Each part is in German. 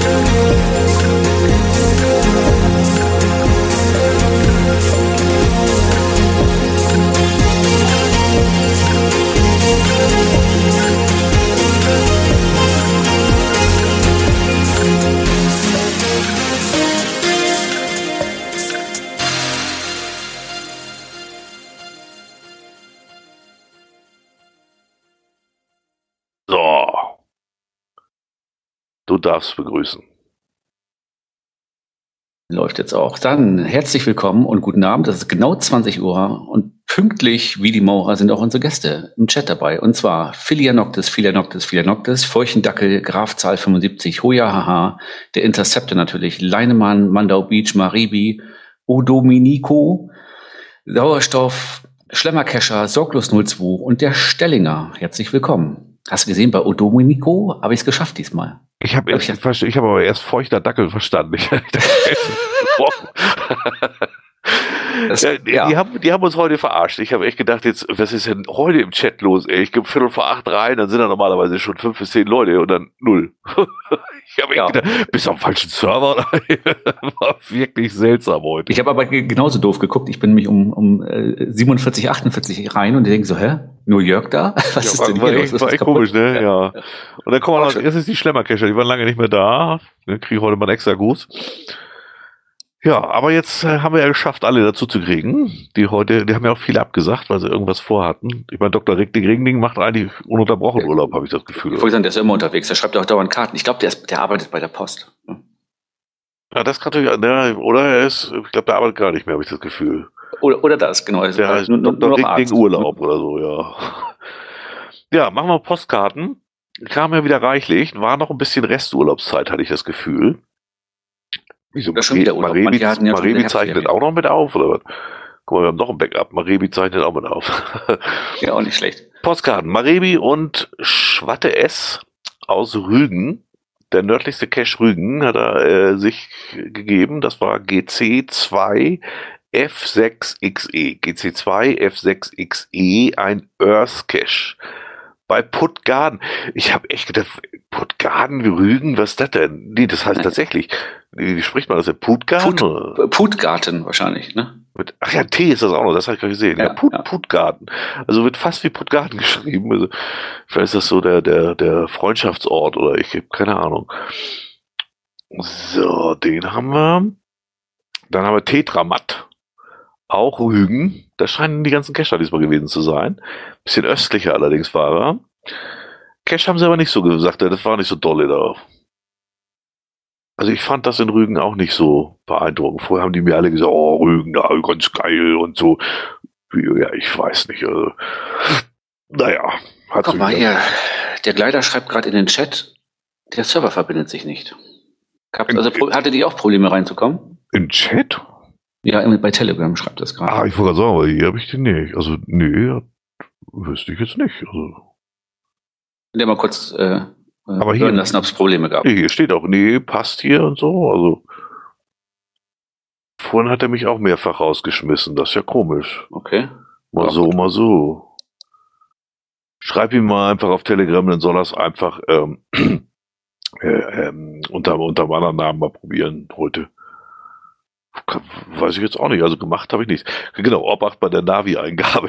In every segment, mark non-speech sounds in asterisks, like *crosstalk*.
you darfst begrüßen. Läuft jetzt auch. Dann herzlich willkommen und guten Abend. Es ist genau 20 Uhr und pünktlich wie die Maurer sind auch unsere Gäste im Chat dabei. Und zwar Philianoctis, Philianoctis, Philianoctis, Feuchendackel, Grafzahl 75, Hoja Haha, der Interceptor natürlich, Leinemann, Mandau Beach, Maribi, Odominico, Sauerstoff, Schlemmerkescher, Sorglos 02 und der Stellinger. Herzlich willkommen. Hast du gesehen, bei Odominico habe ich es geschafft diesmal. Ich habe ich, ich hab aber erst feuchter Dackel verstanden. Ich, das, ja, die, ja. Die, haben, die haben uns heute verarscht. Ich habe echt gedacht, jetzt, was ist denn heute im Chat los? Ey? Ich gebe Viertel vor acht rein, dann sind da normalerweise schon fünf bis zehn Leute und dann null. *laughs* ich habe ja. gedacht, bist du am falschen Server? *laughs* War wirklich seltsam heute. Ich habe aber genauso doof geguckt. Ich bin nämlich um, um 47, äh, 48 rein und denke so, hä? Nur Jörg da? *laughs* Was ja, ist denn hier los? War echt komisch, ne? Ja. Und dann kommen wir noch, jetzt ist die Schlemmercacher, die waren lange nicht mehr da. Dann kriege ich heute mal einen extra Gruß. Ja, aber jetzt äh, haben wir ja geschafft, alle dazu zu kriegen. Die heute, die haben ja auch viele abgesagt, weil sie irgendwas vorhatten. Ich meine, Dr. Rick de Ringding macht eigentlich ununterbrochen Urlaub, habe ich das Gefühl. Ich wollte sagen, der ist immer unterwegs, der schreibt auch dauernd Karten. Ich glaube, der, der arbeitet bei der Post. Ja, das kann natürlich, ne, oder er ist, ich glaube, der arbeitet gar nicht mehr, habe ich das Gefühl. Oder, oder das, genau. Der heißt nur, Dr. Nur Rick Ding Urlaub oder so, ja. Ja, machen wir Postkarten. Kam ja wieder reichlich, war noch ein bisschen Resturlaubszeit, hatte ich das Gefühl. Wieso? Das Urlaub. Marebi, ja Marebi zeichnet auch noch mit auf, oder was? Guck mal, wir haben noch ein Backup. Marebi zeichnet auch mit auf. ja, auch nicht schlecht. Postkarten. Marebi und Schwatte S aus Rügen. Der nördlichste Cache Rügen hat er äh, sich gegeben. Das war GC2 F6XE. GC2 F6XE, ein Earth Cache bei Puttgarden. Ich habe echt gedacht, Puttgarden, Rügen, was ist das denn? Nee, das heißt tatsächlich, wie, wie spricht man das denn? Puttgarten? Put, Puttgarten wahrscheinlich, ne? Mit, ach ja, T ist das auch noch, das habe ich gerade gesehen. Ja, ja, Put, ja. Puttgarten. Also wird fast wie Puttgarten *laughs* geschrieben. Also, vielleicht ist das so der, der, der Freundschaftsort oder ich habe keine Ahnung. So, den haben wir. Dann haben wir Tetramat. Auch Rügen. Das scheinen die ganzen Kescher diesmal gewesen zu sein. Bisschen östlicher allerdings war er. Cash haben sie aber nicht so gesagt, das war nicht so dolle da. Also ich fand das in Rügen auch nicht so beeindruckend. Vorher haben die mir alle gesagt, oh, Rügen, da ganz geil und so. Ja, ich weiß nicht. Also, naja. Hat Guck mal hier, der Gleiter schreibt gerade in den Chat, der Server verbindet sich nicht. Gab, also hatte die auch Probleme reinzukommen? Im Chat? Ja, bei Telegram schreibt das gerade. Ah, ich wollte gerade sagen, aber hier habe ich den nicht. Also, nee, wüsste ich jetzt nicht. Also. Der mal kurz äh, aber hier, lassen, ob es Probleme gab. Hier steht auch, nee, passt hier und so. Also vorhin hat er mich auch mehrfach rausgeschmissen. Das ist ja komisch. Okay. Mal ja, so, gut. mal so. Schreib ihm mal einfach auf Telegram, dann soll er es einfach ähm, *clears throat* äh, ähm, unter, unter anderen Namen mal probieren heute. Weiß ich jetzt auch nicht. Also gemacht habe ich nichts. Genau, Obacht bei der Navi-Eingabe.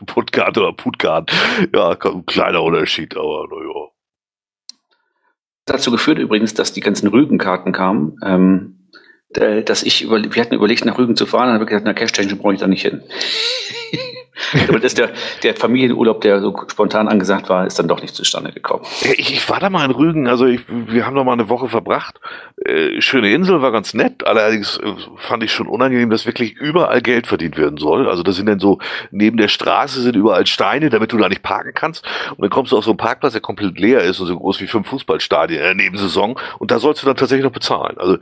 *laughs* Puttcard oder Puttcard. Ja, kleiner Unterschied, aber naja. Dazu geführt übrigens, dass die ganzen Rügenkarten kamen. Ähm, dass ich über, wir hatten überlegt, nach Rügen zu fahren, dann habe ich gesagt, na, Cash Change brauche ich da nicht hin. *laughs* *laughs* Aber das der, der Familienurlaub, der so spontan angesagt war, ist dann doch nicht zustande gekommen. Ich, ich war da mal in Rügen, also ich, wir haben da mal eine Woche verbracht. Äh, schöne Insel, war ganz nett, allerdings äh, fand ich schon unangenehm, dass wirklich überall Geld verdient werden soll. Also das sind dann so, neben der Straße sind überall Steine, damit du da nicht parken kannst. Und dann kommst du auf so einen Parkplatz, der komplett leer ist und so groß wie fünf Fußballstadien in der Nebensaison. Und da sollst du dann tatsächlich noch bezahlen. Also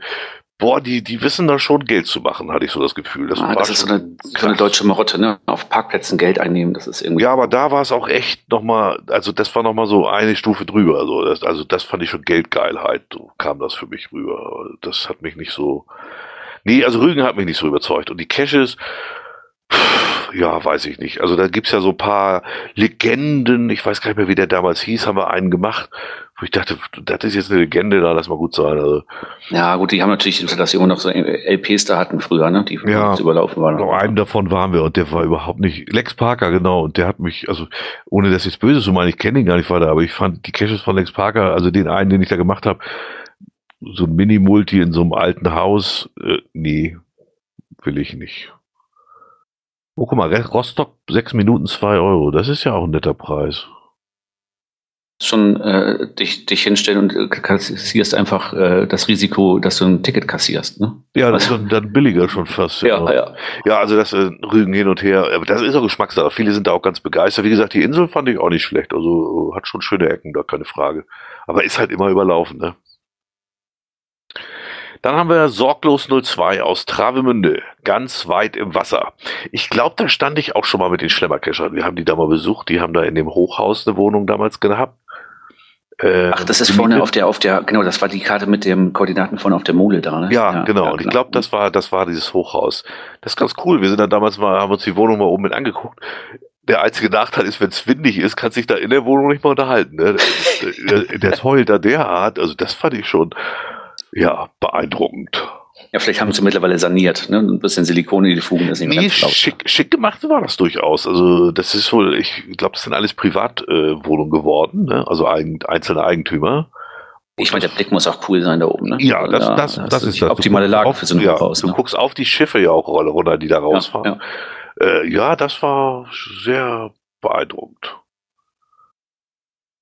boah, die, die wissen da schon Geld zu machen, hatte ich so das Gefühl. Das, ah, das ist so eine, so eine, deutsche Marotte, ne? Auf Parkplätzen Geld einnehmen, das ist irgendwie. Ja, aber da war es auch echt nochmal, also das war nochmal so eine Stufe drüber. Also das, also das fand ich schon Geldgeilheit, so kam das für mich rüber. Das hat mich nicht so. Nee, also Rügen hat mich nicht so überzeugt. Und die Caches, ja, weiß ich nicht. Also da gibt's ja so ein paar Legenden. Ich weiß gar nicht mehr, wie der damals hieß. Haben wir einen gemacht, wo ich dachte, das ist jetzt eine Legende, da lass mal gut sein. Also, Ja, gut, die haben natürlich, dass sie immer noch so LPs da hatten früher, ne? Die Ja. überlaufen waren. Genau, einen davon waren wir und der war überhaupt nicht. Lex Parker, genau, und der hat mich, also ohne das jetzt böse zu meinen, ich kenne ihn gar nicht weiter, aber ich fand die Caches von Lex Parker, also den einen, den ich da gemacht habe, so ein Mini-Multi in so einem alten Haus, äh, nee, will ich nicht. Oh, guck mal, Rostock, sechs Minuten, zwei Euro, das ist ja auch ein netter Preis. Schon äh, dich, dich hinstellen und äh, kassierst einfach äh, das Risiko, dass du ein Ticket kassierst, ne? Ja, das ist dann, billiger schon fast. ja. ja. Ja, also das äh, Rügen hin und her, aber das ist auch Geschmackssache. Viele sind da auch ganz begeistert. Wie gesagt, die Insel fand ich auch nicht schlecht. Also äh, hat schon schöne Ecken, da keine Frage. Aber ist halt immer überlaufen, ne? Dann haben wir Sorglos 02 aus Travemünde, ganz weit im Wasser. Ich glaube, da stand ich auch schon mal mit den Schlemmerkeschern. Wir haben die da mal besucht. Die haben da in dem Hochhaus eine Wohnung damals gehabt. Äh, Ach, das ist vorne auf der, auf der, genau, das war die Karte mit dem Koordinaten vorne auf der Mole da, ne? Ja, genau. Und ich glaube, das war, das war dieses Hochhaus. Das ist ganz cool. Wir sind dann damals mal, haben uns die Wohnung mal oben mit angeguckt. Der einzige Nachteil ist, wenn es windig ist, kann sich da in der Wohnung nicht mal unterhalten. Ne? Der, der heult da derart. Also das fand ich schon, ja, beeindruckend. Ja, vielleicht haben sie mittlerweile saniert, ne? Ein bisschen Silikon in die Fugen, das ist nicht Nee, ganz schlau. schick, schick gemacht war das durchaus. Also das ist wohl, ich glaube, das sind alles Privatwohnungen äh, geworden. Ne? Also eigen, einzelne Eigentümer. Ich meine, der Blick muss auch cool sein da oben, ne? Ja, das, Da das, hast das du ist die das. Du optimale Lage auf, für so ein ja, Hochhaus, Du ne? guckst auf die Schiffe ja auch runter, die da Ja, rausfahren. ja. Äh, ja, das war sehr beeindruckend.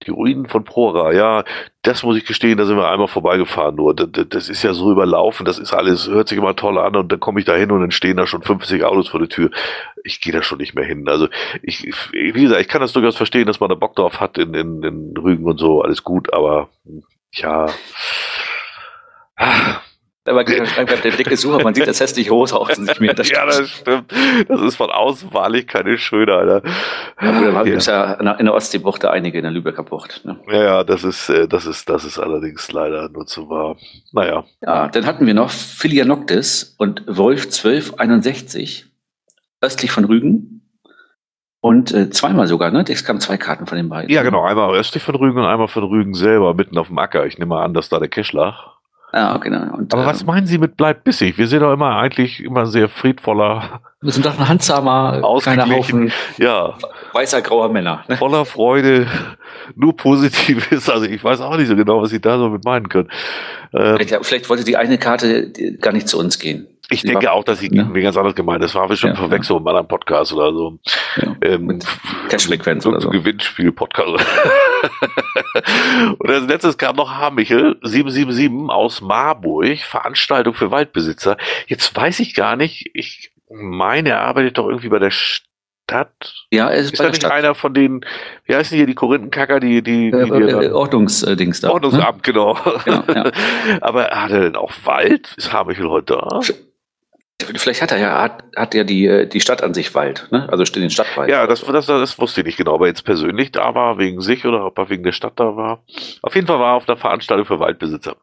Die Ruinen von Prora, ja, das muss ich gestehen, da sind wir einmal vorbeigefahren nur. Das, das- ist ja so überlaufen, das ist alles, hört sich immer toll an und dann komme ich da hin und dann stehen da schon 50 Autos vor der Tür. Ich gehe da schon nicht mehr hin. Also ich, wie gesagt, ich kann das durchaus verstehen, dass man da Bock drauf hat in, in, in Rügen und so, alles gut, aber ja. Aber der ist super, man sieht das hässliche Hochhaus nicht mehr. Das *laughs* ja, das stimmt. Das ist von außen wahrlich keine schöne, Alter. Ja, gut, da Ja. gibt es ja in der- Ostseebucht da einige in der Lübecker Bucht. Ne? Ja, ja, das ist, äh, das ist, das ist allerdings leider nur zu wahr. Naja. Ja, dann hatten wir noch Philia Noctis und Wolf 1261, östlich von Rügen. Und äh, zweimal sogar, ne? Es kamen zwei Karten von den beiden. Ja, genau. Einmal östlich von Rügen und einmal von Rügen selber, mitten auf dem Acker. Ich nehme an, dass da der Cash lag. Ja, genau. Und, Aber äh, was meinen Sie mit bleibt bissig? Wir sind doch immer eigentlich immer sehr friedvoller, Wir sind doch ein handzahmer, kleiner. Haufen ja, weißer, grauer Männer. Ne? voller Freude, nur Positives. Also ich weiß auch nicht so genau, was Sie da so mit meinen können. Ähm, Vielleicht, vielleicht wollte die eine Karte gar nicht zu uns gehen. Ich denke war- auch, dass ich Ja. ganz anders gemeint. Das war bestimmt Ja, Verwechslung im anderen Podcast oder so. Ja, Ähm, mit Cash-Frequenz so oder so. Gewinnspiel-Podcast. *laughs* Und als letztes kam noch Hamichel 777 aus Marburg, Veranstaltung für Waldbesitzer. Jetzt weiß ich gar nicht, ich meine, er arbeitet doch irgendwie bei der Stadt. Ja, er ist Ist bei der nicht Stadt. einer von den, wie heißen hier die Korinthenkacker, die, die, die, Äh, äh, Ordnungsdings da. Ne? Ordnungsamt, genau. Ja, ja. *laughs* Aber hat er denn auch Wald? Ist Hamichel heute da? Vielleicht hat er ja, hat, hat ja die, äh, die Stadt an sich Wald, ne? Also steht den Stadtwald. Ja, das, das, das wusste ich nicht genau, ob er jetzt persönlich da war, wegen sich oder ob er wegen der Stadt da war. Auf jeden Fall war er auf einer Veranstaltung für Waldbesitzer.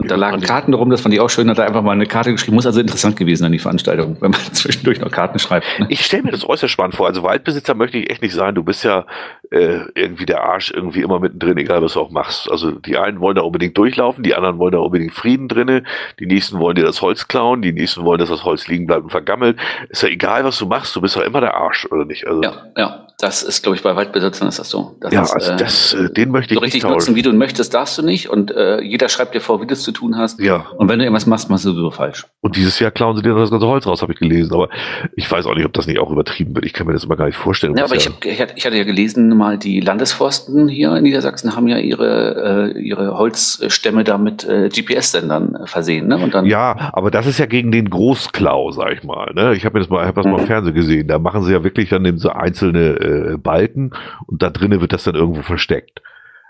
Und da lagen Karten rum, das fand ich auch schön, hat er einfach mal eine Karte geschrieben. Muss also interessant gewesen sein, die Veranstaltung, wenn man *laughs* zwischendurch noch Karten schreibt. Ne? Ich stelle mir das äußerst spannend vor. Also Waldbesitzer möchte ich echt nicht sein. Du bist ja äh, irgendwie der Arsch irgendwie immer mittendrin, egal was du auch machst. Also die einen wollen da unbedingt durchlaufen, die anderen wollen da unbedingt Frieden drinne, die nächsten wollen dir das Holz klauen, die nächsten wollen, dass das Holz liegen bleibt und vergammelt. Ist ja egal, was du machst, du bist ja immer der Arsch, oder nicht? Also, Ja, ja, das ist, glaube ich, bei Waldbesitzern ist das so. Das ja, ist, also äh, das, äh, den möchte ich so richtig nicht nutzen, wie du möchtest, darfst du nicht. Und äh, jeder schreibt dir vor, wie du es zu tun hast. Ja, Und wenn du irgendwas machst, machst du sowieso falsch. und dieses Jahr klauen sie dir das ganze Holz raus, habe ich gelesen. Aber ich weiß auch nicht, ob das nicht auch übertrieben wird. Ich kann mir das immer gar nicht vorstellen. Ja, aber ich, hab, ich, hatte, ich hatte ja gelesen, mal die Landesforsten hier in Niedersachsen haben ja ihre, äh, ihre Holzstämme da mit äh, GPS-Sendern äh, versehen. Ne? Und dann, Ja, aber das ist ja gegen den Großklau, sag ich mal. Ne? Ich habe mir das mal, hab das mal im Mhm. Fernsehen gesehen. Da machen sie ja wirklich dann eben so einzelne äh, Balken und da drinnen wird das dann irgendwo versteckt.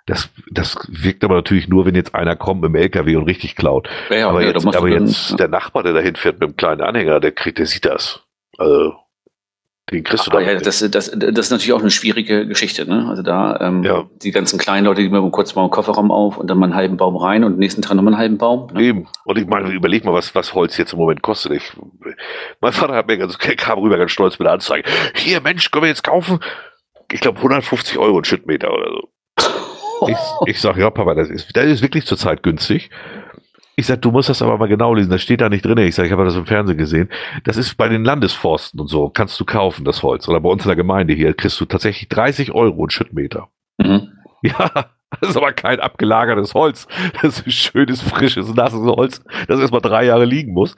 Das, das wirkt aber natürlich nur, wenn jetzt einer kommt mit dem LKW und richtig klaut. ja, aber ja, jetzt, aber jetzt der Nachbar, der dahin fährt mit dem kleinen Anhänger, der kriegt, der sieht das. Also, Den kriegst da. ja, das, das, das ist natürlich auch eine schwierige Geschichte. Ne? Also da ähm, Ja. die ganzen kleinen Leute, die machen kurz mal einen Kofferraum auf und dann mal einen halben Baum rein und nächsten Tag nochmal einen halben Baum. Ne? Eben. Und ich meine, überleg mal, was, was Holz jetzt im Moment kostet. Ich, mein Vater hat mir ganz, *laughs* kam rüber ganz stolz mit der Anzeige. Hier, Mensch, können wir jetzt kaufen? Ich glaube 150 Euro ein Schrittmeter oder so. *laughs* Ich, ich sag, ja, Papa, das ist, das ist wirklich zurzeit günstig. Ich sag, du musst das aber mal genau lesen. Das steht da nicht drin. Ich sag, ich habe das im Fernsehen gesehen. Das ist bei den Landesforsten und so. Kannst du kaufen, das Holz. Oder bei uns in der Gemeinde hier kriegst du tatsächlich 30 Euro ein Schrittmeter. Mhm. *laughs* Ja, das ist aber kein abgelagertes Holz. Das ist schönes, frisches, nasses Holz, das erstmal drei Jahre liegen muss.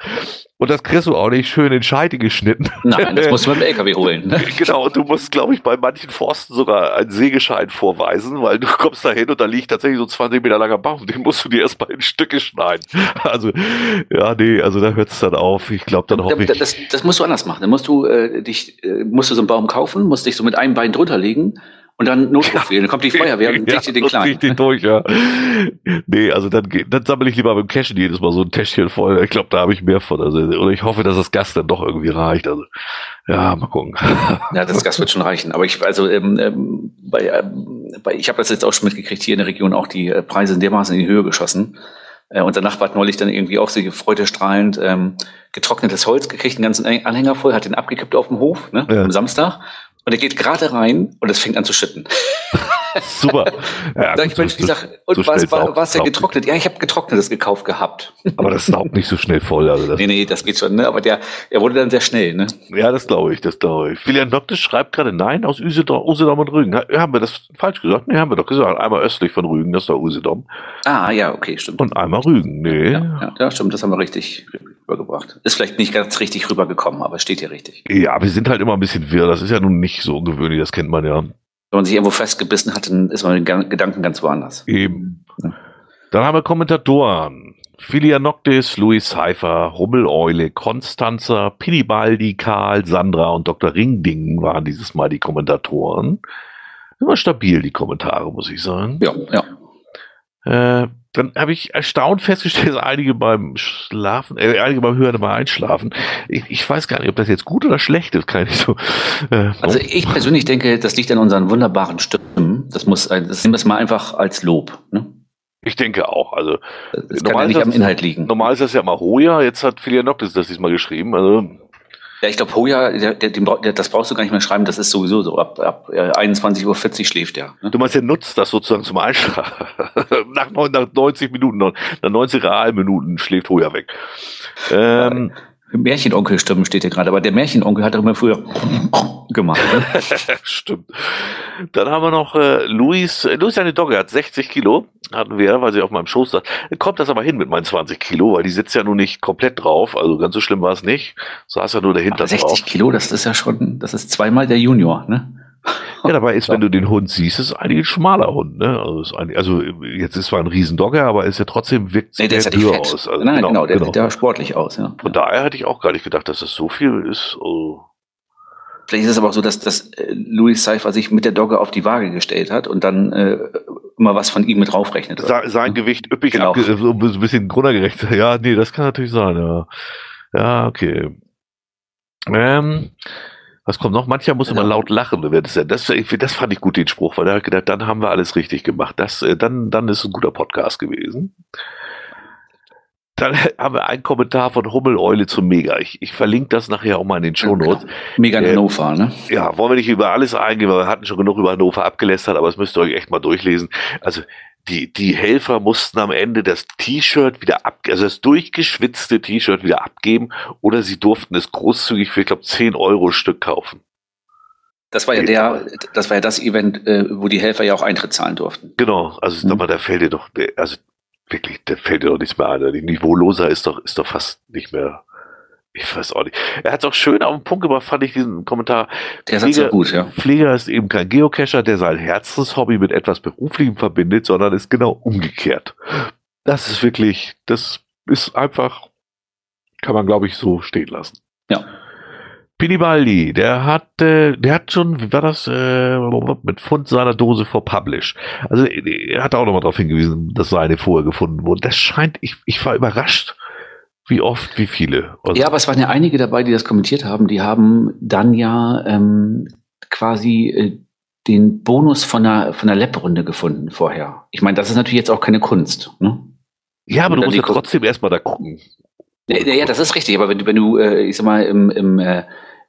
Und das kriegst du auch nicht schön in Scheite geschnitten. Nein, das *laughs* musst du beim LKW holen. Ne? *laughs* Genau, und du musst, glaube ich, bei manchen Forsten sogar einen Sägeschein vorweisen, weil du kommst da hin und da liegt tatsächlich so ein 20 Meter langer Baum, den musst du dir erstmal in Stücke schneiden. Also, ja, nee, also da hört es dann auf. Ich glaube, dann hoffe ich. Das, das musst du anders machen. Dann musst du äh, dich, äh, musst du so einen Baum kaufen, musst dich so mit einem Bein drunter legen und dann Notruf wählen. Dann kommt die Feuerwehr und kriegt dir den kleinen. kriegt den durch, ja. Nee, also dann, dann sammle ich lieber beim Cashen jedes Mal so ein Täschchen voll. Ich glaube, da habe ich mehr von. Also, oder ich hoffe, dass das Gas dann doch irgendwie reicht. Also, ja, mal gucken. *laughs* Ja, das Gas wird schon reichen. Aber ich, also ähm, ähm, bei, ähm, bei, ich habe das jetzt auch schon mitgekriegt, hier in der Region auch die äh, Preise in dermaßen in die Höhe geschossen. Äh, unser Nachbar hat neulich dann irgendwie auch so freudestrahlend ähm, getrocknetes Holz gekriegt, einen ganzen Anhänger voll, hat den abgekippt auf dem Hof, ne, Ja. am Samstag. Und er geht gerade rein und es fängt an zu schütten. *laughs* Super. Ja, Sag ich, Mensch, ich sag, und so was war, war's denn saugt getrocknet? Ja, ich habe getrocknetes gekauft gehabt. Aber das saugt nicht so schnell voll. Also das, Nee, nee, das geht schon, ne? Aber der, er wurde dann sehr schnell, ne? ja, das glaube ich, das glaube ich. Filian Doktes schreibt gerade Nein aus Usedom, Usedom und Rügen. Ha- Haben wir das falsch gesagt? Nee, haben wir doch gesagt. Einmal östlich von Rügen, das ist doch Usedom. Ah, ja, okay, stimmt. Und einmal Rügen. Nee. Ja, ja, ja, stimmt, das haben wir richtig rübergebracht. Ist vielleicht nicht ganz richtig rübergekommen, aber es steht hier richtig. Ja, wir sind halt immer ein bisschen wirr. Das ist ja nun nicht so ungewöhnlich, das kennt man ja. Wenn man sich irgendwo festgebissen hat, dann ist man mit den Gedanken ganz woanders. Eben. Dann haben wir Kommentatoren. Filia Noctis, Louis Seifer, Rummeläule, Konstanzer, Pinibaldi, Karl, Sandra und Dr. Ringding waren dieses Mal die Kommentatoren. Immer stabil, die Kommentare, muss ich sagen. Ja, ja. Äh, dann habe ich erstaunt festgestellt, *laughs* dass einige beim Schlafen, äh, einige beim Hören immer einschlafen. Ich, ich weiß gar nicht, ob das jetzt gut oder schlecht ist, kann ich so. Äh, Also ich persönlich denke, das liegt an unseren wunderbaren Stimmen. Das muss, ein- das nehmen wir es mal einfach als Lob. Ne? ich denke auch. Also Das kann Normal ja nicht ist am das- Inhalt liegen. normal ist das ja immer Hoja, jetzt hat Filia Noctis das diesmal geschrieben. Also Ja, ich glaube, Hoja, der, der, der, das brauchst du gar nicht mehr schreiben, das ist sowieso so. Ab, ab äh, 21.40 Uhr schläft der. Ne? Du meinst, er nutzt das sozusagen zum Einschlafen. *laughs* nach, nach 90 Minuten, nach 90 Realminuten schläft Hoja weg. Ähm, Märchenonkel-Stimmen steht hier gerade, aber der Märchenonkel hat doch immer früher *laughs* gemacht. Ne? stimmt. Dann haben wir noch äh, Luis. Äh, Luis, seine Dogge hat 60 Kilo. Hatten wir, weil sie auf meinem Schoß saß. Kommt das aber hin mit meinen 20 Kilo, weil die sitzt ja nun nicht komplett drauf. Also ganz so schlimm war es nicht. Saß ja nur dahinter Aber 60 drauf. Kilo, das ist ja schon, das ist zweimal der Junior, ne? Ja, dabei ist, wenn du den Hund siehst, ist eigentlich ein schmaler Hund. Ne? Also, ist eigentlich, also jetzt ist zwar ein Riesendogger, aber ist ja trotzdem wirkt Nee, der ist ja dürr aus. Also, Nein, genau, der sieht ja sportlich aus, ja. Von daher hätte ich auch gar nicht gedacht, dass das so viel ist. Also, Vielleicht ist es aber auch so, dass, dass äh, Louis Seifer sich mit der Dogge auf die Waage gestellt hat und dann äh, immer was von ihm mit draufrechnet. se- sein Gewicht üppig Genau. so ein bisschen grundergerecht. *laughs* Ja, nee, das kann natürlich sein, ja. Ja, okay. Ähm, was kommt noch? Mancher muss immer Ja. laut lachen. Das, das, das fand ich gut, den Spruch, weil hat gedacht, dann haben wir alles richtig gemacht. Das, äh, dann, dann ist ein guter Podcast gewesen. Dann *laughs* haben wir einen Kommentar von Hummeläule zum Mega. Ich, ich verlinke das nachher auch mal in den Shownotes. Mega Äh, Hannover, ne? Ja, wollen wir nicht über alles eingehen, weil wir hatten schon genug über Hannover abgelästert, aber das müsst ihr euch echt mal durchlesen. Also die, die Helfer mussten am Ende das T-Shirt wieder ab, also das durchgeschwitzte T-Shirt wieder abgeben oder sie durften es großzügig für, ich glaube, 10 Euro Stück kaufen. Das war ja der, das war ja das Event, äh, wo die Helfer ja auch Eintritt zahlen durften. Genau, also Mhm. sag mal, da fällt dir doch, also wirklich, da fällt dir doch nichts mehr ein. Die Niveauloser ist doch, ist doch fast nicht mehr. Ich weiß auch nicht. Er hat es auch schön auf den Punkt gebracht, fand ich diesen Kommentar. Der Satz war gut, ja. Pfleger ist eben kein Geocacher, der sein Herzenshobby mit etwas Beruflichem verbindet, sondern ist genau umgekehrt. Das ist wirklich, das ist einfach, kann man glaube ich so stehen lassen. Ja. Pinibaldi, der hat, äh, der hat schon, wie war das, äh, mit Fund seiner Dose vor Publish. Also er hat auch nochmal darauf hingewiesen, dass seine vorher gefunden wurde. Das scheint, ich, ich war überrascht, Wie oft, wie viele? Also ja, aber es waren ja einige dabei, die das kommentiert haben. Die haben dann ja ähm, quasi äh, den Bonus von der, von der Lab-Runde gefunden vorher. Ich meine, das ist natürlich jetzt auch keine Kunst. Ne? Ja, aber du musst ja trotzdem erstmal da gucken. Ja, ja, das ist richtig. Aber wenn du, wenn du äh, ich sag mal, im, im äh,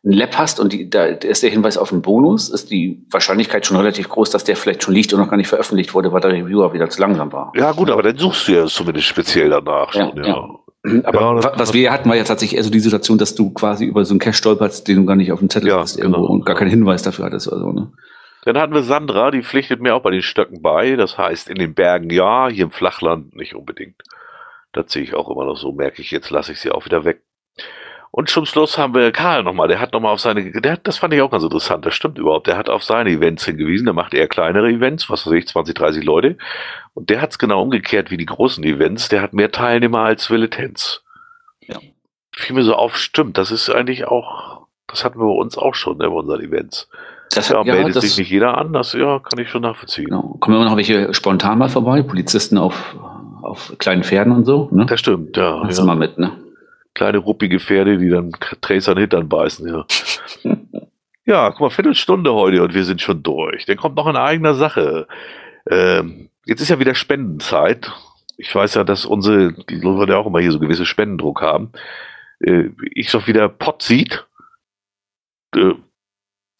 ein Lab hast und die, da ist der Hinweis auf einen Bonus, ist die Wahrscheinlichkeit schon relativ groß, dass der vielleicht schon liegt und noch gar nicht veröffentlicht wurde, weil der Reviewer wieder zu langsam war. Ja, gut, aber dann suchst du ja zumindest speziell danach. Ja, schon, ja. ja. Aber ja, was wir hatten, war ja tatsächlich eher so die Situation, dass du quasi über so einen Cache stolperst, den du gar nicht auf dem Zettel ja, hast genau. und gar keinen Hinweis dafür hattest oder so, ne? Dann hatten wir Sandra, die pflichtet mir auch bei den Stöcken bei. Das heißt, in den Bergen ja, hier im Flachland nicht unbedingt. Das sehe ich auch immer noch so, merke ich, jetzt lasse ich sie auch wieder weg. Und zum Schluss haben wir Karl nochmal, der hat nochmal auf seine, der hat, das fand ich auch ganz interessant, das stimmt überhaupt, der hat auf seine Events hingewiesen, der macht eher kleinere Events, was weiß ich, 20, 30 Leute. Und der hat es genau umgekehrt wie die großen Events, der hat mehr Teilnehmer als Villetenz. Ja. Fiel mir so auf, stimmt, das ist eigentlich auch, das hatten wir bei uns auch schon, ne, bei unseren Events. Das ja, ja, meldet das, sich nicht jeder an, das ja, kann ich schon nachvollziehen. Genau. Kommen immer noch welche spontan mal vorbei, Polizisten auf, auf kleinen Pferden und so, ne? Das stimmt, ja. Das ja. mal mit, ne? Kleine ruppige Pferde, die dann Tracer an Hintern beißen, ja. *laughs* ja, guck mal, Viertelstunde heute und wir sind schon durch. Dann kommt noch in eigener Sache. Ähm, jetzt ist ja wieder Spendenzeit. Ich weiß ja, dass unsere, die wollen ja auch immer hier so gewisse Spendendruck haben. Äh, ich sag wieder Pot sieht. Äh,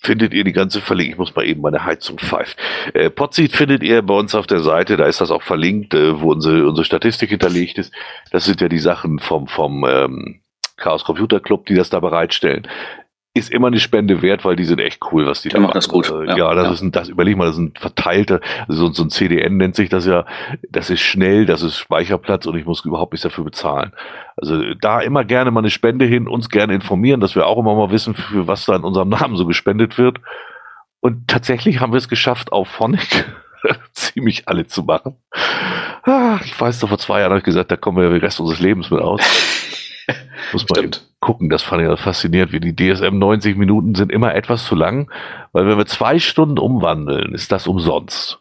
findet ihr die ganze Verlinkung. Ich muss mal eben meine Heizung pfeift. Äh, Podseed findet ihr bei uns auf der Seite, da ist das auch verlinkt, äh, wo unsere, unsere Statistik hinterlegt ist. Das sind ja die Sachen vom, vom ähm, Chaos Computer Club, die das da bereitstellen ist immer eine Spende wert, weil die sind echt cool, was die da machen. das gut. Äh, ja, ja, das ja. ist ein, das überleg mal, das sind verteilte, also so ein CDN nennt sich das ja, das ist schnell, das ist Speicherplatz und ich muss überhaupt nichts dafür bezahlen. Also da immer gerne mal eine Spende hin, uns gerne informieren, dass wir auch immer mal wissen, für was da in unserem Namen so gespendet wird. Und tatsächlich haben wir es geschafft, auf Phonic *laughs* ziemlich alle zu machen. Ah, ich weiß doch, vor zwei Jahren habe ich gesagt, da kommen wir den Rest unseres Lebens mit aus. *laughs* Muss man gucken, das fand ich ja faszinierend, wie die DSM 90 Minuten sind immer etwas zu lang, weil wenn wir zwei Stunden umwandeln, ist das umsonst.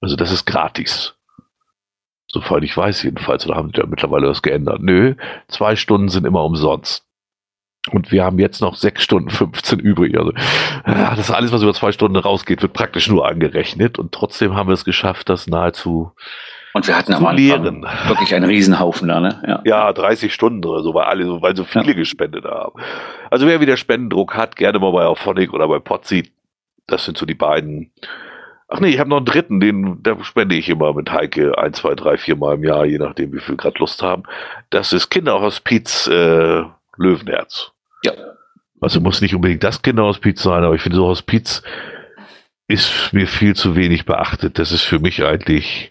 Also das ist gratis. Soweit ich weiß jedenfalls, oder haben die ja mittlerweile was geändert? Nö, zwei Stunden sind immer umsonst. Und wir haben jetzt noch sechs Stunden 15 übrig. Also, das ist alles, was über zwei Stunden rausgeht, wird praktisch nur angerechnet. Und trotzdem haben wir es geschafft, das nahezu und wir hatten am Anfang wirklich einen Riesenhaufen da, ne? Ja. ja, 30 Stunden oder so, weil alle, weil so viele ja. gespendet haben. Also wer wieder Spendendruck hat, gerne mal bei Auphonic oder bei Potseed. Das sind so die beiden. Ach nee, ich habe noch einen dritten, den da spende ich immer mit Heike ein, zwei, drei, vier Mal im Jahr, je nachdem, wie viel gerade Lust haben. Das ist Kinderhospiz äh, Löwenherz. Ja. Also muss nicht unbedingt das Kinderhospiz sein, aber ich finde so Hospiz ist mir viel zu wenig beachtet. Das ist für mich eigentlich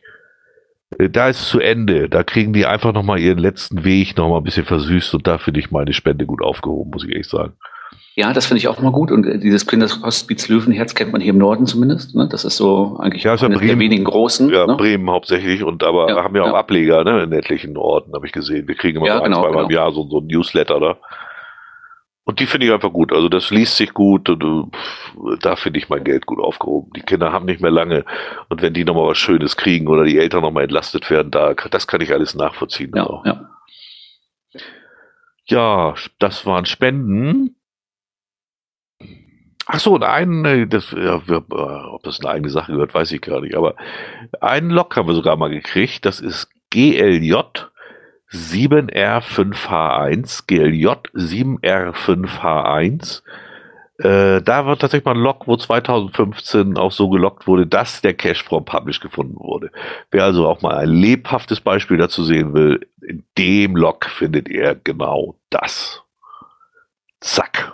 da ist es zu Ende. Da kriegen die einfach nochmal ihren letzten Weg nochmal ein bisschen versüßt und da finde ich meine Spende gut aufgehoben, muss ich ehrlich sagen. Ja, das finde ich auch mal gut. Und äh, dieses Kinderhospiz Löwenherz kennt man hier im Norden zumindest. Ne? Das ist so eigentlich ja, ist ja Bremen, der wenigen großen. Ja, ne? Bremen hauptsächlich. Und aber ja, haben ja auch ja. Ableger ne? in etlichen Orten, habe ich gesehen. Wir kriegen immer ja, so ein, genau, zweimal genau. im Jahr so, so ein Newsletter da. Und die finde ich einfach gut. Also das liest sich gut und uh, da finde ich mein Geld gut aufgehoben. Die Kinder haben nicht mehr lange und wenn die nochmal was Schönes kriegen oder die Eltern nochmal entlastet werden, da, das kann ich alles nachvollziehen. Ja, also. ja. ja, das waren Spenden. Ach so, und einen, das, ja, ob das eine eigene Sache gehört, weiß ich gar nicht. Aber einen Log haben wir sogar mal gekriegt. Das ist GLJ 7R5H1, GLJ 7R5H1. Äh, da war tatsächlich mal ein Log, wo 2015 auch so gelockt wurde, dass der Cache from Publish gefunden wurde. Wer also auch mal ein lebhaftes Beispiel dazu sehen will, in dem Log findet ihr genau das. Zack.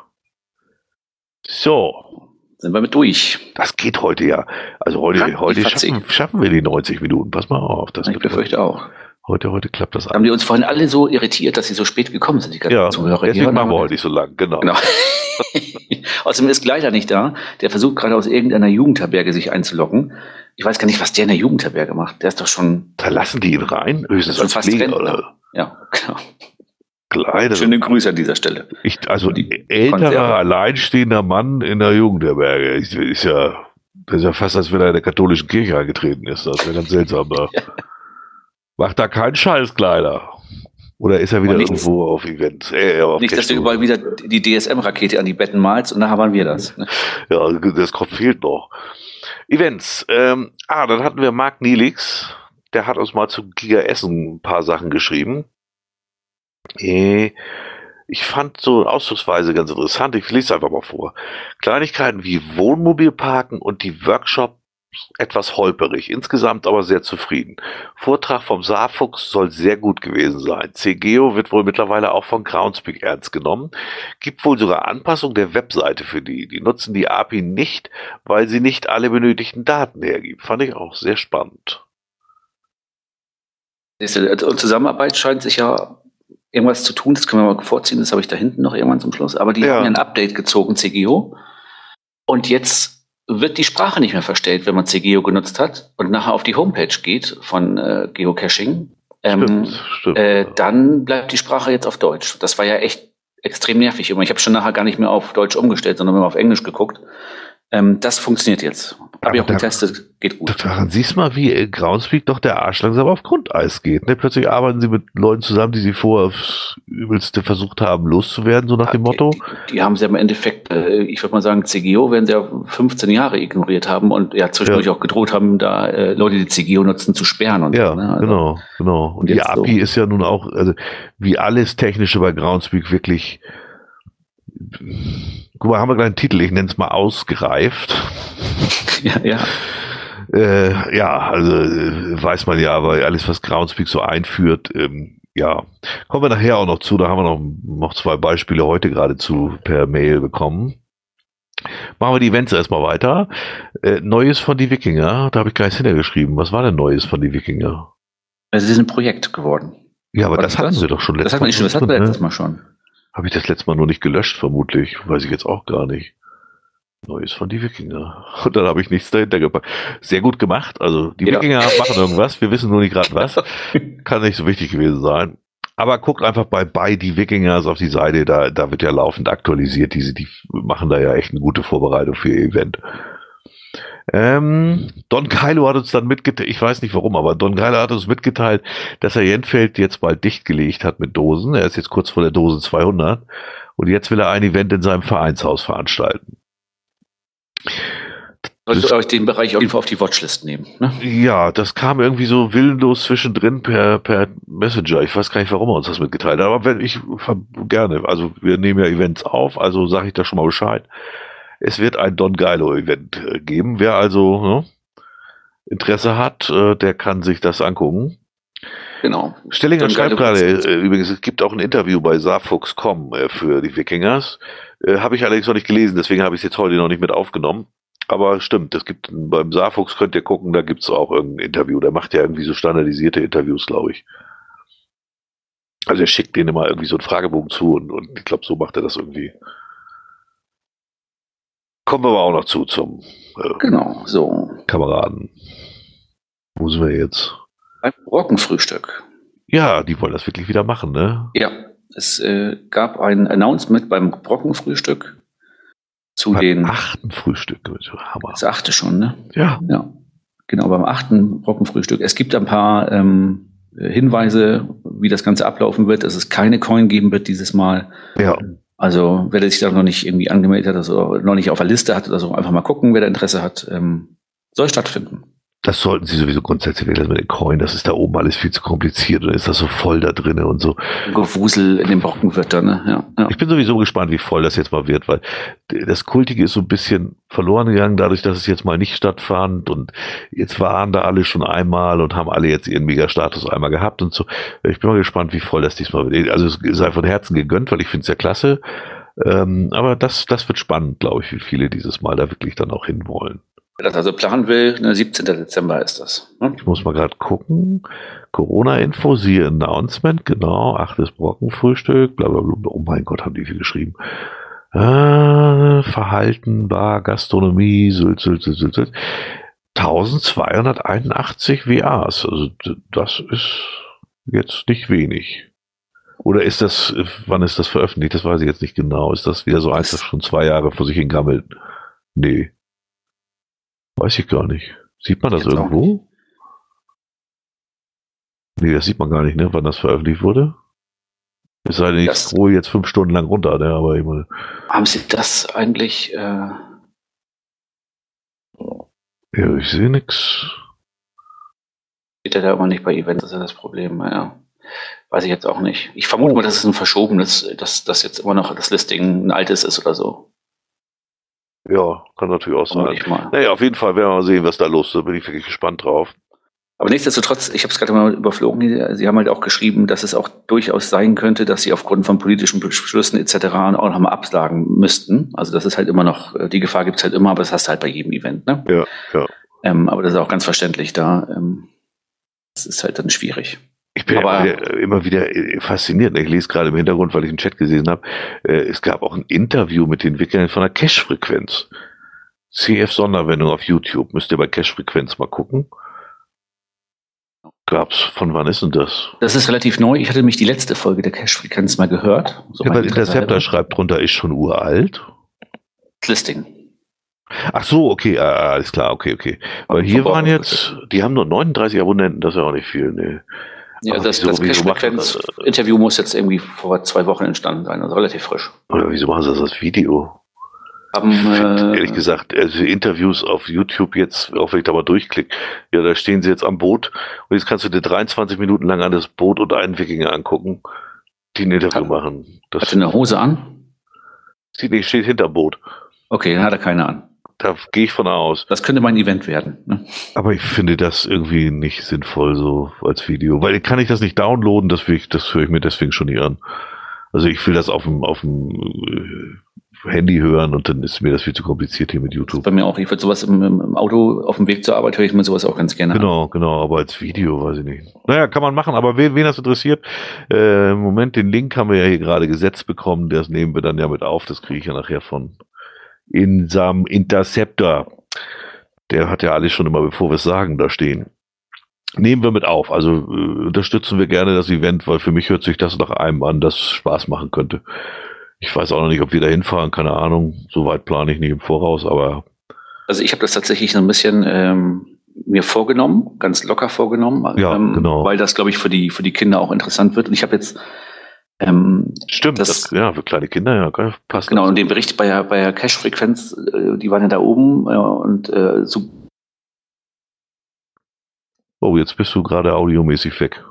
So. Sind wir mit durch. Das geht heute ja. Also heute, heute schaffen, schaffen, wir die 90 Minuten. Pass mal auf. Das ich befürchte auch. Heute, heute klappt das Haben die uns vorhin alle so irritiert, dass sie so spät gekommen sind, die ganzen ja, Zuhörer? Deswegen machen wir heute nicht so lang, genau. genau. *laughs* Außerdem ist Gleiter nicht da. Der versucht gerade aus irgendeiner Jugendherberge sich einzulocken. Ich weiß gar nicht, was der in der Jugendherberge macht. Der ist doch schon. Da lassen die ihn rein? Höchstens als fast Pfleger, oder? Ja, *laughs* genau. Kleider. Schöne Grüße an dieser Stelle. Ich, also die älterer, alleinstehender Mann in der Jugendherberge. Ist, ist ja, das ist ja fast, als wenn er in der katholischen Kirche eingetreten ist. Das wäre ganz seltsam da. *laughs* ja. Macht da keinen Scheiß, Kleider. Oder ist er wieder nicht, irgendwo auf Events? Äh, auf nicht, dass du überall wieder die DSM-Rakete an die Betten malst und nachher waren wir das. Ne? Ja, das Kopf fehlt noch. Events. Ähm, ah, dann hatten wir Marc Nielix. Der hat uns mal zu Giga Essen ein paar Sachen geschrieben. Äh, ich fand so Ausdrucksweise ganz interessant. Ich lese einfach mal vor. Kleinigkeiten wie Wohnmobilparken und die Workshop etwas holperig, insgesamt aber sehr zufrieden. Vortrag vom Saarfuchs soll sehr gut gewesen sein. CGO wird wohl mittlerweile auch von Groundspeak ernst genommen. Gibt wohl sogar Anpassung der Webseite für die. Die nutzen die API nicht, weil sie nicht alle benötigten Daten hergibt. Fand ich auch sehr spannend. Und Zusammenarbeit scheint sich ja irgendwas zu tun. Das können wir mal vorziehen. Das habe ich da hinten noch irgendwann zum Schluss. Aber die ja. haben ein Update gezogen, CGO. Und jetzt wird die Sprache nicht mehr verstellt, wenn man CGeo genutzt hat und nachher auf die Homepage geht von äh, Geocaching. Ähm, stimmt, stimmt. Äh, dann bleibt die Sprache jetzt auf Deutsch. Das war ja echt extrem nervig immer. Ich habe schon nachher gar nicht mehr auf Deutsch umgestellt, sondern immer auf Englisch geguckt. Ähm, das funktioniert jetzt. Habe ich auch getestet, geht gut. Daran siehst du mal, wie äh, Groundspeak doch der Arsch langsam auf Grundeis geht. Ne? Plötzlich arbeiten sie mit Leuten zusammen, die sie vorher aufs Übelste versucht haben, loszuwerden, so nach dem Motto. Die, die, haben sie im Endeffekt, äh, ich würde mal sagen, CGO werden sie ja 15 Jahre ignoriert haben und ja zwischendurch ja. auch gedroht haben, da äh, Leute, die CGO nutzen, zu sperren. Und ja, so, ne? also, genau, genau. Und, und die API so. ist ja nun auch, also wie alles Technische bei Groundspeak wirklich guck mal, haben wir gleich einen Titel, ich nenne es mal ausgereift. *laughs* Ja, ja. Äh, ja, also äh, weiß man ja, aber alles, was Groundspeak so einführt, ähm, ja, kommen wir nachher auch noch zu. Da haben wir noch, noch zwei Beispiele heute geradezu per Mail bekommen. Machen wir die Events erstmal weiter. Äh, Neues von die Wikinger, da habe ich gleich hintergeschrieben. Was war denn Neues von die Wikinger? Also, sie sind ein Projekt geworden. Ja, aber das, das hatten sie doch schon letztes Mal. Das hatten wir letztes Mal schon. Habe ich das letzte Mal nur nicht gelöscht, vermutlich. Weiß ich jetzt auch gar nicht. Neues von die Wikinger. *laughs* Und dann habe ich nichts dahinter gepackt. Sehr gut gemacht. Also die ja. Wikinger *laughs* machen irgendwas. Wir wissen nur nicht gerade was. Kann nicht so wichtig gewesen sein. Aber guckt einfach bei bei die Wikingers auf die Seite. Da, da wird ja laufend aktualisiert. Diese, die machen da ja echt eine gute Vorbereitung für ihr Event. Ähm, Don Kylo hat uns dann mitgeteilt, ich weiß nicht warum, aber Don Kylo hat uns mitgeteilt, dass er Jenfeld jetzt bald dichtgelegt hat mit Dosen. Er ist jetzt kurz vor der Dose 200 und jetzt will er ein Event in seinem Vereinshaus veranstalten. Solltest du euch den Bereich Fall auf die Watchlist nehmen. Ne? Ja, das kam irgendwie so willenlos zwischendrin per, per Messenger. Ich weiß gar nicht, warum er uns das mitgeteilt hat, aber wenn ich gerne. Also wir nehmen ja Events auf, also sage ich da schon mal Bescheid. Es wird ein Don Geilo-Event äh, geben. Wer also ne, Interesse hat, äh, der kann sich das angucken. Genau. Stellinger schreibt gerade, äh, übrigens, es gibt auch ein Interview bei Saarfuchs.com äh, für die Wikingers. Äh, habe ich allerdings noch nicht gelesen, deswegen habe ich es jetzt heute noch nicht mit aufgenommen. Aber stimmt, es gibt beim Saarfuchs könnt ihr gucken, da gibt es auch irgendein Interview. Der macht ja irgendwie so standardisierte Interviews, glaube ich. Also er schickt denen immer irgendwie so einen Fragebogen zu und, und ich glaube, so macht er das irgendwie. Kommen wir aber auch noch zu zum äh, genau, so. Kameraden. Wo sind wir jetzt? Beim Brockenfrühstück. Ja, die wollen das wirklich wieder machen, ne? Ja, es äh, gab ein Announcement beim Brockenfrühstück zu beim den achten Frühstück. Hammer. Das achte schon, ne? Ja. Ja. Genau, beim achten Brockenfrühstück. Es gibt ein paar ähm, Hinweise, wie das Ganze ablaufen wird, dass es keine Coin geben wird dieses Mal. Ja. Also wer sich da noch nicht irgendwie angemeldet hat, also noch nicht auf der Liste hat oder so, einfach mal gucken, wer da Interesse hat, ähm, soll stattfinden. Das sollten sie sowieso grundsätzlich wählen, mit den Coin. Das ist da oben alles viel zu kompliziert und ist das so voll da drin und so. Gewusel in den Brocken wird da, ne? Ja, ja. Ich bin sowieso gespannt, wie voll das jetzt mal wird, weil das Kultige ist so ein bisschen verloren gegangen, dadurch, dass es jetzt mal nicht stattfand und jetzt waren da alle schon einmal und haben alle jetzt ihren Mega-Status einmal gehabt und so. Ich bin mal gespannt, wie voll das diesmal wird. Also es sei von Herzen gegönnt, weil ich finde es ja klasse. Ähm, aber das, das wird spannend, glaube ich, wie viele dieses Mal da wirklich dann auch hinwollen. Wer das also planen will, ne, 17. Dezember ist das. Ne? Ich muss mal gerade gucken. Corona-Info, siehe Announcement, genau, achtes Brockenfrühstück, bla bla bla. Oh mein Gott, haben die viel geschrieben. Äh, Verhalten, Bar, Gastronomie, Sylt, Sylt, Sylt, Sylt, Sylt. 1281 WAs. Also das ist jetzt nicht wenig. Oder ist das, wann ist das veröffentlicht? Das weiß ich jetzt nicht genau. Ist das wieder so eins, das schon zwei Jahre vor sich hin gammelt? Nee. Weiß ich gar nicht. Sieht man das Jetzt irgendwo? Nee, das sieht man gar nicht, ne, wann das veröffentlicht wurde. Es sei denn, ich scroll jetzt fünf Stunden lang runter, ne? aber ich meine, Haben Sie das eigentlich? Äh, ja, ich sehe nix. Steht er da immer nicht bei Events, das ist ja das Problem. Ja. Weiß ich jetzt auch nicht. Ich vermute mal, dass es ein verschobenes, dass das jetzt immer noch das Listing ein altes ist oder so. Ja, kann natürlich auch sein. Naja, auf jeden Fall werden wir mal sehen, was da los ist. Da bin ich wirklich gespannt drauf. Aber nichtsdestotrotz, ich habe es gerade mal überflogen, Sie haben halt auch geschrieben, dass es auch durchaus sein könnte, dass Sie aufgrund von politischen Beschlüssen etc. auch nochmal absagen müssten. Also das ist halt immer noch, äh, die Gefahr gibt es halt immer, aber das hast du halt bei jedem Event. Ne? Ja, ja. Ähm, aber das ist auch ganz verständlich da. Ähm, das ist halt dann schwierig. Ich bin Aber- immer wieder, immer wieder äh, fasziniert. Ich lese gerade im Hintergrund, weil ich einen Chat gesehen habe. Äh, Es gab auch ein Interview mit den Entwicklern von der Cache-Frequenz. CF-Sonderwendung auf YouTube. Müsst ihr bei Cache-Frequenz mal gucken. Gab's. Von wann ist denn das? Das ist relativ neu. Ich hatte nämlich die letzte Folge der Cache-Frequenz mal gehört. So Ja, weil Interceptor schreibt drunter, ist schon uralt. Listing. Ach so, okay, ah, alles klar, okay, okay. Weil hier waren jetzt, die haben nur 39 Abonnenten, das ist ja auch nicht viel, ne. Ja, das, wieso- das? Cache-Frequenz-Interview muss jetzt irgendwie vor zwei Wochen entstanden sein, also relativ frisch. Oder wieso machen sie das als Video? Haben, äh, ehrlich gesagt, also Interviews auf YouTube jetzt, auch wenn ich da mal durchklicke, ja, da stehen sie jetzt am Boot und jetzt kannst du dir 23 Minuten lang an das Boot und einen Wikinger angucken, die ein Interview Hat- machen. Das hatte eine Hose an. sieht nicht, steht hinterm Boot. Okay, dann hat er keine an. Da gehe ich von aus. Das könnte mein Event werden. Ne? Aber ich finde das irgendwie nicht sinnvoll so als Video. Weil kann ich das nicht downloaden, das, will ich, das höre ich mir deswegen schon nicht an. Also ich will das auf dem, auf dem äh, Handy hören und dann ist mir das viel zu kompliziert hier mit YouTube. Bei mir auch. Ich würde sowas im, im Auto auf dem Weg zur Arbeit höre ich mir sowas auch ganz gerne an. Genau, genau, aber als Video weiß ich nicht. Naja, kann man machen, aber wen, wen das interessiert, äh, im Moment den Link haben wir ja hier gerade gesetzt bekommen, das nehmen wir dann ja mit auf, das kriege ich ja nachher von Insam Interceptor. Der hat ja alles schon immer, bevor wir es sagen, da stehen. Nehmen wir mit auf, also äh, unterstützen wir gerne das Event, weil für mich hört sich das nach einem an, das Spaß machen könnte. Ich weiß auch noch nicht, ob wir da hinfahren, keine Ahnung, soweit plane ich nicht im Voraus, aber Also ich habe das tatsächlich so ein bisschen ähm, mir vorgenommen, ganz locker vorgenommen, Ja, ähm, genau. weil das, glaube ich, für die, für die Kinder auch interessant wird. Und ich habe jetzt ähm, stimmt, Das- das, ja, für kleine Kinder, ja, passt. Genau, und den Bericht bei der, bei der Cache-Frequenz, äh, die waren ja da oben äh, und äh, so, Oh, jetzt bist du gerade audiomäßig weg.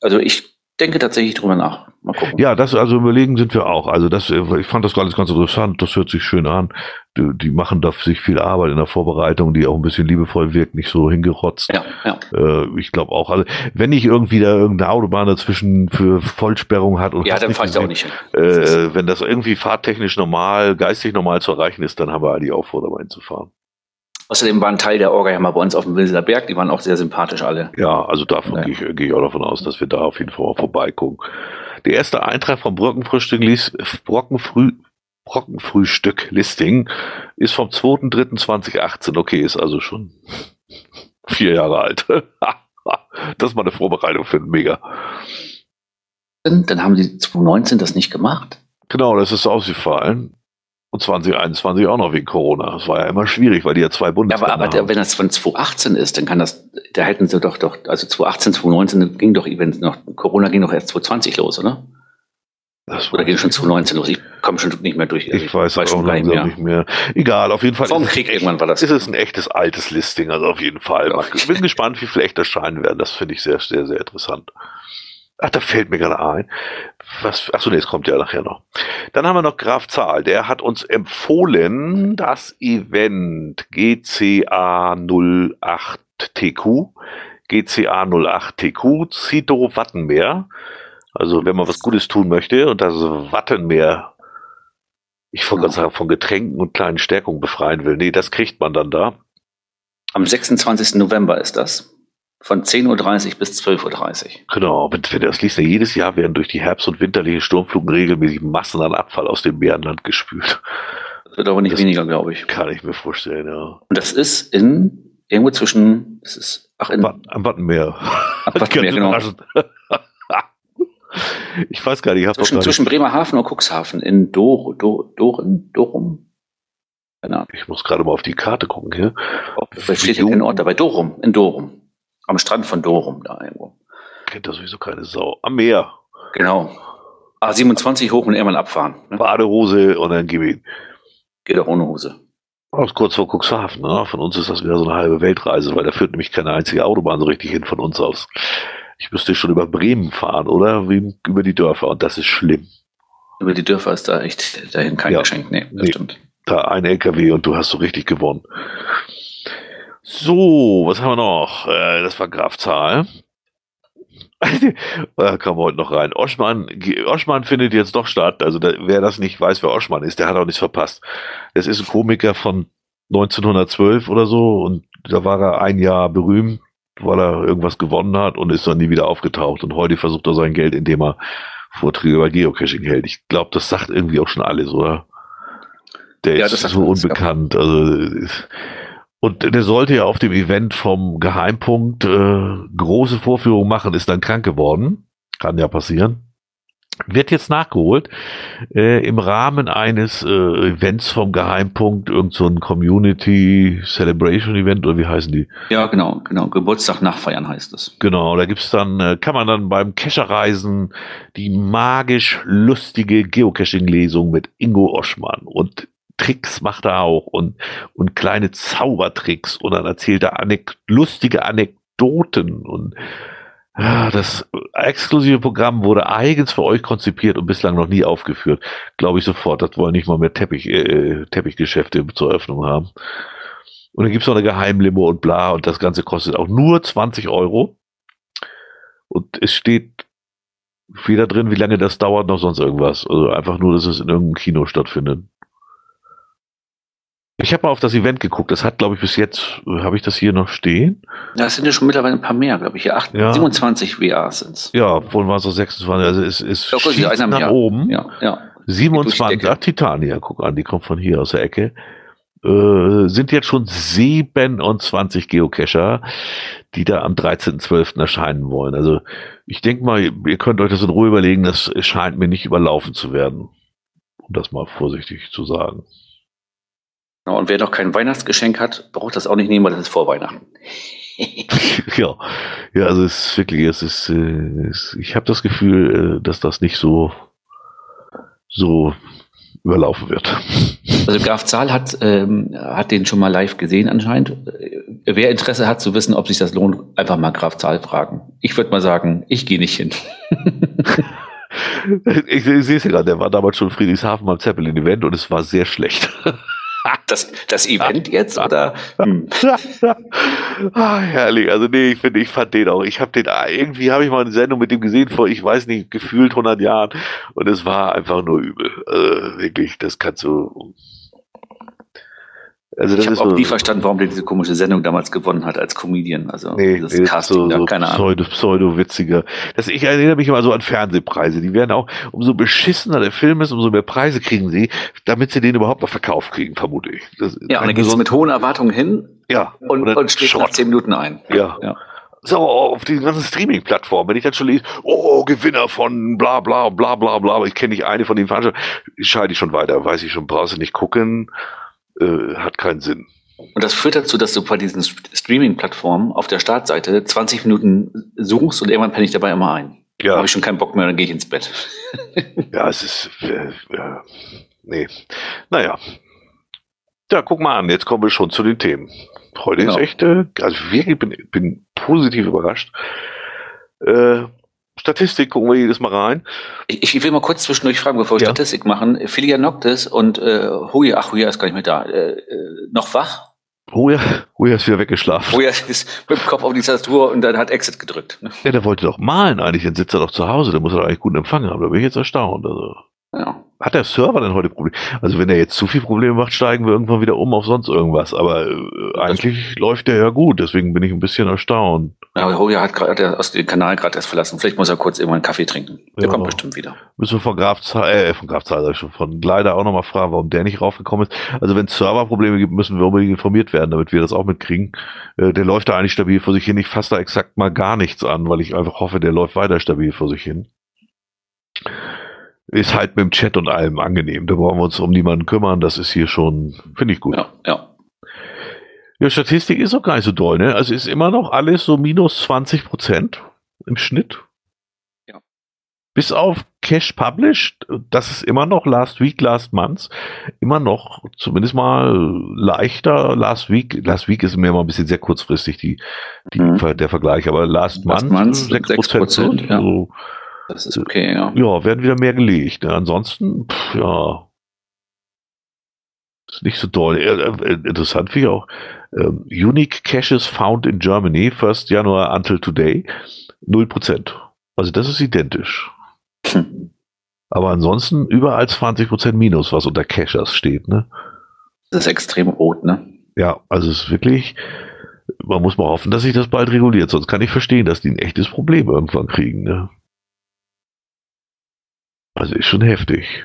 also ich denke tatsächlich drüber nach. Mal gucken. Ja, das also überlegen sind wir auch. Also das, ich fand das alles ganz interessant. Das hört sich schön an. Die, die machen da sich viel Arbeit in der Vorbereitung, die auch ein bisschen liebevoll wirkt, nicht so hingerotzt. Ja, ja. Äh, ich glaube auch. Also wenn nicht irgendwie da irgendeine Autobahn dazwischen für Vollsperrung hat und Ja, dann fahre ich da auch nicht hin. Äh, wenn das irgendwie fahrtechnisch normal, geistig normal zu erreichen ist, dann haben wir die Aufforderung hinzufahren. Außerdem war ein Teil der Orga ja mal bei uns auf dem Wilser Berg, die waren auch sehr sympathisch alle. Ja, also davon gehe ich, gehe ich auch davon aus, dass wir da auf jeden Fall vorbeigucken. Der erste Eintrag vom Brockenfrühstück ließ Brockenfrüh, Brockenfrühstück Listing ist vom 2.3.2018. Okay, ist also schon vier Jahre alt. *laughs* das ist mal eine Vorbereitung für ein Mega. Dann haben sie 2019 das nicht gemacht. Genau, das ist ausgefallen. Und 2021 auch noch wegen Corona. Das war ja immer schwierig, weil die ja zwei Ja, Bundesländer aber, aber der, haben. wenn das von 2018 ist, dann kann das, da hätten sie doch, doch, also 2018, 2019 ging doch Events noch, Corona ging doch erst 2020 los, oder? Das Oder ging schon 2019 los? Ich komme schon nicht mehr durch. Ich weiß, auch schon gar nicht mehr. nicht mehr. Egal, auf jeden Fall. Es Krieg echt- irgendwann war das. ist es ein echtes altes Listing, also auf jeden Fall. Ja. Ich bin gespannt, wie viel echt erscheinen werden. Das finde ich sehr, sehr, sehr interessant. Ach, da fällt mir gerade ein. Was, achso, nee, es kommt ja nachher noch. Dann haben wir noch Graf Zahl. Der hat uns empfohlen, das Event GCA 08TQ, GCA 08TQ, Cito Wattenmeer. Also, wenn man was Gutes tun möchte und das Wattenmeer ich wollte gerade sagen, von Getränken und kleinen Stärkungen befreien will. Nee, das kriegt man dann da. Am 26. November ist das. Von 10.30 Uhr bis 12.30 Uhr. Genau, wenn, wenn du das liest, ja, jedes Jahr werden durch die Herbst- und winterlichen Sturmfluten regelmäßig Massen an Abfall aus dem Bärenland gespült. Das wird aber nicht Das- weniger, glaube ich. Kann ich mir vorstellen, ja. Und das ist in, irgendwo zwischen, es ist, ach, in, Wat- Am Wattenmeer. Am Wattenmeer, *laughs* genau. *laughs* ich weiß gar nicht, ich habe zwischen, zwischen Bremerhaven und Cuxhaven in Dor, Dor, Doren, Dorum. Keine Ahnung. ich muss gerade mal auf die Karte gucken hier. Da steht hier kein Ort dabei. Dorum, in Dorum. Am Strand von Dorum, da irgendwo. Kennt da sowieso keine Sau. Am Meer. Genau. A27 hoch und irgendwann abfahren. Ne? Badehose und dann gib ihn. Geht auch ohne Hose. Aus kurz vor Cuxhaven. Ne? Von uns ist das wieder so eine halbe Weltreise, weil da führt nämlich keine einzige Autobahn so richtig hin von uns aus. Ich müsste schon über Bremen fahren, oder? Wie über die Dörfer. Und das ist schlimm. Über die Dörfer ist da echt dahin kein ja. Geschenk. Nee, das nee. stimmt. Da ein LKW und du hast so richtig gewonnen. So, was haben wir noch? Äh, das war Grafzahl. da *laughs* kam heute noch rein. Oschmann, Oschmann findet jetzt doch statt. Also da, wer das nicht weiß, wer Oschmann ist, der hat auch nichts verpasst. Das ist ein Komiker von 1912 oder so und da war er ein Jahr berühmt, weil er irgendwas gewonnen hat und ist dann nie wieder aufgetaucht. Und heute versucht er sein Geld, indem er Vorträge über Geocaching hält. Ich glaube, das sagt irgendwie auch schon alles, oder? Der ja, ist so unbekannt. Also und der sollte ja auf dem Event vom Geheimpunkt äh, große Vorführungen machen, ist dann krank geworden. Kann ja passieren. Wird jetzt nachgeholt äh, im Rahmen eines äh, Events vom Geheimpunkt, irgend so ein Community Celebration Event oder wie heißen die? Ja, genau, genau. Geburtstag nachfeiern heißt es. Genau, da gibt's dann, äh, kann man dann beim Cacher-Reisen die magisch lustige Geocaching-Lesung mit Ingo Oschmann und Tricks macht er auch und, und kleine Zaubertricks und dann erzählt er Anek lustige Anekdoten und ja, das exklusive Programm wurde eigens für euch konzipiert und bislang noch nie aufgeführt. Glaube ich sofort. Das wollen nicht mal mehr Teppich, äh, Teppichgeschäfte zur Eröffnung haben. Und dann gibt's noch eine Geheimlimo und bla und das Ganze kostet auch nur 20 Euro. Und es steht weder drin, wie lange das dauert, noch sonst irgendwas. Also einfach nur, dass es in irgendeinem Kino stattfindet. Ich habe mal auf das Event geguckt. Das hat, glaube ich, bis jetzt, habe ich das hier noch stehen? Es sind ja schon mittlerweile ein paar mehr, glaube ich. Hier acht, ja. 27 VRs sind es. Ja, wohl waren es so 26. Also es ist ja, nach Jahr. oben. Ja, ja. 27, ach, Titania, guck an, die kommt von hier aus der Ecke. Äh, sind jetzt schon 27 Geocacher, die da am 13.12. erscheinen wollen. Also ich denke mal, ihr könnt euch das in Ruhe überlegen, das scheint mir nicht überlaufen zu werden. Um das mal vorsichtig zu sagen. Und wer noch kein Weihnachtsgeschenk hat, braucht das auch nicht nehmen, weil das ist vor Weihnachten. *laughs* ja, ja, also es ist wirklich, es ist, äh, es, ich habe das Gefühl, äh, dass das nicht so so überlaufen wird. *laughs* Also Graf Zahl hat, ähm, hat den schon mal live gesehen anscheinend. Äh, wer Interesse hat zu wissen, ob sich das lohnt, einfach mal Graf Zahl fragen. Ich würde mal sagen, ich gehe nicht hin. *laughs* ich, ich sehe es ja gerade, der war damals schon Friedrichshafen beim Zeppelin-Event und es war sehr schlecht. *laughs* Das, das Event jetzt oder? Hm. *laughs* ah, herrlich. Also nee, ich finde, ich fand den auch. Ich habe den irgendwie habe ich mal eine Sendung mit dem gesehen vor, ich weiß nicht, gefühlt 100 Jahren und es war einfach nur übel. Also, wirklich, das kannst du also ich habe auch so, nie verstanden, warum der diese komische Sendung damals gewonnen hat als Comedian. Also nee, das nee, Casting so, da, so keine Pseudo, Pseudo-witziger. Das, ich erinnere mich immer so an Fernsehpreise. Die werden auch, umso beschissener der Film ist, umso mehr Preise kriegen sie, damit sie den überhaupt noch verkauft kriegen, vermute ich. Das, ja, und dann gehst du mit hohen Erwartungen hin ja, und, und, und schlägt nach zehn Minuten ein. Ja. ja. So, auf diesen ganzen Streaming-Plattformen, wenn ich dann schon lese, oh, Gewinner von bla bla bla bla bla, ich kenne nicht eine von den Veranstaltungen, scheide ich schon weiter, weiß ich schon, brauchst du nicht gucken äh, hat keinen Sinn. Und das führt dazu, dass du bei diesen Streaming-Plattformen auf der Startseite 20 Minuten suchst und irgendwann penne ich dabei immer ein. Ja. Habe ich schon keinen Bock mehr, dann gehe ich ins Bett. *laughs* ja, es ist. Äh, äh, nee. Naja. Ja, guck mal an, jetzt kommen wir schon zu den Themen. Heute genau. ist echt, äh, also wirklich bin, bin positiv überrascht. Äh, Statistik gucken wir jedes Mal rein. Ich, ich will mal kurz zwischendurch fragen, bevor wir ja. Statistik machen. Filia Noctis und äh, Huya, ach Huya ist gar nicht mehr da, äh, äh noch wach? Huya, Huya ist wieder weggeschlafen. Huya ist mit dem Kopf auf die Tastatur und dann hat Exit gedrückt. Ne? Ja, der wollte doch malen eigentlich, dann sitzt er doch zu Hause, der muss er doch eigentlich guten Empfang haben, da bin ich jetzt erstaunt. Also. Ja. Hat der Server denn heute Probleme? Also wenn er jetzt zu viel Probleme macht, steigen wir irgendwann wieder um auf sonst irgendwas. Aber äh, eigentlich läuft der ja gut, deswegen bin ich ein bisschen erstaunt. Ja, aber Hoja hat gerade aus dem Kanal gerade erst verlassen. Vielleicht muss er kurz irgendwann einen Kaffee trinken. Der ja. kommt bestimmt wieder. Müssen wir von Graf Zahl, äh, von Graf Zahl, sag ich schon, von Gleider auch nochmal fragen, warum der nicht raufgekommen ist. Also wenn es Serverprobleme gibt, müssen wir unbedingt informiert werden, damit wir das auch mitkriegen. Äh, der läuft da eigentlich stabil vor sich hin. Ich fasse da exakt mal gar nichts an, weil ich einfach hoffe, der läuft weiter stabil vor sich hin ist halt mit dem Chat und allem angenehm. Da brauchen wir uns um niemanden kümmern. Das ist hier schon, finde ich gut. Ja, ja. Ja, Statistik ist auch gar nicht so doll, ne? Also ist immer noch alles so minus 20 Prozent im Schnitt. Ja. Bis auf Cache published. Das ist immer noch Last Week, Last Month. Immer noch zumindest mal leichter. Last Week, Last Week ist mir immer ein bisschen sehr kurzfristig die, die mhm. der Vergleich, aber Last, Last Month, 6%. 6% ja. also, das ist okay, ja. Ja, werden wieder mehr gelegt. Ne? Ansonsten, pff, ja, nicht so toll. Äh, interessant finde ich auch. Ähm, unique Caches found in Germany, 1. Januar until today, 0%. Also das ist identisch. Hm. Aber ansonsten überall 20% Minus, was unter Cachers steht, ne? Das ist extrem rot, ne? Ja, also es ist wirklich, man muss mal hoffen, dass sich das bald reguliert, sonst kann ich verstehen, dass die ein echtes Problem irgendwann kriegen, ne? Also ist schon heftig.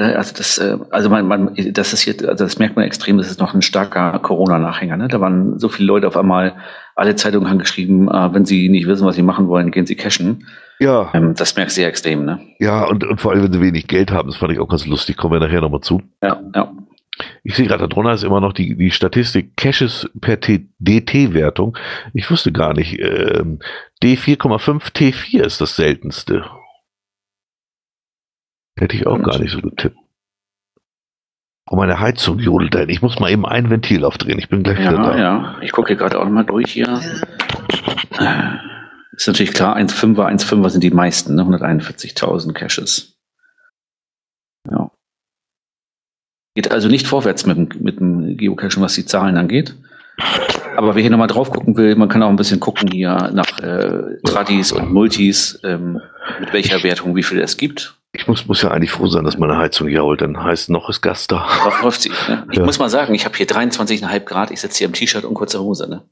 Äh, also das, äh, also man, man, das ist jetzt, also das merkt man extrem, das ist noch ein starker Corona-Nachhänger. Ne? Da waren so viele Leute auf einmal, alle Zeitungen haben geschrieben, äh, wenn sie nicht wissen, was sie machen wollen, gehen sie cashen. Ja. Ähm, das merkt sehr extrem, ne? Ja, und, und vor allem, wenn sie wenig Geld haben, das fand ich auch ganz lustig, kommen wir nachher nochmal zu. Ja, ja. Ich sehe gerade, darunter ist immer noch die, die Statistik Caches per DT-Wertung. Ich wusste gar nicht, ähm, D4,5 T4 ist das seltenste. Hätte ich auch gar nicht so getippt. Oh, meine Heizung jodelt ein. Ich muss mal eben ein Ventil aufdrehen. Ich bin gleich ja, wieder da. Ja, ich gucke hier gerade auch mal durch hier. Ist natürlich klar, 1,5er, 1,5er sind die meisten, ne? 141.000 Caches. Ja. Geht also nicht vorwärts mit dem, mit dem Geocachen, was die Zahlen angeht. Aber wer hier nochmal drauf gucken will, man kann auch ein bisschen gucken hier nach äh, Tradis und Multis, ähm, mit welcher Wertung, wie viel es gibt. Ich muss, muss ja eigentlich froh sein, dass meine Heizung jault, dann heißt noch ist Gast da. Darauf läuft sie. Ne? Ich ja. muss mal sagen, ich habe hier 23,5 Grad, ich sitze hier im T-Shirt und kurzer Hose. Ne?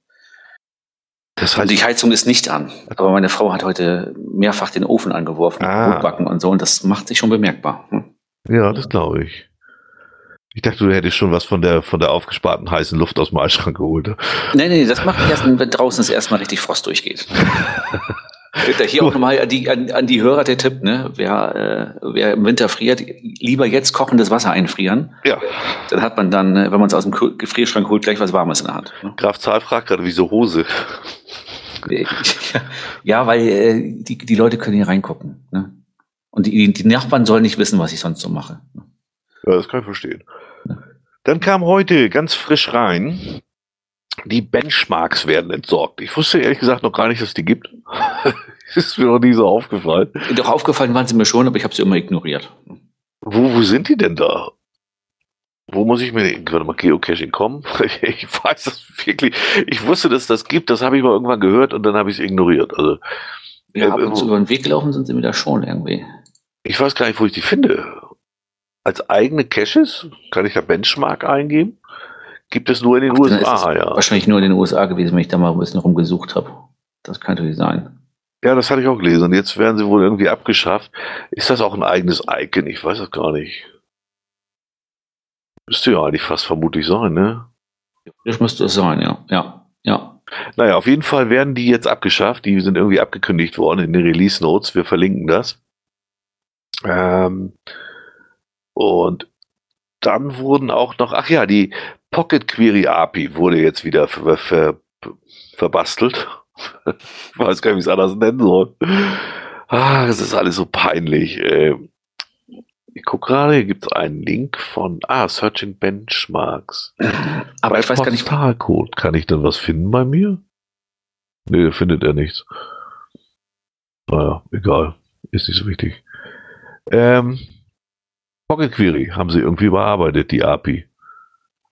Das heißt, und die Heizung ist nicht an. Aber meine Frau hat heute mehrfach den Ofen angeworfen, ah. Brotbacken und so, und das macht sich schon bemerkbar. Hm? Ja, das glaube ich. Ich dachte, du hättest schon was von der, von der aufgesparten heißen Luft aus dem Eisschrank geholt. Nee, nee, das mache ich erst, wenn draußen es erstmal richtig Frost durchgeht. *laughs* Hier auch nochmal an die, an, an die Hörer der Tipp, ne? Wer, äh, wer im Winter friert, lieber jetzt kochendes Wasser einfrieren. Ja. Dann hat man dann, äh, wenn man es aus dem Gefrierschrank holt, gleich was Warmes in der Hand. Ne? Graf Zahl fragt gerade, wieso Hose? ja, weil äh, die, die Leute können hier reingucken. Ne? Und die, die Nachbarn sollen nicht wissen, was ich sonst so mache. Ne? Ja, das kann ich verstehen. Dann kam heute ganz frisch rein, die Benchmarks werden entsorgt. Ich wusste ehrlich gesagt noch gar nicht, dass es die gibt. *laughs* ist mir noch nie so aufgefallen. Doch aufgefallen waren sie mir schon, aber ich habe sie immer ignoriert. Wo, wo sind die denn da? Wo muss ich mir, warte mal, Geocaching kommen? *laughs* Ich weiß das wirklich. Ich wusste, dass das gibt, das habe ich mal irgendwann gehört und dann habe ich es ignoriert. Also, ja, ab und zu über den Weg gelaufen sind sie mir da schon irgendwie. Ich weiß gar nicht, wo ich die finde. Als eigene Caches kann ich da Benchmark eingeben? Gibt es nur in den Ach, USA, ja. Wahrscheinlich nur in den USA gewesen, wenn ich da mal ein bisschen rumgesucht habe. Das kann natürlich sein. Ja, das hatte ich auch gelesen. Und jetzt werden sie wohl irgendwie abgeschafft. Ist das auch ein eigenes Icon? Ich weiß es gar nicht. Müsste ja eigentlich fast vermutlich sein, ne? Das müsste es sein, ja. Ja, ja. Naja, auf jeden Fall werden die jetzt abgeschafft. Die sind irgendwie abgekündigt worden in den Release Notes. Wir verlinken das. Ähm, und dann wurden auch noch, ach ja, die Pocket Query API wurde jetzt wieder ver, ver, verbastelt. *laughs* ich weiß gar nicht, wie ich es anders nennen soll. Ah, das ist alles so peinlich. Ich gucke gerade, hier gibt es einen Link von, ah, Searching Benchmarks. Aber bei ich weiß gar nicht. Code. Kann ich denn was finden bei mir? Nee, findet er nichts. Naja, egal. Ist nicht so wichtig. Ähm, Pocket Query haben sie irgendwie bearbeitet, die API.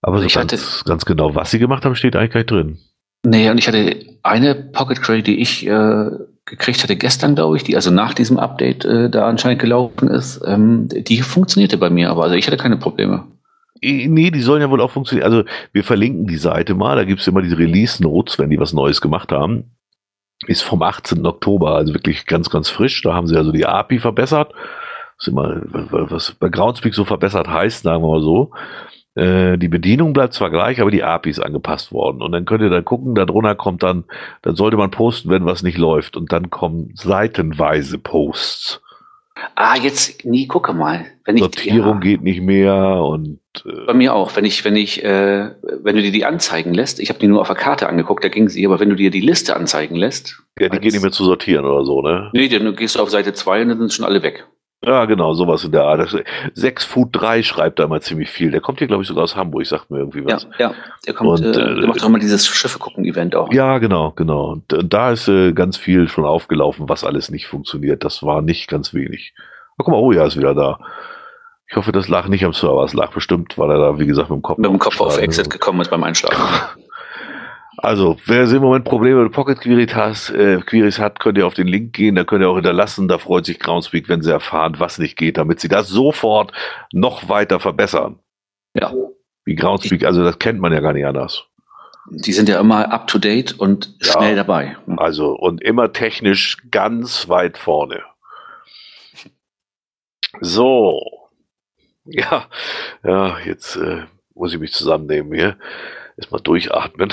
Aber so ganz, hatte, ganz genau, was sie gemacht haben, steht eigentlich gar nicht drin. Nee, und ich hatte eine Pocket Query, die ich äh, gekriegt hatte gestern, glaube ich, die also nach diesem Update äh, da anscheinend gelaufen ist, ähm, die funktionierte bei mir, aber also ich hatte keine Probleme. Nee, die sollen ja wohl auch funktionieren. Also wir verlinken die Seite mal, da gibt es immer diese Release-Notes, wenn die was Neues gemacht haben. Ist vom 18. Oktober, also wirklich ganz, ganz frisch. Da haben sie also die API verbessert was immer, was bei Groundspeak so verbessert heißt, sagen wir mal so. Äh, die Bedienung bleibt zwar gleich, aber die API ist angepasst worden. Und dann könnt ihr da gucken, da drunter kommt dann, dann sollte man posten, wenn was nicht läuft. Und dann kommen seitenweise Posts. Ah, jetzt, nie, gucke mal. Wenn ich, Sortierung ja. geht nicht mehr und. Äh, Bei mir auch. Wenn ich, wenn ich, äh, wenn du dir die anzeigen lässt, ich habe die nur auf der Karte angeguckt, da ging sie, aber wenn du dir die Liste anzeigen lässt. Ja, die geht nicht mehr zu sortieren oder so, ne? Nee, dann gehst du auf Seite 2 und dann sind schon alle weg. Ja, genau, sowas in der Art. 6 Foot 3 schreibt da mal ziemlich viel. Der kommt hier, glaube ich, sogar aus Hamburg, sagt mir irgendwie was. Ja, ja. Der kommt, und, äh, der macht auch mal dieses Schiffe gucken Event auch. Ja, genau, genau. Und, und da ist äh, ganz viel schon aufgelaufen, was alles nicht funktioniert. Das war nicht ganz wenig. Oh, guck mal, oh ja, ist wieder da. Ich hoffe, das lag nicht am Server. Es lag bestimmt, weil er da, wie gesagt, mit dem Kopf, mit dem Kopf auf Exit gekommen ist beim Einschlagen. *laughs* Also, wer im Moment Probleme mit Pocket Queries, hat, äh, Queries hat, könnt ihr auf den Link gehen, da könnt ihr auch hinterlassen. Da freut sich Groundspeak, wenn sie erfahren, was nicht geht, damit sie das sofort noch weiter verbessern. Ja. Wie Groundspeak, also das kennt man ja gar nicht anders. Die sind ja immer up to date und schnell ja, dabei. Also, und immer technisch ganz weit vorne. So. Ja, ja, jetzt äh, muss ich mich zusammennehmen hier. Erstmal durchatmen.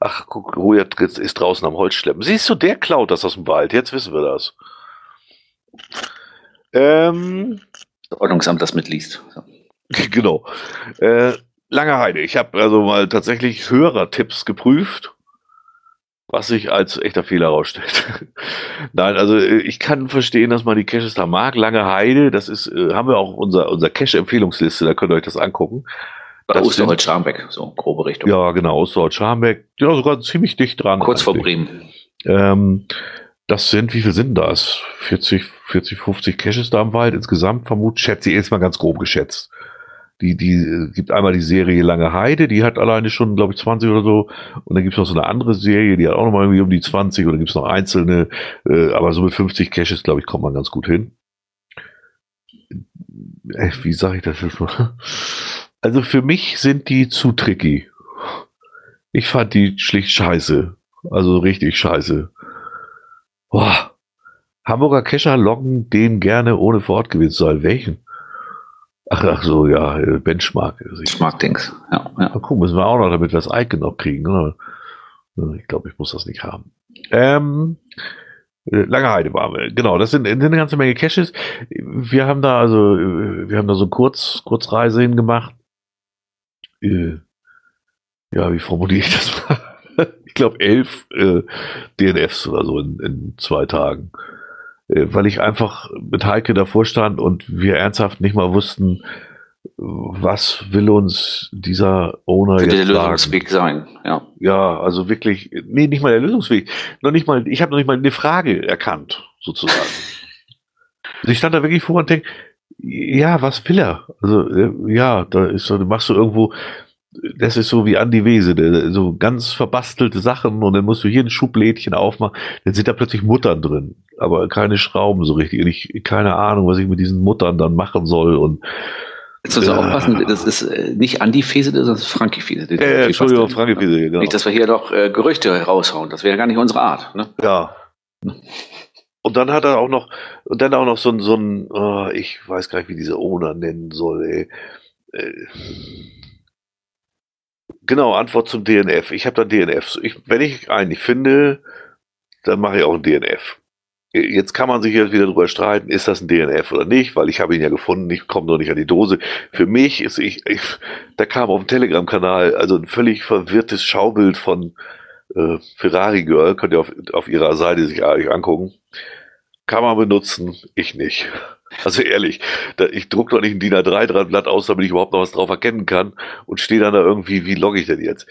Ach, guck, Rujat ist draußen am Holz schleppen. Siehst du, der klaut das aus dem Wald. Jetzt wissen wir das. Ähm, Ordnungsamt das mitliest. So. *laughs* Genau. Äh, Lange Heide. Ich habe also mal tatsächlich Hörertipps geprüft, was sich als echter Fehler herausstellt. *laughs* Nein, also äh, ich kann verstehen, dass man die Caches da mag. Lange Heide, das ist, äh, haben wir auch unser, unser Cache-Empfehlungsliste, da könnt ihr euch das angucken. Bei Osterholz-Scharmbeck, so grobe Richtung. Ja, genau, Osterholz-Scharmbeck. Ja, sogar ziemlich dicht dran. Kurz vor Bremen. Ähm, das sind, wie viel sind das? 40, 40, 50 Caches da im Wald insgesamt, vermutlich, schätze ich jetzt mal ganz grob geschätzt. Die, die gibt einmal die Serie Lange Heide, die hat alleine schon, glaube ich, 20 oder so. Und dann gibt es noch so eine andere Serie, die hat auch nochmal irgendwie um die 20 oder gibt es noch einzelne. Äh, aber so mit 50 Caches, glaube ich, kommt man ganz gut hin. Äh, wie sage ich das jetzt mal? Also für mich sind die zu tricky. Ich fand die schlicht scheiße. Also richtig scheiße. Boah. Hamburger Kescher loggen den gerne ohne Fortgewinn zu sein. Welchen? Ach, ach so, ja, Benchmark. Benchmark-Dings, ja. ja. Mal gucken, müssen wir auch noch, damit wir das Icon noch kriegen. Oder? Ich glaube, ich muss das nicht haben. Ähm, äh, Lange Heide waren wir. Genau, das sind, sind eine ganze Menge Caches. Wir haben da also, wir haben da so Kurz, Kurzreise hingemacht. Äh, ja, wie formuliere ich das mal? *laughs* ich glaube, elf äh, DNFs oder so in, in zwei Tagen. Äh, weil ich einfach mit Heike davor stand und wir ernsthaft nicht mal wussten, was will uns dieser Owner jetzt der Lösungsweg sagen. sein, ja. Ja, also wirklich, nee, nicht mal der Lösungsweg. Noch nicht mal, ich habe noch nicht mal eine Frage erkannt, sozusagen. *laughs* also ich stand da wirklich vor und denke, ja, was will er? Also, äh, ja, da ist so, machst du irgendwo, das ist so wie Andi Wese, so ganz verbastelte Sachen und dann musst du hier ein Schublädchen aufmachen, dann sind da plötzlich Muttern drin, aber keine Schrauben so richtig. Und ich, keine Ahnung, was ich mit diesen Muttern dann machen soll und Jetzt muss äh, aufpassen, das ist äh, nicht Andi Fese, das ist Frankie Fese. Äh, Entschuldigung, Frankie Fese, genau. Nicht, dass wir hier doch äh, Gerüchte raushauen, das wäre gar nicht unsere Art. Ne? Ja. *laughs* Und dann hat er auch noch, und dann auch noch so ein, so ein oh, ich weiß gar nicht, wie diese Owner nennen soll, ey. Äh, genau, Antwort zum DNF. Ich habe da DNF. Ich, wenn ich einen finde, dann mache ich auch ein DNF. Jetzt kann man sich jetzt wieder darüber streiten, ist das ein DNF oder nicht, weil ich habe ihn ja gefunden, ich komme noch nicht an die Dose. Für mich ist ich, ich da kam auf dem Telegram-Kanal also ein völlig verwirrtes Schaubild von äh, Ferrari Girl, könnt ihr auf, auf ihrer Seite sich eigentlich angucken. Kann man benutzen, ich nicht. *laughs* Also ehrlich, da, ich druck doch nicht ein DIN A3-Blatt aus, damit ich überhaupt noch was drauf erkennen kann und stehe dann da irgendwie, wie logge ich denn jetzt?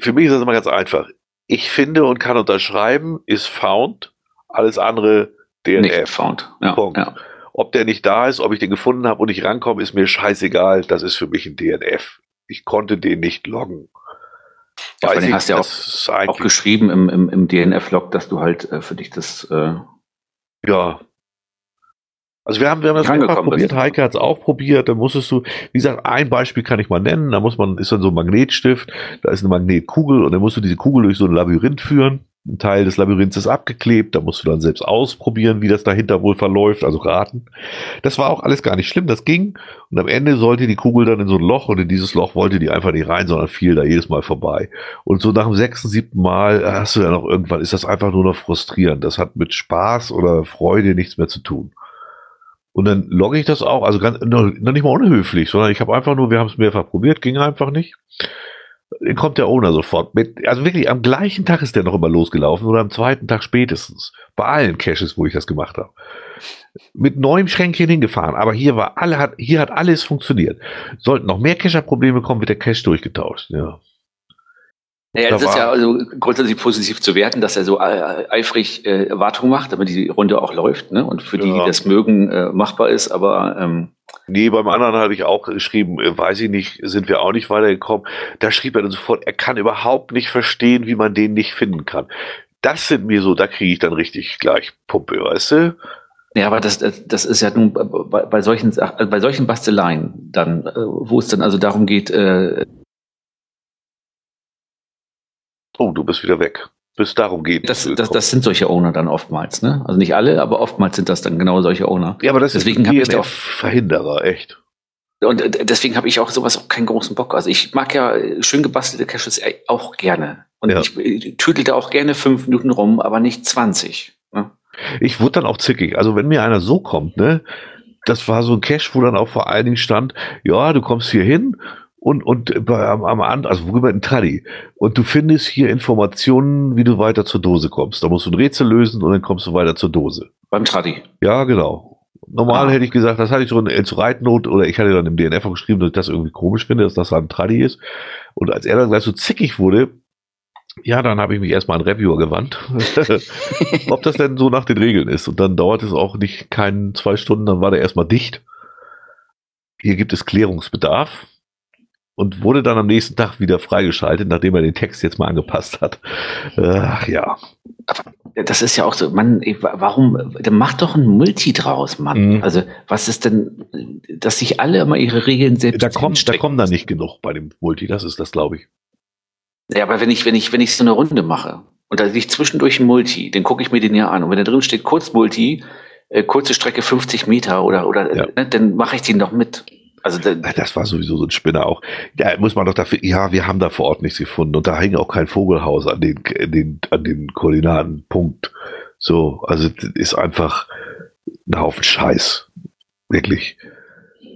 Für mich ist das immer ganz einfach. Ich finde und kann unterschreiben, ist found, alles andere DNF. Nicht found. Ja, Punkt. Ja. Ob der nicht da ist, ob ich den gefunden habe und ich rankomme, ist mir scheißegal. Das ist für mich ein DNF. Ich konnte den nicht loggen. Ja, du hast ja auch, auch geschrieben im, im, im DNF-Log, dass du halt äh, für dich das. Äh ja. Also wir haben, wir haben das einfach probiert, bist. Heike hat es auch probiert, da musstest du, wie gesagt, ein Beispiel kann ich mal nennen, da muss man, ist dann so ein Magnetstift, da ist eine Magnetkugel und dann musst du diese Kugel durch so ein Labyrinth führen ein Teil des Labyrinths ist abgeklebt, da musst du dann selbst ausprobieren, wie das dahinter wohl verläuft, also raten. Das war auch alles gar nicht schlimm, das ging. Und am Ende sollte die Kugel dann in so ein Loch und in dieses Loch wollte die einfach nicht rein, sondern fiel da jedes Mal vorbei. Und so nach dem sechsten, siebten Mal hast du ja noch irgendwann, ist das einfach nur noch frustrierend. Das hat mit Spaß oder Freude nichts mehr zu tun. Und dann logge ich das auch, also ganz, noch nicht mal unhöflich, sondern ich habe einfach nur, wir haben es mehrfach probiert, ging einfach nicht. Kommt der Owner sofort mit, also wirklich am gleichen Tag ist der noch immer losgelaufen oder am zweiten Tag spätestens. Bei allen Caches, wo ich das gemacht habe. Mit neuem Schränkchen hingefahren, aber hier war alle, hat, hier hat alles funktioniert. Sollten noch mehr Cacher-Probleme kommen, wird der Cache durchgetauscht, ja. Naja, es ist ja also grundsätzlich positiv zu werten, dass er so äh, eifrig äh, Wartung macht, damit die Runde auch läuft, ne? Und für die, ja. die das mögen, äh, machbar ist, aber ähm, Nee, beim anderen hatte ich auch geschrieben, äh, weiß ich nicht, sind wir auch nicht weitergekommen. Da schrieb er dann sofort, er kann überhaupt nicht verstehen, wie man den nicht finden kann. Das sind mir so, da kriege ich dann richtig gleich Pumpe, weißt du? Ja, aber das, das ist ja nun bei, bei solchen bei solchen Basteleien dann, äh, wo es dann also darum geht, äh, Oh, du bist wieder weg. Bis darum geht. Das, das, das sind solche Owner dann oftmals, ne? Also nicht alle, aber oftmals sind das dann genau solche Owner. Ja, aber das deswegen ist ein Verhinderer, echt. Und äh, deswegen habe ich auch sowas auch keinen großen Bock. Also ich mag ja schön gebastelte Caches auch gerne. Und ja. ich, ich tüdel da auch gerne fünf Minuten rum, aber nicht 20. Ne? Ich wurde dann auch zickig. Also wenn mir einer so kommt, ne, das war so ein Cache, wo dann auch vor allen Dingen stand, ja, du kommst hier hin und, und am, am An, also worüber ein Traddy. Und du findest hier Informationen, wie du weiter zur Dose kommst. Da musst du ein Rätsel lösen und dann kommst du weiter zur Dose. Beim Traddy. Ja, genau. Normal ah. hätte ich gesagt, das hatte ich so in zu Reitnot oder ich hatte dann im DNF auch geschrieben, dass ich das irgendwie komisch finde, dass das ein Traddy ist. Und als er dann gleich so zickig wurde, ja, dann habe ich mich erstmal an Reviewer gewandt, *laughs* ob das denn so nach den Regeln ist. Und dann dauert es auch nicht keinen zwei Stunden, dann war der erstmal dicht. Hier gibt es Klärungsbedarf und wurde dann am nächsten Tag wieder freigeschaltet, nachdem er den Text jetzt mal angepasst hat. Ach ja. Das ist ja auch so, man, warum, dann mach doch ein Multi draus, Mann. Mhm. Also, was ist denn, dass sich alle immer ihre Regeln selbst Da kommt, da kommen da nicht genug bei dem Multi, das ist das, glaube ich. Ja, aber wenn ich, wenn ich, wenn ich so eine Runde mache und da liegt zwischendurch ein Multi, dann gucke ich mir den ja an. Und wenn da drin steht kurz Multi, äh, kurze Strecke 50 Meter oder, oder, ja. ne, dann mache ich den doch mit. Also das war sowieso so ein Spinner auch. Da muss man doch dafür, ja, wir haben da vor Ort nichts gefunden und da hing auch kein Vogelhaus an den, den, an den Koordinaten. Punkt. So, also ist einfach ein Haufen Scheiß. Wirklich.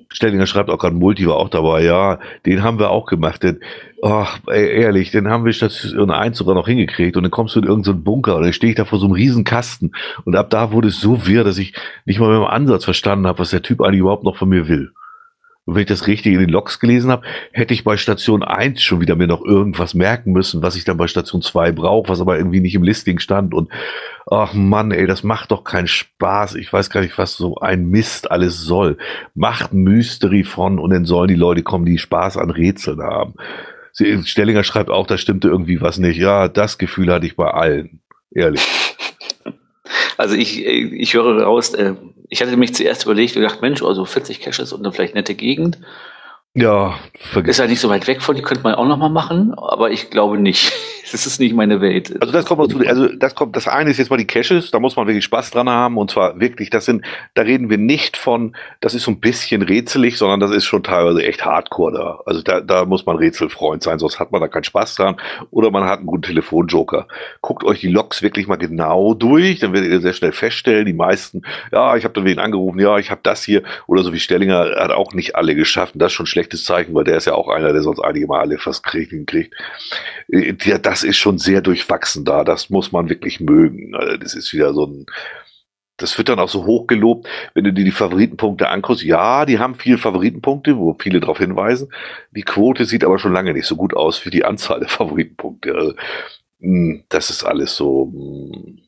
Stellinger schreibt auch gerade, Multi war auch dabei, ja, den haben wir auch gemacht, denn, ach, ey, ehrlich, den haben wir Station 1 sogar noch hingekriegt und dann kommst du in irgendeinen so Bunker und dann stehe ich da vor so einem riesen Kasten und ab da wurde es so wirr, dass ich nicht mal mit dem Ansatz verstanden habe, was der Typ eigentlich überhaupt noch von mir will. Und wenn ich das richtig in den Logs gelesen habe, hätte ich bei Station 1 schon wieder mir noch irgendwas merken müssen, was ich dann bei Station 2 brauche, was aber irgendwie nicht im Listing stand. Und ach Mann, ey, das macht doch keinen Spaß. Ich weiß gar nicht, was so ein Mist alles soll. Macht Mystery von und dann sollen die Leute kommen, die Spaß an Rätseln haben. Stellinger schreibt auch, da stimmte irgendwie was nicht. Ja, das Gefühl hatte ich bei allen. Ehrlich. Also ich, ich höre raus, äh, ich hatte mich zuerst überlegt und gedacht, Mensch, also 40 Caches und eine vielleicht nette Gegend. Ja, vergiss. Ist ja nicht so weit weg von, die könnte man auch nochmal machen, aber ich glaube nicht. *laughs* Das ist nicht meine Welt. Also das kommt dazu, also das kommt, das eine ist jetzt mal die Caches, da muss man wirklich Spaß dran haben und zwar wirklich, das sind, da reden wir nicht von, das ist so ein bisschen rätselig, sondern das ist schon teilweise echt hardcore da. Also da, da muss man Rätselfreund sein, sonst hat man da keinen Spaß dran oder man hat einen guten Telefonjoker. Guckt euch die Logs wirklich mal genau durch, dann werdet ihr sehr schnell feststellen, die meisten, ja, ich habe dann wen angerufen, ja, ich habe das hier oder so wie Stellinger hat auch nicht alle geschafft und das ist schon ein schlechtes Zeichen, weil der ist ja auch einer, der sonst einige Mal alle fast kriegen kriegt. Äh, das ist schon sehr durchwachsen da. Das muss man wirklich mögen. Also das ist wieder so ein, das wird dann auch so hoch gelobt, wenn du dir die Favoritenpunkte anguckst. Ja, die haben viele Favoritenpunkte, wo viele darauf hinweisen. Die Quote sieht aber schon lange nicht so gut aus für die Anzahl der *laughs* Favoritenpunkte. Also, hm, das ist alles so. Hm.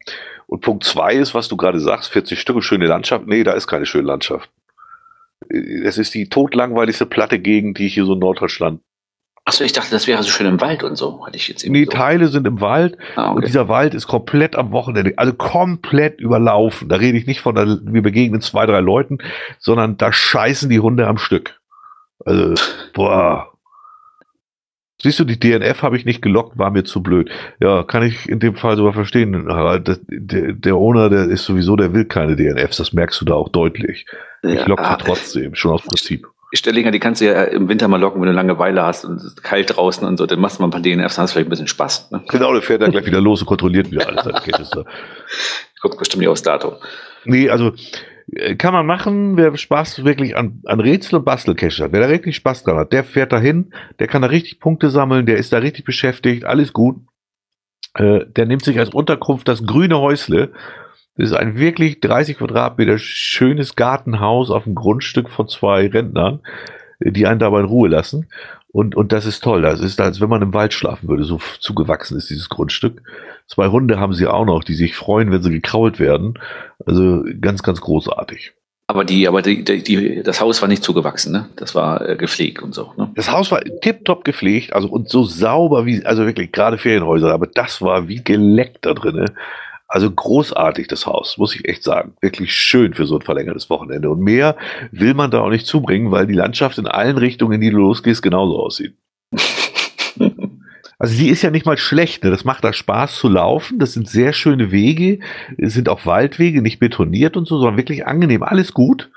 Und Punkt zwei ist, was du gerade sagst, 40 Stücke schöne Landschaft. Nee, da ist keine schöne Landschaft. Es ist die totlangweiligste platte Gegend, die ich hier so in Norddeutschland Achso, ich dachte, das wäre so schön im Wald und so, hatte ich jetzt eben. Nee, so. Teile sind im Wald ah, okay. und dieser Wald ist komplett am Wochenende, also komplett überlaufen. Da rede ich nicht von, der, wir begegnen zwei, drei Leuten, sondern da scheißen die Hunde am Stück. Also, boah. Siehst du, die DNF habe ich nicht gelockt, war mir zu blöd. Ja, kann ich in dem Fall sogar verstehen. Der, der Owner, der ist sowieso, der will keine DNFs, das merkst du da auch deutlich. Ich locke ja, trotzdem, schon aus Prinzip. Stellinger, die kannst du ja im Winter mal locken, wenn du Langeweile hast und es ist kalt draußen und so, dann machst du mal ein paar DNFs, dann hast du vielleicht ein bisschen Spaß. Ne? Genau, der fährt dann gleich wieder los und kontrolliert wieder alles. *laughs* Guckt bestimmt nicht aufs Datum. Nee, also kann man machen, wer Spaß wirklich an, an Rätsel und Bastelcache hat, wer da wirklich Spaß dran hat, der fährt dahin, der kann da richtig Punkte sammeln, der ist da richtig beschäftigt, alles gut. Äh, der nimmt sich als Unterkunft das grüne Häusle. Das ist ein wirklich 30 Quadratmeter schönes Gartenhaus auf dem Grundstück von zwei Rentnern, äh, die einen dabei in Ruhe lassen. Und, und das ist toll. Das ist, als wenn man im Wald schlafen würde. So zugewachsen ist dieses Grundstück. Zwei Hunde haben sie auch noch, die sich freuen, wenn sie gekrault werden. Also ganz, ganz großartig. Aber die, aber die, die, das Haus war nicht zugewachsen, ne? Das war äh, gepflegt und so. Ne? Das Haus war tipptopp gepflegt, also und so sauber wie, also wirklich gerade Ferienhäuser, aber das war wie geleckt da drinne. Also großartig das Haus, muss ich echt sagen. Wirklich schön für so ein verlängertes Wochenende. Und mehr will man da auch nicht zubringen, weil die Landschaft in allen Richtungen, in die du losgehst, genauso aussieht. *laughs* Also die ist ja nicht mal schlecht, ne? das macht da Spaß zu laufen, das sind sehr schöne Wege, es sind auch Waldwege, nicht betoniert und so, sondern wirklich angenehm, alles gut.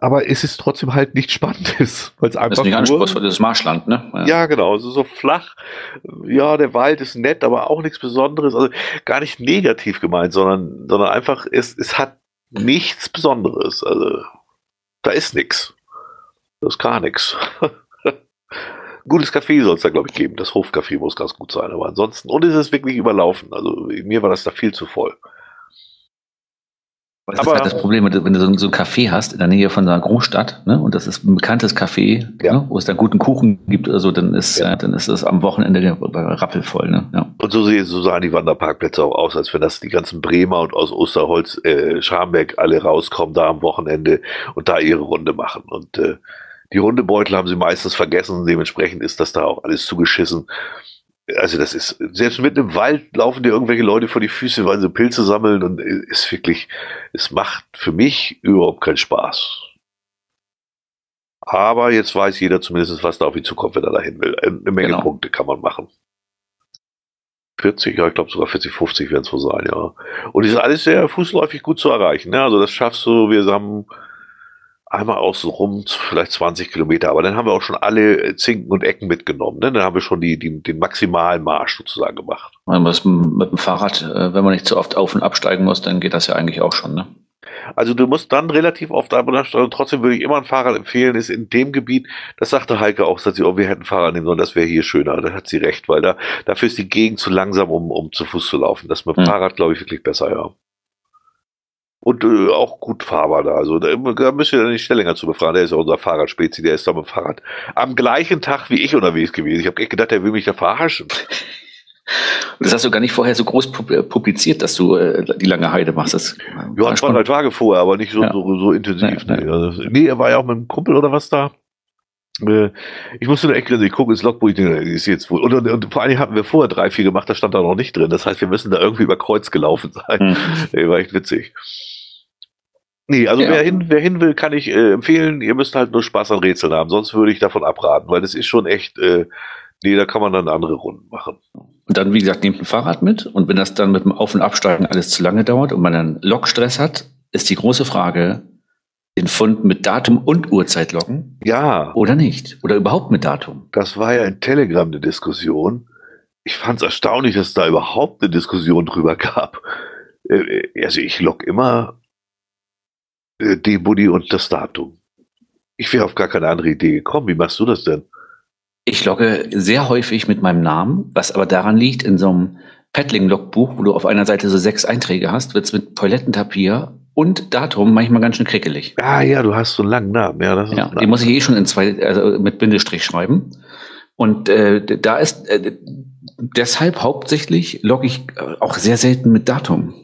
Aber es ist trotzdem halt nicht spannendes, *laughs* weil es einfach Das ist nicht anspruchsvoll, das Marschland, ne? Ja. ja, genau, also so flach. Ja, der Wald ist nett, aber auch nichts Besonderes, also gar nicht negativ gemeint, sondern, sondern einfach, es, es hat nichts Besonderes, also da ist nichts. Das ist gar nichts. *laughs* gutes Café soll es da, glaube ich, geben. Das Hofcafé muss ganz gut sein. Aber ansonsten, und es ist wirklich überlaufen. Also mir war das da viel zu voll. Das aber, ist halt das Problem, wenn du so ein, Café hast in der Nähe von einer Großstadt, ne, und das ist ein bekanntes Café, ja. ne, wo es da guten Kuchen gibt oder so, dann ist, ja. äh, dann ist es am Wochenende rappelvoll. Ne? Ja. Und so, so sahen die Wanderparkplätze auch aus, als wenn das die ganzen Bremer und aus Osterholz, äh, Scharmbeck alle rauskommen da am Wochenende und da ihre Runde machen. Und äh, die Hundebeutel haben sie meistens vergessen, dementsprechend ist das da auch alles zugeschissen. Also das ist, selbst mitten im Wald laufen dir irgendwelche Leute vor die Füße, weil sie Pilze sammeln und ist wirklich, es macht für mich überhaupt keinen Spaß. Aber jetzt weiß jeder zumindest, was da auf ihn zukommt, wenn er dahin will. Eine Menge genau. Punkte kann man machen. 40, ja, ich glaube sogar 40, 50 werden es wohl sein, ja. Und ist alles sehr fußläufig gut zu erreichen. Ne? Also das schaffst du, wir haben einmal außenrum, vielleicht 20 Kilometer, aber dann haben wir auch schon alle Zinken und Ecken mitgenommen. Ne? Dann haben wir schon die, die, den maximalen Marsch sozusagen gemacht. Mit dem Fahrrad, äh, wenn man nicht zu oft auf- und absteigen muss, dann geht das ja eigentlich auch schon. Ne? Also du musst dann relativ oft ab und absteigen. Trotzdem würde ich immer ein Fahrrad empfehlen, ist in dem Gebiet, das sagte Heike auch, sagt sie, oh, wir hätten Fahrrad nehmen sollen, das wäre hier schöner. Da hat sie recht, weil da, dafür ist die Gegend zu langsam, um, um zu Fuß zu laufen. Das mit dem hm. Fahrrad, glaube ich, wirklich besser, ja. Und äh, auch gut fahrbar da. Also da, da müsst ihr dann die Stellinger zu befragen. Der ist ja unser Fahrradspezi, der ist da mit dem Fahrrad am gleichen Tag wie ich unterwegs gewesen. Ich habe echt gedacht, der will mich da verarschen. *laughs* Das hast du gar nicht vorher so groß äh, publiziert, dass du äh, die lange Heide machst. Das ja, zwei, drei Tage vorher, aber nicht so, ja. so, so, intensiv. Nee, nee. Also, nee, er war ja auch mit einem Kumpel oder was da. Äh, ich musste echt ich gucke ins Logbuch, ich ist jetzt wohl. Und, und, und, vor allen Dingen hatten wir vorher drei, vier gemacht, da stand da noch nicht drin. Das heißt, wir müssen da irgendwie über Kreuz gelaufen sein. *laughs* Mhm. war echt witzig. Nee, also ja. wer, hin, wer hin will, kann ich äh, empfehlen. Ihr müsst halt nur Spaß an Rätseln haben. Sonst würde ich davon abraten, weil das ist schon echt, äh, nee, da kann man dann andere Runden machen. Und dann, wie gesagt, nehmt ein Fahrrad mit. Und wenn das dann mit dem Auf- und Absteigen alles zu lange dauert und man dann Lokstress hat, ist die große Frage, den Fund mit Datum und Uhrzeit loggen? Ja. Oder nicht? Oder überhaupt mit Datum? Das war ja in Telegram eine Diskussion. Ich fand es erstaunlich, dass es da überhaupt eine Diskussion drüber gab. Äh, also ich log immer äh, die Buddy und das Datum. Ich wäre auf gar keine andere Idee gekommen. Wie machst du das denn? Ich logge sehr häufig mit meinem Namen, was aber daran liegt, in so einem Paddling-Logbuch, wo du auf einer Seite so sechs Einträge hast, wird es mit Toilettentapier und Datum manchmal ganz schön krickelig. Ah ja, du hast so einen langen Namen. Ja, das ja die muss ich eh schon in zwei, also mit Bindestrich schreiben. Und äh, da ist äh, deshalb hauptsächlich logge ich äh, auch sehr selten mit Datum.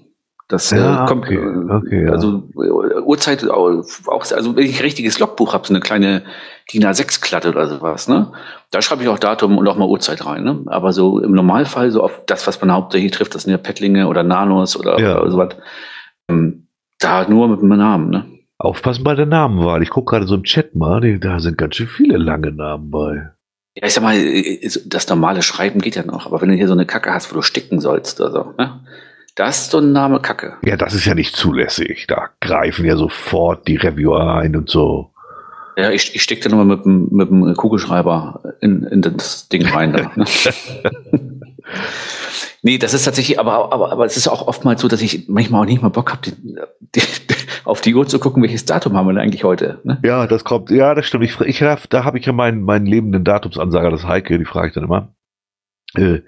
Das äh, ja, kommt, okay, okay, ja. also äh, Uhrzeit auch, also wenn ich ein richtiges Logbuch habe, so eine kleine DIN A6-Klatte oder sowas, ne? Da schreibe ich auch Datum und auch mal Uhrzeit rein, ne? Aber so im Normalfall, so auf das, was man hauptsächlich trifft, das sind ja Pettlinge oder Nanos oder, ja. oder sowas, ähm, da nur mit dem Namen, ne? Aufpassen bei der Namenwahl. Ich gucke gerade so im Chat mal, da sind ganz schön viele lange Namen bei. Ja, ich sag mal, äh, das normale Schreiben geht ja noch, aber wenn du hier so eine Kacke hast, wo du sticken sollst oder so, ne? Das ist so ein Name Kacke. Ja, das ist ja nicht zulässig. Da greifen ja sofort die Reviewer ein und so. Ja, ich, ich stecke da nochmal mit, mit dem Kugelschreiber in, in das Ding rein. Da, ne? *laughs* Nee, das ist tatsächlich, aber, aber, aber es ist auch oftmals so, dass ich manchmal auch nicht mal Bock habe, *laughs* auf die Uhr zu gucken, welches Datum haben wir denn eigentlich heute. Ne? Ja, das kommt, ja, das stimmt. Ich, ich da habe ich ja meinen, meinen lebenden Datumsansager, das Heike, die frage ich dann immer. Äh,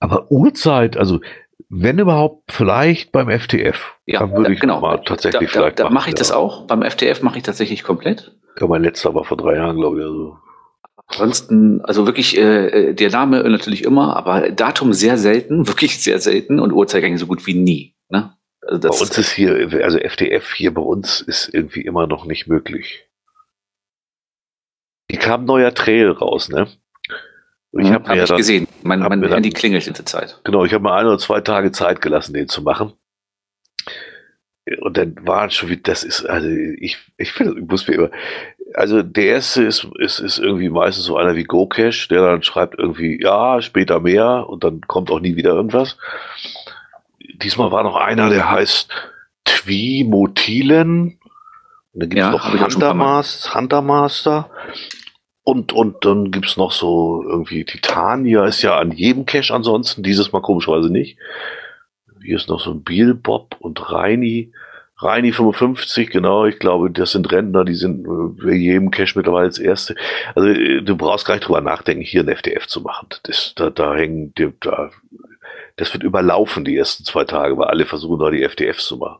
aber Uhrzeit, also wenn überhaupt, vielleicht beim FTF. Ja, dann würde ich genau. mal tatsächlich da, vielleicht da, da mache ich ja. das auch. Beim FTF mache ich tatsächlich komplett. Ja, mein letzter war vor drei Jahren, glaube ich. Also. Ansonsten, also wirklich äh, äh, der Name natürlich immer, aber Datum sehr selten, *laughs* wirklich sehr selten und Uhrzeit eigentlich so gut wie nie. Ne? Also bei uns ist hier, also FDF hier bei uns ist irgendwie immer noch nicht möglich. Hier kam ein neuer Trail raus, ne? Ich habe hab ja ich gesehen. Mein, mein Handy dann, klingelt in der Zeit. Genau, ich habe mir ein oder zwei Tage Zeit gelassen, den zu machen. Und dann war schon wie, das ist, also ich, ich finde, ich muss mir immer, also der erste ist, ist, ist irgendwie meistens so einer wie GoCash, der dann schreibt irgendwie, ja, später mehr und dann kommt auch nie wieder irgendwas. Diesmal war noch einer, der heißt Twimotilen. Und dann gibt es ja, noch Huntermaster, Huntermaster. Und, und dann gibt es noch so irgendwie Titania ist ja an jedem Cache ansonsten, dieses Mal komischerweise nicht. Hier ist noch so ein Bielbob und Reini. Reini 55, genau, ich glaube, das sind Rentner, die sind äh, bei jedem Cache mittlerweile als Erste. Also äh, du brauchst gar nicht drüber nachdenken, hier ein FDF zu machen. Das, da, da hängen, da, das wird überlaufen die ersten zwei Tage, weil alle versuchen da die FDFs zu machen.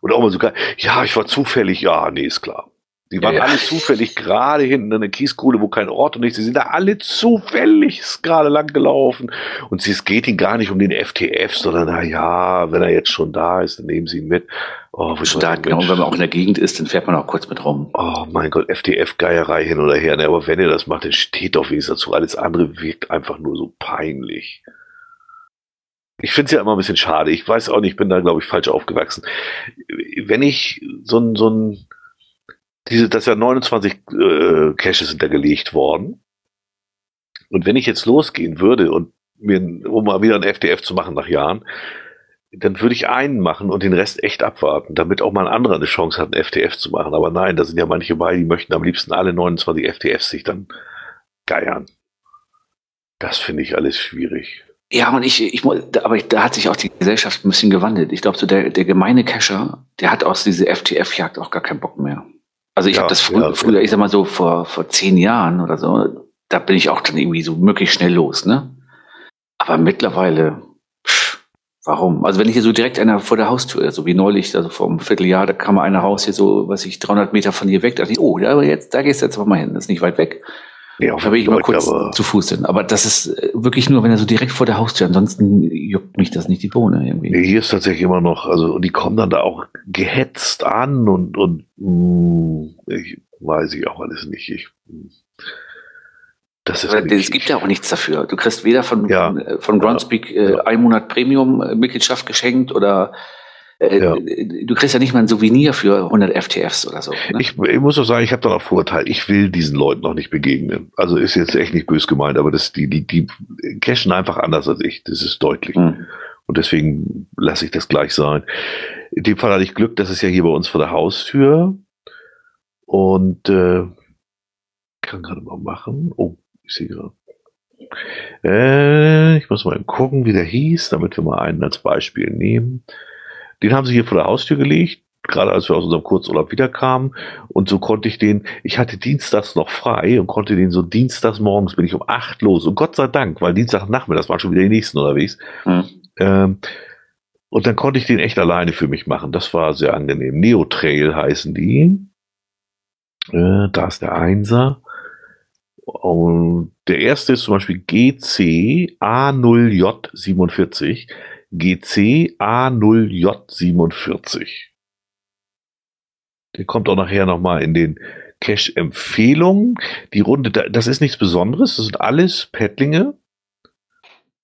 Und auch mal sogar, ja, ich war zufällig, ja, nee, ist klar. Die waren ja, alle zufällig gerade hinten in der Kieskuhle, wo kein Ort und nichts. Sie sind da alle zufällig gerade lang gelaufen. Und es geht ihnen gar nicht um den FTF, sondern na ja, wenn er jetzt schon da ist, dann nehmen sie ihn mit. Oh, Stark, genau. Wenn man auch in der Gegend ist, dann fährt man auch kurz mit rum. Oh mein Gott, FTF-Geierei hin oder her. Ne? Aber wenn ihr das macht, dann steht doch wenigstens dazu. Alles andere wirkt einfach nur so peinlich. Ich finde es ja immer ein bisschen schade. Ich weiß auch nicht, ich bin da, glaube ich, falsch aufgewachsen. Wenn ich so ein, so ein diese, das ja 29 äh, Caches hintergelegt worden. Und wenn ich jetzt losgehen würde und mir, um mal wieder ein FDF zu machen nach Jahren, dann würde ich einen machen und den Rest echt abwarten, damit auch mal ein anderer eine Chance hat, ein FTF zu machen. Aber nein, da sind ja manche bei, die möchten am liebsten alle 29 FTFs sich dann geiern. Das finde ich alles schwierig. Ja, und ich, ich, aber da hat sich auch die Gesellschaft ein bisschen gewandelt. Ich glaube, so der, der gemeine Cacher, der hat aus dieser FTF-Jagd auch gar keinen Bock mehr. Also ich ja, habe das frü ja, früher, ich sag mal so vor, vor zehn Jahren oder so, da bin ich auch dann irgendwie so möglichst schnell los, ne? Aber mittlerweile, pff, warum? Also wenn ich hier so direkt einer vor der Haustür, so wie neulich, also vor einem Vierteljahr, da kam einer Haus hier so, was ich 300 Meter von hier weg, da dachte ich, oh, ja, aber jetzt, da gehst du jetzt mal hin, das ist nicht weit weg. Ja, da bin ich mal kurz zu Fuß hin. Aber das ist äh, wirklich nur, wenn er so direkt vor der Haustür, ansonsten juckt mich das nicht die Bohne irgendwie. Nee, hier ist tatsächlich immer noch, also und die kommen dann da auch gehetzt an und, und mh, mm, ich weiß ich auch alles nicht. Ich, das ist es gibt ja auch nichts dafür. Du kriegst weder von, ja. von Groundspeak äh, ja. ein Monat Premium-Mitgliedschaft geschenkt oder äh, ja. Du kriegst ja nicht mal ein Souvenir für 100 FTFs oder so. Ne? Ich, ich, muss auch sagen, ich habe da noch Vorteil. Ich will diesen Leuten noch nicht begegnen. Also ist jetzt echt nicht bös gemeint, aber das, die, die, die cashen einfach anders als ich. Das ist deutlich. Mhm. Und deswegen lasse ich das gleich sein. In dem Fall hatte ich Glück, das ist ja hier bei uns vor der Haustür. Und äh, kann gerade mal machen. Oh, ich sehe gerade. Äh, ich muss mal gucken, wie der hieß, damit wir mal einen als Beispiel nehmen. Den haben sie hier vor der Haustür gelegt, gerade als wir aus unserem Kurzurlaub wiederkamen. Und so konnte ich den, ich hatte dienstags noch frei und konnte den so dienstags morgens bin ich um acht los. Und Gott sei Dank, weil Dienstagnachmittags waren schon wieder die nächsten unterwegs. Mhm. Ähm, und dann konnte ich den echt alleine für mich machen. Das war sehr angenehm. Neo Trail heißen die. Äh, da ist der Einser. Und der erste ist zum Beispiel GC A0J47. GC A0J47. Der kommt auch nachher nochmal in den Cache-Empfehlungen. Die Runde, das ist nichts Besonderes, das sind alles Paddlinge,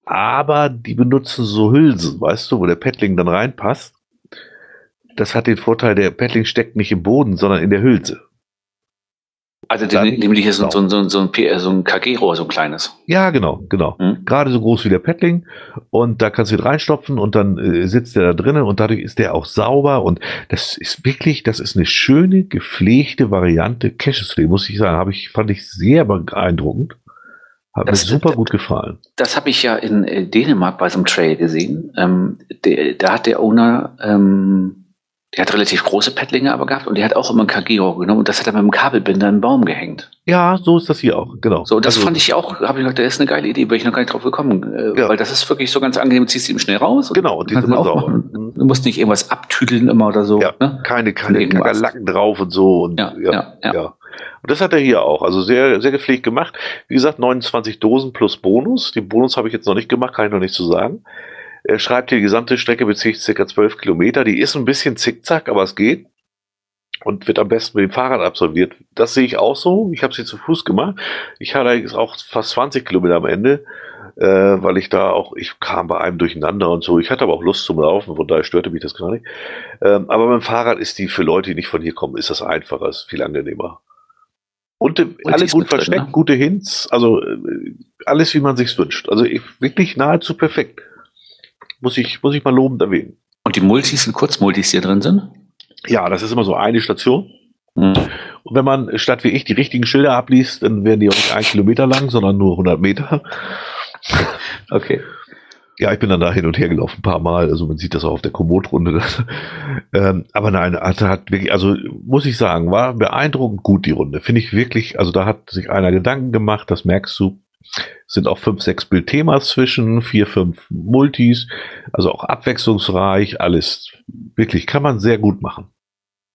aber die benutzen so Hülsen, weißt du, wo der Paddling dann reinpasst. Das hat den Vorteil, der Paddling steckt nicht im Boden, sondern in der Hülse. Also nämlich ist genau. so, so, so, ein, so ein KG-Rohr, so ein kleines. Ja, genau, genau. Hm? Gerade so groß wie der Paddling. Und da kannst du ihn reinstopfen und dann äh, sitzt der da drinnen und dadurch ist der auch sauber. Und das ist wirklich, das ist eine schöne, gepflegte Variante Caches muss ich sagen. Habe ich, fand ich sehr beeindruckend. Hat das, mir super gut gefallen. Das habe ich ja in äh, Dänemark bei so einem Trail gesehen. Ähm, der, da hat der Owner ähm, der hat relativ große Pettlinge aber gehabt und der hat auch immer ein KG-Rohr genommen und das hat er mit einem Kabelbinder im Baum gehängt. Ja, so ist das hier auch, genau. So, das also, fand ich auch, habe ich gedacht, das ist eine geile Idee, bin ich noch gar nicht drauf gekommen. Äh, ja. Weil das ist wirklich so ganz angenehm, du ziehst ihn schnell raus. Genau, die sind immer sauber. Du musst nicht irgendwas abtüdeln immer oder so. Ja, ne? keine, keine Lacken drauf und so. Und, ja, ja, ja, ja. Und das hat er hier auch, also sehr, sehr gepflegt gemacht. Wie gesagt, 29 Dosen plus Bonus. Den Bonus habe ich jetzt noch nicht gemacht, kann ich noch nicht zu so sagen. Er schreibt, die gesamte Strecke bezieht sich ca. 12 Kilometer. Die ist ein bisschen zickzack, aber es geht. Und wird am besten mit dem Fahrrad absolviert. Das sehe ich auch so. Ich habe sie zu Fuß gemacht. Ich hatte auch fast 20 Kilometer am Ende, äh, weil ich da auch, ich kam bei einem durcheinander und so. Ich hatte aber auch Lust zum Laufen, von daher störte mich das gar nicht. Ähm, aber beim Fahrrad ist die für Leute, die nicht von hier kommen, ist das einfacher, ist viel angenehmer. Und, äh, und alle gut versteckt, ne? gute Hints, also äh, alles wie man sich's wünscht. Also ich, wirklich nahezu perfekt. Muss ich, muss ich mal lobend erwähnen. Und die Multis sind Kurzmultis, die hier drin sind? Ja, das ist immer so eine Station. Mhm. Und wenn man statt wie ich die richtigen Schilder abliest, dann werden die auch nicht ein Kilometer lang, sondern nur 100 Meter. *laughs* Okay. Ja, ich bin dann da hin und her gelaufen ein paar Mal. Also man sieht das auch auf der Komoot-Runde. *laughs* ähm, aber nein, hat, hat wirklich, also muss ich sagen, war beeindruckend gut die Runde. Finde ich wirklich, also da hat sich einer Gedanken gemacht, das merkst du sind auch fünf, sechs Bildthemas zwischen, vier, fünf Multis, also auch abwechslungsreich, alles wirklich kann man sehr gut machen.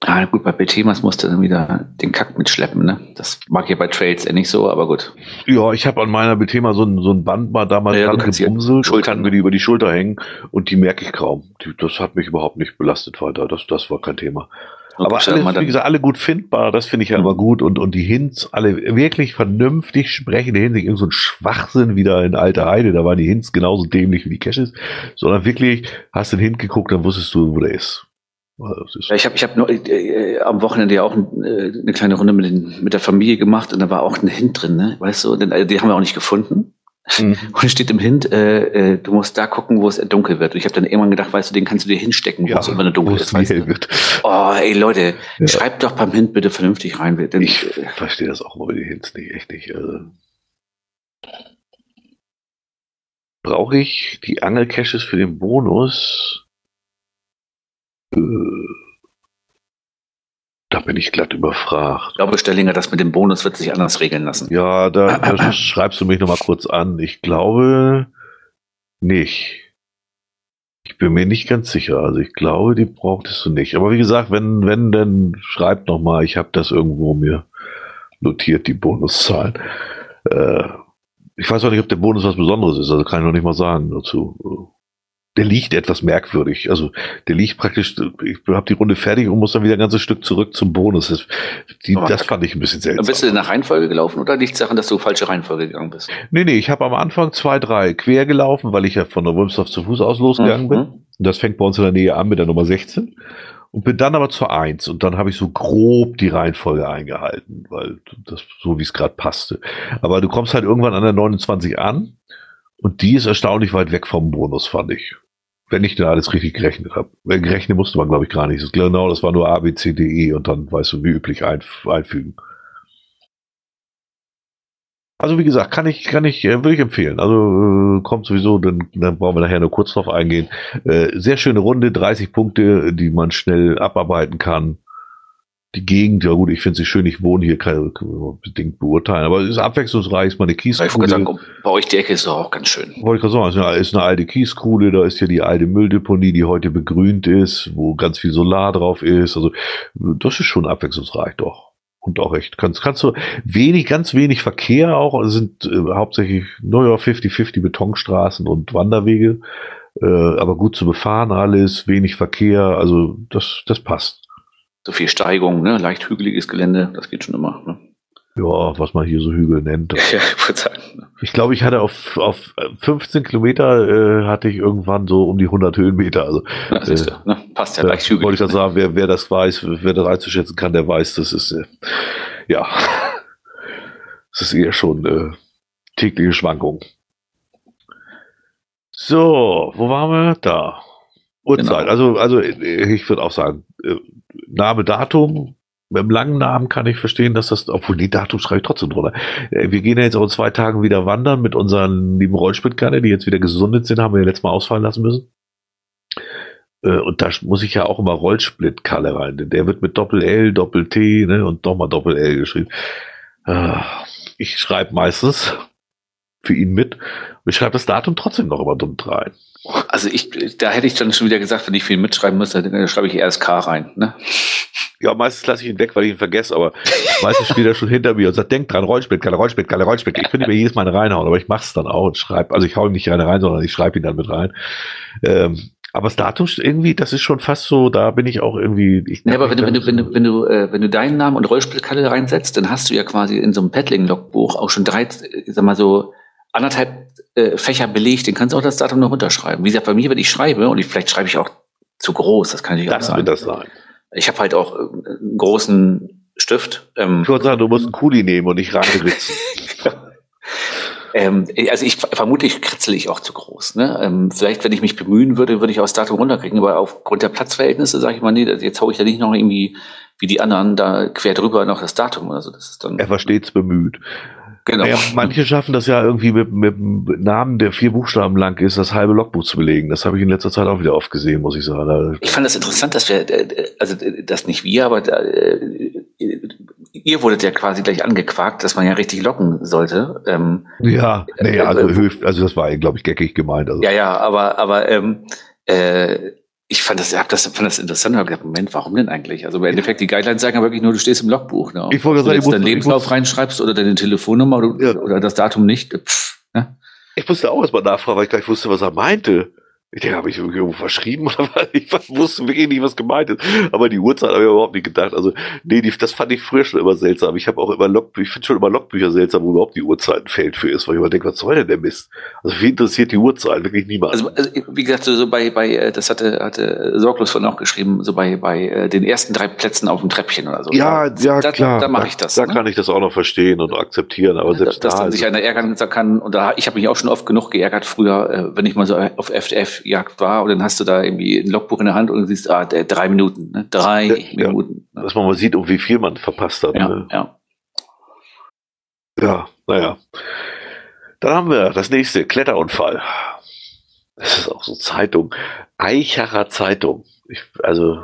Ah, gut, bei Bildthemas musst du dann wieder den Kack mitschleppen, ne? Das mag ja bei Trails eher nicht so, aber gut. Ja, ich habe an meiner Bildthema so ein, so ein Band mal damals ja, dran gebumselt, Schultern mir die über die Schulter hängen und die merke ich kaum. Die, das hat mich überhaupt nicht belastet weiter. Das, das war kein Thema. Aber alles, wie gesagt, alle gut findbar, das finde ich ja mhm. immer gut. Und, und die Hints, alle wirklich vernünftig sprechende Hints, nicht irgend so ein Schwachsinn wieder in alte Heide, da waren die Hints genauso dämlich wie die Caches, sondern wirklich, hast du den Hint geguckt, dann wusstest du, wo der ist. Ja, ich habe ich hab nur, äh, äh, am Wochenende ja auch äh, eine kleine Runde mit, den, mit der Familie gemacht und da war auch ein Hint drin, ne? Weißt du, den, äh, die haben wir auch nicht gefunden. Mhm. Und es steht im Hint, äh, äh, du musst da gucken, wo es dunkel wird. Und ich habe dann irgendwann gedacht, weißt du, den kannst du dir hinstecken, wo ja, es immer dunkel ist. Weißt du? wird. Oh, ey Leute, ja. schreibt doch beim Hint bitte vernünftig rein. Denn, ich äh, verstehe das auch mal die Hints nicht, echt nicht. Also. Brauche ich die Angelcaches für den Bonus? Äh, da bin ich glatt überfragt. Ich glaube, Stellinger, das mit dem Bonus wird sich anders regeln lassen. Ja, da, *clears throat* da schreibst du mich nochmal kurz an. Ich glaube nicht. Ich bin mir nicht ganz sicher. Also ich glaube, die brauchtest du nicht. Aber wie gesagt, wenn, wenn, dann schreib nochmal. Ich habe das irgendwo mir notiert, die Bonuszahlen. Äh, ich weiß auch nicht, ob der Bonus was Besonderes ist. Also kann ich noch nicht mal sagen dazu der liegt etwas merkwürdig. Also der liegt praktisch, ich habe die Runde fertig und muss dann wieder ein ganzes Stück zurück zum Bonus. Das, die, das fand ich ein bisschen seltsam. Bist du in der Reihenfolge gelaufen oder liegt es daran, dass du falsche Reihenfolge gegangen bist? Nee, nee, ich habe am Anfang zwei, drei quer gelaufen, weil ich ja von der Wulmsdorf zu Fuß aus losgegangen mhm. bin. Und das fängt bei uns in der Nähe an mit der Nummer 16. Und bin dann aber zur 1 und dann habe ich so grob die Reihenfolge eingehalten, weil das so wie es gerade passte. Aber du kommst halt irgendwann an der 29 an und die ist erstaunlich weit weg vom Bonus, fand ich wenn ich da alles richtig gerechnet habe. Gerechnet musste man, glaube ich, gar nicht. Genau, das war nur A, B, C, D, E und dann, weißt du, wie üblich ein, einfügen. Also wie gesagt, kann ich, kann ich, äh, würde ich empfehlen. Also äh, kommt sowieso, dann, dann brauchen wir nachher nur kurz drauf eingehen. Äh, sehr schöne Runde, 30 Punkte, die man schnell abarbeiten kann die Gegend, ja gut, ich finde sie schön, ich wohne hier, kann, kann bedingt beurteilen, aber es ist abwechslungsreich, ist mal eine Kieskuhle. Ich sagen, bei euch die Ecke ist doch auch ganz schön. Wollte ich gerade sagen, es ist eine, ist eine alte Kieskuhle, da ist ja die alte Mülldeponie, die heute begrünt ist, wo ganz viel Solar drauf ist, also das ist schon abwechslungsreich, doch. Und auch echt, kannst, kannst du wenig, ganz wenig Verkehr auch, also sind äh, hauptsächlich, naja, 50-50 Betonstraßen und Wanderwege, äh, aber gut zu befahren alles, wenig Verkehr, also das, das passt so viel Steigung, ne? leicht hügeliges Gelände, das geht schon immer. Ne? Ja, was man hier so Hügel nennt. *laughs* Ja, ich sagen. Ne? Ich glaube, ich hatte auf, auf 15 Kilometer äh, hatte ich irgendwann so um die 100 Höhenmeter. Also, ja, äh, du, ne? Passt ja leicht hügelig. Wollte ich das sagen, wer, wer das weiß, wer das einzuschätzen kann, der weiß, das ist, äh, ja, *laughs* das ist eher schon äh, tägliche Schwankung. So, wo waren wir? Da. Uhrzeit. Genau. Also, also ich würde auch sagen, äh, Name, Datum, mit dem langen Namen kann ich verstehen, dass das, obwohl die Datum schreibe ich trotzdem drunter. Äh, Wir gehen ja jetzt auch in zwei Tagen wieder wandern mit unseren lieben Rollspielkalle, die jetzt wieder gesundet sind, haben wir ja letztes Mal ausfallen lassen müssen. Äh, Und da muss ich ja auch immer Rollsplit-Kalle rein. denn Der wird mit Doppel-L, Doppel-T ne, und nochmal Doppel-L geschrieben. Ah, Ich schreibe meistens für ihn mit. Und ich schreibe das Datum trotzdem noch immer dumm rein. Also ich, da hätte ich dann schon wieder gesagt, wenn ich viel mitschreiben müsste, dann schreibe ich erst K rein. Ne? Ja, meistens lasse ich ihn weg, weil ich ihn vergesse, aber meistens steht er schon hinter mir und sagt, denk dran, Rollspielkalle, Rollspielkalle, Rollspielkalle. Ich könnte mir jedes Mal eine reinhauen, aber ich mache es dann auch und schreibe, also ich hau ihm nicht rein, sondern ich schreibe ihn dann mit rein. Ähm, aber das Datum ist irgendwie, das ist schon fast so, da bin ich auch irgendwie. Ich, Ja, aber wenn du, wenn du, wenn du, wenn du, äh, wenn du deinen Namen und Rollspielkalle reinsetzt, dann hast du ja quasi in so einem Paddling-Logbuch auch schon drei, äh, sag mal so, anderthalb äh, Fächer belegt, den kannst du auch das Datum noch runterschreiben. Wie gesagt, bei mir, wenn ich schreibe, und ich, vielleicht schreibe ich auch zu groß, das kann ich auch wird das sein. Ich habe halt auch äh, einen großen Stift. Ähm, Ich würde sagen, du musst einen Kuli nehmen und nicht reinritzen. *laughs* ähm, also ich vermutlich kritzel ich auch zu groß. Ne? Ähm, vielleicht, wenn ich mich bemühen würde, würde ich auch das Datum runterkriegen, aber aufgrund der Platzverhältnisse sage ich mal, nee, jetzt hau ich da nicht noch irgendwie wie die anderen da quer drüber noch das Datum oder so. Das ist dann er war stets bemüht. Genau. Naja, manche schaffen das ja irgendwie mit, mit einem Namen, der vier Buchstaben lang ist, das halbe Logbuch zu belegen. Das habe ich in letzter Zeit auch wieder oft gesehen, muss ich sagen. Da- Ich fand das interessant, dass wir, äh, also äh, das nicht wir, aber äh, ihr wurdet ja quasi gleich angequakt, dass man ja richtig locken sollte. Ähm, Ja, nee, also, äh, hilft, also das war, glaube ich, geckig gemeint. Also. ja, ja, aber, aber ähm, äh, ich fand das, hab das, fand das interessant. Hab gedacht, Moment, warum denn eigentlich? Also im Endeffekt, die Guidelines sagen ja wirklich nur, du stehst im Logbuch. Ne? Ich wollte du sagen, ich deinen Lebenslauf reinschreibst oder deine Telefonnummer oder, Ja. oder das Datum nicht. Pff, ne? Ich musste auch erstmal nachfragen, weil ich gleich wusste, was er meinte. Ich denke, habe ich irgendwo verschrieben oder *laughs* was? Ich wusste wirklich nicht, was gemeint ist. Aber die Uhrzeit habe ich überhaupt nicht gedacht. Also, nee, die, das fand ich früher schon immer seltsam. Ich habe auch immer Logbücher, ich finde schon immer Logbücher seltsam, wo überhaupt die Uhrzeit ein Feld für ist, weil ich immer denke, was soll denn der Mist? Also, wie interessiert die Uhrzeit? Wirklich niemand. Also, also wie gesagt, so bei, bei äh, das hatte, hatte Sorglos von auch geschrieben, so bei, bei äh, den ersten drei Plätzen auf dem Treppchen oder so. ja, ja, da, klar. Da, da mache ich das. Da ne? kann ich das auch noch verstehen und akzeptieren, aber selbst dass da. dann sich einer ärgern kann. Und da, ich habe mich auch schon oft genug geärgert früher, äh, wenn ich mal so auf FDF-Jagd war und dann hast du da irgendwie ein Logbuch in der Hand und du siehst, ah, drei Minuten, ne? drei Ja, ja. Minuten. Ne? dass man mal sieht, um wie viel man verpasst hat. Ja, ne? ja. Ja, naja. Dann haben wir das nächste, Kletterunfall. Das ist auch so Zeitung. Eichacher Zeitung. Ich, also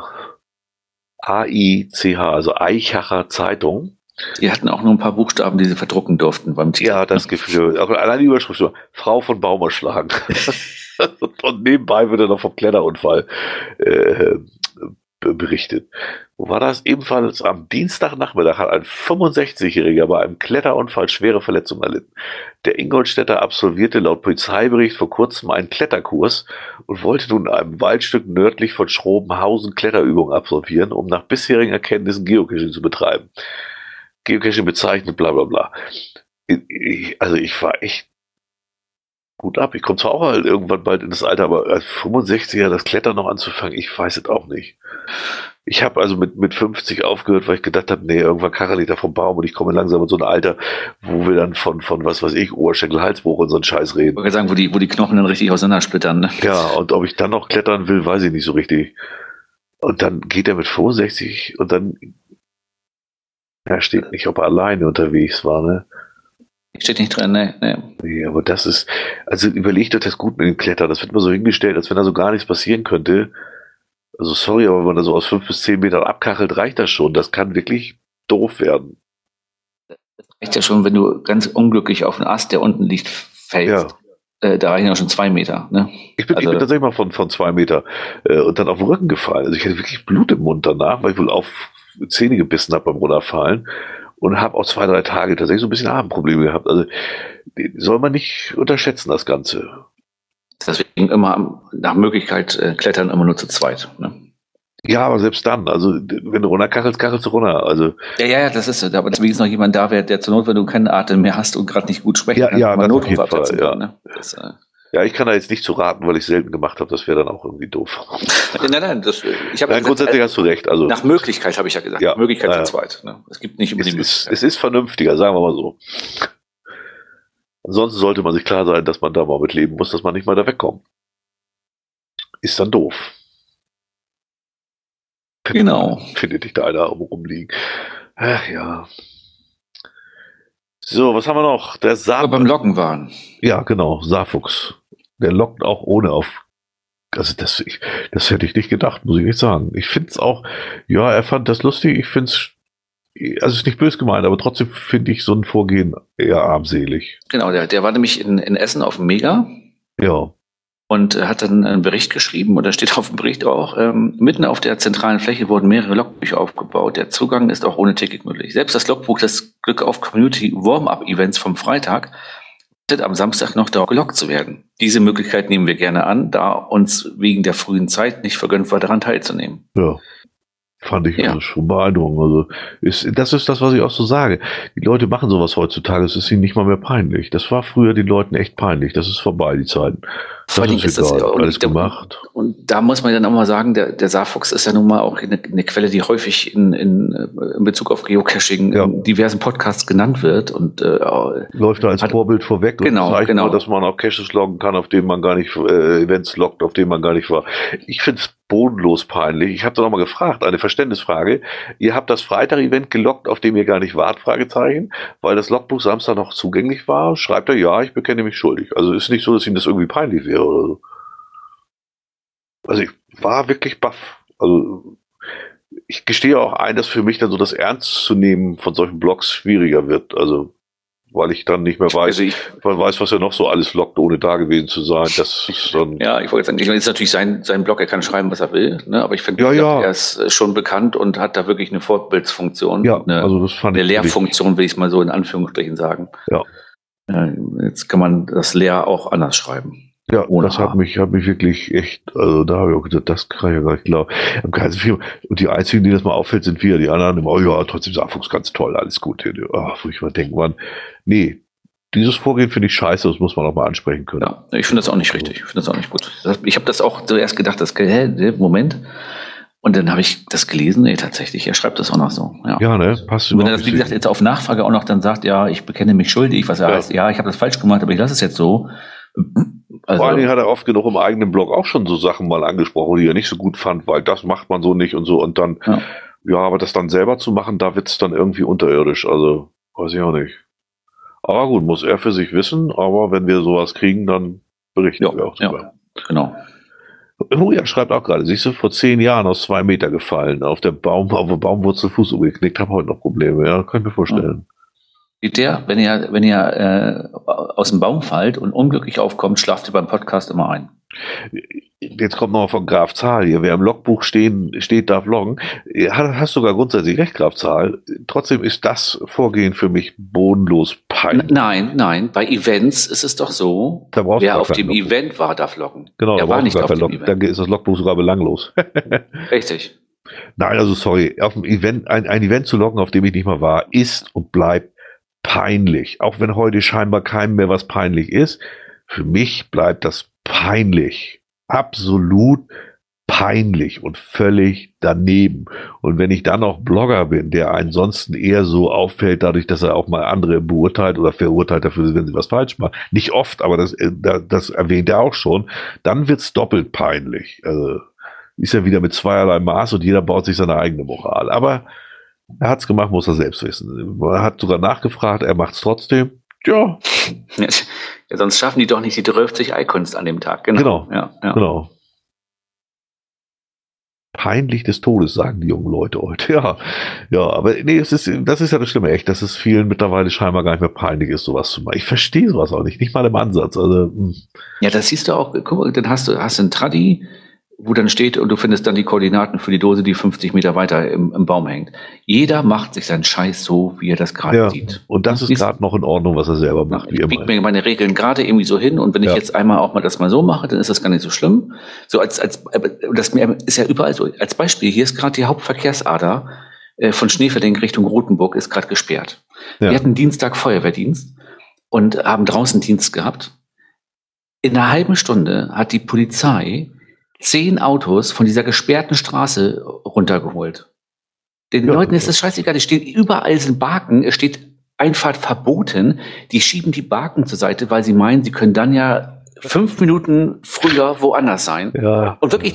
A-I-C-H, also Eichacher Zeitung. Die hatten auch nur ein paar Buchstaben, die sie verdrucken durften beim Titel. Ja, das Gefühl. Auch allein die Überschrift, Frau von Baum erschlagen. *laughs* *laughs* Und nebenbei wird er noch vom Kletterunfall äh, be- berichtet. Wo war das? Ebenfalls am Dienstagnachmittag hat ein 65-Jähriger bei einem Kletterunfall schwere Verletzungen erlitten. Der Ingolstädter absolvierte laut Polizeibericht vor kurzem einen Kletterkurs und wollte nun in einem Waldstück nördlich von Schrobenhausen Kletterübungen absolvieren, um nach bisherigen Erkenntnissen Geocaching zu betreiben. Geocaching bezeichnet, bla bla bla. Ich, also ich war echt gut ab. Ich komme zwar auch halt irgendwann bald in das Alter, aber als 65er das Klettern noch anzufangen, ich weiß es auch nicht. Ich habe also mit, mit 50 aufgehört, weil ich gedacht habe, nee, irgendwann kachel ich da vom Baum und ich komme langsam in so ein Alter, wo wir dann von, von was weiß ich, Oberschenkel, Halsbruch und so einen Scheiß Ich reden. wollte sagen, wo die, wo die Knochen dann richtig auseinandersplittern. Ne? Ja, und ob ich dann noch klettern will, weiß ich nicht so richtig. Und dann geht er mit 65 und dann, er steht nicht, ob er alleine unterwegs war, ne? Steht nicht drin, ne? ne. Nee, aber das ist, also überlegt euch das gut mit dem Klettern. Das wird mal so hingestellt, als wenn da so gar nichts passieren könnte. Also sorry, aber wenn man da so aus fünf bis zehn Metern abkachelt, reicht das schon. Das kann wirklich doof werden. Reicht ja schon, wenn du ganz unglücklich auf einen Ast, der unten liegt, fällst. Äh, da reichen ja schon zwei Meter. Ne? Ich bin, ich Also- bin tatsächlich mal von, von zwei Meter äh, und dann auf den Rücken gefallen. Also ich hatte wirklich Blut im Mund danach, weil ich wohl auf Zähne gebissen habe beim Runterfallen und habe auch zwei, drei Tage tatsächlich so ein bisschen Abendprobleme gehabt. Also soll man nicht unterschätzen, das Ganze. Deswegen immer nach Möglichkeit äh, klettern immer nur zu zweit. Ne? Ja, aber selbst dann, also wenn du runterkachelst, kachelst du runter. Also Ja, ja, ja, das ist so. Aber wenigstens noch jemand da wäre, der zur Not, wenn du keinen Atem mehr hast und gerade nicht gut sprechen Ja, kannst, ja, auf Notruf absetzen kann, Ne? Das, äh, Ja, ich kann da jetzt nicht zu raten, weil ich selten gemacht habe. Das wäre dann auch irgendwie doof. nein, nein, das, ich habe Nein, grundsätzlich hast du recht. Also nach Möglichkeit habe ich ja gesagt. Ja, Möglichkeit ja, zu zweit. Ne? Es gibt nicht es unbedingt ist, es ist vernünftiger, sagen wir mal so. Ansonsten sollte man sich klar sein, dass man da mal mit leben muss, dass man nicht mal da wegkommt. Ist dann doof. Genau. Findet nicht da einer rumliegen. Ach ja. So, was haben wir noch? Der Saar. beim Loggen waren. Ja, genau, Saarfuchs. Der lockt auch ohne auf. Also das, ich, das hätte ich nicht gedacht, muss ich nicht sagen. Ich finde es auch, ja, er fand das lustig. Ich finde es, also ist nicht böse gemeint, aber trotzdem finde ich so ein Vorgehen eher armselig. Genau, der, der war nämlich in, in Essen auf dem Mega. Ja. Und hat dann einen Bericht geschrieben, und da steht auf dem Bericht auch, ähm, mitten auf der zentralen Fläche wurden mehrere Logbücher aufgebaut. Der Zugang ist auch ohne Ticket möglich. Selbst das Logbuch des Glück auf Community Warm-Up-Events vom Freitag am Samstag noch darauf gelockt zu werden. Diese Möglichkeit nehmen wir gerne an, da uns wegen der frühen Zeit nicht vergönnt war, daran teilzunehmen. Ja. Fand ich Ja. also schon beeindruckend. Also ist, das ist das, was ich auch so sage. Die Leute machen sowas heutzutage, es ist ihnen nicht mal mehr peinlich. Das war früher den Leuten echt peinlich. Das ist vorbei, die Zeiten. Das ist ist das- und Alles der- gemacht. Und da muss man dann auch mal sagen, der, der Saarfuchs ist ja nun mal auch eine, eine Quelle, die häufig in, in, in Bezug auf Geocaching Ja. in diversen Podcasts genannt wird. Und äh, Läuft da als Hat- Vorbild vorweg Genau, und zeigt genau. mal, dass man auch Caches loggen kann, auf denen man gar nicht, äh, Events loggt, auf denen man gar nicht war. Ich finde es bodenlos peinlich. Ich habe da noch mal gefragt, eine Verständnisfrage. Ihr habt das Freitag-Event geloggt, auf dem ihr gar nicht wart, Fragezeichen, weil das Logbuch Samstag noch zugänglich war. Schreibt er, ja, ich bekenne mich schuldig. Also ist nicht so, dass ihm das irgendwie peinlich wäre oder so. Also ich war wirklich baff. Also ich gestehe auch ein, dass für mich dann so das Ernst zu nehmen von solchen Blogs schwieriger wird. Also weil ich dann nicht mehr weiß, also ich, man weiß, was er noch so alles lockt, ohne da gewesen zu sein. Das ist dann. ja, ich wollte sagen, ich meine, es ist natürlich sein, sein Blog, er kann schreiben, was er will, ne? aber ich finde, Ja, ja. er ist äh, schon bekannt und hat da wirklich eine Vorbildsfunktion, Ja, eine, also das fand eine ich. Lehrfunktion, will ich es mal so in Anführungsstrichen sagen. Ja. Jetzt kann man das Lehr auch anders schreiben. Ja, ohne das hat mich, hat mich wirklich echt, also da habe ich auch gedacht, das kann ich ja gar nicht glauben. Und die einzigen, denen das mal auffällt, sind wir. Die anderen immer, oh ja, trotzdem Saarfuchs ganz toll, alles gut. Wo ich mal denken, man, nee, dieses Vorgehen finde ich scheiße, das muss man auch mal ansprechen können. Ja, ich finde das auch nicht richtig. Ich finde das auch nicht gut. Ich habe das auch zuerst gedacht, das, hä, Moment. Und dann habe ich das gelesen, nee, tatsächlich, er schreibt das auch noch so. Ja. Ja, ne, passt Und wenn er das, wie gesagt, jetzt auf Nachfrage auch noch dann sagt, ja, ich bekenne mich schuldig, was er Ja. heißt, ja, ich habe das falsch gemacht, aber ich lasse es jetzt so. Also, Vor allen Dingen hat er oft genug im eigenen Blog auch schon so Sachen mal angesprochen, die er nicht so gut fand, weil das macht man so nicht und so. Und dann, Ja. ja, aber das dann selber zu machen, da wird's dann irgendwie unterirdisch. Also, weiß ich auch nicht. Aber gut, muss er für sich wissen, aber wenn wir sowas kriegen, dann berichten Ja, wir auch ja. drüber. genau. Julian schreibt auch gerade, siehst du, vor zehn Jahren aus zwei Meter gefallen, auf der Baum, auf der Baumwurzel Fuß umgeknickt, habe heute noch Probleme, ja, kann ich mir vorstellen. Sieht der, wenn ihr, wenn ihr äh, aus dem Baum fallt und unglücklich aufkommt, schlaft ihr beim Podcast immer ein. Jetzt kommt noch von Graf Zahl hier. Wer im Logbuch stehen, steht, darf loggen. Hast, hast sogar grundsätzlich recht, Graf Zahl. Trotzdem ist das Vorgehen für mich bodenlos peinlich. nein, nein, bei Events ist es doch so, wer auf dem Logbuch. Event war, darf loggen. Genau, da er war nicht auf dem. Event. Dann ist das Logbuch sogar belanglos. *laughs* Richtig. Nein, also sorry, auf dem Event, ein, ein Event zu loggen, auf dem ich nicht mal war, ist und bleibt peinlich. Auch wenn heute scheinbar keinem mehr was peinlich ist, für mich bleibt das peinlich. Absolut peinlich und völlig daneben. Und wenn ich dann auch Blogger bin, der ansonsten eher so auffällt, dadurch, dass er auch mal andere beurteilt oder verurteilt dafür, wenn sie was falsch machen. Nicht oft, aber das, äh, da- das erwähnt er auch schon. Dann wird's doppelt peinlich. Also, ist ja wieder mit zweierlei Maß und jeder baut sich seine eigene Moral. Aber er hat's gemacht, muss er selbst wissen. Er hat sogar nachgefragt, er macht's trotzdem. Ja, Ja, sonst schaffen die doch nicht die 30 Icons an dem Tag. Genau. Ja, ja. genau. Peinlich des Todes, sagen die jungen Leute heute. *laughs* Ja, ja, aber nee, es ist, das ist ja das Schlimme, echt, dass es vielen mittlerweile scheinbar gar nicht mehr peinlich ist, sowas zu machen. Ich verstehe sowas auch nicht, nicht mal im Ansatz. Also, hm. ja, das siehst du auch. Guck mal, dann hast du hast einen Traddy, wo dann steht und du findest dann die Koordinaten für die Dose, die 50 Meter weiter im, im Baum hängt. Jeder macht sich seinen Scheiß so, wie er das gerade ja, sieht. und das ist gerade noch in Ordnung, was er selber macht, Ich biege mir meine Regeln gerade irgendwie so hin und wenn ich Ja. jetzt einmal auch mal das mal so mache, dann ist das gar nicht so schlimm. So als, als aber das ist ja überall so. Als Beispiel, hier ist gerade die Hauptverkehrsader äh, von Schneeferling Richtung Rothenburg ist gerade gesperrt. Ja. Wir hatten Dienstag Feuerwehrdienst und haben draußen Dienst gehabt. In einer halben Stunde hat die Polizei zehn Autos von dieser gesperrten Straße runtergeholt. Den Ja. Leuten ist das scheißegal, es steht überall sind Baken, es steht Einfahrt verboten. Die schieben die Baken zur Seite, weil sie meinen, sie können dann ja fünf Minuten früher woanders sein. Ja. Und wirklich,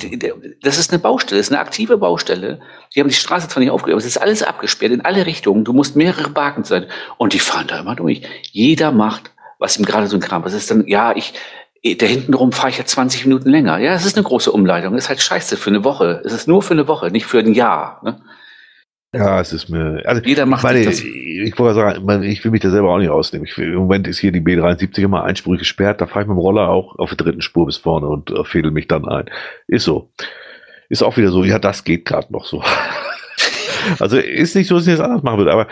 das ist eine Baustelle, das ist eine aktive Baustelle. Die haben die Straße zwar nicht aufgegeben, aber es ist alles abgesperrt in alle Richtungen. Du musst mehrere Baken sein. Und die fahren da immer durch. Jeder macht, was ihm gerade so ein Kram. Was ist dann, ja, ich, da hintenrum fahre ich ja 20 Minuten länger. Ja, es ist eine große Umleitung. Es ist halt scheiße für eine Woche. Es ist nur für eine Woche, nicht für ein Jahr. Ne? Ja, es ist mir. Also, Jeder macht ich meine, das. ich wollte sagen, ich will mich da selber auch nicht rausnehmen. Will, Im Moment ist hier die B73 immer einspurig gesperrt. Da fahre ich mit dem Roller auch auf der dritten Spur bis vorne und äh, fädel mich dann ein. Ist so. Ist auch wieder so, ja, das geht gerade noch so. *laughs* Also ist nicht so, dass ich das anders machen würde, aber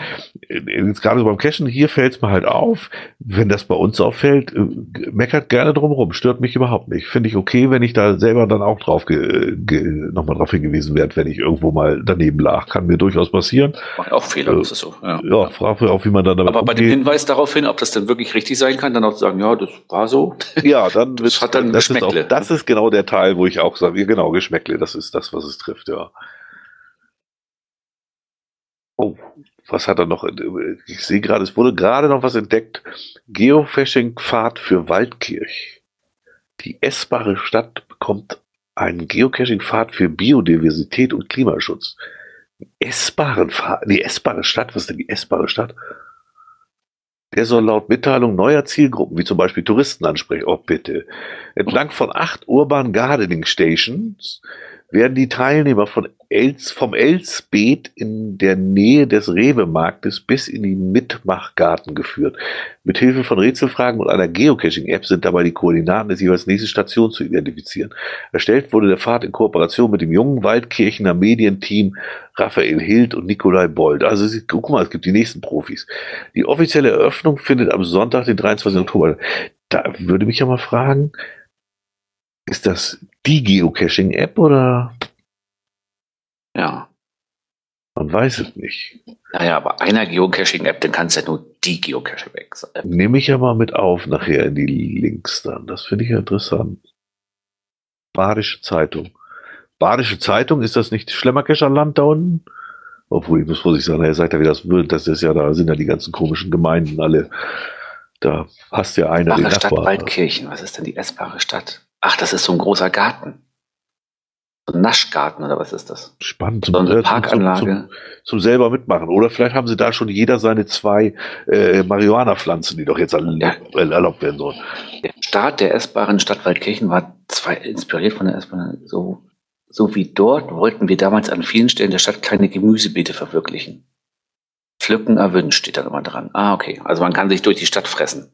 äh, jetzt gerade so beim Cashen, hier fällt es mir halt auf, wenn das bei uns auffällt, äh, meckert gerne drumherum, stört mich überhaupt nicht. Finde ich okay, wenn ich da selber dann auch drauf nochmal drauf hingewiesen werde, wenn ich irgendwo mal daneben lag. Kann mir durchaus passieren. Macht auch Fehler, Äh, das ist so. Ja. Ja, frage auch, wie man dann damit Aber bei dem umgeht. Hinweis darauf hin, ob das denn wirklich richtig sein kann, dann auch zu sagen, ja, das war so. *laughs* Ja, dann Das hat dann das ist, auch, Geschmäckle. das ist genau der Teil, wo ich auch sage, ja, genau, Geschmäckle, das ist das, was es trifft, ja. Oh, was hat er noch? Ich sehe gerade, es wurde gerade noch was entdeckt. Geocaching-Pfad für Waldkirch. Die essbare Stadt bekommt einen Geocaching-Pfad für Biodiversität und Klimaschutz. Essbaren die essbare Stadt, was ist denn die essbare Stadt? Der soll laut Mitteilung neuer Zielgruppen, wie zum Beispiel Touristen ansprechen. Oh, bitte. Entlang von acht Urban Gardening Stations werden die Teilnehmer von Els, vom Elsbeet in der Nähe des Rewe-Marktes bis in die Mitmachgarten geführt. Mit Hilfe von Rätselfragen und einer Geocaching-App sind dabei die Koordinaten des jeweils nächsten Station zu identifizieren. Erstellt wurde der Pfad in Kooperation mit dem jungen Waldkirchener Medienteam Raphael Hild und Nikolai Bold. Also guck mal, es gibt die nächsten Profis. Die offizielle Eröffnung findet am Sonntag, den 23. Oktober. Da würde mich ja mal fragen, ist das die Geocaching-App oder Ja. man weiß es nicht. Naja, aber einer Geocaching-App, dann kann es ja nur die Geocaching-App sein. Nehme ich ja mal mit auf nachher in die Links dann. Das finde ich ja interessant. Badische Zeitung. Badische Zeitung, ist das nicht Schlemmerkescherland da unten? Obwohl, ich muss vorsichtig sagen, ihr seid ja, wie das wird, das ist ja, da sind ja die ganzen komischen Gemeinden alle. Da passt ja einer den Essbare Stadt Nachbarn. Waldkirchen. Was ist denn die essbare Stadt? Ach, das ist so ein großer Garten. So ein Naschgarten oder was ist das? Spannend. So eine Parkanlage. Zum, zum, zum selber mitmachen. Oder vielleicht haben sie da schon jeder seine zwei äh, Marihuana-Pflanzen, die doch jetzt Ja. erlaubt werden sollen. Der Start der essbaren Stadt Waldkirchen war zwei, inspiriert von der essbaren, so, so wie dort wollten wir damals an vielen Stellen der Stadt kleine Gemüsebeete verwirklichen. Pflücken erwünscht steht dann immer dran. Ah, okay. Also man kann sich durch die Stadt fressen.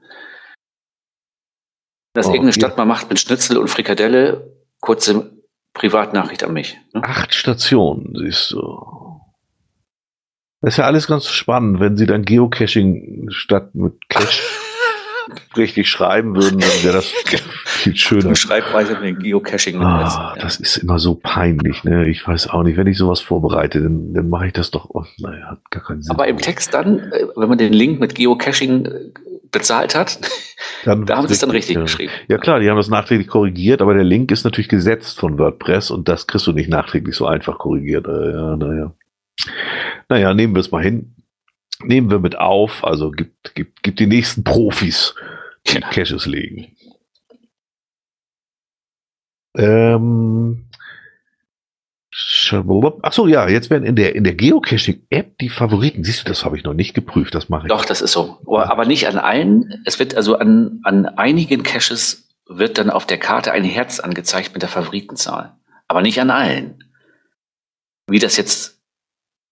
Dass Oh, irgendeine. Stadt mal macht mit Schnitzel und Frikadelle, kurze Privatnachricht an mich. Ne? Acht Stationen, siehst du. Das ist ja alles ganz spannend, wenn sie dann Geocaching statt mit Cache *laughs* richtig schreiben würden, dann wäre das *laughs* viel schöner. Schreibweise mit den Geocaching. Ah, das ist immer so peinlich, ne? Ich weiß auch nicht, wenn ich sowas vorbereite, dann, dann mache ich das doch. Oh, naja, hat gar keinen Sinn. Aber im Text dann, äh, wenn man den Link mit Geocaching äh, bezahlt hat, *laughs* Dann da haben sie es dann richtig ja. geschrieben. Ja klar, die haben das nachträglich korrigiert, aber der Link ist natürlich gesetzt von WordPress und das kriegst du nicht nachträglich so einfach korrigiert. Äh, Ja, naja. Naja, nehmen wir es mal hin. Nehmen wir mit auf, also gibt, gibt, gibt die nächsten Profis, die Ja. Caches legen. Ähm, ach so, ja, jetzt werden in der, in der Geocaching-App die Favoriten. Siehst du, das habe ich noch nicht geprüft, das mache ich. Doch, das ist so. Aber nicht an allen. Es wird also an, an einigen Caches wird dann auf der Karte ein Herz angezeigt mit der Favoritenzahl. Aber nicht an allen. Wie das jetzt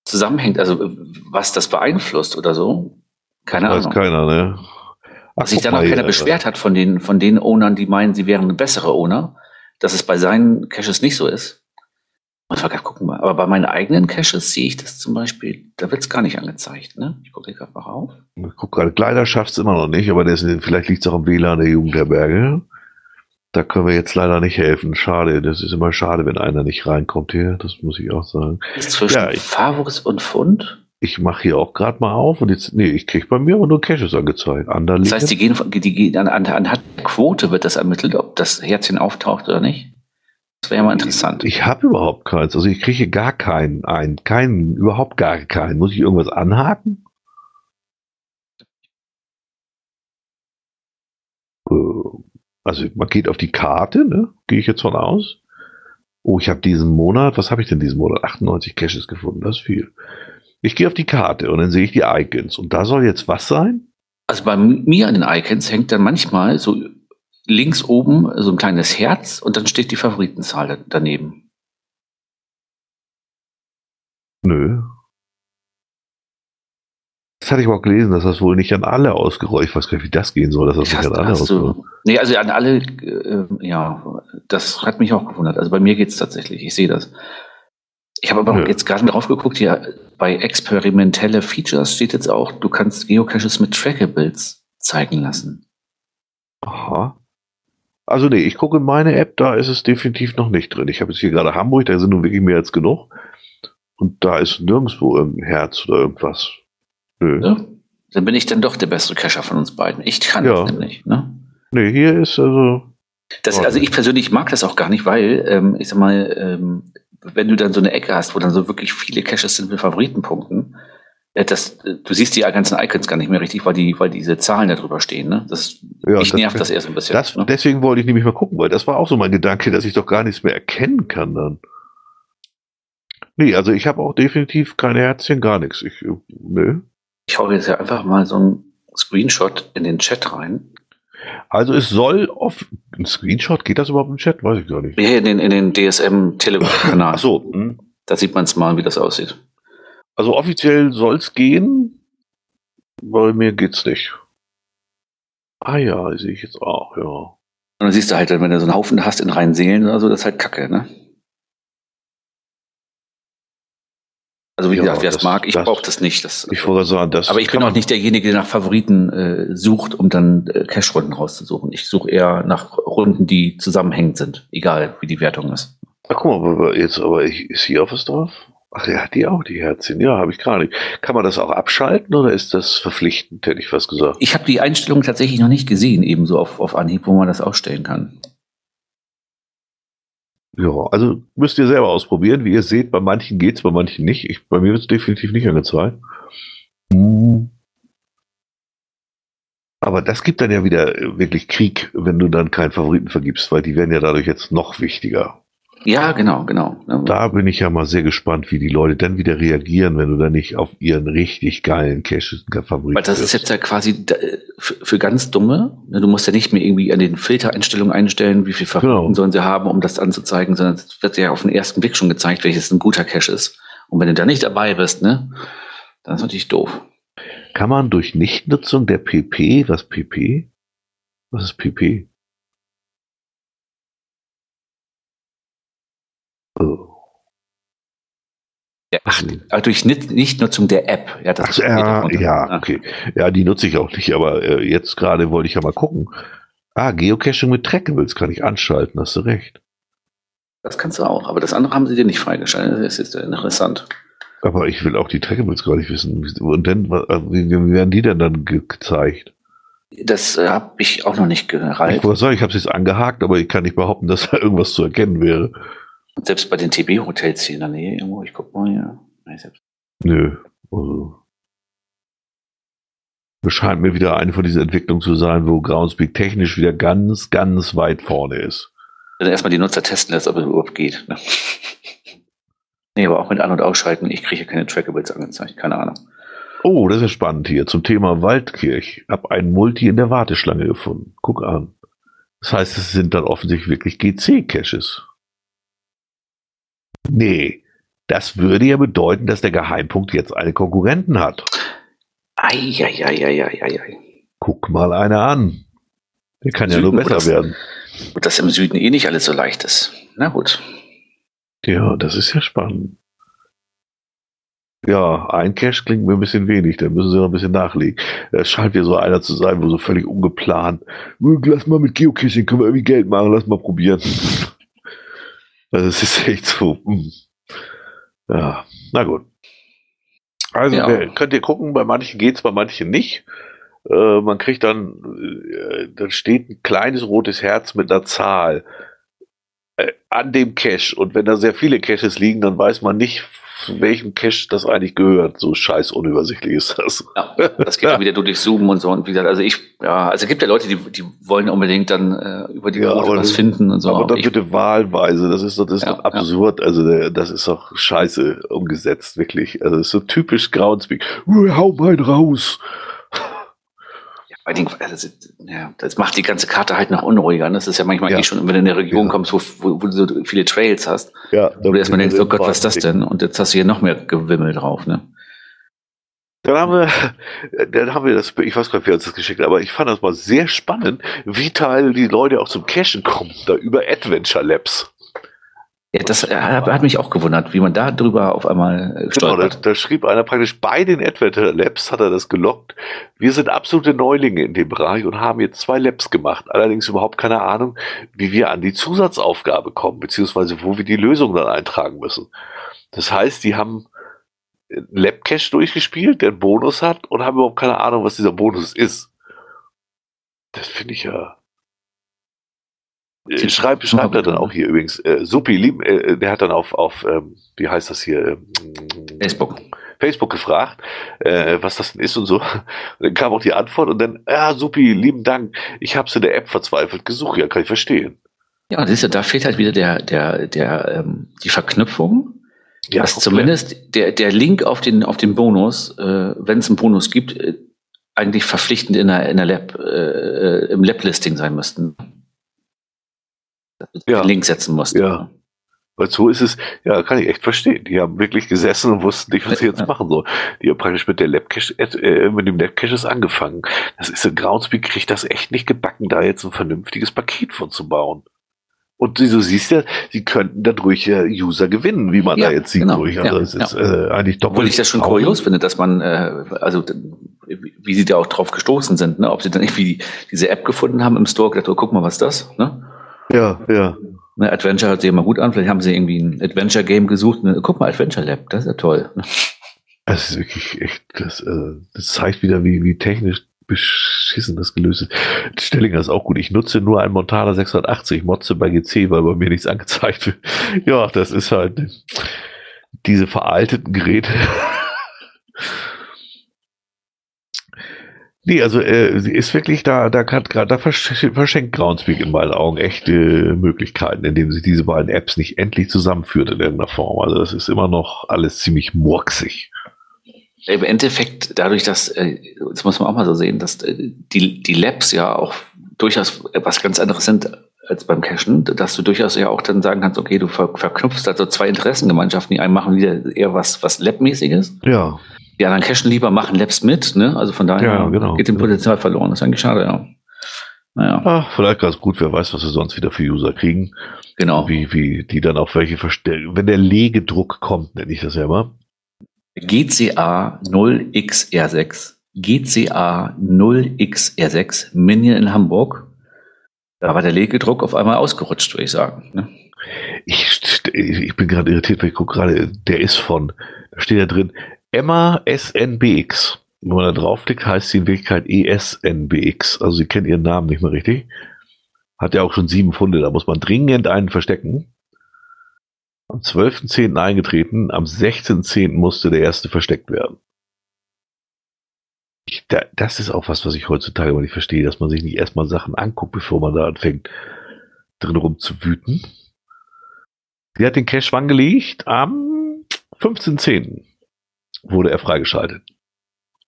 zusammenhängt, also was das beeinflusst oder so, keine Weiß Ahnung. keiner, ne? Ach, Dass sich dann auch keiner hier, beschwert hat von den, von den Ownern, die meinen, sie wären eine bessere Owner, dass es bei seinen Caches nicht so ist. Muss man grad gucken mal. Aber bei meinen eigenen Caches sehe ich das zum Beispiel, da wird es gar nicht angezeigt. Ne? Ich gucke gerade mal auf. Ich guck gerade, Kleider schafft es immer noch nicht, aber ist, vielleicht liegt es auch am WLAN der Jugendherberge. Da können wir jetzt leider nicht helfen. Schade, das ist immer schade, wenn einer nicht reinkommt hier. Das muss ich auch sagen. Ist zwischen Ja, ich- Favoris und Fund. Ich mache hier auch gerade mal auf und jetzt, nee, ich krieg bei mir aber nur Caches angezeigt. Anderlinge. Das heißt, die gehen, die gehen an, an, anhand der Quote wird das ermittelt, ob das Herzchen auftaucht oder nicht. Das wäre ja mal interessant. Ich habe überhaupt keins. Also ich kriege gar keinen ein. Keinen, überhaupt gar keinen. Muss ich irgendwas anhaken? Äh, Also man geht auf die Karte, ne? Gehe ich jetzt von aus. Oh, ich habe diesen Monat, was habe ich denn diesen Monat? 98 Caches gefunden, das ist viel. Ich gehe auf die Karte und dann sehe ich die Icons. Und da soll jetzt was sein? Also bei mir an den Icons hängt dann manchmal so links oben so ein kleines Herz und dann steht die Favoritenzahl daneben. Nö. Das hatte ich auch gelesen, dass das wohl nicht an alle ausgerollt. Ich weiß gar nicht, wie das gehen soll, dass das, nicht an alle ausgerollt Nee, also an alle, äh, ja, das hat mich auch gewundert. Also bei mir geht es tatsächlich, ich sehe das. Ich habe aber Nö. jetzt gerade drauf geguckt, ja, bei experimentelle Features steht jetzt auch, du kannst Geocaches mit Trackables zeigen lassen. Aha. Also nee, ich gucke in meine App, da ist es definitiv noch nicht drin. Ich habe jetzt hier gerade Hamburg, da sind nun wirklich mehr als genug. Und da ist nirgendwo irgendein Herz oder irgendwas. Nö. Ja, dann bin ich dann doch der bessere Cacher von uns beiden. Ich kann ja. das nämlich. Ne? Nee, hier ist also. Das, also ich persönlich mag das auch gar nicht, weil, ähm, ich sag mal, ähm, wenn du dann so eine Ecke hast, wo dann so wirklich viele Caches sind mit Favoritenpunkten, das, äh, du siehst die ganzen Icons gar nicht mehr richtig, weil die, weil diese Zahlen da drüber stehen. Ne? Das, ja, mich das, nervt das erst ein bisschen. Das, ne? Deswegen wollte ich nämlich mal gucken, weil das war auch so mein Gedanke, dass ich doch gar nichts mehr erkennen kann dann. Nee, also ich habe auch definitiv keine Herzchen, gar nichts. Ich, äh, nö. Ich hau jetzt ja einfach mal so einen Screenshot in den Chat rein. Also es soll auf ein Screenshot, geht das überhaupt im Chat? Weiß ich gar nicht. Ja, in den, in den DSM Telegram-Kanal. Ach so. Hm. Da sieht man es mal, wie das aussieht. Also offiziell soll es gehen, bei mir geht's nicht. Ah ja, sehe ich jetzt auch, ja. Und dann siehst du halt, wenn du so einen Haufen hast in reinen Seelen oder so, das ist halt Kacke, ne? Also wie ja, gesagt, wer es mag, ich brauche das nicht. Das, ich wollte sagen, das. Aber ich bin auch nicht derjenige, der nach Favoriten äh, sucht, um dann äh, Cash-Runden rauszusuchen. Ich suche eher nach Runden, die zusammenhängend sind, egal wie die Wertung ist. Ach guck mal, jetzt aber ich, ist hier auch was drauf? Ach ja, die auch, die Herzchen. Ja, habe ich gerade nicht. Kann man das auch abschalten oder ist das verpflichtend, hätte ich fast gesagt? Ich habe die Einstellung tatsächlich noch nicht gesehen, ebenso auf, auf Anhieb, wo man das ausstellen kann. Ja, also müsst ihr selber ausprobieren. Wie ihr seht, bei manchen geht's, bei manchen nicht. Ich, bei mir wird es definitiv nicht angezeigt. Aber das gibt dann ja wieder wirklich Krieg, wenn du dann keinen Favoriten vergibst, weil die werden ja dadurch jetzt noch wichtiger. Ja, genau, genau. Da bin ich ja mal sehr gespannt, wie die Leute dann wieder reagieren, wenn du dann nicht auf ihren richtig geilen Cache Favoriten Weil das ist jetzt ja quasi für ganz Dumme. Ne, du musst ja nicht mehr irgendwie an den Filtereinstellungen einstellen, wie viel Favoriten genau. sollen sie haben, um das anzuzeigen, sondern es wird ja auf den ersten Blick schon gezeigt, welches ein guter Cache ist. Und wenn du da nicht dabei bist, ne, dann ist natürlich doof. Kann man durch Nichtnutzung der PP, was PP? Was ist PP? Ach, durch Nichtnutzung der App. Ja, das Ach, ja, ja, okay. Ja, die nutze ich auch nicht, aber äh, jetzt gerade wollte ich ja mal gucken. Ah, Geocaching mit Trackables kann ich anschalten, hast du recht. Das kannst du auch, aber das andere haben sie dir nicht freigeschaltet. Das ist interessant. Aber ich will auch die Trackables gar nicht wissen. Und dann, äh, wie, wie werden die denn dann ge gezeigt? Das äh, habe ich auch noch nicht gereicht. Ich wollte sagen, ich habe es jetzt angehakt, aber ich kann nicht behaupten, dass da irgendwas zu erkennen wäre. Und selbst bei den TB-Hotels hier in der Nähe irgendwo, ich guck mal hier. Nö, also. Das scheint mir wieder eine von diesen Entwicklungen zu sein, wo Groundspeak technisch wieder ganz, ganz weit vorne ist. Also erstmal die Nutzer testen lässt, ob es überhaupt geht. Ne? *laughs* nee, aber auch mit An- und Ausschalten, ich kriege keine Trackables angezeigt, keine Ahnung. Oh, das ist ja spannend hier. Zum Thema Waldkirch. Hab einen Multi in der Warteschlange gefunden. Guck an. Das heißt, es sind dann offensichtlich wirklich GC-Caches. Nee, das würde ja bedeuten, dass der Geheimpunkt jetzt einen Konkurrenten hat. Eieieiei. Guck mal einer an. Der kann Süden, ja nur besser das, werden. Und dass im Süden eh nicht alles so leicht ist. Na gut. Ja, das ist ja spannend. Ja, ein Cash klingt mir ein bisschen wenig, da müssen sie noch ein bisschen nachlegen. Es scheint ja so einer zu sein, wo so völlig ungeplant, lass mal mit Geocaching, können wir irgendwie Geld machen, lass mal probieren. Also es ist echt so. Hm. Ja, na gut. Also ja. könnt ihr gucken, bei manchen geht's, bei manchen nicht. Äh, man kriegt dann, äh, dann steht ein kleines rotes Herz mit einer Zahl äh, an dem Cache. Und wenn da sehr viele Caches liegen, dann weiß man nicht, welchem Cache das eigentlich gehört. So scheiß unübersichtlich ist das. Ja, das geht ja wieder *laughs* durch Zoomen und so. Und wie gesagt, also ich, ja, also es gibt ja Leute, die, die wollen unbedingt dann äh, über die Ja, Route aber was finden und so. Aber dann ich, bitte wahlweise. Das ist doch, das ist Ja, doch absurd. Also der, das ist doch scheiße umgesetzt, wirklich. Also das ist so typisch Groundspeak. Hau mal raus. Bei den, also, das, ja, das macht die ganze Karte halt noch unruhiger. ne? Das ist ja manchmal Ja. eh schon, wenn du in eine Region Ja. kommst, wo, wo, wo du so viele Trails hast, Ja, wo du erstmal denkst, oh Gott, was ist das denn? Und jetzt hast du hier noch mehr Gewimmel drauf, ne? Dann haben wir, *laughs* dann haben wir das, ich weiß gar nicht, wer uns das geschickt hat, aber ich fand das mal sehr spannend, wie Teil die Leute auch zum Cashen kommen, da über Adventure Labs. Ja, das äh, hat, mich auch gewundert, wie man da drüber auf einmal äh, Genau, da, stolpert. da schrieb einer praktisch bei den Adventure Labs, hat er das gelockt. Wir sind absolute Neulinge in dem Bereich und haben jetzt zwei Labs gemacht. Allerdings überhaupt keine Ahnung, wie wir an die Zusatzaufgabe kommen, beziehungsweise wo wir die Lösung dann eintragen müssen. Das heißt, die haben einen Lab-Cache durchgespielt, der einen Bonus hat und haben überhaupt keine Ahnung, was dieser Bonus ist. Das finde ich ja. Äh, Schreibt, schreibt er dann auch hier übrigens. Äh, Suppi, lieb, äh, der hat dann auf, auf ähm, wie heißt das hier? Ähm, Facebook. Facebook gefragt, äh, was das denn ist und so. Dann kam auch die Antwort und dann, ja, Supi, lieben Dank, ich habe es in der App verzweifelt gesucht. Ja, kann ich verstehen. Ja, das ist ja, da fehlt halt wieder der, der, der, ähm, die Verknüpfung. Ja, dass komplett. zumindest der, der Link auf den, auf den Bonus, äh, wenn es einen Bonus gibt, äh, eigentlich verpflichtend in der, in der Lab, äh, äh, im Lab-Listing sein müssten. Ja. Link setzen musst. Ja. Weil so ist es, ja, kann ich echt verstehen. Die haben wirklich gesessen und wussten nicht, was sie jetzt Ja. machen sollen. Die haben praktisch mit der Labcache, äh, mit dem Labcaches angefangen. Das ist in Groundspeak kriegt das echt nicht gebacken, da jetzt ein vernünftiges Paket von zu bauen. Und du siehst ja, sie könnten dadurch ja User gewinnen, wie man Ja, da jetzt sieht. genau. durch. Also Ja, es ist äh, eigentlich doppelt. Obwohl ich das schon traurig. kurios finde, dass man, äh, also wie sie da auch drauf gestoßen sind, ne? ob sie dann irgendwie diese App gefunden haben im Store, gedacht, oh, guck mal, was ist das? Ne? Ja, ja. Ne, Adventure hört sich immer gut an, vielleicht haben sie irgendwie ein Adventure-Game gesucht. Ne? Guck mal, Adventure Lab, das ist ja toll. Es ist wirklich echt, das, äh, das zeigt wieder, wie, wie technisch beschissen das gelöst ist. Stellinger ist auch gut. Ich nutze nur ein Montana 680, Motze bei GC, weil bei mir nichts angezeigt wird. Ja, das ist halt diese veralteten Geräte. Nee, also äh, sie ist wirklich da, da kann gerade, da versch- verschenkt Groundspeak in meinen Augen echte Möglichkeiten, indem sie diese beiden Apps nicht endlich zusammenführt in irgendeiner Form. Also das ist immer noch alles ziemlich murksig. Im Endeffekt, dadurch, dass, äh, das muss man auch mal so sehen, dass äh, die, die Labs ja auch durchaus was ganz anderes sind als beim Cashen, dass du durchaus ja auch dann sagen kannst, okay, du ver verknüpfst also zwei Interessengemeinschaften, die einen machen wieder eher was, was Lab-mäßiges. Ja, Die anderen cashen lieber, machen Labs mit, ne? Also von daher Ja, genau. geht dem Potenzial verloren. Das ist eigentlich schade, ja. Naja, Ach, vielleicht ganz gut, wer weiß, was wir sonst wieder für User kriegen. genau. Wie, wie die dann auf welche verstellen. Wenn der Legedruck kommt, nenne ich das ja immer. GCA 0XR6. GCA 0XR6 Minion in Hamburg. Da war der Legedruck auf einmal ausgerutscht, würde ich sagen. Ne? Ich, ich bin gerade irritiert, weil ich gucke gerade, der ist von, da steht da drin, Emma SNBX. Wenn man da draufklickt, heißt sie in Wirklichkeit ESNBX. Also sie kennt ihren Namen nicht mehr richtig. Hat ja auch schon sieben Funde, da muss man dringend einen verstecken. Am 12.10. eingetreten, am 16.10. musste der erste versteckt werden. Ich, da, das ist auch was, was ich heutzutage immer nicht verstehe, dass man sich nicht erstmal Sachen anguckt, bevor man da anfängt, drin rumzuwüten. Sie hat den Cash angelegt am 15.10. wurde er freigeschaltet.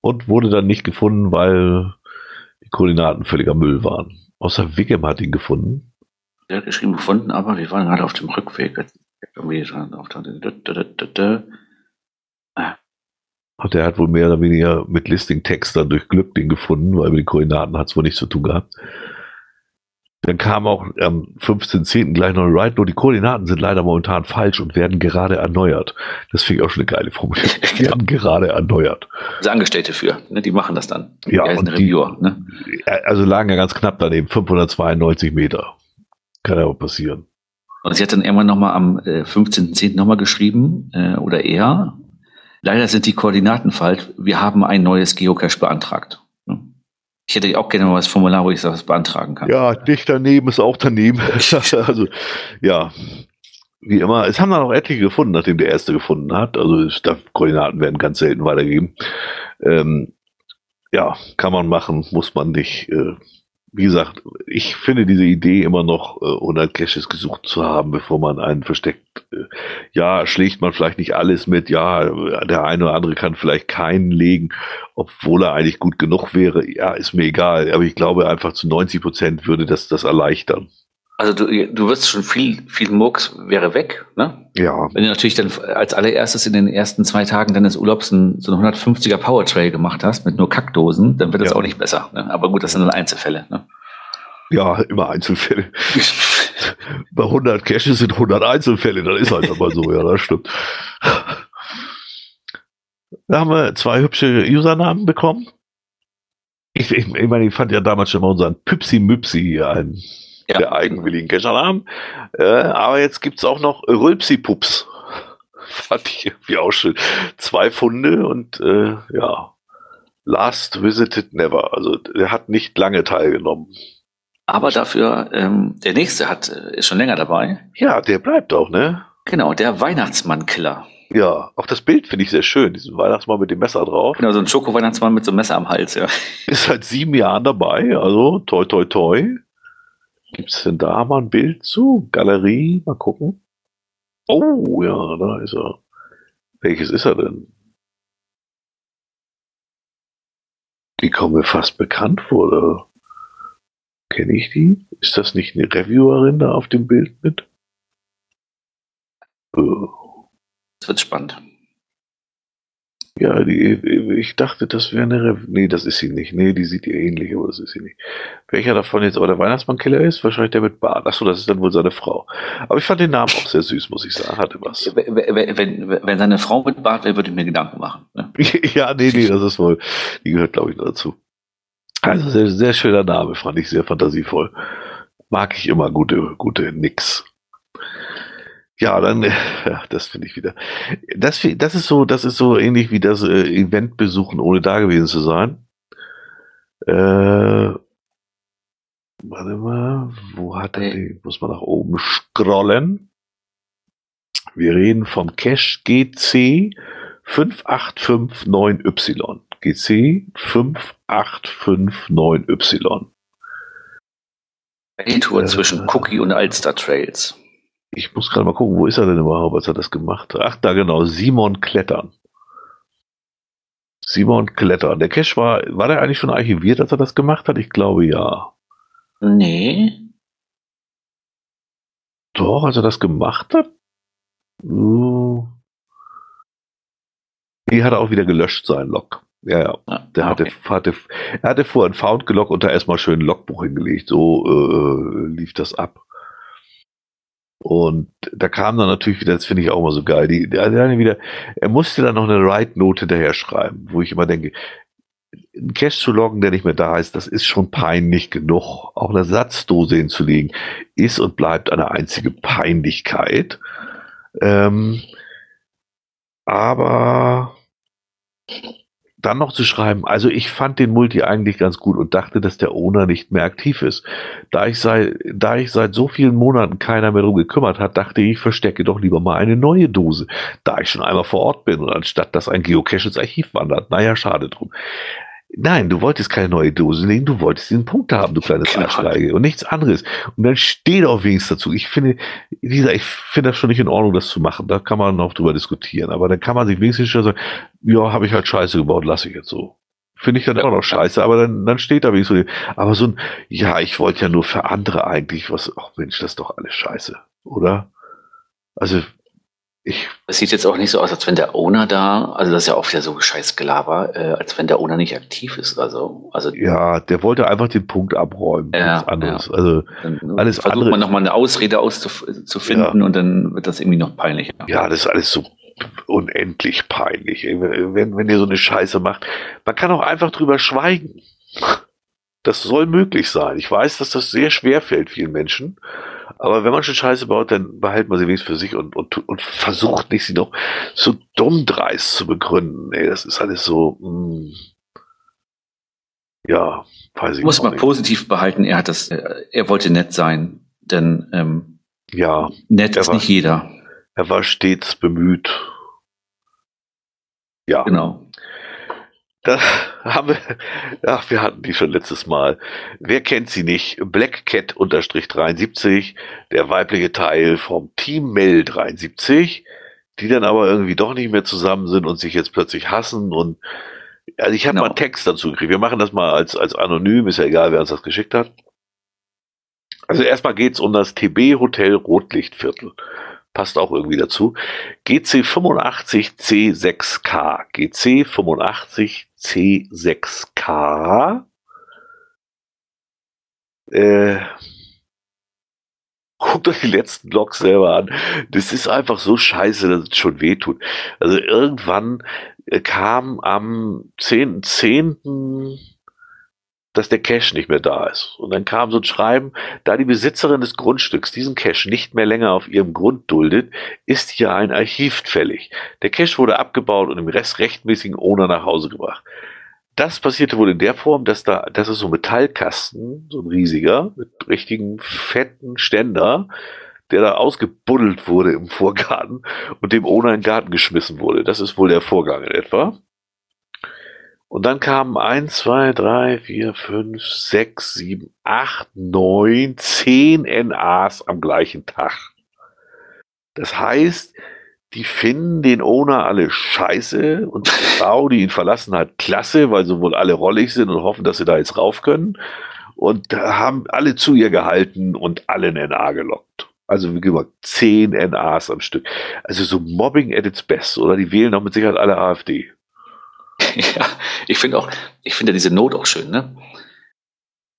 Und wurde dann nicht gefunden, weil die Koordinaten völliger Müll waren. Außer Wickham hat ihn gefunden. Der hat geschrieben gefunden, aber wir waren gerade auf dem Rückweg. Irgendwie dran, auf der, Und er hat wohl mehr oder weniger mit Listing-Text dann durch Glück den gefunden, weil mit den Koordinaten hat es wohl nichts zu tun gehabt. Dann kam auch am 15.10. gleich noch ein Write, nur die Koordinaten sind leider momentan falsch und werden gerade erneuert. Das finde ich auch schon eine geile Formulierung. *laughs* Die werden gerade erneuert. Das Angestellte für, ne? die machen das dann. Ja, die und die- Reviewer. Ne? Also lagen ja ganz knapp daneben, 592 Meter. Kann ja auch passieren. Und sie hat dann irgendwann nochmal am äh, 15.10. nochmal geschrieben, äh, oder eher, leider sind die Koordinaten falsch, wir haben ein neues Geocache beantragt. Ich hätte auch gerne mal das Formular, wo ich das beantragen kann. Ja, dicht daneben ist auch daneben. *laughs* also, ja. wie immer, es haben dann auch etliche gefunden, nachdem der erste gefunden hat. Also Koordinaten werden ganz selten weitergegeben. Ähm, ja, kann man machen, muss man nicht. Äh, wie gesagt, ich finde diese Idee immer noch, äh, 100 Caches gesucht zu haben, bevor man einen versteckt. Äh, ja, schlägt man vielleicht nicht alles mit. Ja, der eine oder andere kann vielleicht keinen legen, obwohl er eigentlich gut genug wäre. Ja, ist mir egal. Aber ich glaube einfach zu 90 Prozent würde das das erleichtern. Also du, du wirst schon viel, viel Murks wäre weg, ne? Ja. Wenn du natürlich dann als allererstes in den ersten zwei Tagen deines Urlaubs ein, so einen 150er Power Trail gemacht hast mit nur Kackdosen, dann wird das Ja. auch nicht besser. Ne? Aber gut, das sind dann Einzelfälle. Ne? Ja, immer Einzelfälle. *laughs* Bei 100 Caches sind 100 Einzelfälle, das ist halt aber so, ja, das stimmt. Da haben wir zwei hübsche Usernamen bekommen. Ich, ich, ich meine, ich fand ja damals schon mal unseren Püpsi Müpsi hier einen Ja. der eigenwilligen Cachernamen. Äh, aber jetzt gibt's auch noch Rülpsi Pups. *laughs* Fand ich irgendwie auch schön. Zwei Funde und äh, ja, last visited never. Also der hat nicht lange teilgenommen. Aber dafür, ähm, der nächste hat, äh, ist schon länger dabei. Ja, der bleibt auch, ne? Genau, der Weihnachtsmann-Killer. Ja, auch das Bild finde ich sehr schön, diesen Weihnachtsmann mit dem Messer drauf. Genau, so ein Schoko-Weihnachtsmann mit so einem Messer am Hals, ja. Ist seit sieben Jahren dabei, also toi toi toi. Gibt's denn da mal ein Bild zu? Galerie, mal gucken. Oh, ja, da ist er. Welches ist er denn? Die kommen mir fast bekannt vor? Kenne ich die? Ist das nicht eine Reviewerin da auf dem Bild mit? Das wird spannend. Ja, die, ich dachte, das wäre eine. Rev nee, das ist sie nicht. Nee, die sieht ihr ähnlich, aber das ist sie nicht. Welcher davon jetzt aber der Weihnachtsmannkiller ist? Wahrscheinlich der mit Bart. Achso, das ist dann wohl seine Frau. Aber ich fand den Namen auch sehr süß, muss ich sagen. Hatte was. Wenn, wenn, wenn, seine Frau mit Bart wäre, würde ich mir Gedanken machen. Ne? *laughs* ja, nee, nee, das ist wohl. Die gehört, glaube ich, dazu. Also sehr, sehr schöner Name, fand ich sehr fantasievoll. Mag ich immer gute, gute Nix. Ja, dann, äh, *laughs* ja, das finde ich wieder. Das, das ist so, das ist so ähnlich wie das äh, Event besuchen, ohne da gewesen zu sein. Äh, warte mal, wo hat er den? Muss man nach oben scrollen. Wir reden vom Cache GC 5859Y. GC 5859Y. Die Tour Äh, zwischen Cookie und Alster Trails. Ich muss gerade mal gucken, wo ist er denn überhaupt, als er das gemacht hat? Ach, da genau, Simon Klettern. Simon Klettern. Der Cache war, war der eigentlich schon archiviert, als er das gemacht hat? Ich glaube ja. Nee. Doch, als er das gemacht hat? Die hat er auch wieder gelöscht, sein Log. Ja, ja. Ja, Der hatte, okay. hatte, er hatte vorher ein Found gelockt und da erstmal schön ein Logbuch hingelegt. So äh, lief das ab. Und da kam dann natürlich wieder, das finde ich auch immer so geil, die, der, der wieder, er musste dann noch eine Write-Note hinterher schreiben, wo ich immer denke, einen Cache zu loggen, der nicht mehr da ist, das ist schon peinlich genug. Auch eine Satzdose hinzulegen, ist und bleibt eine einzige Peinlichkeit. Ähm, aber dann noch zu schreiben, also ich fand den Multi eigentlich ganz gut und dachte, dass der Owner nicht mehr aktiv ist. Da ich, sei, da ich seit so vielen Monaten keiner mehr drum gekümmert hat, dachte ich, verstecke doch lieber mal eine neue Dose, da ich schon einmal vor Ort bin und anstatt dass ein Geocache ins Archiv wandert. Naja, schade drum. Nein, du wolltest keine neue Dose legen, du wolltest diesen Punkt haben, du kleines *laughs* Genau. Arschgeige und nichts anderes. Und dann steht auch wenigstens dazu. Ich finde, wie gesagt, ich finde das schon nicht in Ordnung, das zu machen. Da kann man noch drüber diskutieren. Aber dann kann man sich wenigstens schon sagen, ja, habe ich halt Scheiße gebaut, lasse ich jetzt so. Finde ich dann Ja, auch noch scheiße, aber dann, dann steht da wenigstens so, aber so ein, ja, ich wollte ja nur für andere eigentlich was, ach Mensch, das ist doch alles scheiße, oder? Also, ich, Es sieht jetzt auch nicht so aus, als wenn der Owner da, also das ist ja auch wieder so scheiß Gelaber, äh, als wenn der Owner nicht aktiv ist. Also, also ja, der wollte einfach den Punkt abräumen. Ja, anderes. Also, dann alles versucht andere- man nochmal eine Ausrede auszufinden und dann wird das irgendwie noch peinlicher. ja, das ist alles so unendlich peinlich. Wenn, wenn ihr so eine Scheiße macht, man kann auch einfach drüber schweigen. Das soll möglich sein. Ich weiß, dass das sehr schwer fällt vielen Menschen. Aber wenn man schon Scheiße baut, dann behält man sie wenigstens für sich und, und, und versucht nicht, sie noch so dumm dreist zu begründen. Ey, das ist alles so, mm, ja, weiß ich Muss man nicht. positiv behalten, er hat das, äh, er wollte nett sein, denn ähm, Ja. Nett ist war, nicht jeder. Er war stets bemüht. Ja. Genau. Da haben wir, ach, wir hatten die schon letztes Mal. Wer kennt sie nicht? Black Cat unterstrich 73, der weibliche Teil vom Team Mel 73, die dann aber irgendwie doch nicht mehr zusammen sind und sich jetzt plötzlich hassen und also ich habe genau. mal einen Text dazu gekriegt. Wir machen das mal als, als anonym, ist ja egal, wer uns das geschickt hat. Also erstmal geht's um das TB Hotel Rotlichtviertel passt auch irgendwie dazu. GC85C6K. GC85C6K. Äh, guckt euch die letzten Logs selber an. Das ist einfach so scheiße, dass es schon wehtut. Also irgendwann äh, kam am 10.10. .10 dass der Cache nicht mehr da ist. Und dann kam so ein Schreiben, da die Besitzerin des Grundstücks diesen Cache nicht mehr länger auf ihrem Grund duldet, ist hier ein Archiv fällig. Der Cache wurde abgebaut und im Rest rechtmäßigen Owner nach Hause gebracht. Das passierte wohl in der Form, dass da, das ist so ein Metallkasten, so ein riesiger, mit richtigen fetten Ständer, der da ausgebuddelt wurde im Vorgarten und dem Owner in den Garten geschmissen wurde. Das ist wohl der Vorgang in etwa. Und dann kamen eins, zwei, drei, vier, fünf, sechs, sieben, acht, neun, zehn NAs am gleichen Tag. Das heißt, die finden den Owner alle scheiße und die *laughs* Frau, die ihn verlassen hat, klasse, weil sie wohl alle rollig sind und hoffen, dass sie da jetzt rauf können. Und haben alle zu ihr gehalten und alle NA gelockt. Also wie gesagt, zehn NAs am Stück. Also so Mobbing at its best, oder? Die wählen auch mit Sicherheit alle AfD. *laughs* ja, ich finde auch, ich finde diese Not auch schön, ne?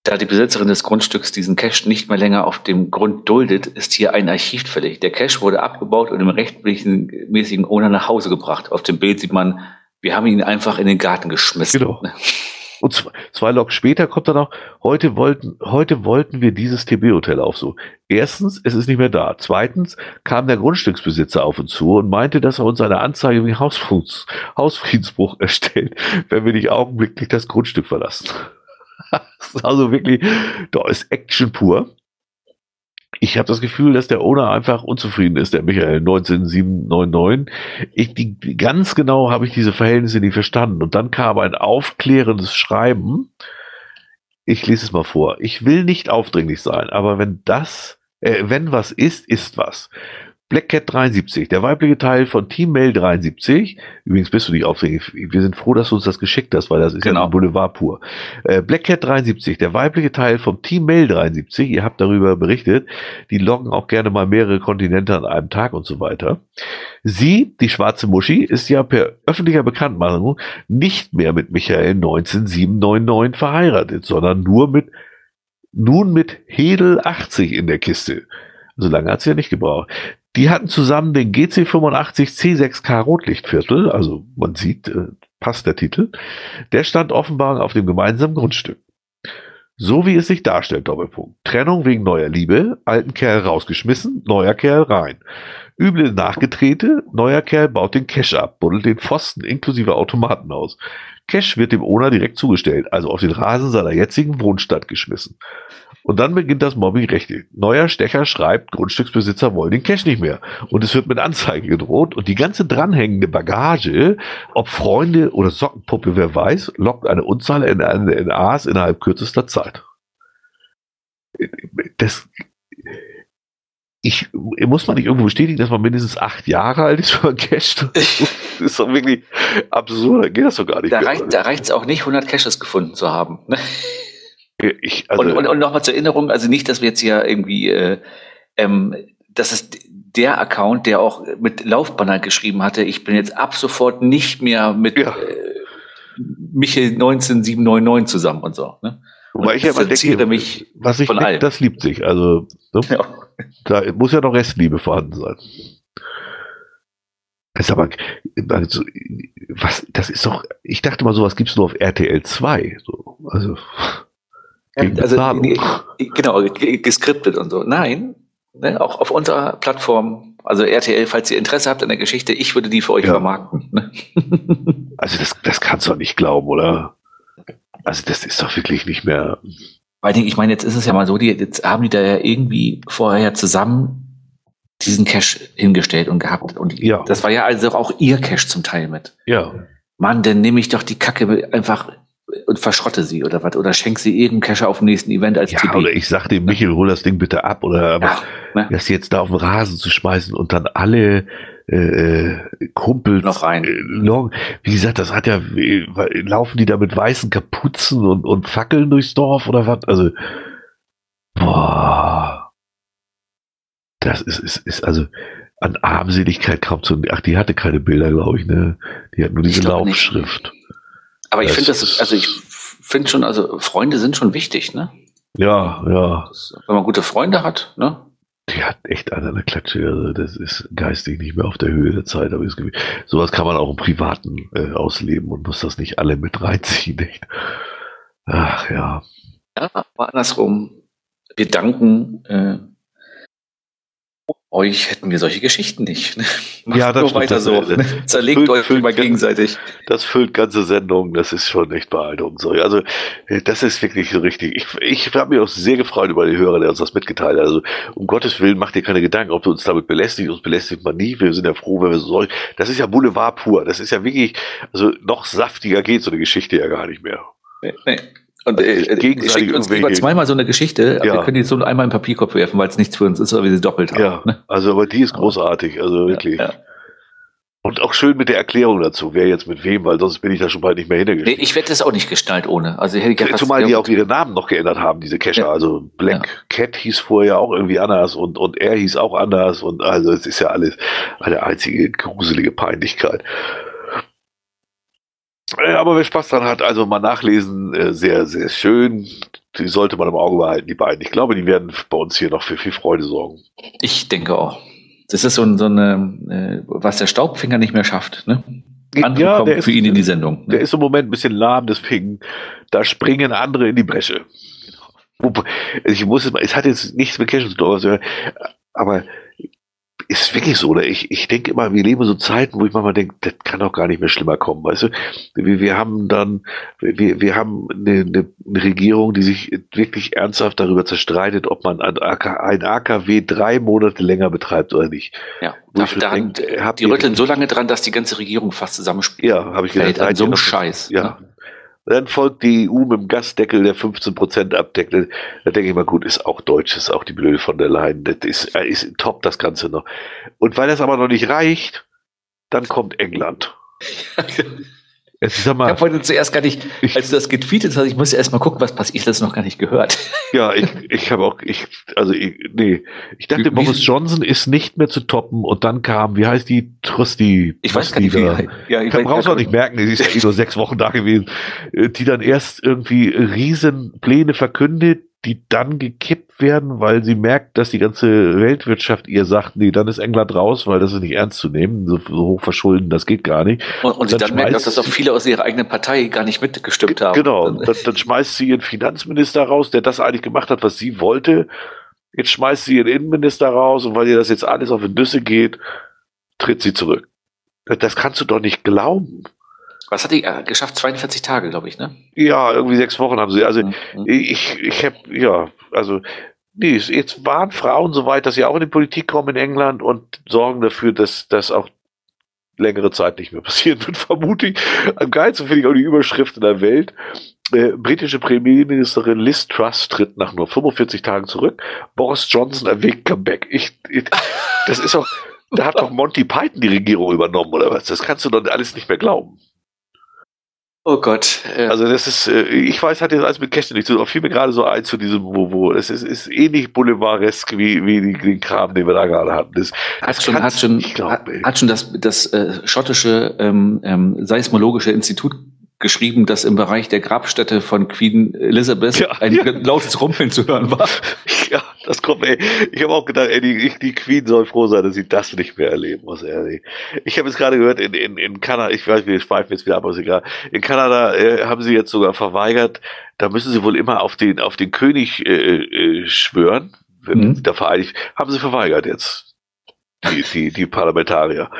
Da die Besitzerin des Grundstücks diesen Cache nicht mehr länger auf dem Grund duldet, ist hier ein Archiv fällig. Der Cache wurde abgebaut und im rechtmäßigen Owner nach Hause gebracht. Auf dem Bild sieht man, wir haben ihn einfach in den Garten geschmissen. Genau. Und zwei, zwei Logs später kommt dann auch, heute wollten, heute wollten wir dieses TB-Hotel aufsuchen. Erstens, es ist nicht mehr da. Zweitens kam der Grundstücksbesitzer auf uns zu und meinte, dass er uns eine Anzeige wegen Hausfriedens, Hausfriedensbruch *laughs* erstellt, wenn wir nicht augenblicklich das Grundstück verlassen. *laughs* das ist also wirklich, da ist Action pur ich habe das Gefühl, dass der Owner einfach unzufrieden ist, der Michael 19799. Ich, die, ganz genau habe ich diese Verhältnisse nicht verstanden. Und dann kam ein aufklärendes Schreiben. Ich lese es mal vor. Ich will nicht aufdringlich sein, aber wenn das, äh, wenn was ist, ist was. Black Cat 73, der weibliche Teil von Team Mail 73. Übrigens bist du nicht aufregend. Wir sind froh, dass du uns das geschickt hast, weil das ist genau. ja Boulevard pur. Äh, Black Cat 73, der weibliche Teil vom Team Mail 73. Ihr habt darüber berichtet. Die loggen auch gerne mal mehrere Kontinente an einem Tag und so weiter. Sie, die schwarze Muschi, ist ja per öffentlicher Bekanntmachung nicht mehr mit Michael 19799 verheiratet, sondern nur mit, nun mit Hedel 80 in der Kiste. So lange hat sie ja nicht gebraucht. Die hatten zusammen den GC85 C6K Rotlichtviertel, also man sieht, äh, passt der Titel. Der stand offenbar auf dem gemeinsamen Grundstück. So wie es sich darstellt, Doppelpunkt. Trennung wegen neuer Liebe, alten Kerl rausgeschmissen, neuer Kerl rein. Üble Nachgetrete, neuer Kerl baut den Cash ab, buddelt den Pfosten inklusive Automaten aus. Cash wird dem Owner direkt zugestellt, also auf den Rasen seiner jetzigen Wohnstadt geschmissen. Und dann beginnt das Mobbing rechtlich. Neuer Stecher schreibt, Grundstücksbesitzer wollen den Cash nicht mehr. Und es wird mit Anzeige gedroht. Und die ganze dranhängende Bagage, ob Freunde oder Sockenpuppe, wer weiß, lockt eine Unzahl in, NAs innerhalb kürzester Zeit. Das, ich, muss man nicht irgendwo bestätigen, dass man mindestens acht Jahre alt ist, wenn man casht? *laughs* Das ist doch wirklich absurd, da geht das doch gar nicht. Da reicht es auch nicht, 100 Caches gefunden zu haben. Ne? Ich, also und und, und nochmal zur Erinnerung, also nicht, dass wir jetzt hier irgendwie, äh, ähm, das ist der Account, der auch mit Laufbanner geschrieben hatte, ich bin jetzt ab sofort nicht mehr mit ja. äh, Michel 19799 zusammen und so. Ne? Wobei ich aber denke, mich was ich denke, das liebt sich. Also ne? ja. da muss ja noch Restliebe vorhanden sein. Das ist aber, also, was, das ist doch, ich dachte mal, sowas gibt es nur auf RTL 2. So. Also, also, genau, geskriptet und so. Nein, ne, auch auf unserer Plattform, also RTL, falls ihr Interesse habt an der Geschichte, ich würde die für euch ja. vermarkten. Ne? *laughs* Also das, das kannst du doch nicht glauben, oder? Also das ist doch wirklich nicht mehr. Weil ich meine, jetzt ist es ja mal so, die, jetzt haben die da ja irgendwie vorher zusammen diesen Cache hingestellt und gehabt. Und Ja. das war ja also auch ihr Cache zum Teil mit. Ja. Mann, dann nehme ich doch die Kacke einfach und verschrotte sie oder was. Oder schenk sie irgendeinem Cacher auf dem nächsten Event als Ja, TP. oder ich sag dem Michael, hol das Ding bitte ab oder aber ja, ne? das jetzt da auf den Rasen zu schmeißen und dann alle äh, äh, Kumpels Noch rein. Äh, log- wie gesagt, das hat ja äh, laufen die da mit weißen Kapuzen und, und Fackeln durchs Dorf oder was? Also boah, das ist, ist, ist also an Armseligkeit kaum zu. Ach, die hatte keine Bilder, glaube ich, ne? Die hat nur diese glaub nicht. Aber ich finde das, also ich finde schon, also Freunde sind schon wichtig, ne? Ja, ja. Wenn man gute Freunde hat, ne? Die hat echt an der Klatsche. Also das ist geistig nicht mehr auf der Höhe der Zeit. Aber sowas kann man auch im Privaten äh, ausleben und muss das nicht alle mit reinziehen. Echt. Ach ja. Ja, aber andersrum. Wir danken äh, euch, hätten wir solche Geschichten nicht. Ne? Macht Ja, das nur stimmt, weiter das- so. ne? Zerlegt füllt- euch füllt- mal gegenseitig. Das füllt ganze Sendungen. Das ist schon echt beeindruckend. So, Also äh, das ist wirklich so richtig. Ich, ich habe mich auch sehr gefreut über die Hörer, der uns das mitgeteilt hat. Also um Gottes Willen, macht dir keine Gedanken, ob du uns damit belästigt. Uns belästigt man nie. Wir sind ja froh, wenn wir so Das ist ja Boulevard pur. Das ist ja wirklich, also noch saftiger geht so eine Geschichte ja gar nicht mehr. Nee, nee. Und Also äh, gegenseitig schickt uns lieber irgendwelche- zweimal so eine Geschichte, aber Ja. wir können jetzt so einmal im Papierkorb werfen, weil es nichts für uns ist, aber wir sie doppelt haben. Ja, Ne? also aber die ist großartig, also wirklich. Ja, ja. Und auch schön mit der Erklärung dazu, wer jetzt mit wem, weil sonst bin ich da schon bald nicht mehr Nee, hintergestellt. ich werde das auch nicht gestaltet ohne. Also hätte ich gedacht, Zumal die auch ihre Namen noch geändert haben, diese Cacher. Ja. Also Black Cat hieß vorher auch irgendwie anders und, und er hieß auch anders und also es ist ja alles eine einzige gruselige Peinlichkeit. Äh, Aber wer Spaß dran hat, also mal nachlesen, äh, sehr, sehr schön. Die sollte man im Auge behalten, die beiden. Ich glaube, die werden bei uns hier noch für viel Freude sorgen. Ich denke auch. Das ist so, ein- so eine, äh, was der Staubfinger nicht mehr schafft. Ne? Andere Ja, kommen der ist- für ihn in die Sendung. Der Ne? ist im Moment ein bisschen lahm, deswegen, da springen andere in die Bresche. Wobei, Ich muss es mal, es hat jetzt nichts mit Cash zu tun, aber ist wirklich so, oder? Ich, ich denke immer, wir leben in so Zeiten, wo ich manchmal denke, das kann doch gar nicht mehr schlimmer kommen, weißt du? Wir, wir haben dann, wir, wir haben eine, eine, Regierung, die sich wirklich ernsthaft darüber zerstreitet, ob man ein, ein AKW drei Monate länger betreibt oder nicht. ja, da, ich schon da, denk, äh, die rütteln so lange dran, dass die ganze Regierung fast zusammenspielt. Ja, habe ich gedacht. an so einem noch- Scheiß. Ja. Ne? Dann folgt die EU mit dem Gasdeckel, der 15% abdeckt. Da denke ich mal, gut, ist auch deutsch, ist auch die Blöde von der Leyen. Das ist, äh, ist top, das Ganze noch. Und weil das aber noch nicht reicht, dann kommt England. *laughs* Jetzt, ich Ich habe heute zuerst gar nicht, Ich- als du das getweetet hast, ich musste erst mal gucken, was passiert, ich habe das noch gar nicht gehört. *laughs* ja, ich, ich habe auch, ich, also, ich, nee, ich dachte, Wie- Boris Johnson ist nicht mehr zu toppen und dann kam, wie heißt die, Trusty? Ich weiß gar nicht, wie. Ja, ich weiß- brauchst auch nicht merken, sie ist ja eh *laughs* nur sechs Wochen da gewesen, äh, die dann erst irgendwie Riesenpläne verkündet, die dann gekippt werden, weil sie merkt, dass die ganze Weltwirtschaft ihr sagt, nee, dann ist England raus, weil das ist nicht ernst zu nehmen, so, so hoch verschulden, das geht gar nicht. Und, und sie Dann dann merken, dass das auch viele aus ihrer eigenen Partei gar nicht mitgestimmt haben. Genau, Dann- dann, dann schmeißt sie ihren Finanzminister raus, der das eigentlich gemacht hat, was sie wollte. Jetzt schmeißt sie ihren Innenminister raus und weil ihr das jetzt alles auf die Nüsse geht, tritt sie zurück. Das kannst du doch nicht glauben. Was hat die äh, geschafft? 42 Tage, glaube ich, ne? Ja, irgendwie sechs Wochen haben sie. Also Mhm. ich, ich habe, ja, also, nee, jetzt waren Frauen so weit, dass sie auch in die Politik kommen in England und sorgen dafür, dass das auch längere Zeit nicht mehr *laughs* passieren wird, vermute ich. Am geilsten finde ich auch die Überschrift in der Welt. Äh, britische Premierministerin Liz Truss tritt nach nur 45 Tagen zurück. Boris Johnson erwägt Comeback. Ich, ich, das ist auch, da hat doch Monty Python die Regierung übernommen oder was? Das kannst du doch alles nicht mehr glauben. Oh Gott. Äh, Also das ist, äh, ich weiß, hat jetzt alles mit Kästchen nicht zu tun, aber fiel mir gerade so ein zu diesem, wo, wo, es ist, ist ähnlich boulevardesk wie, wie die, den Kram, den wir da gerade hatten. Das, hat das schon, hat schon, glauben, hat, hat schon das, das äh, schottische ähm, ähm, seismologische Institut geschrieben, dass im Bereich der Grabstätte von Queen Elizabeth Ja, ein ja. lautes Rumpeln zu hören war. *laughs* Ja, das kommt, ey. Ich habe auch gedacht, ey, die, die Queen soll froh sein, dass sie das nicht mehr erleben muss, ey. Ich habe jetzt gerade gehört, in, in, in Kanada, ich weiß, wir schweifen jetzt wieder ab, aber ist egal. In Kanada äh, haben sie jetzt sogar verweigert, da müssen sie wohl immer auf den, auf den König äh, äh, schwören, wenn Mhm. sie da vereinigt, haben sie verweigert jetzt. Die, die, die Parlamentarier.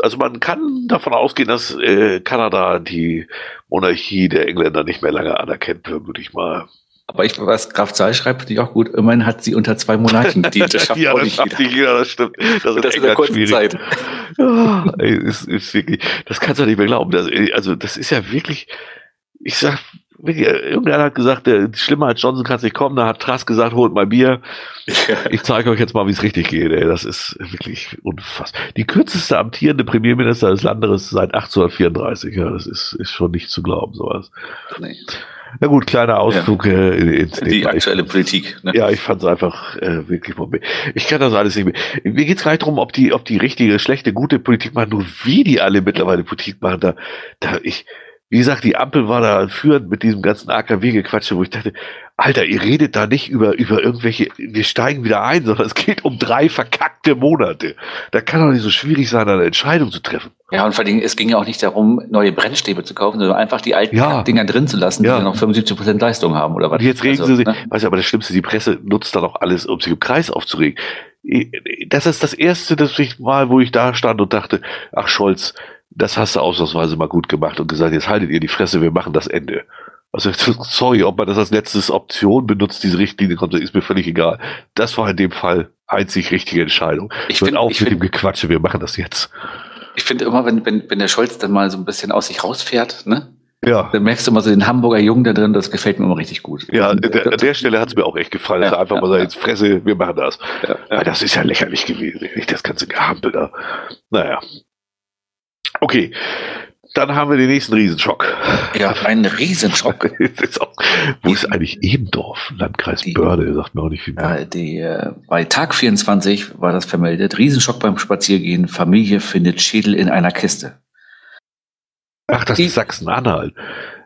Also man kann davon ausgehen, dass äh, Kanada die Monarchie der Engländer nicht mehr lange anerkennt, würde ich mal. Aber ich, was Graf Zahl schreibt, finde ich auch gut. Immerhin hat sie unter zwei Monarchen gedient. Das *laughs* schafft ja, auch das nicht schafft jeder. jeder. Das stimmt. Das, ist das in der kurzen schwierig. Zeit. Ja, ey, ist, ist wirklich, das kannst du nicht mehr glauben. Das, also, das ist ja wirklich, ich sag, irgendeiner hat gesagt, der, schlimmer als Johnson kann es nicht kommen. Da hat Trask gesagt, holt mal Bier. Ich zeige euch jetzt mal, wie es richtig geht. Ey. Das ist wirklich unfassbar. Die kürzeste amtierende Premierminister des Landes seit 1834. Ja, das ist, ist schon nicht zu glauben, sowas. Nee. Na gut, kleiner Ausflug ja. äh, ins Die aktuelle Politik. Ne? Ja, ich fand es einfach äh, wirklich Ich kann das alles nicht mehr. Mir geht es gar nicht darum, ob die, ob die richtige, schlechte, gute Politik machen, nur wie die alle mittlerweile Politik machen. Da, da ich, wie gesagt, die Ampel war da führend mit diesem ganzen AKW-Gequatsche, wo ich dachte, Alter, ihr redet da nicht über, über irgendwelche, wir steigen wieder ein, sondern es geht um drei verkackte Monate. Da kann doch nicht so schwierig sein, eine Entscheidung zu treffen. Ja, und vor allem, es ging ja auch nicht darum, neue Brennstäbe zu kaufen, sondern einfach die alten ja. Dinger drin zu lassen, ja. die noch 75 Prozent Leistung haben, oder was? Und jetzt regen also, sie sich, ne? weißt du, aber das Schlimmste, die Presse nutzt dann auch alles, um sich im Kreis aufzuregen. Das ist das erste, das ich mal, wo ich da stand und dachte, ach Scholz, das hast du ausnahmsweise mal gut gemacht und gesagt, jetzt haltet ihr die Fresse, wir machen das Ende. Also *laughs* sorry, ob man das als letztes Option benutzt, diese Richtlinie kommt, ist mir völlig egal. Das war in dem Fall einzig richtige Entscheidung. Ich finde auch mit find, dem Gequatsche, wir machen das jetzt. Ich finde immer, wenn, wenn, wenn der Scholz dann mal so ein bisschen aus sich rausfährt, ne? Ja. Dann merkst du mal so den Hamburger Jungen da drin, das gefällt mir immer richtig gut. Ja, an der, der Stelle hat es mir auch echt gefallen, dass ja, er einfach ja, mal sagt, jetzt Fresse, wir machen das. Ja, ja. Das ist ja lächerlich gewesen, nicht das ganze Gehampel da. Naja, Okay, dann haben wir den nächsten Riesenschock. Ja, einen Riesenschock. *laughs* auch, wo ist eigentlich Ebendorf? Landkreis die, Börde, sagt mir auch nicht viel mehr. Ja, die, äh, bei Tag 24 war das vermeldet. Riesenschock beim Spaziergehen. Familie findet Schädel in einer Kiste. Ach, das die, ist Sachsen-Anhalt.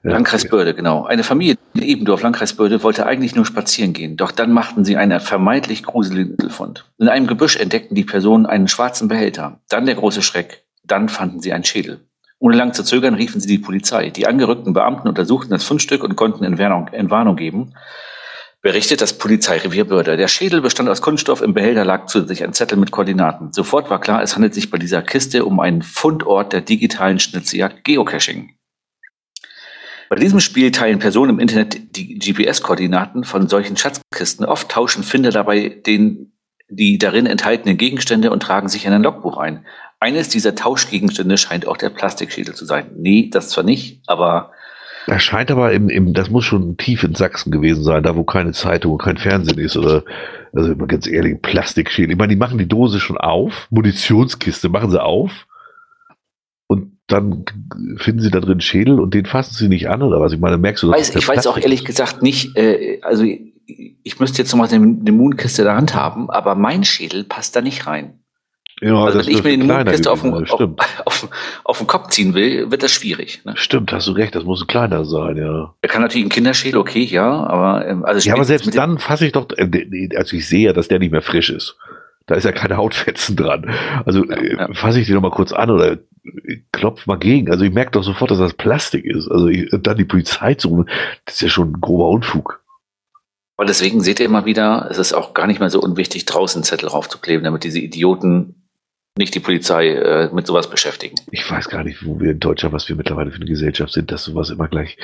Landkreis Börde, genau. Eine Familie in Ebendorf, Landkreis Börde, wollte eigentlich nur spazieren gehen. Doch dann machten sie einen vermeintlich gruseligen Fund. In einem Gebüsch entdeckten die Personen einen schwarzen Behälter. Dann der große Schreck. Dann fanden sie einen Schädel. Ohne lang zu zögern riefen sie die Polizei. Die angerückten Beamten untersuchten das Fundstück und konnten Entwarnung, geben. Berichtet das Polizeirevier Börde. Der Schädel bestand aus Kunststoff, im Behälter lag zusätzlich ein Zettel mit Koordinaten. Sofort war klar, es handelt sich bei dieser Kiste um einen Fundort der digitalen Schnitzeljagd Geocaching. Bei diesem Spiel teilen Personen im Internet die GPS-Koordinaten von solchen Schatzkisten. Oft tauschen Finder dabei den, die darin enthaltenen Gegenstände und tragen sich in ein Logbuch ein. Eines dieser Tauschgegenstände scheint auch der Plastikschädel zu sein. Nee, das zwar nicht, aber. Das scheint aber im, im, das muss schon tief in Sachsen gewesen sein, da wo keine Zeitung und kein Fernsehen ist oder, also immer ganz ehrlich, Plastikschädel. Ich meine, die machen die Dose schon auf, Munitionskiste machen sie auf und dann finden sie da drin Schädel und den fassen sie nicht an oder was? Ich meine, merkst du das? Weiß, ich weiß auch ehrlich gesagt nicht, äh, also ich müsste jetzt nochmal eine, eine Moonkiste in der Hand haben, aber mein Schädel passt da nicht rein. Ja, also wenn ich mir den Mondkiste auf, auf, *laughs* auf, auf, den Kopf ziehen will, wird das schwierig. Ne? Stimmt, hast du recht, das muss kleiner sein, ja. Er kann natürlich ein Kinderschädel, okay, ja, aber ähm, also Ja, aber selbst dann fasse ich doch, äh, also ich sehe ja, dass der nicht mehr frisch ist. Da ist ja keine Hautfetzen dran. Also ja, äh, ja. fasse ich den noch mal kurz an oder klopf mal gegen. Also ich merke doch sofort, dass das Plastik ist. Also ich, dann die Polizei zu rufen, das ist ja schon ein grober Unfug. Und deswegen seht ihr immer wieder, es ist auch gar nicht mehr so unwichtig, draußen Zettel raufzukleben, damit diese Idioten nicht die Polizei äh, mit sowas beschäftigen. Ich weiß gar nicht, wo wir in Deutschland, was wir mittlerweile für eine Gesellschaft sind, dass sowas immer gleich,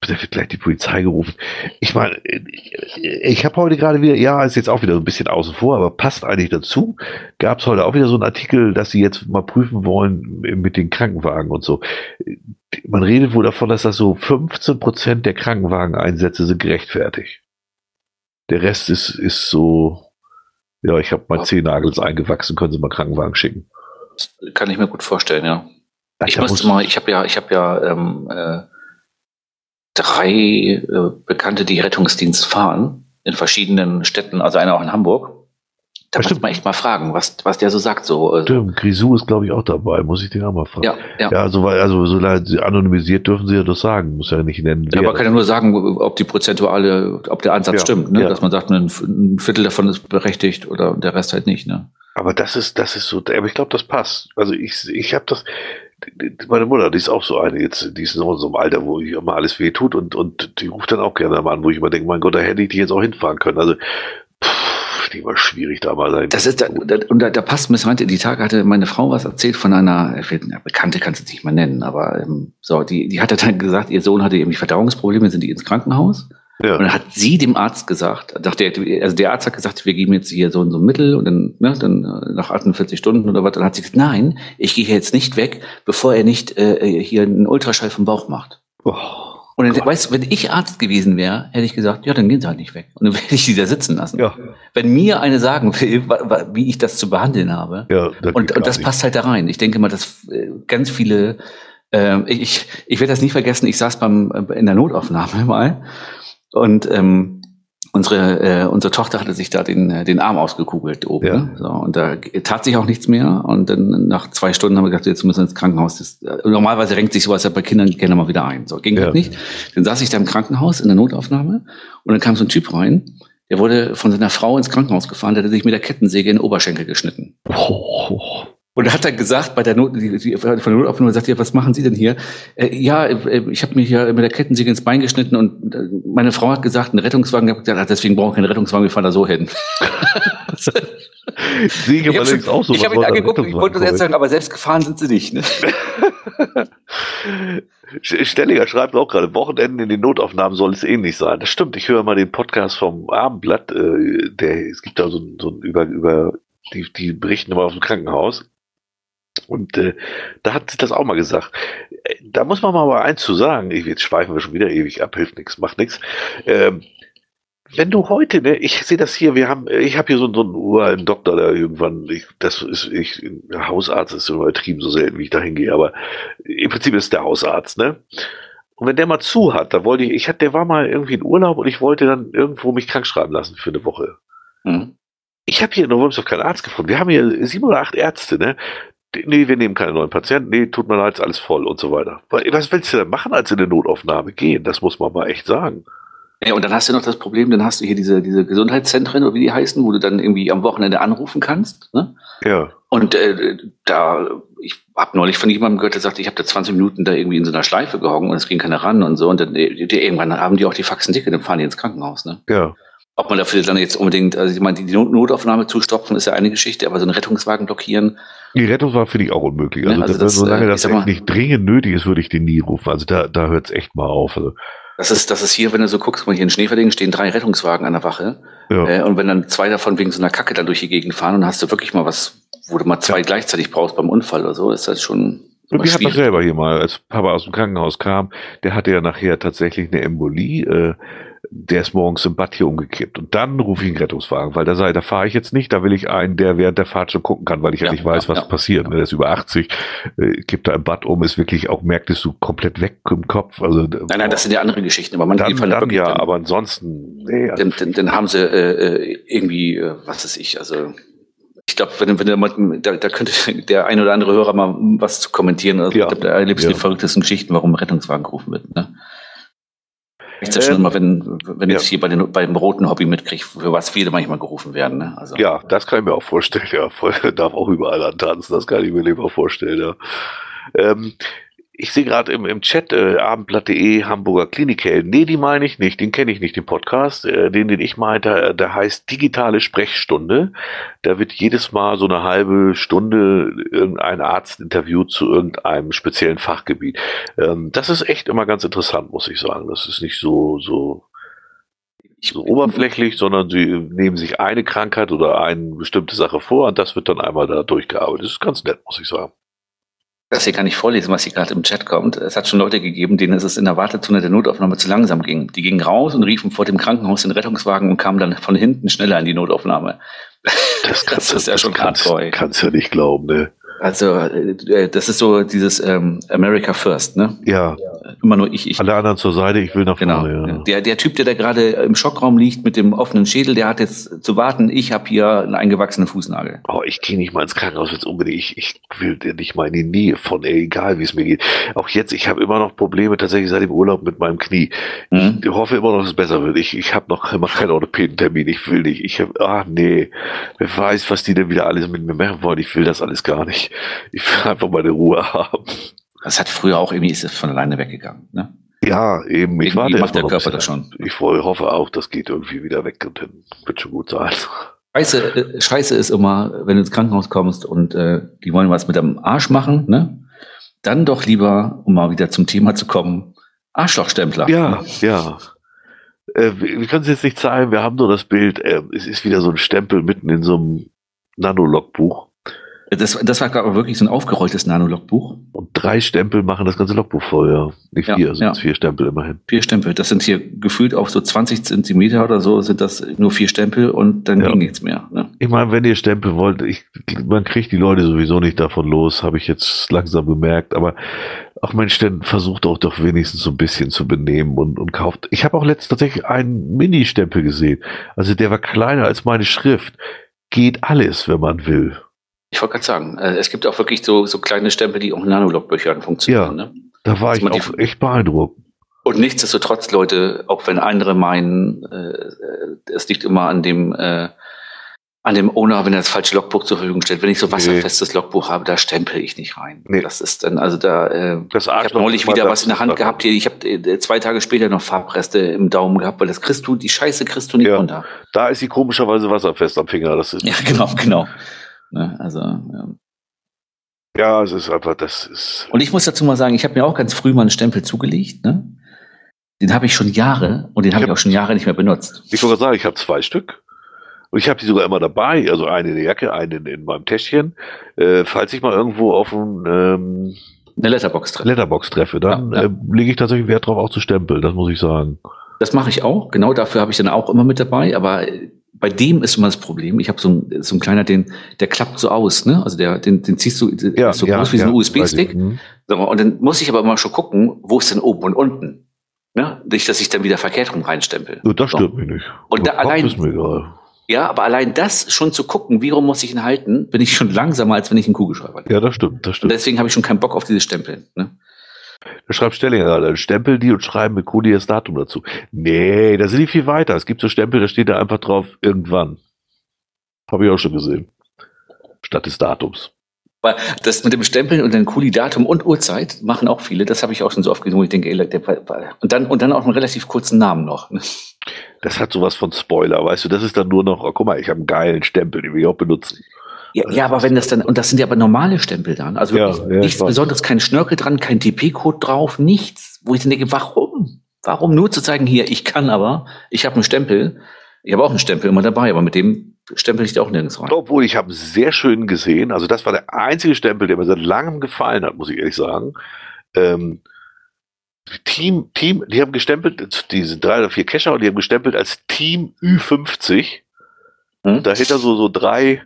da wird gleich die Polizei gerufen. Ich meine, ich habe heute gerade wieder, ja, ist jetzt auch wieder so ein bisschen außen vor, aber passt eigentlich dazu. Gab es heute auch wieder so einen Artikel, dass sie jetzt mal prüfen wollen mit den Krankenwagen und so. Man redet wohl davon, dass das so 15 Prozent der Krankenwageneinsätze sind gerechtfertigt. Der Rest ist, ist so, ja, ich habe mal Zehennagels eingewachsen, können Sie mal Krankenwagen schicken. Kann ich mir gut vorstellen, ja. Ich Alter, musste mal, ich habe ja, ich habe ja ähm, äh, drei äh, Bekannte, die Rettungsdienst fahren in verschiedenen Städten, also einer auch in Hamburg. Da muss man echt mal fragen, was, was der so sagt. So, also. Stimmt, Grisou ist, glaube ich, auch dabei. Muss ich den auch mal fragen. Ja, ja. ja also, weil, also so anonymisiert dürfen sie ja das sagen. Muss ja nicht nennen. Ja, man kann ja nur sagen, ob die prozentuale, ob der Ansatz ja, stimmt. Ne? Ja. Dass man sagt, ein, ein, Viertel davon ist berechtigt oder der Rest halt nicht. Ne? Aber das ist, das ist so, aber ich glaube, das passt. Also ich, ich habe das, meine Mutter, die ist auch so eine, jetzt, die ist in so einem Alter, wo ich immer alles weh tut und, und die ruft dann auch gerne mal an, wo ich immer denke, mein Gott, da hätte ich die jetzt auch hinfahren können. Also, pff, die war schwierig damals. Das ist, da, und da, da passt mir heute, die Tage hatte meine Frau was erzählt von einer, ja, Bekannte kannst du nicht mal nennen, aber ähm, so, die, die hatte dann gesagt, ihr Sohn hatte irgendwie Verdauungsprobleme, sind die ins Krankenhaus. Ja. Und dann hat sie dem Arzt gesagt, dachte also der Arzt hat gesagt, wir geben jetzt hier so und so ein Mittel und dann, ne, dann äh, nach 48 Stunden oder was, dann hat sie gesagt, nein, ich gehe jetzt nicht weg, bevor er nicht äh, hier einen Ultraschall vom Bauch macht. Oh. Und dann, weißt du, wenn ich Arzt gewesen wäre, hätte ich gesagt, ja, dann gehen sie halt nicht weg. Und dann *laughs* werde ich sie da sitzen lassen. Ja. Wenn mir eine sagen will, wie ich das zu behandeln habe, ja, das und, und das nicht. passt halt da rein. Ich denke mal, dass äh, ganz viele, äh, ich, ich werde das nie vergessen, ich saß beim, äh, in der Notaufnahme *laughs* mal und ähm, unsere, äh, unsere Tochter hatte sich da den, äh, den Arm ausgekugelt oben. Ja. Ne? So, und da tat sich auch nichts mehr. Und dann nach zwei Stunden haben wir gesagt, jetzt müssen wir ins Krankenhaus. Das, äh, normalerweise renkt sich sowas ja bei Kindern gerne mal wieder ein. So, ging ja. halt nicht. Dann saß ich da im Krankenhaus in der Notaufnahme und dann kam so ein Typ rein, der wurde von seiner Frau ins Krankenhaus gefahren, der hatte sich mit der Kettensäge in den Oberschenkel geschnitten. Oh. Und er hat dann gesagt, bei der Not, die, die, von der Notaufnahme sagt er, was machen Sie denn hier? Äh, ja, äh, ich habe mir hier mit der Kettensäge ins Bein geschnitten und äh, meine Frau hat gesagt, ein Rettungswagen, gesagt, ah, deswegen brauchen wir keinen Rettungswagen, wir fahren da so hin. *laughs* Ich aber schon, auch so. Ich habe ihn angeguckt, ich wollte das jetzt sagen, aber selbst gefahren sind sie nicht. Ne? Stelliger schreibt auch gerade, Wochenenden in den Notaufnahmen soll es ähnlich sein. Das stimmt, ich höre mal den Podcast vom Abendblatt, äh, der, es gibt da so, so ein über, über die, die berichten immer aus dem Krankenhaus. Und äh, da hat sich das auch mal gesagt. Äh, da muss man mal eins zu sagen. Jetzt schweifen wir schon wieder ewig ab, hilft nichts, macht nichts. Ähm, wenn du heute, ne, ich sehe das hier, wir haben, ich habe hier so, so einen uralten Doktor, der irgendwann, ich, das ist, ich, Hausarzt ist übertrieben so selten, wie ich da hingehe, aber im Prinzip ist der Hausarzt, ne? Und wenn der mal zu hat, da wollte ich, ich hatte, der war mal irgendwie in Urlaub und ich wollte dann irgendwo mich krank schreiben lassen für eine Woche. Mhm. Ich habe hier in Wormsdorf keinen Arzt gefunden. Wir haben hier sieben oder acht Ärzte, ne? Nee, wir nehmen keine neuen Patienten, nee, tut mir leid, ist alles voll und so weiter. Was willst du denn machen, als in eine Notaufnahme gehen? Das muss man mal echt sagen. Ja, und dann hast du noch das Problem, dann hast du hier diese, diese Gesundheitszentren, oder wie die heißen, wo du dann irgendwie am Wochenende anrufen kannst. Ne? Ja. Und äh, da, ich habe neulich von jemandem gehört, der sagte, ich habe da 20 Minuten da irgendwie in so einer Schleife gehongen und es ging keiner ran und so. Und dann die, die, irgendwann haben die auch die Faxen dicke, dann fahren die ins Krankenhaus. Ne? Ja. Ob man dafür dann jetzt unbedingt, also ich meine, die Notaufnahme zustopfen ist ja eine Geschichte, aber so einen Rettungswagen blockieren. Die Rettungswagen finde ich auch unmöglich. Also, ja, also das, solange äh, das echt nicht dringend nötig ist, würde ich den nie rufen. Also da, da hört es echt mal auf. Also. Das ist, das ist hier, wenn du so guckst, mal hier in Schneeverdingen stehen drei Rettungswagen an der Wache. Ja. Äh, und wenn dann zwei davon wegen so einer Kacke dann durch die Gegend fahren und hast du wirklich mal was, wo du mal zwei ja. gleichzeitig brauchst beim Unfall oder so, ist das schon. Und wir hatten das selber hier mal, als Papa aus dem Krankenhaus kam, der hatte ja nachher tatsächlich eine Embolie. Äh, der ist morgens im Bad hier umgekippt. Und dann rufe ich einen Rettungswagen, weil da sei, da fahre ich jetzt nicht, da will ich einen, der während der Fahrt schon gucken kann, weil ich ja, ja nicht weiß, was ja, passiert. Ja. Der ist über 80, äh, kippt da im Bad um, ist wirklich auch, merkt es so komplett weg im Kopf. Also, nein, nein, das sind ja andere Geschichten, aber man dann, dann ja, dann, aber ansonsten, nee. Also dann, dann, dann haben sie äh, äh irgendwie, äh, was weiß ich, also ich glaube, wenn, wenn da, da könnte *laughs* der ein oder andere Hörer mal was zu kommentieren. Also ja. Ich glaube, da erlebst du ja. die verrücktesten Geschichten, warum ein Rettungswagen gerufen wird. Ne? Ich das schon ähm, immer, wenn, wenn ja. ich hier bei den, beim roten Hobby mitkriege, für was viele manchmal gerufen werden. Ne? Also. Ja, das kann ich mir auch vorstellen. Ja, *laughs* darf auch überall antanzen. Das kann ich mir lieber vorstellen. Ja. Ähm, ich sehe gerade im, im Chat äh, abendblatt.de Hamburger Klinikhelden. Nee, die meine ich nicht, den kenne ich nicht, den Podcast. Äh, den, den ich meinte, der, der heißt Digitale Sprechstunde. Da wird jedes Mal so eine halbe Stunde irgendein Arzt interviewt zu irgendeinem speziellen Fachgebiet. Ähm, das ist echt immer ganz interessant, muss ich sagen. Das ist nicht so, so so oberflächlich, sondern sie nehmen sich eine Krankheit oder eine bestimmte Sache vor und das wird dann einmal da durchgearbeitet. Das ist ganz nett, muss ich sagen. Das hier kann ich vorlesen, was hier gerade im Chat kommt. Es hat schon Leute gegeben, denen es in der Wartezone der Notaufnahme zu langsam ging. Die gingen raus und riefen vor dem Krankenhaus den Rettungswagen und kamen dann von hinten schneller in die Notaufnahme. Das, *laughs* das ist ja schon hardcore. Kannst ja nicht glauben, ne? Also, äh, das ist so dieses ähm, America First, ne? Ja. Immer nur ich, ich. Alle anderen zur Seite, ich will nach genau. vorne. Genau. Ja. Der, der Typ, der da gerade im Schockraum liegt mit dem offenen Schädel, der hat jetzt zu warten, ich habe hier einen eingewachsenen Fußnagel. Oh, ich gehe nicht mal ins Krankenhaus jetzt unbedingt. Ich, ich will nicht mal in die Nähe von, ey, egal wie es mir geht. Auch jetzt, ich habe immer noch Probleme tatsächlich seit dem Urlaub mit meinem Knie. Mhm. Ich hoffe immer noch, dass es besser wird. Ich, ich habe noch immer keinen Orthopädentermin. Ich will nicht. Ich habe, ah nee, wer weiß, was die denn wieder alles mit mir machen wollen. Ich will das alles gar nicht. Ich, will einfach meine Ruhe haben. Das hat früher auch irgendwie ist es von alleine weggegangen, ne? Ja, eben. Ich warte macht der Körper das schon. Ich hoffe auch, das geht irgendwie wieder weg und dann wird schon gut sein. Scheiße, äh, Scheiße ist immer, wenn du ins Krankenhaus kommst und äh, die wollen was mit deinem Arsch machen, ne? Dann doch lieber, um mal wieder zum Thema zu kommen, Arschlochstempler. Ja, ja. Äh, wir, können es jetzt nicht zeigen, wir haben nur das Bild. Äh, es ist wieder so ein Stempel mitten in so einem Nanologbuch. Das, das war glaube wirklich so ein aufgerolltes Nanologbuch. Und drei Stempel machen das ganze Logbuch voll, ja. Nicht Ja, vier, sind ja. vier Stempel immerhin. Vier Stempel. Das sind hier gefühlt auf so 20 Zentimeter oder so sind das nur vier Stempel und dann Ja. ging nichts mehr. Ne? Ich meine, wenn ihr Stempel wollt, ich, man kriegt die Leute sowieso nicht davon los, habe ich jetzt langsam bemerkt. Aber auch Mensch, dann versucht auch doch wenigstens so ein bisschen zu benehmen und, und kauft. Ich habe auch letztens tatsächlich einen Mini-Stempel gesehen. Also der war kleiner als meine Schrift. Geht alles, wenn man will. Ich wollte gerade sagen, äh, es gibt auch wirklich so, so kleine Stempel, die auch in Nanologbüchern funktionieren. Ne? Da war Dass ich auch echt beeindruckt. Und nichtsdestotrotz, Leute, auch wenn andere meinen, äh, es liegt immer an dem, äh, an dem Owner, wenn er das falsche Logbuch zur Verfügung stellt. Wenn ich so wasserfestes Logbuch habe, da stempel ich nicht rein. Nee. Das ist dann, also da, äh, Das ich habe neulich wieder was in der Hand gehabt hier. Ich habe äh, zwei Tage später noch Farbreste im Daumen gehabt, weil das kriegst du, die Scheiße kriegst du nicht Ja. runter. Da ist sie komischerweise wasserfest am Finger. Das ist, Ja, *laughs* genau, genau. Ne, also, ja. ja, es ist einfach, das ist, Und ich muss dazu mal sagen, ich habe mir auch ganz früh mal einen Stempel zugelegt. Ne? Den habe ich schon Jahre und den habe ich hab- auch schon Jahre nicht mehr benutzt. Ich wollte gerade sagen, ich habe zwei Stück. Und ich habe die sogar immer dabei. Also eine in der Jacke, eine in, in meinem Täschchen. Äh, falls ich mal irgendwo auf ein ähm, Eine Letterbox drin. Letterbox treffe, dann Ja, ja. Äh, lege ich tatsächlich Wert drauf, auch zu stempeln. Das muss ich sagen. Das mache ich auch. Genau dafür habe ich dann auch immer mit dabei. Aber bei dem ist immer das Problem. Ich habe so ein, so ein kleiner, den, der klappt so aus. Ne? Also der, den, den ziehst du ist so groß wie so ein. USB-Stick. Hm. So, Und dann muss ich aber immer schon gucken, wo ist denn oben und unten. Ne? Nicht, dass ich dann wieder verkehrt rum reinstempel. Nur das So. stört mich nicht. Und da allein- ist mir egal. Ja, aber allein das schon zu gucken, wie rum muss ich ihn halten, bin ich schon langsamer, als wenn ich einen Kugelschreiber nehme. Ja, das stimmt, das Und stimmt. deswegen habe ich schon keinen Bock auf dieses Stempeln. Ne? Schreibt Stellinger gerade, dann stempel die und schreiben mit Kodi das Datum dazu. Nee, da sind die viel weiter. Es gibt so Stempel, da steht da einfach drauf, irgendwann. Habe ich auch schon gesehen. Statt des Datums. Weil das mit dem Stempeln und dann Kuli Datum und Uhrzeit machen auch viele. Das habe ich auch schon so oft gesehen, wo ich denke, ey, der, und dann und dann auch einen relativ kurzen Namen noch. ne? Das hat sowas von Spoiler, weißt du, das ist dann nur noch, oh, guck mal, ich habe einen geilen Stempel, den will ich auch benutzen. Ja, ja, aber wenn das dann und das sind ja aber normale Stempel dann, also Ja, ja, ich nichts. Besonderes, kein Schnörkel dran, kein TP-Code drauf, nichts, wo ich dann denke, warum? Warum nur zu zeigen, hier, ich kann aber, ich habe einen Stempel, ich habe auch einen Stempel immer dabei, aber mit dem stempel ich da auch nirgends rein. Obwohl, ich habe sehr schön gesehen, also das war der einzige Stempel, der mir seit langem gefallen hat, muss ich ehrlich sagen. Ähm, Team, Team, die haben gestempelt, diese drei oder vier Kescher, und die haben gestempelt als Team Ü50. Hm? Dahinter so, so drei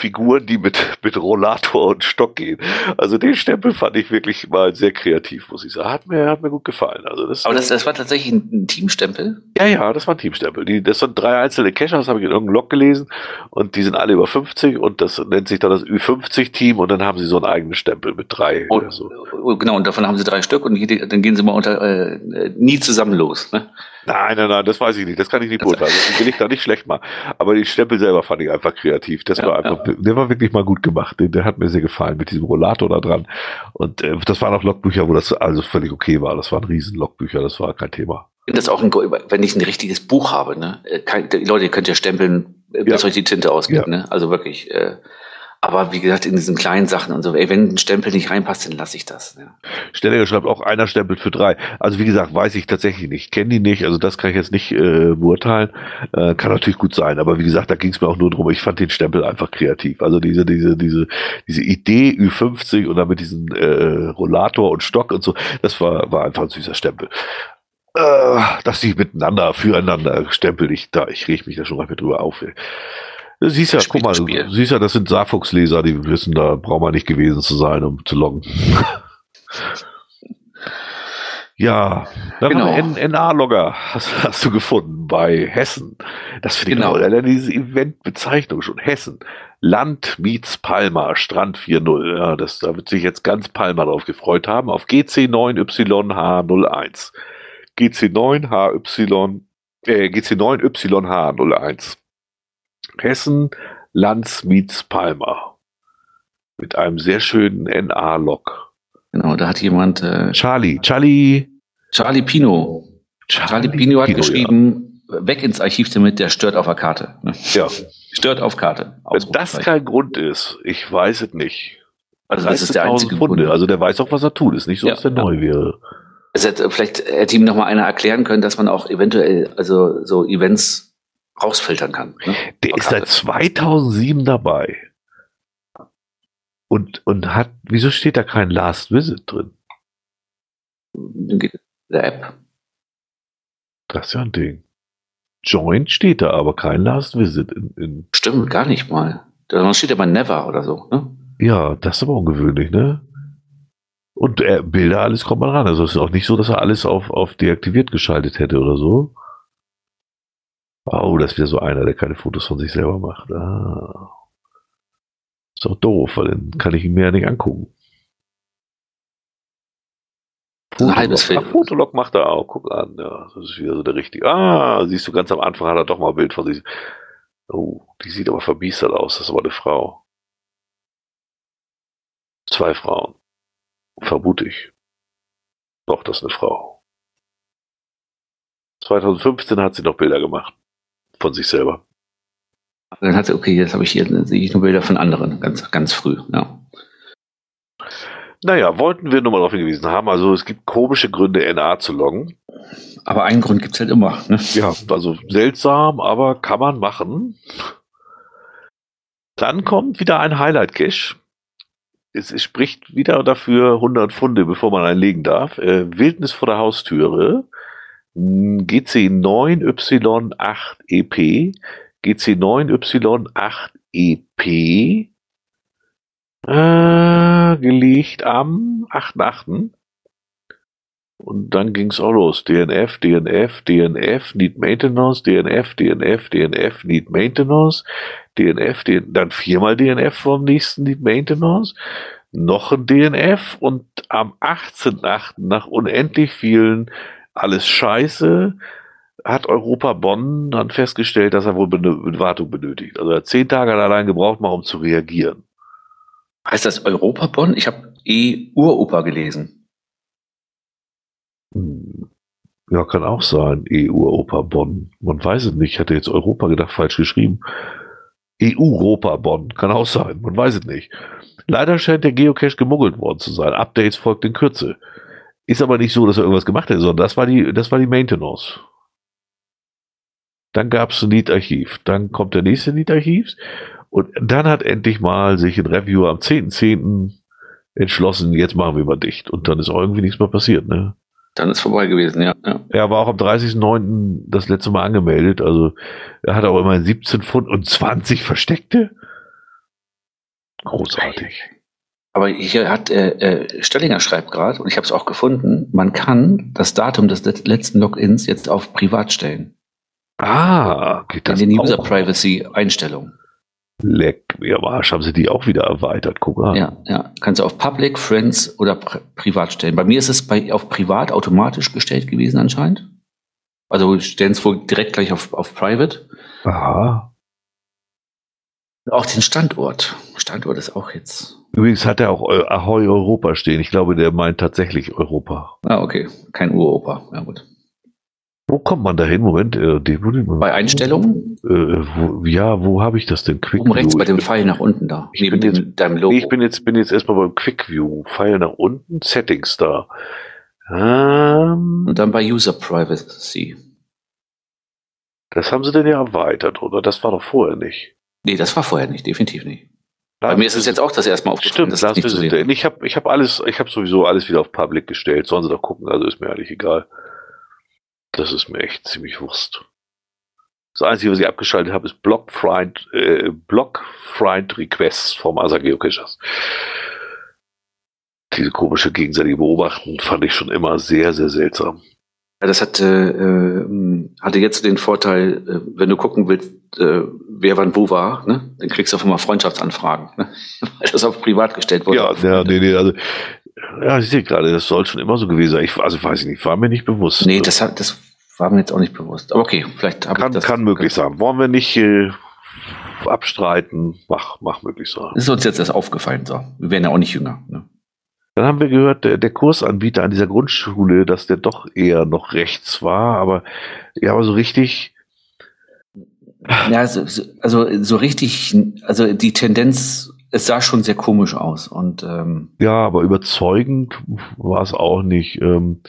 Figuren, die mit, mit Rollator und Stock gehen. Also den Stempel fand ich wirklich mal sehr kreativ, muss ich sagen. Hat mir, hat mir gut gefallen. Also das, Aber das, das war tatsächlich ein, Teamstempel. ja, ja, das war ein Teamstempel. Die, das sind drei einzelne Cacher, das habe ich in irgendeinem Log gelesen. Und die sind alle über 50 und das nennt sich dann das Ü50-Team und dann haben sie so einen eigenen Stempel mit drei oder so. oh, Genau, und davon haben sie drei Stück und dann gehen sie mal unter äh, äh, nie zusammen los. Ne? Nein, nein, nein, das weiß ich nicht. Das kann ich nicht beurteilen. Das will ich da nicht schlecht machen. Aber den Stempel selber fand ich einfach kreativ. Das Ja, war einfach, der war wirklich mal gut gemacht. Der, der hat mir sehr gefallen mit diesem Rollator da dran. Und äh, das waren auch Logbücher, wo das also völlig okay war. Das waren riesen Logbücher, das war kein Thema. Das auch ein, wenn ich ein richtiges Buch habe, ne? äh, Kein, die Leute, ihr könnt ja stempeln, äh, bis Ja. euch die Tinte ausgeht, Ja. ne? Also wirklich. Äh, aber wie gesagt, in diesen kleinen Sachen und so, ey, wenn ein Stempel nicht reinpasst, dann lasse ich das. Ja. Stellinger schreibt auch, einer stempelt für drei. Also wie gesagt, weiß ich tatsächlich nicht. Kenne die nicht, also das kann ich jetzt nicht äh, beurteilen. Äh, kann natürlich gut sein, aber wie gesagt, da ging es mir auch nur drum. Ich fand den Stempel einfach kreativ. Also diese, diese, diese, diese Idee Ü50 und dann mit diesem äh, Rollator und Stock und so, das war, war einfach ein süßer Stempel. Äh, dass die miteinander, füreinander stempeln, ich, da, ich reg mich da schon mal drüber auf. Ey. Siehst ja, Das guck mal, siehst ja, das sind Saarfuchs-Leser, die wissen, da braucht man nicht gewesen zu sein, um zu loggen. *laughs* ja, dann Genau. NA-Logger, hast, hast du gefunden bei Hessen. Das finde ich Genau. toll. Allein diese Eventbezeichnung schon. Hessen. Land meets Palma, Strand 4.0. Ja, das, da wird sich jetzt ganz Palma drauf gefreut haben. Auf GC9YH01. GC9HY, äh, GC9YH01. Hessen, Lanz meets Palma. Mit einem sehr schönen NA-Log. Genau, da hat jemand, äh, Charlie, Charlie, Charlie Pino, Charlie Pino hat Pino, geschrieben, weg ins Archiv damit, der stört auf der Karte. Ja. *laughs* Stört auf Karte. Wenn das kein Grund ist, ich weiß es nicht. also das ist der 13.000 einzige Pfunde. Grund. Also der weiß auch, was er tut. Ist nicht so, Ja, dass der ja. neu wäre. Es hätte, vielleicht hätte ihm noch mal einer erklären können, dass man auch eventuell also so Events rausfiltern kann. Ne? Der ist seit 2007 dabei. Und, und hat, wieso steht da kein Last Visit drin? Der App. Das ist ja ein Ding. Joint steht da, aber kein Last Visit. In, in Stimmt, gar nicht mal. Da steht aber Never oder so. Ne? Ja, das ist aber ungewöhnlich, ne? Und äh, Bilder, alles kommt man ran. Also es ist auch nicht so, dass er alles auf, auf deaktiviert geschaltet hätte oder so. Oh, das ist wieder so einer, der keine Fotos von sich selber macht. Ah. Ist doch doof, weil dann kann ich ihn mir ja nicht angucken. Fotolog. Ah, Fotolog macht er auch. Guck an, ja, das ist wieder so der richtige. Ah, siehst du, ganz am Anfang hat er doch mal ein Bild von sich. Oh, die sieht aber verbiestert aus. Das ist aber eine Frau. Zwei Frauen. Vermute ich. Doch, das ist eine Frau. 2015 hat sie noch Bilder gemacht. Von sich selber. Dann hat sie, okay, jetzt habe ich hier, sehe ich nur Bilder von anderen, ganz, ganz früh, ja. Naja, wollten wir nur mal darauf hingewiesen haben. Also es gibt komische Gründe, NA zu loggen. Aber einen Grund gibt es halt immer. Ne? Ja, also seltsam, aber kann man machen. Dann kommt wieder ein Highlight-Cache. Es, es, spricht wieder dafür 100 Pfunde, bevor man einen legen darf. Äh, Wildnis vor der Haustüre. GC9Y8EP. GC9Y8EP. Äh, gelegt am 8.8. Und dann ging es auch los. DNF, DNF, DNF, Need Maintenance, DNF, DNF, DNF, Need Maintenance, DNF, DNF dann viermal DNF vom nächsten Need Maintenance, noch ein DNF und am 18.8. nach unendlich vielen alles scheiße, hat Europa Bonn dann festgestellt, dass er wohl Wartung benötigt. Also er hat zehn Tage allein gebraucht, mal um zu reagieren. Heißt das Europa Bonn? Ich habe eh Uropa gelesen. Hm. Ja, kann auch sein. EU-Europa Bonn. Man weiß es nicht. Ich hatte jetzt Europa gedacht, falsch geschrieben. EU-Europa Bonn. Kann auch sein. Man weiß es nicht. Leider scheint der Geocache gemuggelt worden zu sein. Updates folgt in Kürze. Ist aber nicht so, dass er irgendwas gemacht hätte, sondern das war die, das war die Maintenance. Dann gab es ein Lied-Archiv. Dann kommt der nächste Lied-Archiv. Und dann hat endlich mal sich ein Reviewer am 10.10. .10. entschlossen, jetzt machen wir mal dicht. Und dann ist auch irgendwie nichts mehr passiert, ne? Dann ist vorbei gewesen, ja. ja. Er war auch am 30.09. das letzte Mal angemeldet. Also er hat auch immer 17 Pfund und 20 Versteckte. Großartig. Aber hier hat äh, äh, Stellinger schreibt gerade, und ich habe es auch gefunden, man kann das Datum des letzten Logins jetzt auf privat stellen. Ah, geht das In den User Privacy Einstellungen. Leck, mir Arsch, haben sie die auch wieder erweitert. Guck mal. Ja, ja. Kannst du auf Public, Friends oder Pri Privat stellen. Bei mir ist es bei, auf Privat automatisch gestellt gewesen anscheinend. Also stellen es wohl direkt gleich auf, auf Private. Aha. Auch den Standort. Standort ist auch jetzt. Übrigens hat er auch Ahoy Europa stehen. Ich glaube, der meint tatsächlich Europa. Ah, okay. Kein Uropa. Ja, gut. Wo kommt man da hin? Moment, äh, Bei Einstellungen? Äh, wo, ja, wo habe ich das denn? Quick Oben rechts bei dem Pfeil nach unten da. Ich neben bin jetzt, deinem Logo. ich bin jetzt, bin jetzt erstmal beim Quick View. Pfeil nach unten, Settings da. Ähm, Und dann bei User Privacy. Das haben sie denn ja erweitert, oder? Das war doch vorher nicht. Nee, das war vorher nicht, definitiv nicht. Bei mir ist es jetzt auch das erste Mal aufgefallen. Stimmt, das nicht zu sehen. Ich habe ich hab alles, ich habe sowieso alles wieder auf Public gestellt. Sollen sie doch gucken, also ist mir eigentlich egal. Das ist mir echt ziemlich Wurst. Das Einzige, was ich abgeschaltet habe, ist Block-Friend äh, Block Requests vom Asa Geocachers. Diese komische gegenseitige Beobachten fand ich schon immer sehr, sehr seltsam. Ja, das hat, äh, äh, hatte jetzt den Vorteil, äh, wenn du gucken willst, äh, wer wann wo war, ne? dann kriegst du auf einmal Freundschaftsanfragen, ne? *laughs* weil das auf privat gestellt wurde. Ja, ja nee, nee, also ja, ich sehe gerade, das soll schon immer so gewesen sein. Ich, also weiß ich nicht, war mir nicht bewusst. Nee, das, das war mir jetzt auch nicht bewusst. Aber okay, vielleicht habe ich das. Kann möglich sein. Wollen wir nicht äh, abstreiten? Mach, mach möglich sein. Ist uns jetzt erst aufgefallen. So. Wir werden ja auch nicht jünger. Ne? Dann haben wir gehört, der, der, Kursanbieter an dieser Grundschule, dass der doch eher noch rechts war, aber ja, aber so richtig. Ja, so, also so richtig, also die Tendenz es sah schon sehr komisch aus. Und ähm, Ja, aber überzeugend war es auch nicht, ähm,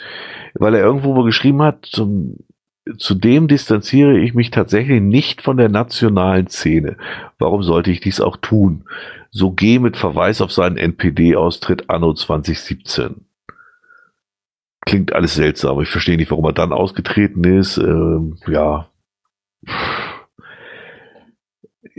weil er irgendwo wo geschrieben hat, zum, zudem distanziere ich mich tatsächlich nicht von der nationalen Szene. Warum sollte ich dies auch tun? So geh mit Verweis auf seinen NPD-Austritt anno 2017. Klingt alles seltsam. Ich verstehe nicht, warum er dann ausgetreten ist. Ähm, ja.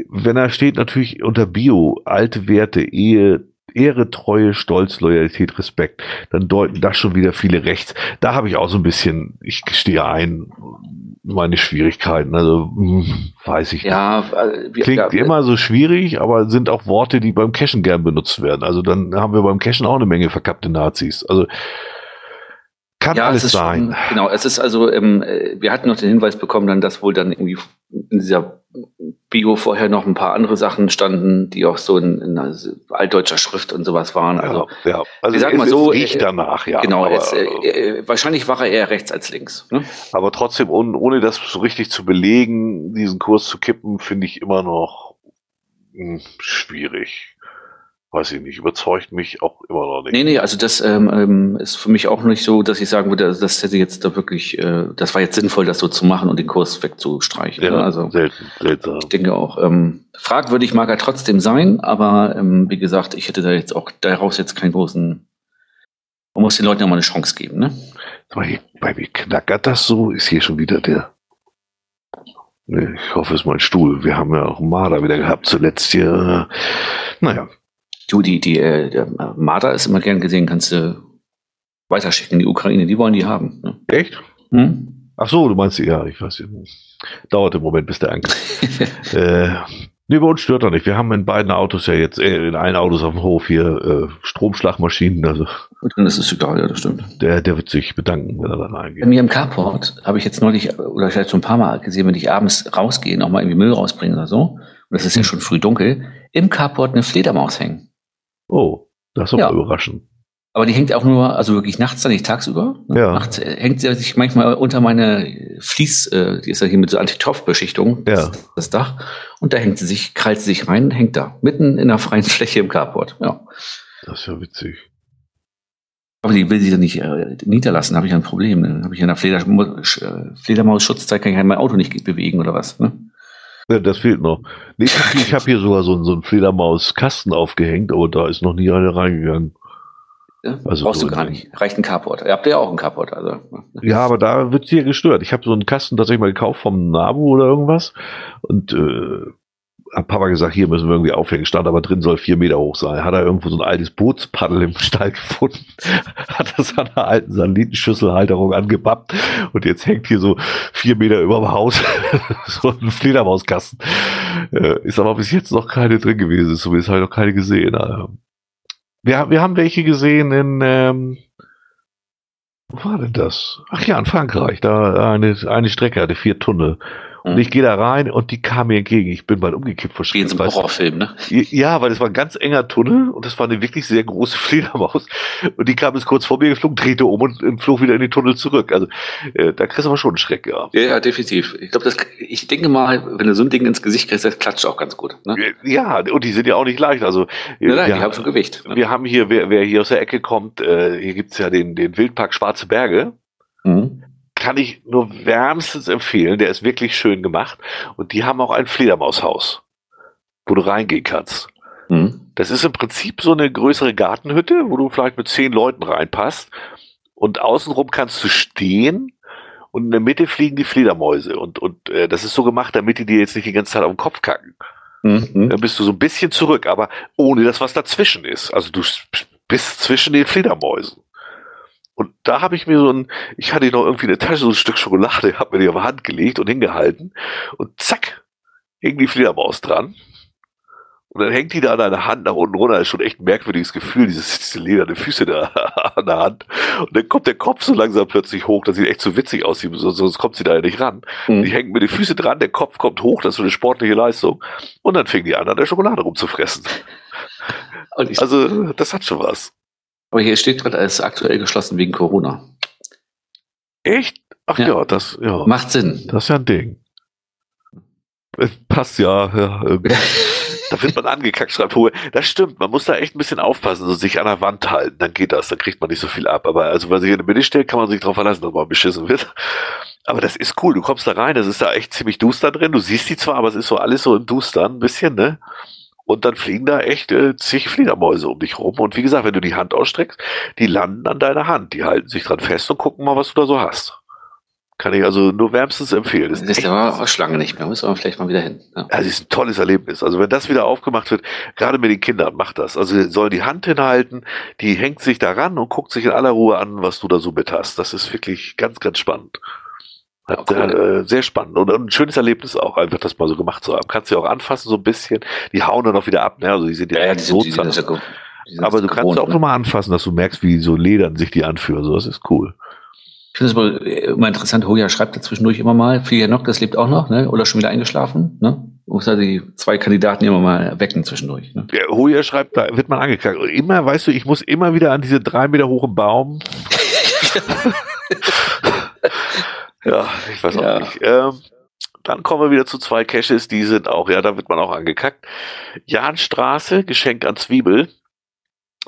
Wenn er steht natürlich unter Bio, alte Werte, Ehe, Ehre, Treue, Stolz, Loyalität, Respekt, dann deuten das schon wieder viele rechts. Da habe ich auch so ein bisschen, ich gestehe ein, meine Schwierigkeiten. Also hm, weiß ich ja, äh, nicht. Klingt ja, immer so schwierig, aber sind auch Worte, die beim Cashen gern benutzt werden. Also dann haben wir beim Cashen auch eine Menge verkappte Nazis. Also kann ja, alles es ist sein. Schon, genau, es ist also, ähm, äh, wir hatten noch den Hinweis bekommen, dann, dass wohl dann irgendwie in dieser Bio vorher noch ein paar andere Sachen standen, die auch so in, in also altdeutscher Schrift und sowas waren. Also, ja, ja. also ich sag mal so, riecht äh, danach, ja. genau, aber, es, äh, äh, wahrscheinlich war er eher rechts als links. Ne? aber trotzdem, ohne, ohne das so richtig zu belegen, diesen Kurs zu kippen, finde ich immer noch mh, schwierig. Weiß ich nicht, überzeugt mich auch immer noch nicht. Nee, nee, also das ähm, ähm, ist für mich auch nicht so, dass ich sagen würde, das hätte jetzt da wirklich, äh, das war jetzt sinnvoll, das so zu machen und den Kurs wegzustreichen. Ja, ne? Also selten, seltsam. ich denke auch, ähm, fragwürdig mag er trotzdem sein, aber ähm, wie gesagt, ich hätte da jetzt auch daraus jetzt keinen großen, man muss den Leuten ja mal eine Chance geben, ne? Bei mir knackert das so, ist hier schon wieder der. Nee, ich hoffe, es ist mein Stuhl. Wir haben ja auch Marder wieder gehabt zuletzt hier. Naja, Du, die, die, äh, der Marder ist immer gern gesehen, kannst du weiterschicken in die Ukraine, die wollen die haben. Ne? echt? Hm? Ach so, du meinst, ja, ich weiß. Dauert im Moment, bis der ankommt. *laughs* äh, nee, bei uns stört er nicht. Wir haben in beiden Autos ja jetzt, äh, in allen Autos auf dem Hof hier äh, Stromschlagmaschinen. Also Und dann ist es egal, ja, das stimmt. der, der wird sich bedanken, wenn er dann Bei eingeht. mir im Carport habe ich jetzt neulich, oder vielleicht schon ein paar Mal gesehen, wenn ich abends rausgehe, noch mal irgendwie Müll rausbringen oder so, und es ist ja schon früh dunkel, im Carport eine Fledermaus hängen. Oh, das ist Ja. überraschend. Aber die hängt auch nur, also wirklich nachts, dann nicht tagsüber. Ne? Ja. Nachts äh, hängt sie sich manchmal unter meine Fließ, äh, die ist ja hier mit so Antitoff-Beschichtung, Ja. das, das Dach. Und da hängt sie sich, krallt sie sich rein, hängt da, mitten in der freien *laughs* Fläche im Carport. Ja. Das ist ja witzig. Aber die will sie dann nicht äh, niederlassen, habe ich ein Problem. Dann habe ich in der Fleder äh, Fledermaus-Schutzzeit, kann ich mein Auto nicht bewegen oder was. Ne? Ja, das fehlt noch. Nee, ich habe hier sogar so, einen- so einen Fledermaus-Kasten aufgehängt, aber da ist noch nie eine reingegangen. Also Brauchst du gar nicht. Reicht ein Carport. Ihr habt ja auch einen Carport. Also. Ja, aber da wird sie ja gestört. Ich habe so einen Kasten tatsächlich mal gekauft vom Nabu oder irgendwas und äh, hab Papa gesagt, hier müssen wir irgendwie aufhängen. Stand aber drin, soll vier Meter hoch sein. Hat er irgendwo so ein altes Bootspaddel im Stall gefunden, *laughs* hat das an einer alten Satellitenschüsselhalterung angebappt und jetzt hängt hier so vier Meter über dem Haus *laughs* so ein Fledermauskasten. Äh, ist aber bis jetzt noch keine drin gewesen, zumindest habe ich noch keine gesehen. Also, wir, wir haben welche gesehen in, ähm, wo war denn das? Ach ja, in Frankreich. Da eine, eine Strecke hatte vier Tunnel. Und Mhm. ich gehe da rein und die kam mir entgegen. Ich bin bald umgekippt vor Wie in so einem? Horrorfilm, ne? Ja, weil das war ein ganz enger Tunnel und das war eine wirklich sehr große *laughs* Fledermaus. Und die kam jetzt kurz vor mir geflogen, drehte um und, flog wieder in den Tunnel zurück. Also äh, da kriegst du aber schon einen Schreck, ja. Ja, ja, definitiv. Ich glaube, das, ich denke mal, wenn du so ein Ding ins Gesicht kriegst, das klatscht auch ganz gut. Ne? Ja, und die sind ja auch nicht leicht. Also äh, Nein, nein, die haben schon Gewicht. Ne? wir haben hier, wer, wer hier aus der Ecke kommt, äh, hier gibt's ja den, den Wildpark Schwarze Berge. Mhm. Kann ich nur wärmstens empfehlen. Der ist wirklich schön gemacht. Und die haben auch ein Fledermaushaus, wo du reingehen kannst. Mhm. Das ist im Prinzip so eine größere Gartenhütte, wo du vielleicht mit zehn Leuten reinpasst. Und außenrum kannst du stehen und in der Mitte fliegen die Fledermäuse. Und, und äh, das ist so gemacht, damit die dir jetzt nicht die ganze Zeit auf den Kopf kacken. Mhm. Dann bist du so ein bisschen zurück, aber ohne das, was dazwischen ist. Also du bist zwischen den Fledermäusen. Und da habe ich mir so ein, ich hatte noch irgendwie in der Tasche so ein Stück Schokolade, habe mir die auf die Hand gelegt und hingehalten und zack, hing die Fledermaus dran. Und dann hängt die da an deiner Hand nach unten runter. Das ist schon echt ein merkwürdiges Gefühl, dieses, diese lederne Füße da *laughs* an der Hand. Und dann kommt der Kopf so langsam plötzlich hoch. Das sieht echt so witzig aus, sonst kommt sie da ja nicht ran. Die Mhm. hängen mit den Füßen dran, der Kopf kommt hoch, das ist so eine sportliche Leistung. Und dann fing die an, an der Schokolade rumzufressen. Also, das hat schon was. Aber hier steht gerade, es ist aktuell geschlossen wegen Corona. Echt? Ach Ja. ja, das, ja, Macht Sinn. das ist ja ein Ding. Es passt ja, ja. *laughs* Da wird man angekackt, schreibt Hohe. Das stimmt, man muss da echt ein bisschen aufpassen, so sich an der Wand halten, dann geht das, dann kriegt man nicht so viel ab. Aber also, wenn man sich in der Mitte stellt, kann man sich darauf verlassen, dass man beschissen wird. Aber das ist cool, du kommst da rein, das ist da echt ziemlich duster drin. Du siehst die zwar, aber es ist so alles so im Dustern ein bisschen, ne? Und dann fliegen da echt äh, zig Fledermäuse um dich rum. Und wie gesagt, wenn du die Hand ausstreckst, die landen an deiner Hand. Die halten sich dran fest und gucken mal, was du da so hast. Kann ich also nur wärmstens empfehlen. Das, das ist aber auch Schlange nicht mehr, muss man vielleicht mal wieder hin. Ja. Das ist ein tolles Erlebnis. Also wenn das wieder aufgemacht wird, gerade mit den Kindern, macht das. Also sie sollen die Hand hinhalten, die hängt sich daran und guckt sich in aller Ruhe an, was du da so mit hast. Das ist wirklich ganz, ganz spannend. Ja, cool. äh, sehr spannend und, und, ein schönes Erlebnis auch, einfach das mal so gemacht zu haben. Kannst du ja auch anfassen so ein bisschen. Die hauen dann auch wieder ab, ne? Also die sind ja, ja die so sind, die sind ja Aber du kannst auch ne? nochmal anfassen, dass du merkst, wie so Ledern sich die anführen. So, das ist cool. Ich finde es aber immer interessant, Hoja schreibt da zwischendurch immer mal, Filia Nock, das lebt auch noch, ne? Oder schon wieder eingeschlafen, ne? Muss ja die zwei Kandidaten immer mal wecken zwischendurch. Ne? Ja, Hoja schreibt, da wird man angekackt. Immer, weißt du, ich muss immer wieder an diese drei Meter hohen Baum. *laughs* ja, ich weiß auch ja. nicht. Ähm, dann kommen wir wieder zu zwei Caches, die sind auch, ja, da wird man auch angekackt. Jahnstraße, Geschenk an Zwiebel.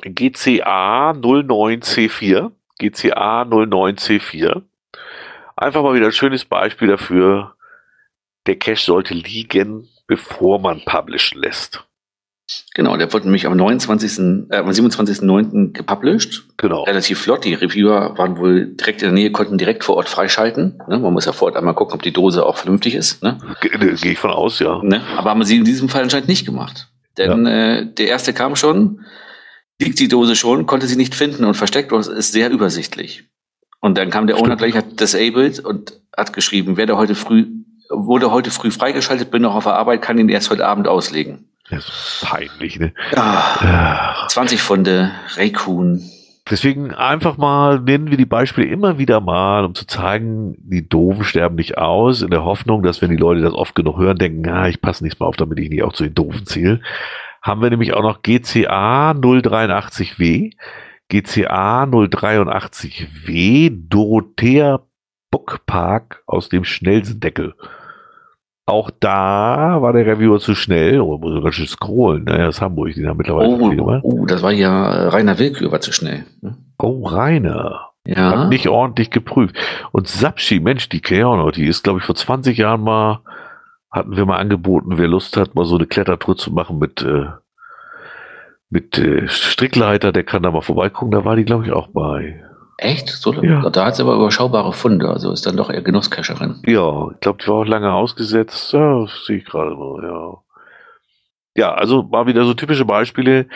GCA 09C4. GCA 09C4. Einfach mal wieder ein schönes Beispiel dafür. Der Cache sollte liegen, bevor man publishen lässt. Genau, der wurde nämlich am 29., äh, am 27.09. gepublished. Genau. Relativ flott. Die Reviewer waren wohl direkt in der Nähe, konnten direkt vor Ort freischalten. Ne? Man muss ja vor Ort einmal gucken, ob die Dose auch vernünftig ist. Ne? Gehe geh ich von aus, ja. Ne? Aber haben sie in diesem Fall anscheinend nicht gemacht. Denn ja. äh, der erste kam schon, liegt die Dose schon, konnte sie nicht finden und versteckt und ist sehr übersichtlich. Und dann kam der Owner gleich, hat disabled und hat geschrieben, werde heute früh, wurde heute früh freigeschaltet, bin noch auf der Arbeit, kann ihn erst heute Abend auslegen. Das ist peinlich, ne? Ah, 20 Funde, Raycoon. Deswegen einfach mal nennen wir die Beispiele immer wieder mal, um zu zeigen, die Doofen sterben nicht aus, in der Hoffnung, dass wenn die Leute das oft genug hören, denken, na, ich passe nichts mehr auf, damit ich nicht auch zu den Doofen zähle haben wir nämlich auch noch GCA 083W, GCA 083W, Dorothea Bockpark aus dem Schnellsendeckel. Auch da war der Reviewer zu schnell. Oh, muss ganz schön scrollen. Naja, ne? das ist Hamburg, die haben mittlerweile oh, oh, oh, das war ja Rainer Willkür, war zu schnell. Ne? Oh, Rainer. Ja. Hat nicht ordentlich geprüft. Und Sapschi, Mensch, die noch. Die ist, glaube ich, vor 20 Jahren mal hatten wir mal angeboten, wer Lust hat, mal so eine Klettertour zu machen mit, äh, mit äh, Strickleiter, der kann da mal vorbeigucken. Da war die, glaube ich, auch bei. Echt? So, ja. Da hat sie aber überschaubare Funde, also ist dann doch eher Genusscacherin. Ja, ich glaube, die war auch lange ausgesetzt. Ja, sehe ich gerade mal, ja. Ja, also mal wieder so typische Beispiele.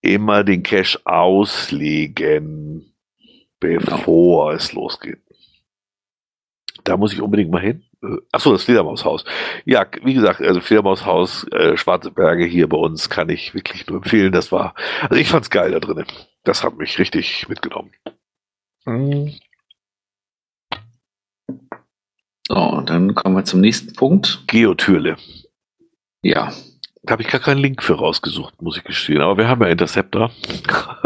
Immer den Cache auslegen, bevor genau. es losgeht. Da muss ich unbedingt mal hin. Äh, achso, das Fledermaushaus. Ja, wie gesagt, also Fledermaushaus, äh, Schwarze Berge hier bei uns kann ich wirklich nur empfehlen. Das war, also ich fand's geil da drinnen. Das hat mich richtig mitgenommen. So, dann kommen wir zum nächsten Punkt. Geotürle. Ja. Da habe ich gar keinen Link für rausgesucht, muss ich gestehen. Aber wir haben ja Interceptor.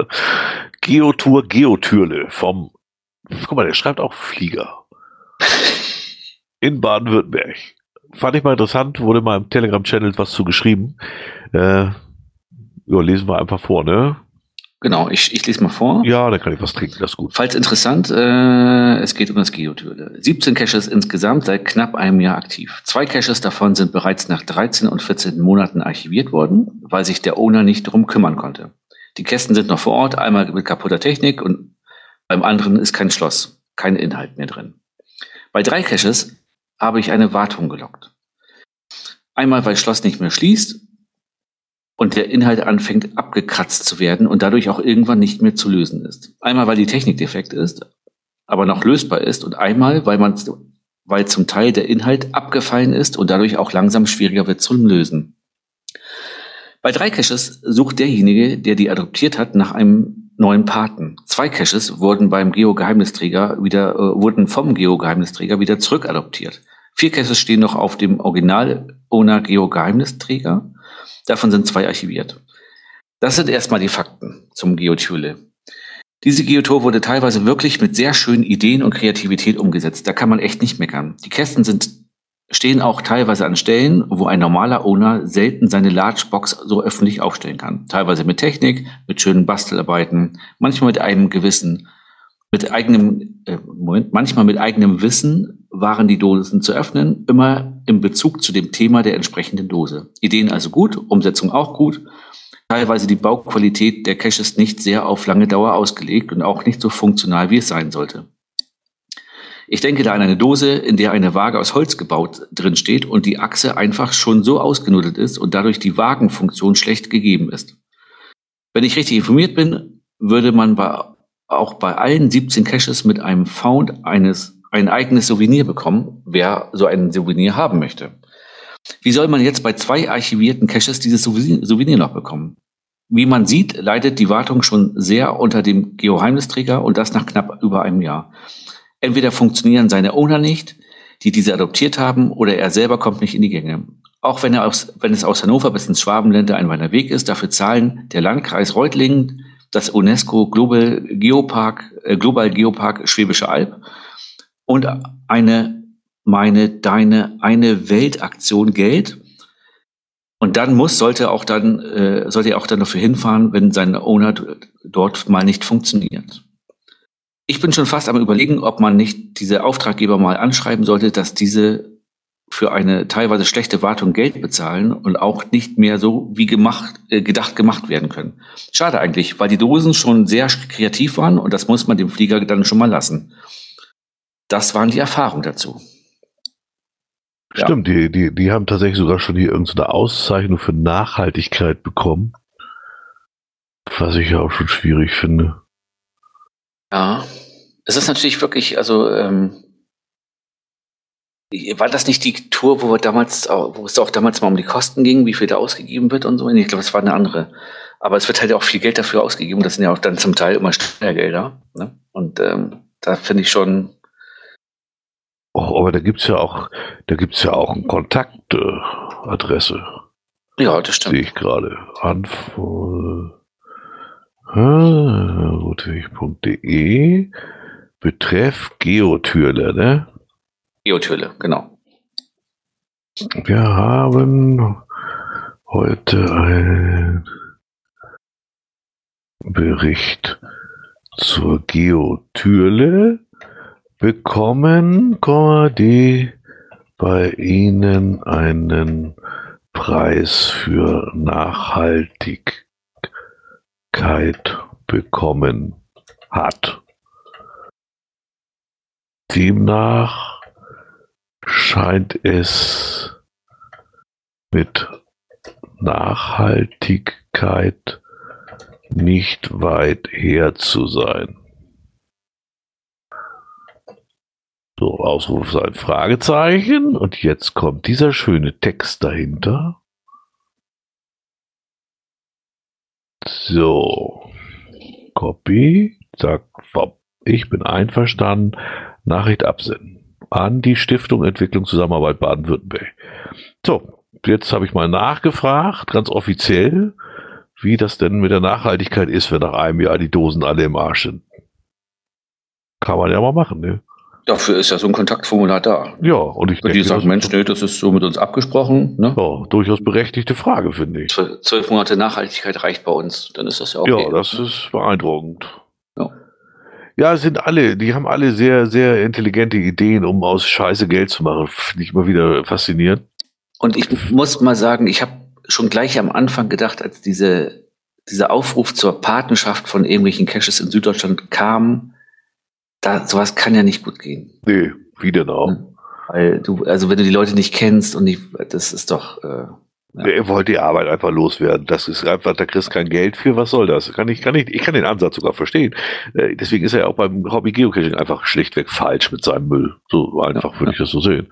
*laughs* Geotour Geotürle vom, guck mal, der schreibt auch Flieger in Baden-Württemberg. Fand ich mal interessant, wurde mal im Telegram-Channel was zu geschrieben. Äh, ja, lesen wir einfach vor, ne? Genau, ich, ich lese mal vor. Ja, da kann ich was trinken, das ist gut. Falls interessant, äh, es geht um das Geotürle. 17 Caches insgesamt seit knapp einem Jahr aktiv. Zwei Caches davon sind bereits nach 13 und 14 Monaten archiviert worden, weil sich der Owner nicht drum kümmern konnte. Die Kästen sind noch vor Ort, einmal mit kaputter Technik und beim anderen ist kein Schloss, kein Inhalt mehr drin. Bei drei Caches habe ich eine Wartung gelockt. Einmal, weil Schloss nicht mehr schließt und der Inhalt anfängt abgekratzt zu werden und dadurch auch irgendwann nicht mehr zu lösen ist. Einmal, weil die Technik defekt ist, aber noch lösbar ist und einmal, weil man weil zum Teil der Inhalt abgefallen ist und dadurch auch langsam schwieriger wird zum Lösen. Bei drei Caches sucht derjenige, der die adoptiert hat, nach einem neuen Paten. Zwei Caches wurden beim Geo-Geheimnisträger wieder, äh, wurden vom Geo-Geheimnisträger wieder zurückadoptiert. Vier Caches stehen noch auf dem Original-Owner Geo-Geheimnisträger. Davon sind zwei archiviert. Das sind erstmal die Fakten zum Geotule. Diese Geotour wurde teilweise wirklich mit sehr schönen Ideen und Kreativität umgesetzt. Da kann man echt nicht meckern. Die Kästen sind stehen auch teilweise an Stellen, wo ein normaler Owner selten seine Large-Box so öffentlich aufstellen kann. Teilweise mit Technik, mit schönen Bastelarbeiten, manchmal mit einem gewissen, mit eigenem, äh, Moment, manchmal mit eigenem Wissen waren die Dosen zu öffnen, immer im Bezug zu dem Thema der entsprechenden Dose. Ideen also gut, Umsetzung auch gut. Teilweise die Bauqualität der Caches nicht sehr auf lange Dauer ausgelegt und auch nicht so funktional, wie es sein sollte. Ich denke da an eine Dose, in der eine Waage aus Holz gebaut drin steht und die Achse einfach schon so ausgenudelt ist und dadurch die Wagenfunktion schlecht gegeben ist. Wenn ich richtig informiert bin, würde man bei, auch bei allen 17 Caches mit einem Found eines ein eigenes Souvenir bekommen, wer so ein Souvenir haben möchte. Wie soll man jetzt bei zwei archivierten Caches dieses Souvenir noch bekommen? Wie man sieht, leidet die Wartung schon sehr unter dem Geheimnisträger und das nach knapp über einem Jahr. Entweder funktionieren seine Owner nicht, die diese adoptiert haben, oder er selber kommt nicht in die Gänge. Auch wenn, er aus, wenn es aus Hannover bis ins Schwabenländer ein weiter Weg ist, dafür zahlen der Landkreis Reutlingen, das UNESCO Global Geopark, äh, Global Geopark Schwäbische Alb und eine meine, deine, eine Weltaktion Geld. Und dann muss, sollte auch dann, äh, sollte er auch dann dafür hinfahren, wenn sein Owner dort mal nicht funktioniert. Ich bin schon fast am überlegen, ob man nicht diese Auftraggeber mal anschreiben sollte, dass diese für eine teilweise schlechte Wartung Geld bezahlen und auch nicht mehr so wie gemacht, äh, gedacht gemacht werden können. Schade eigentlich, weil die Dosen schon sehr kreativ waren und das muss man dem Flieger dann schon mal lassen. Das waren die Erfahrungen dazu. Stimmt, ja. die, die, die haben tatsächlich sogar schon hier irgendeine Auszeichnung für Nachhaltigkeit bekommen. Was ich ja auch schon schwierig finde. Ja, es ist natürlich wirklich, also ähm, war das nicht die Tour, wo wir damals, wo es auch damals mal um die Kosten ging, wie viel da ausgegeben wird und so? Ich glaube, es war eine andere. Aber es wird halt auch viel Geld dafür ausgegeben. Das sind ja auch dann zum Teil immer Steuergelder. Ne? Und ähm, da finde ich schon. Oh, aber da gibt's ja auch, da gibt's ja auch eine Kontaktadresse. Äh, ja, das stimmt. Sehe ich gerade. Anfol Ludwig.de Betreff Geotürle, ne? Geotürle, genau. Wir haben heute einen Bericht zur Geotürle bekommen, die bei Ihnen einen Preis für Nachhaltigkeit bekommen hat. Demnach scheint es mit Nachhaltigkeit nicht weit her zu sein. So, Ausrufezeichen, Fragezeichen. Und jetzt kommt dieser schöne Text dahinter. So. Copy. Zack. Ich bin einverstanden. Nachricht absenden. An die Stiftung Entwicklung Zusammenarbeit Baden-Württemberg. So. Jetzt habe ich mal nachgefragt, ganz offiziell, wie das denn mit der Nachhaltigkeit ist, wenn nach einem Jahr die Dosen alle im Arsch sind. Kann man ja mal machen, ne? Dafür ist ja so ein Kontaktformular da. Ja, und ich denke, die sagen, Mensch, nee, das ist so mit uns abgesprochen. Ne? Ja, durchaus berechtigte Frage, finde ich. Zwölf Monate Nachhaltigkeit reicht bei uns, dann ist das ja okay. Ja, das ne? ist beeindruckend. Ja. Ja, sind alle, die haben alle sehr, sehr intelligente Ideen, um aus Scheiße Geld zu machen. Finde ich immer wieder faszinierend. Und ich muss mal sagen, ich habe schon gleich am Anfang gedacht, als diese, dieser Aufruf zur Patenschaft von irgendwelchen Caches in Süddeutschland kam, da, sowas kann ja nicht gut gehen. Nee, wie denn auch? Weil du, also wenn du die Leute nicht kennst und die, das ist doch. Äh, ja. Er wollte die Arbeit einfach loswerden. Das ist einfach, da kriegst kein Geld für. Was soll das? Kann ich, kann ich, ich kann den Ansatz sogar verstehen. Äh, deswegen ist er ja auch beim Hobby Geocaching einfach schlichtweg falsch mit seinem Müll. So einfach ja, würde ja. ich das so sehen.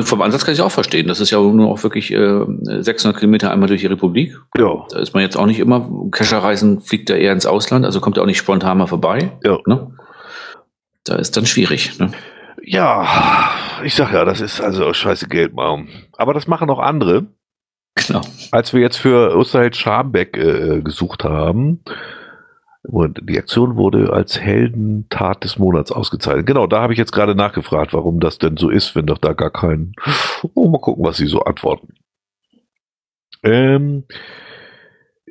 Vom Ansatz kann ich auch verstehen. Das ist ja nur auch wirklich äh, 600 Kilometer einmal durch die Republik. Ja. Da ist man jetzt auch nicht immer. Cacher-Reisen fliegt er eher ins Ausland, also kommt er auch nicht spontan mal vorbei. Ja. Ne? Da ist dann schwierig. Ne? Ja, ich sag ja, das ist also scheiße Geld machen. Aber das machen auch andere. Genau. Als wir jetzt für Osterheld Schambeck äh, gesucht haben, Und die Aktion wurde als Heldentat des Monats ausgezeichnet. Genau, da habe ich jetzt gerade nachgefragt, warum das denn so ist, wenn doch da gar kein. Oh, mal gucken, was sie so antworten. Ähm,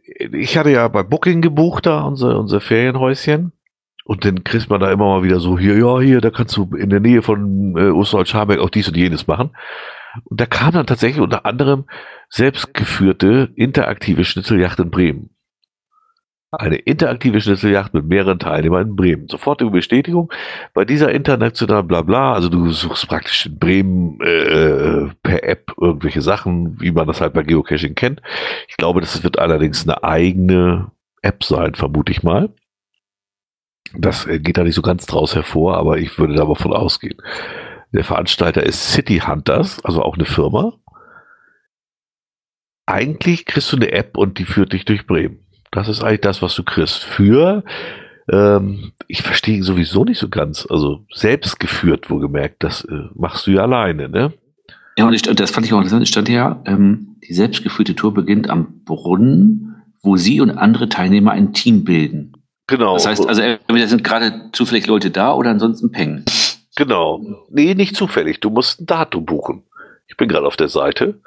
ich hatte ja bei Booking gebucht da unser, unser Ferienhäuschen. Und dann kriegt man da immer mal wieder so, hier, ja, hier, da kannst du in der Nähe von äh, Osterholz-Scharbeck auch dies und jenes machen. Und da kam dann tatsächlich unter anderem selbstgeführte interaktive Schnitzeljacht in Bremen. Eine interaktive Schnitzeljacht mit mehreren Teilnehmern in Bremen. Sofortige Bestätigung. Bei dieser internationalen Blabla, also du suchst praktisch in Bremen äh, per App irgendwelche Sachen, wie man das halt bei Geocaching kennt. Ich glaube, das wird allerdings eine eigene App sein, vermute ich mal. Das äh, geht da nicht so ganz draus hervor, aber ich würde davon ausgehen. Der Veranstalter ist City Hunters, also auch eine Firma. Eigentlich kriegst du eine App und die führt dich durch Bremen. Das ist eigentlich das, was du kriegst. Für, ähm, ich verstehe sowieso nicht so ganz, also selbst geführt, wo gemerkt, das äh, machst du ja alleine, ne? Ja, und ich, das fand ich auch interessant. Ich stand ja, ähm, die selbstgeführte Tour beginnt am Brunnen, wo sie und andere Teilnehmer ein Team bilden. Genau. Das heißt, also entweder sind gerade zufällig Leute da oder ansonsten Peng. Genau. Nee, nicht zufällig. Du musst ein Datum buchen. Ich bin gerade auf der Seite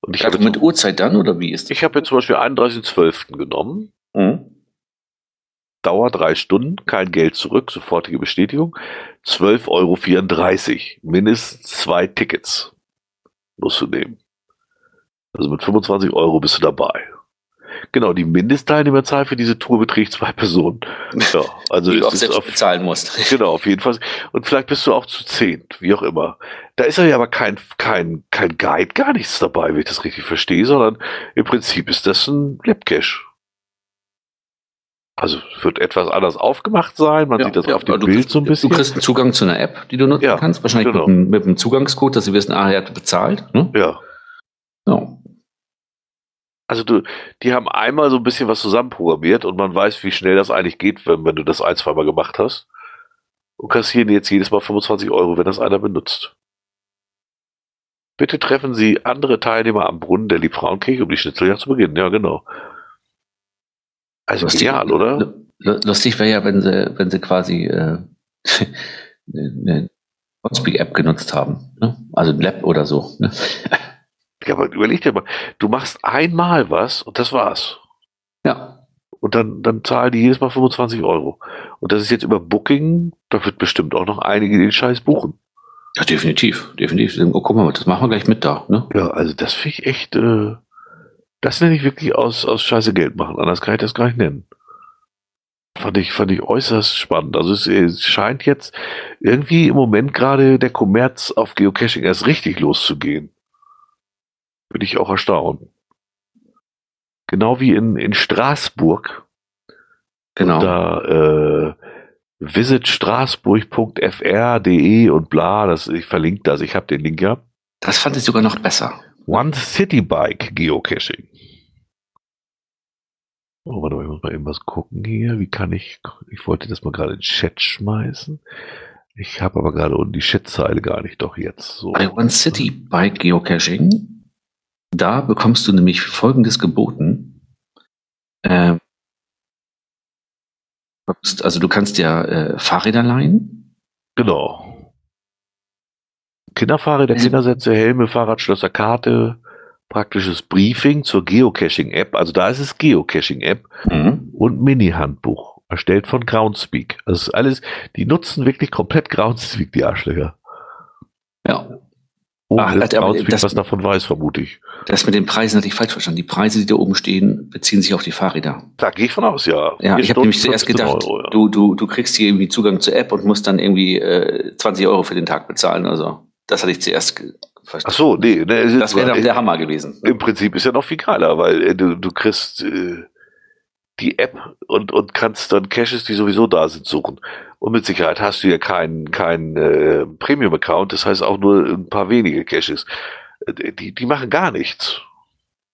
und ich also mit Uhrzeit dann oder wie ist das? Ich habe jetzt zum Beispiel 31.12. genommen. Mhm. Dauer drei Stunden, kein Geld zurück, sofortige Bestätigung. 12,34 Euro. Mindestens zwei Tickets musst du nehmen. Also mit 25 Euro bist du dabei. Genau, die Mindestteilnehmerzahl für diese Tour beträgt zwei Personen. Ja, also *laughs* die du auch selbst auf, bezahlen musst. *laughs* Genau, auf jeden Fall. Und vielleicht bist du auch zu zehnt, wie auch immer. Da ist ja aber kein, kein, kein Guide, gar nichts dabei, wenn ich das richtig verstehe, sondern im Prinzip ist das ein Labcache. Also wird etwas anders aufgemacht sein. Man ja, sieht das ja, auf dem Bild kriegst, so ein bisschen. Du kriegst einen Zugang zu einer App, die du nutzen ja, kannst. Wahrscheinlich genau. mit, einem, mit, einem, Zugangscode, dass sie wissen, ah, er hat bezahlt. Ne? Ja. ja. Also du, die haben einmal so ein bisschen was zusammenprogrammiert und man weiß, wie schnell das eigentlich geht, wenn, wenn du das ein, zwei Mal gemacht hast. Und kassieren jetzt jedes Mal 25 Euro, wenn das einer benutzt. Bitte treffen Sie andere Teilnehmer am Brunnen der Liebfrauenkirche, um die Schnitzeljagd zu beginnen. Ja, genau. Also lustig, genial, oder? Lustig wäre ja, wenn sie, wenn sie quasi äh, *laughs* eine Speak-App genutzt haben. Ne? Also ein Lab oder so. Ne? Ja, aber überleg dir mal, du machst einmal was und das war's. Ja. Und dann, dann zahlen die jedes Mal 25 Euro. Und das ist jetzt über Booking, da wird bestimmt auch noch einige den Scheiß buchen. Ja, definitiv, definitiv. Oh, guck mal, das machen wir gleich mit da. Ne? Ja, also das finde ich echt, äh, das nenne ich wirklich aus, aus Scheiße Geld machen. Anders kann ich das gar nicht nennen. Fand ich, fand ich äußerst spannend. Also es, es scheint jetzt irgendwie im Moment gerade der Kommerz auf Geocaching erst richtig loszugehen bin ich auch erstaunt. Genau wie in, in Straßburg. Genau. Da äh, visitstraßburg.fr.de und bla, das, ich verlinke das, ich habe den Link ja. Das fand ich sogar noch besser. One City Bike Geocaching. Oh, warte mal, ich muss mal irgendwas gucken hier. Wie kann ich, ich wollte das mal gerade in den Chat schmeißen. Ich habe aber gerade unten die Chatzeile gar nicht, doch jetzt so. Bei One City Bike Geocaching da bekommst du nämlich Folgendes geboten. Äh, also du kannst ja äh, Fahrräder leihen. Genau. Kinderfahrräder, also, Kindersätze, Helme, Fahrradschlösser, Karte, praktisches Briefing zur Geocaching-App. Also da ist es Geocaching-App mhm. und Mini-Handbuch, erstellt von Groundspeak. Also alles, die nutzen wirklich komplett Groundspeak, die Arschlöcher. Ja. Oh, Ach, das, das, was davon weiß, vermute ich. Das mit den Preisen hatte ich falsch verstanden. Die Preise, die da oben stehen, beziehen sich auf die Fahrräder. Da gehe ich von aus, ja. Ja, ich habe nämlich zuerst gedacht, Euro, ja. du, du, du kriegst hier irgendwie Zugang zur App und musst dann irgendwie äh, 20 Euro für den Tag bezahlen. Also das hatte ich zuerst verstanden. Ach so, nee. Ne, das wäre der Hammer gewesen. Im Prinzip ist ja noch viel geiler, weil äh, du, du kriegst äh, die App und, und kannst dann Caches, die sowieso da sind, suchen. Und mit Sicherheit hast du ja keinen kein, äh, Premium-Account, das heißt auch nur ein paar wenige Caches. Äh, die, die machen gar nichts.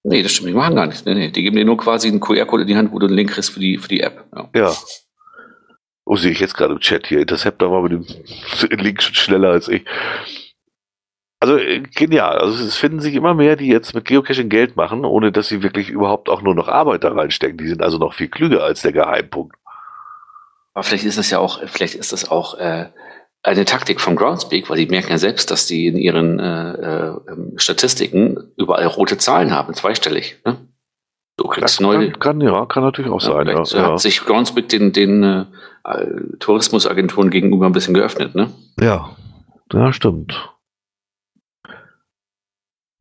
Nee, das stimmt, die machen gar nichts. Nee, nee. Die geben dir nur quasi einen QR-Code in die Hand, wo du einen Link kriegst für die, für die App. Ja. ja. Oh, sehe ich jetzt gerade im Chat hier. Interceptor war mit dem *laughs* Link schon schneller als ich. Also äh, genial. Also es finden sich immer mehr, die jetzt mit Geocaching Geld machen, ohne dass sie wirklich überhaupt auch nur noch Arbeit da reinstecken. Die sind also noch viel klüger als der Geheimpunkt. Aber vielleicht ist das ja auch, vielleicht ist das auch äh, eine Taktik von Groundspeak, weil die merken ja selbst, dass die in ihren äh, äh, Statistiken überall rote Zahlen haben, zweistellig. Ne? Du kriegst neue. Kann, kann, ja, kann natürlich auch ja, sein. Ja, so ja. hat sich Groundspeak den, den äh, Tourismusagenturen gegenüber ein bisschen geöffnet, ne? Ja, ja, stimmt.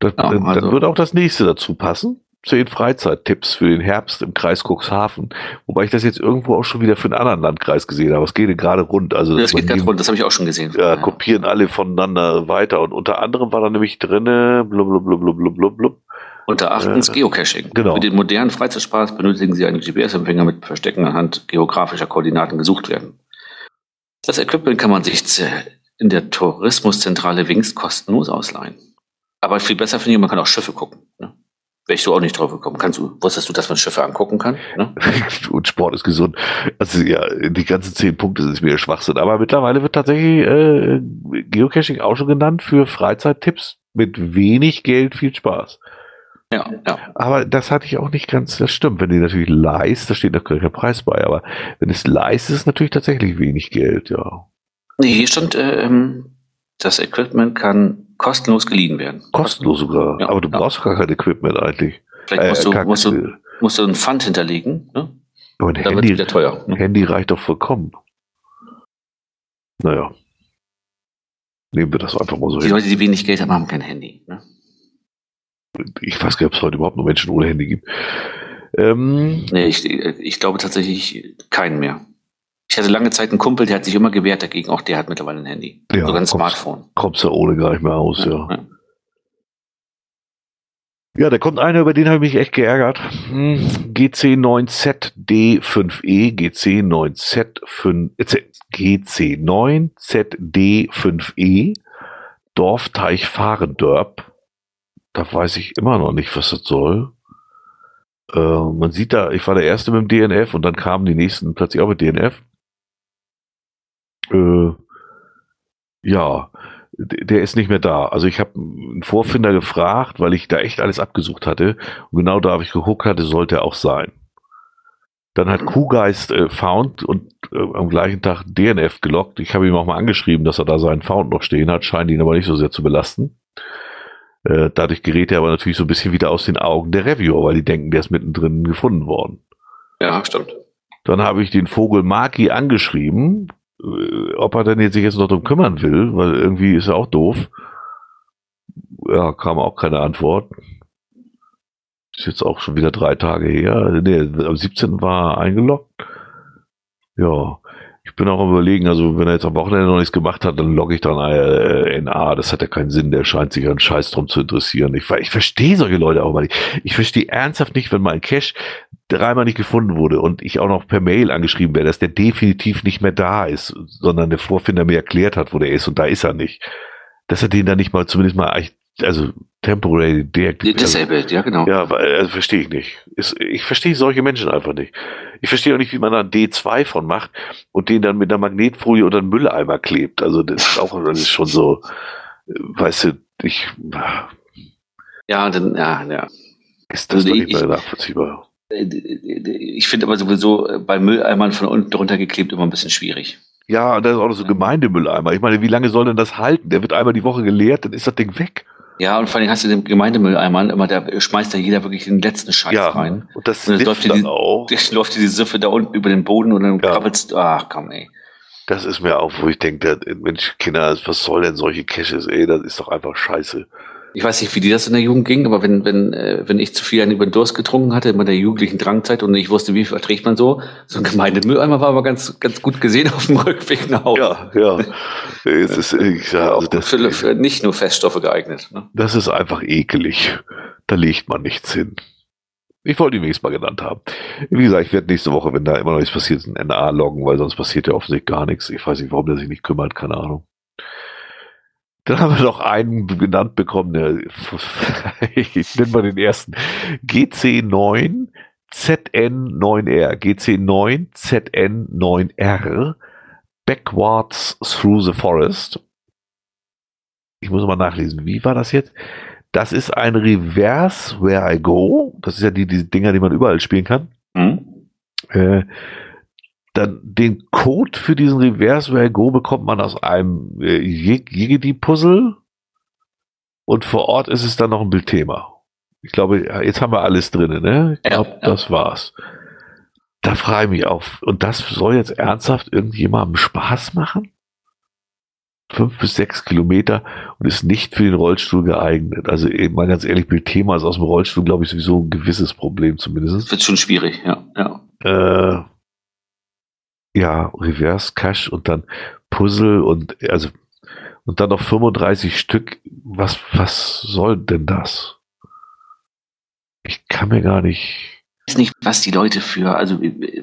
Das, ja, also, dann würde auch das nächste dazu passen. Zehn Freizeittipps für den Herbst im Kreis Cuxhaven. Wobei ich das jetzt irgendwo auch schon wieder für einen anderen Landkreis gesehen habe. Es geht gerade rund. Also das geht gerade rund, das habe ich auch schon gesehen. Ja, ja, kopieren alle voneinander weiter. Und unter anderem war da nämlich drinne blub, blub, blub, blub, blub, blub. Unter achtens äh, Geocaching. Genau. Für den modernen Freizeitspaß benötigen Sie einen GPS-Empfänger mit Verstecken anhand geografischer Koordinaten gesucht werden. Das Equipment kann man sich in der Tourismuszentrale Wings kostenlos ausleihen. Aber viel besser finde ich, man kann auch Schiffe gucken. Ne? Wäre ich so auch nicht drauf gekommen. Kannst du, wusstest du, dass man Schiffe angucken kann? Ne? *laughs* Und Sport ist gesund. Also ja, die ganzen zehn Punkte sind mir Schwachsinn. Aber mittlerweile wird tatsächlich äh, Geocaching auch schon genannt für Freizeittipps mit wenig Geld, viel Spaß. Ja, ja. Aber das hatte ich auch nicht ganz, das stimmt. Wenn die natürlich leist, da steht noch kein Preis bei, aber wenn es leist, ist es natürlich tatsächlich wenig Geld, ja. Nee, hier stand, äh, ähm, das Equipment kann kostenlos geliehen werden. Kostenlos sogar. Ja, aber du ja. brauchst gar kein Equipment eigentlich. Vielleicht musst, äh, du, musst, du, musst du einen Pfand hinterlegen. Ne? Aber ein Handy, wieder teuer. Ne? Handy reicht doch vollkommen. Naja. Nehmen wir das einfach mal so Die hin. Leute, die wenig Geld haben, haben kein Handy. Ne? Ich weiß gar nicht, ob es heute überhaupt noch Menschen ohne Handy gibt. Ähm, nee, ich, ich glaube tatsächlich keinen mehr. Ich hatte lange Zeit einen Kumpel, der hat sich immer gewehrt dagegen. Auch der hat mittlerweile ein Handy. Ja, Sogar ein Smartphone. Kommst du ohne gar nicht mehr aus, ja. ja. Ja, da kommt einer, über den habe ich mich echt geärgert. GC9ZD5E, GC9Z5, GC9ZD5E, Dorfteich Fahrendörp. Da weiß ich immer noch nicht, was das soll. Äh, man sieht da, ich war der Erste mit dem DNF und dann kamen die nächsten plötzlich auch mit DNF äh, ja, der ist nicht mehr da. Also ich habe einen Vorfinder gefragt, weil ich da echt alles abgesucht hatte. Und genau da habe ich geguckt hatte, sollte er auch sein. Dann hat Kuhgeist äh, Found und äh, am gleichen Tag DNF gelockt. Ich habe ihm auch mal angeschrieben, dass er da seinen Found noch stehen hat, scheint ihn aber nicht so sehr zu belasten. Äh, dadurch gerät er aber natürlich so ein bisschen wieder aus den Augen der Reviewer, weil die denken, der ist mittendrin gefunden worden. Ja, stimmt. Dann habe ich den Vogel Maki angeschrieben, ob er denn jetzt sich jetzt noch darum kümmern will, weil irgendwie ist er auch doof. Ja, kam auch keine Antwort. Ist jetzt auch schon wieder drei Tage her. Nee, am 17. war er eingeloggt. Ja, ich bin auch am überlegen, also wenn er jetzt am Wochenende noch nichts gemacht hat, dann logge ich dann äh, NA. Das hat ja keinen Sinn. Der scheint sich einen Scheiß drum zu interessieren. Ich, ich verstehe solche Leute auch mal nicht. Ich verstehe ernsthaft nicht, wenn mein Cash dreimal nicht gefunden wurde und ich auch noch per Mail angeschrieben werde, dass der definitiv nicht mehr da ist, sondern der Vorfinder mir erklärt hat, wo der ist und da ist er nicht. Dass er den dann nicht mal zumindest mal also temporary deaktiviert. Disabled, ja genau. Ja, also verstehe ich nicht. Ist, ich verstehe solche Menschen einfach nicht. Ich verstehe auch nicht, wie man da ein D2 von macht und den dann mit einer Magnetfolie unter den Mülleimer klebt. Also das ist auch das ist schon so, weißt du, ich. Ja, dann, ja, ja. Ist das also nicht mehr nachvollziehbar? Ich finde aber sowieso äh, bei Mülleimern von unten drunter geklebt immer ein bisschen schwierig. Ja, und das ist auch noch so Gemeindemülleimer. Ich meine, wie lange soll denn das halten? Der wird einmal die Woche geleert, dann ist das Ding weg. Ja, und vor allem hast du den Gemeindemülleimer immer, da schmeißt da jeder wirklich den letzten Scheiß ja, rein. Und das und läuft dann die, auch. *laughs* läuft diese Siffe da unten über den Boden und dann ja. krabbelst ach komm, ey. Das ist mir auch, wo ich denke, Mensch, Kinder, was soll denn solche Caches, ey, das ist doch einfach scheiße. Ich weiß nicht, wie dir das in der Jugend ging, aber wenn, wenn, äh, wenn ich zu viel über den Durst getrunken hatte, in der jugendlichen Drangzeit und ich wusste, wie viel trägt man so, so ein Gemeindemülleimer war aber ganz, ganz gut gesehen auf dem Rückweg nach Hause. Ja, ja. Es ist, ja also das, für, für nicht nur Feststoffe geeignet. Ne? Das ist einfach ekelig. Da legt man nichts hin. Ich wollte ihn wenigstens mal genannt haben. Wie gesagt, ich werde nächste Woche, wenn da immer noch nichts passiert, ein NA loggen, weil sonst passiert ja offensichtlich gar nichts. Ich weiß nicht, warum der sich nicht kümmert, keine Ahnung. Dann haben wir noch einen genannt bekommen, der, *laughs* ich nenne mal den ersten, GC9 ZN9R, GC9 ZN9R, Backwards Through the Forest. Ich muss mal nachlesen, wie war das jetzt? Das ist ein Reverse Where I Go. Das ist ja die, die Dinger, die man überall spielen kann. Mhm. Äh, dann den Code für diesen Reverse Where Go bekommt man aus einem äh, Jigidi-Puzzle und vor Ort ist es dann noch ein Bildthema. Ich glaube, jetzt haben wir alles drin, ne? Ich glaube, ja, ja. das war's. Da frage ich mich auf. Und das soll jetzt ernsthaft irgendjemandem Spaß machen? Fünf bis sechs Kilometer und ist nicht für den Rollstuhl geeignet. Also eben mal ganz ehrlich, Bildthema ist aus dem Rollstuhl, glaube ich, sowieso ein gewisses Problem zumindest. Wird schon schwierig, ja. ja. Äh, ja, Reverse Cache und dann Puzzle und also und dann noch 35 Stück. Was, was soll denn das? Ich kann mir gar nicht. Ich weiß nicht, was die Leute für, also. Äh,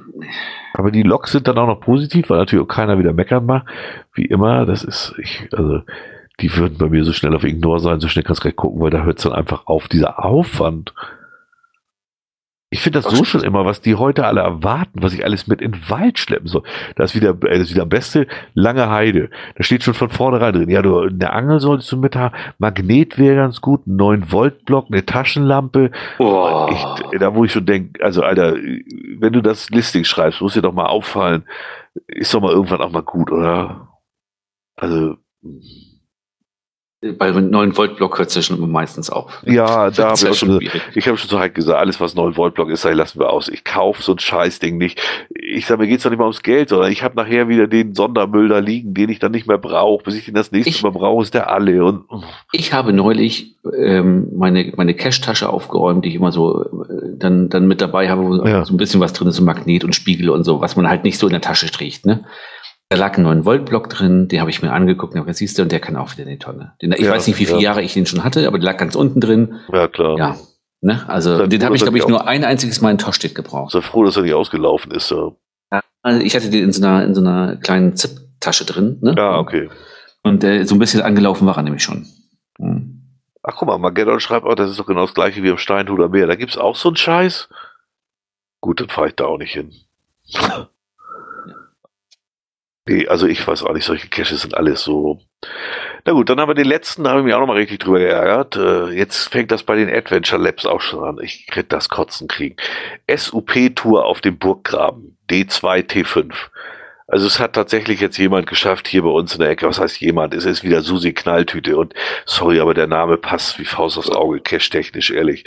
Aber die Loks sind dann auch noch positiv, weil natürlich auch keiner wieder meckern macht. Wie immer, das ist, ich, also, die würden bei mir so schnell auf Ignore sein, so schnell kannst du gleich gucken, weil da hört es dann einfach auf, dieser Aufwand. Ich finde das so schon immer, was die heute alle erwarten, was ich alles mit in den Wald schleppen soll. Das ist wieder, äh, das ist wieder am beste lange Heide. Da steht schon von vornherein drin. Ja, du, eine Angel solltest du mit haben. Magnet wäre ganz gut. Ein 9 Volt Block, eine Taschenlampe. Oh. Ich, da wo ich schon denke, also Alter, wenn du das Listing schreibst, muss dir doch mal auffallen, ist doch mal irgendwann auch mal gut, oder? Also, bei 9 Volt Block hört es ja schon meistens auf. Ja, *laughs* da habe ich, schon, ich habe schon so halt gesagt, alles was 9 Volt Block ist, lassen wir aus. Ich kaufe so ein Scheißding nicht. Ich sage, mir geht's doch nicht mal ums Geld, sondern ich habe nachher wieder den Sondermüll da liegen, den ich dann nicht mehr brauche. Bis ich den das nächste ich, Mal brauche, ist der alle. Und, ich habe neulich ähm, meine, meine Cash-Tasche aufgeräumt, die ich immer so äh, dann, dann mit dabei habe, wo ja. so ein bisschen was drin ist, so Magnet und Spiegel und so, was man halt nicht so in der Tasche trägt, ne? Da lag ein 9 Volt Block drin, den habe ich mir angeguckt und siehst du, und der kann auch wieder in die Tonne. Den, ich ja, weiß nicht, wie viele ja. Jahre ich den schon hatte, aber der lag ganz unten drin. Ja, klar. Ja. Ne? Also Sei den habe ich, glaube ich, nur ein einziges Mal in Toschstedt gebraucht. Sei froh, dass er nicht ausgelaufen ist. Ja. Also ich hatte den in so einer, in so einer kleinen Zip-Tasche drin. Ne? Ja, okay. Und äh, so ein bisschen angelaufen war er nämlich schon. Hm. Ach guck mal, Mageddon schreibt auch, das ist doch genau das gleiche wie am Steinhuder Meer. Da gibt es auch so einen Scheiß. Gut, dann fahre ich da auch nicht hin. Nee, also ich weiß auch nicht, solche Caches sind alles so. Na gut, dann haben wir den letzten, da habe ich mich auch nochmal richtig drüber geärgert. Äh, jetzt fängt das bei den Adventure Labs auch schon an. Ich krieg das Kotzen kriegen. SUP-Tour auf dem Burggraben. D2 T5. Also es hat tatsächlich jetzt jemand geschafft hier bei uns in der Ecke. Was heißt jemand? Es ist wieder Susi Knalltüte und sorry, aber der Name passt wie Faust aufs Auge, cache-technisch, ehrlich.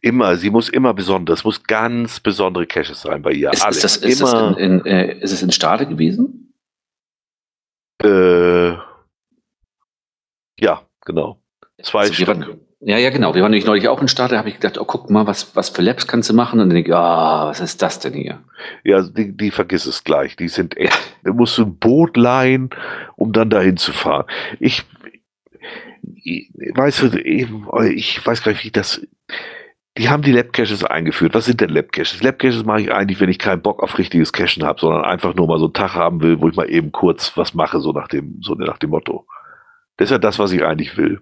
Immer, sie muss immer besonders, muss ganz besondere Caches sein bei ihr. Ist, ist das, ist immer, das in, in, äh, ist es in Stade gewesen? Äh, ja, genau. Zwei also Stunden. ja, ja, genau. Wir waren nämlich neulich auch in Start, da habe ich gedacht, oh, guck mal, was, was für Labs kannst du machen? Und dann denke ich, ah, oh, was ist das denn hier? Ja, die, die vergiss es gleich. Die sind echt, da musst du ein Boot leihen, um dann dahin zu fahren. Ich, ich weißt du, ich weiß gar nicht, wie das, die haben die Lab-Caches eingeführt. Was sind denn Lab-Caches? Lab-Caches mache ich eigentlich, wenn ich keinen Bock auf richtiges Cachen habe, sondern einfach nur mal so einen Tag haben will, wo ich mal eben kurz was mache, so nach dem, so nach dem Motto. Das ist ja das, was ich eigentlich will.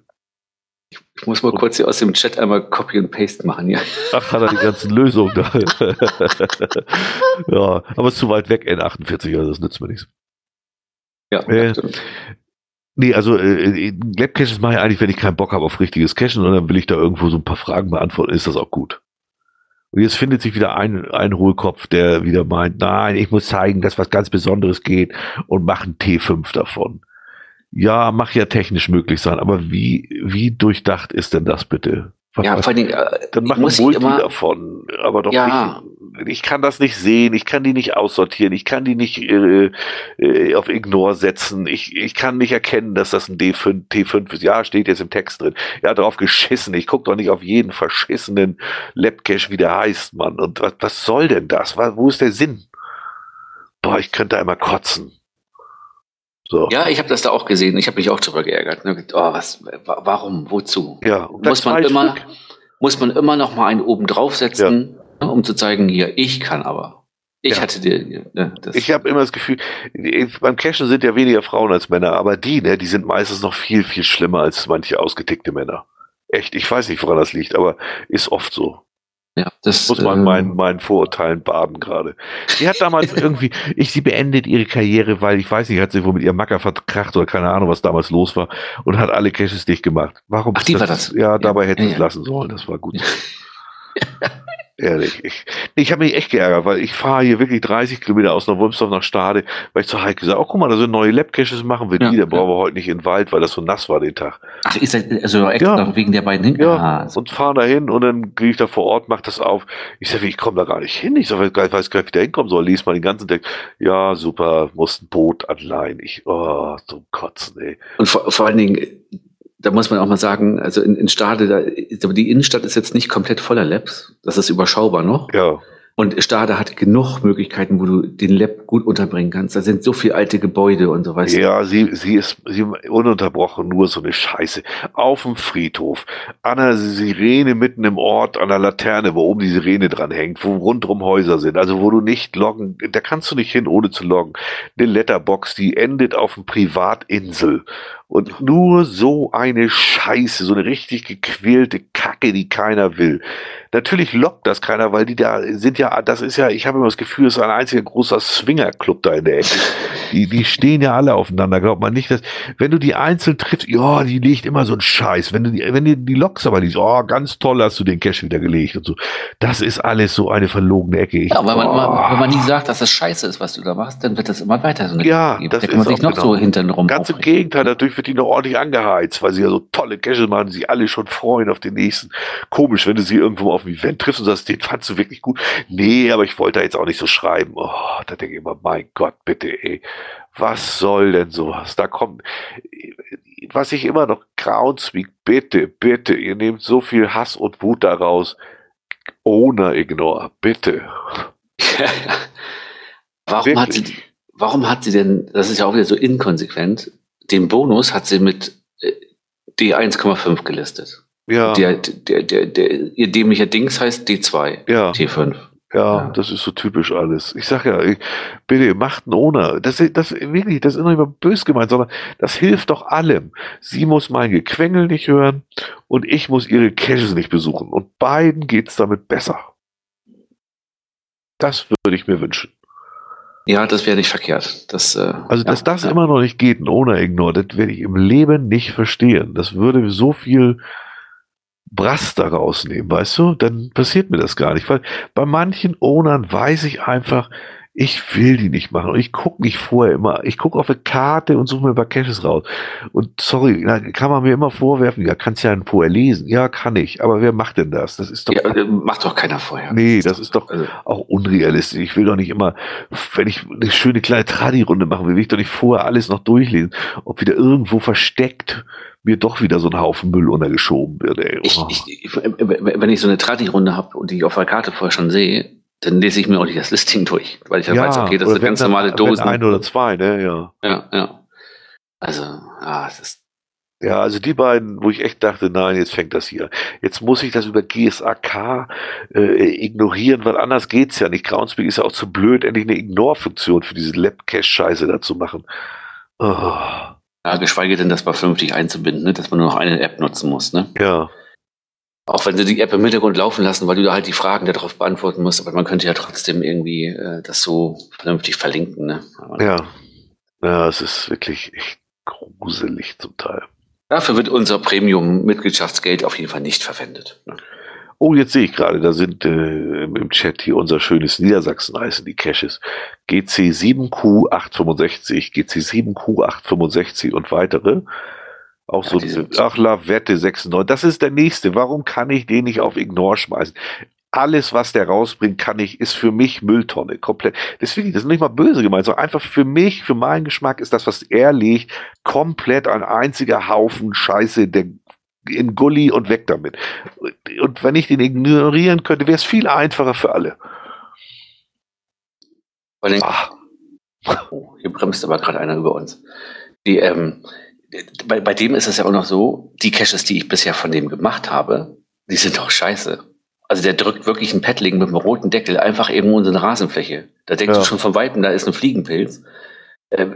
Ich muss mal kurz hier aus dem Chat einmal Copy und Paste machen, ja. Ach, hat er die ganzen Lösungen da. *laughs* ja, aber es ist zu weit weg, N48, also das nützt mir nichts. Ja, äh, Nee, also äh, äh Lab-Caches mache ich eigentlich, wenn ich keinen Bock habe auf richtiges Cachen und dann will ich da irgendwo so ein paar Fragen beantworten, ist das auch gut. Und jetzt findet sich wieder ein, ein Hohlkopf, der wieder meint, nein, ich muss zeigen, dass was ganz Besonderes geht und mach ein T5 davon. Ja, mach ja technisch möglich sein, aber wie, wie durchdacht ist denn das bitte? Was, ja, vor allen Dingen, äh, dann machen Multi davon, aber doch ja. nicht ich kann das nicht sehen, ich kann die nicht aussortieren, ich kann die nicht äh, äh, auf Ignore setzen, ich, ich kann nicht erkennen, dass das ein D5, T5 ist. Ja, steht jetzt im Text drin. Ja, drauf geschissen. Ich gucke doch nicht auf jeden verschissenen Labcache, wie der heißt, Mann. Und was, was soll denn das? Wo ist der Sinn? Boah, ich könnte einmal kotzen. So. Ja, ich habe das da auch gesehen. Ich habe mich auch drüber geärgert. Oh, was, warum, wozu? Ja, muss man immer, muss man immer noch mal einen oben draufsetzen. Ja um zu zeigen, hier, ich kann aber. Ich ja. hatte dir. Ne, das ich habe immer das Gefühl, beim Cashen sind ja weniger Frauen als Männer, aber die, ne, die sind meistens noch viel, viel schlimmer als manche ausgetickte Männer. Echt, ich weiß nicht, woran das liegt, aber ist oft so. Ja, das muss man ähm, meinen, meinen Vorurteilen baden gerade. Sie hat damals irgendwie, ich, sie beendet ihre Karriere, weil ich weiß nicht, hat sie wohl mit ihrem Macker verkracht oder keine Ahnung, was damals los war und hat alle Caches dicht gemacht. Warum? Ach, die das, war das. Ja, dabei ja, hätte ja, es ja. lassen sollen. Das war gut. *laughs* Ehrlich. Ich, ich habe mich echt geärgert, weil ich fahre hier wirklich 30 Kilometer aus Neuwolmsdorf nach Stade, weil ich zu Heike gesagt oh guck mal, da sind neue Lab-Caches, machen wir Ja, die, da brauchen ja. wir heute nicht in den Wald, weil das so nass war den Tag. Ach, ist das also extra Ja. wegen der beiden hin? Ja, Ah, so. und fahren da hin und dann gehe ich da vor Ort, mach das auf. Ich sage, ich komme da gar nicht hin. Ich sage, ich weiß gar nicht, wie der hinkommen soll. Lies mal den ganzen Tag. Ja, super, muss ein Boot anleihen. Ich, oh, zum Kotzen, ey. Und vor, vor allen Dingen, da muss man auch mal sagen, also in, in Stade, da, ist- aber die Innenstadt ist jetzt nicht komplett voller Labs. Das ist überschaubar noch. Ja, Und Stade hat genug Möglichkeiten, wo du den Lab gut unterbringen kannst. Da sind so viele alte Gebäude und so, weißt du. ja, sie, sie ist sie ununterbrochen nur so eine Scheiße. Auf dem Friedhof, an einer Sirene mitten im Ort, an der Laterne, wo oben die Sirene dran hängt, wo rundrum Häuser sind, also wo du nicht loggen, da kannst du nicht hin, ohne zu loggen. Eine Letterbox, die endet auf einer Privatinsel. Und nur so eine Scheiße, so eine richtig gequälte Kacke, die keiner will. Natürlich lockt das keiner, weil die da sind ja, das ist ja, ich habe immer das Gefühl, es ist ein einziger großer Swingerclub da in der Ecke. Die, die stehen ja alle aufeinander, glaubt man nicht, dass, wenn du die einzeln triffst, ja, die legt immer so einen Scheiß. Wenn du die, wenn du die Loks aber liest, oh, ganz toll hast du den Cash wieder gelegt und so. Das ist alles so eine verlogene Ecke. Ich, Ja, aber wenn man, oh. wenn man nie sagt, dass das scheiße ist, was du da machst, dann wird das immer weiter so eine Ja, geben. das Da kann man ist sich noch genau. so hinten rum Ganz im. Gegenteil, natürlich wird die noch ordentlich angeheizt, weil sie ja so tolle Caches machen, sich alle schon freuen auf den nächsten. Komisch, wenn du sie irgendwo auf dem Event triffst und sagst, den fandst du wirklich gut. Nee, aber ich wollte da jetzt auch nicht so schreiben. Oh, da denke ich immer, mein Gott, bitte, ey. Was soll denn sowas? Da kommt, was ich immer noch Groundspeak, bitte, bitte, ihr nehmt so viel Hass und Wut daraus. Ohne Ignore, bitte. *laughs* warum, hat sie, warum hat sie denn, das ist ja auch wieder so inkonsequent, den Bonus hat sie mit äh, D1,5 gelistet. Ja, Der, der, der, der, ihr dämlicher Dings heißt D2, ja. T5. Ja, Ja. das ist so typisch alles. Ich sag ja, ich- bitte macht einen ohne. Das, das wirklich, das ist noch nicht mal bös gemeint, sondern das hilft doch allem. Sie muss mein Gequengel nicht hören und ich muss ihre Caches nicht besuchen. Und beiden geht's damit besser. Das würde ich mir wünschen. Ja, das wäre nicht verkehrt. Das, äh, Also, dass ja, das ja. immer noch nicht geht, ein ohne Ignore, das werde ich im Leben nicht verstehen. Das würde so viel Brass da rausnehmen, weißt du? Dann passiert mir das gar nicht. Weil bei manchen Ownern weiß ich einfach, ich will die nicht machen. Und ich gucke nicht vorher immer. Ich gucke auf eine Karte und suche mir ein paar Caches raus. Und sorry, kann man mir immer vorwerfen, ja, kannst ja vorher lesen. Ja, kann ich. Aber wer macht denn das? Das ist doch Ja, äh, macht doch keiner vorher. Nee, das ist doch Also, auch unrealistisch. Ich will doch nicht immer, wenn ich eine schöne kleine Tradi-Runde machen will, will ich doch nicht vorher alles noch durchlesen, ob wieder irgendwo versteckt mir doch wieder so ein Haufen Müll untergeschoben wird. Ey. Oh. ich, ich, wenn ich so eine Tradi-Runde habe und die ich auf der Karte vorher schon sehe, dann lese ich mir auch nicht das Listing durch, weil ich dann weiß, okay, das sind ganz dann- normale Dosen. Ein oder zwei, ne, ja. Ja, ja. Also, ah, es ist, Ja, also die beiden, wo ich echt dachte, nein, jetzt fängt das hier. Jetzt muss ich das über GSAK äh, ignorieren, weil anders geht's ja nicht. Groundspeak ist ja auch zu blöd, endlich eine Ignore-Funktion für diese Lab-Cache-Scheiße da zu machen. Oh, ja, geschweige denn, das vernünftig einzubinden, ne? dass man nur noch eine App nutzen muss. Ne? ja. Auch wenn sie die App im Hintergrund laufen lassen, weil du da halt die Fragen darauf beantworten musst, aber man könnte ja trotzdem irgendwie äh, das so vernünftig verlinken. Ne? Aber Ja. Ja, es ist wirklich echt gruselig zum Teil. Dafür wird unser Premium-Mitgliedschaftsgeld auf jeden Fall nicht verwendet. Ne? Oh, jetzt sehe ich gerade, da sind äh, im Chat hier unser schönes Niedersachsen heißen die Caches. GC7Q865, GC7Q865 und weitere. Auch Ja, so, die sind- ach, Lavette 96. Das ist der nächste. Warum kann ich den nicht auf Ignore schmeißen? Alles, was der rausbringt, kann ich, ist für mich Mülltonne. Komplett. Deswegen, das ist nicht mal böse gemeint, sondern einfach für mich, für meinen Geschmack ist das, was er legt, komplett ein einziger Haufen Scheiße, der in Gully und weg damit. Und wenn ich den ignorieren könnte, wäre es viel einfacher für alle. Ach, oh, hier bremst aber gerade einer über uns. Die, ähm, bei, bei dem ist es ja auch noch so, die Caches, die ich bisher von dem gemacht habe, die sind doch scheiße. Also der drückt wirklich ein Paddling mit einem roten Deckel einfach eben in so eine Rasenfläche. Da denkst Ja. du schon von Weitem, da ist ein Fliegenpilz. Äh,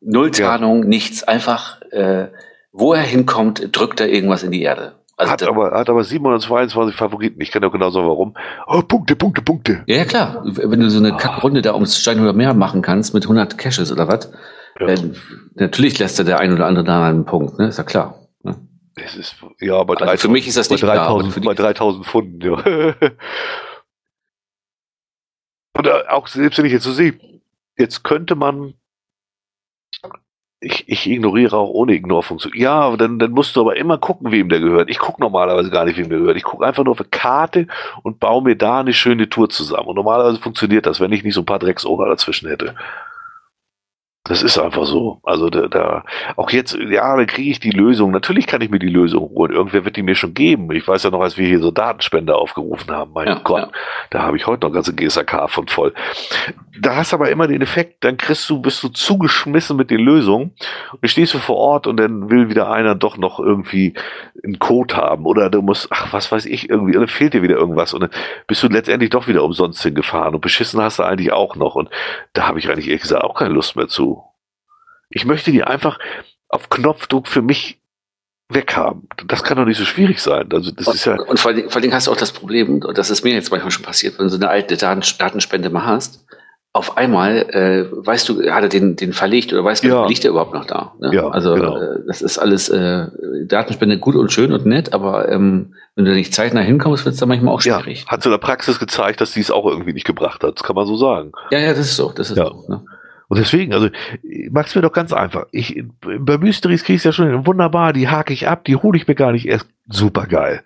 null Ja. Tarnung, nichts. Einfach, äh, wo er hinkommt, drückt er irgendwas in die Erde. Also hat, aber, hat aber 722 Favoriten. Ich kann doch genau sagen, warum. Oh, Punkte, Punkte, Punkte. Ja, ja, klar. Wenn du so eine Kackrunde da ums Steinhuder Meer machen kannst mit 100 Caches oder was, Ja. äh, natürlich lässt er der ein oder andere da einen Punkt, ne? Ist ja klar. Ne? Es ist, ja, bei Also 3000, für mich ist das bei nicht klar, aber 3000, für die- bei 3000 Pfunden, ja. *laughs* Oder auch selbst wenn ich jetzt so sehe, jetzt könnte man ich, ich ignoriere auch ohne Ignorfunktion. Ja, dann, dann musst du aber immer gucken, wem der gehört. Ich gucke normalerweise gar nicht, wem der gehört. Ich gucke einfach nur auf eine Karte und baue mir da eine schöne Tour zusammen. Und normalerweise funktioniert das, wenn ich nicht so ein paar Drecksohrer dazwischen hätte. Das ist einfach so. Also da, da auch jetzt, ja, da kriege ich die Lösung. Natürlich kann ich mir die Lösung holen. Irgendwer wird die mir schon geben. Ich weiß ja noch, als wir hier so Datenspender aufgerufen haben. Mein ja, Gott, ja. da habe ich heute noch ganze GSAK von voll. Da hast du aber immer den Effekt, dann kriegst du, bist du zugeschmissen mit den Lösungen und stehst du vor Ort und dann will wieder einer doch noch irgendwie einen Code haben oder du musst, ach, was weiß ich, irgendwie, oder fehlt dir wieder irgendwas und dann bist du letztendlich doch wieder umsonst hingefahren und beschissen hast du eigentlich auch noch und da habe ich eigentlich ehrlich gesagt auch keine Lust mehr zu. Ich möchte die einfach auf Knopfdruck für mich weghaben. Das kann doch nicht so schwierig sein. Also das und, ist ja und vor allem, vor allem hast du auch das Problem, und das ist mir jetzt manchmal schon passiert, wenn du so eine alte Datenspende mal hast, auf einmal äh, weißt du, hat er den, den verlegt oder weißt du, ja. liegt er überhaupt noch da? Ne? Ja, also genau. äh, das ist alles äh, Datenspende gut und schön und nett, aber ähm, wenn du nicht zeitnah hinkommst, wird es dann manchmal auch schwierig. Ja, hat in der Praxis gezeigt, dass die es auch irgendwie nicht gebracht hat. Das kann man so sagen. Ja, ja, das ist so. Das ist ja. so. Ne? Und deswegen, also mach's mir doch ganz einfach. Ich, bei Mysteries kriege ich ja schon wunderbar, die hake ich ab, die hole ich mir gar nicht erst. Super geil.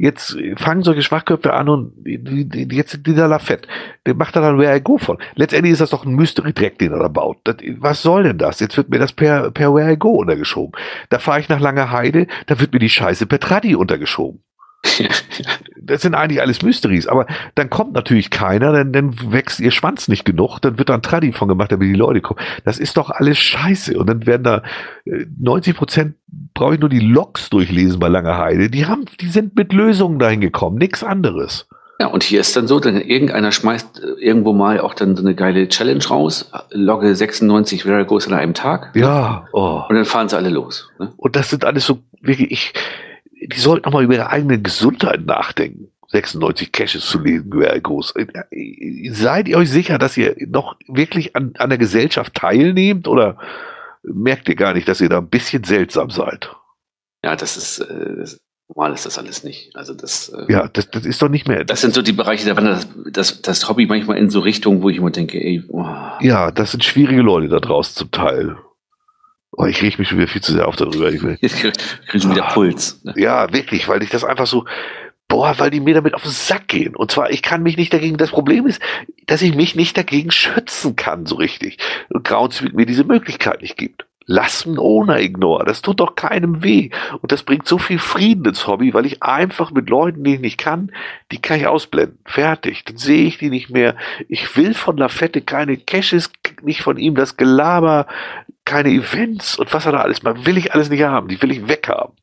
Jetzt fangen solche Schwachköpfe an und jetzt dieser Lafette, der macht da dann Where I Go von. Letztendlich ist das doch ein Mystery-Dreck, den er da baut. Das, was soll denn das? Jetzt wird mir das per, per Where I Go untergeschoben. Da fahre ich nach Langer Heide, da wird mir die Scheiße per Tradi untergeschoben. *laughs* das sind eigentlich alles Mysteries, aber dann kommt natürlich keiner, denn dann wächst ihr Schwanz nicht genug, dann wird da ein Tradi von gemacht, damit die Leute kommen. Das ist doch alles scheiße. Und dann werden da 90 äh, Prozent brauche ich nur die Logs durchlesen bei Langer Heide. Die haben, die sind mit Lösungen dahin gekommen, nichts anderes. Ja, und hier ist dann so, dann irgendeiner schmeißt äh, irgendwo mal auch dann so eine geile Challenge raus, logge 96 Varigos an einem Tag. Ja. Oh. Und dann fahren sie alle los. Ne? Und das sind alles so wirklich, ich, die sollten auch mal über ihre eigene Gesundheit nachdenken. 96 Caches zu lesen, wäre groß. Seid ihr euch sicher, dass ihr noch wirklich an, an der Gesellschaft teilnehmt oder merkt ihr gar nicht, dass ihr da ein bisschen seltsam seid? Ja, das ist, äh, normal ist das alles nicht. Also das, äh, ja, das, das ist doch nicht mehr. Das sind so die Bereiche, da wandert das, das, das Hobby manchmal in so Richtungen, wo ich immer denke, ey, oh. Ja, das sind schwierige Leute da draußen zum Teil. Oh, ich rieche mich schon wieder viel zu sehr auf darüber. Ich will, Jetzt kriege schon wieder ah. Puls. Ne? Ja, wirklich, weil ich das einfach so, boah, weil die mir damit auf den Sack gehen. Und zwar, ich kann mich nicht dagegen, das Problem ist, dass ich mich nicht dagegen schützen kann, so richtig. Und Groundspeak mir diese Möglichkeit nicht gibt. Lassen ohne Ignore. Das tut doch keinem weh. Und das bringt so viel Frieden ins Hobby, weil ich einfach mit Leuten, die ich nicht kann, die kann ich ausblenden. Fertig. Dann sehe ich die nicht mehr. Ich will von Lafette keine Caches, nicht von ihm das Gelaber, keine Events und was er da alles macht. Will ich alles nicht haben. Die will ich weghaben.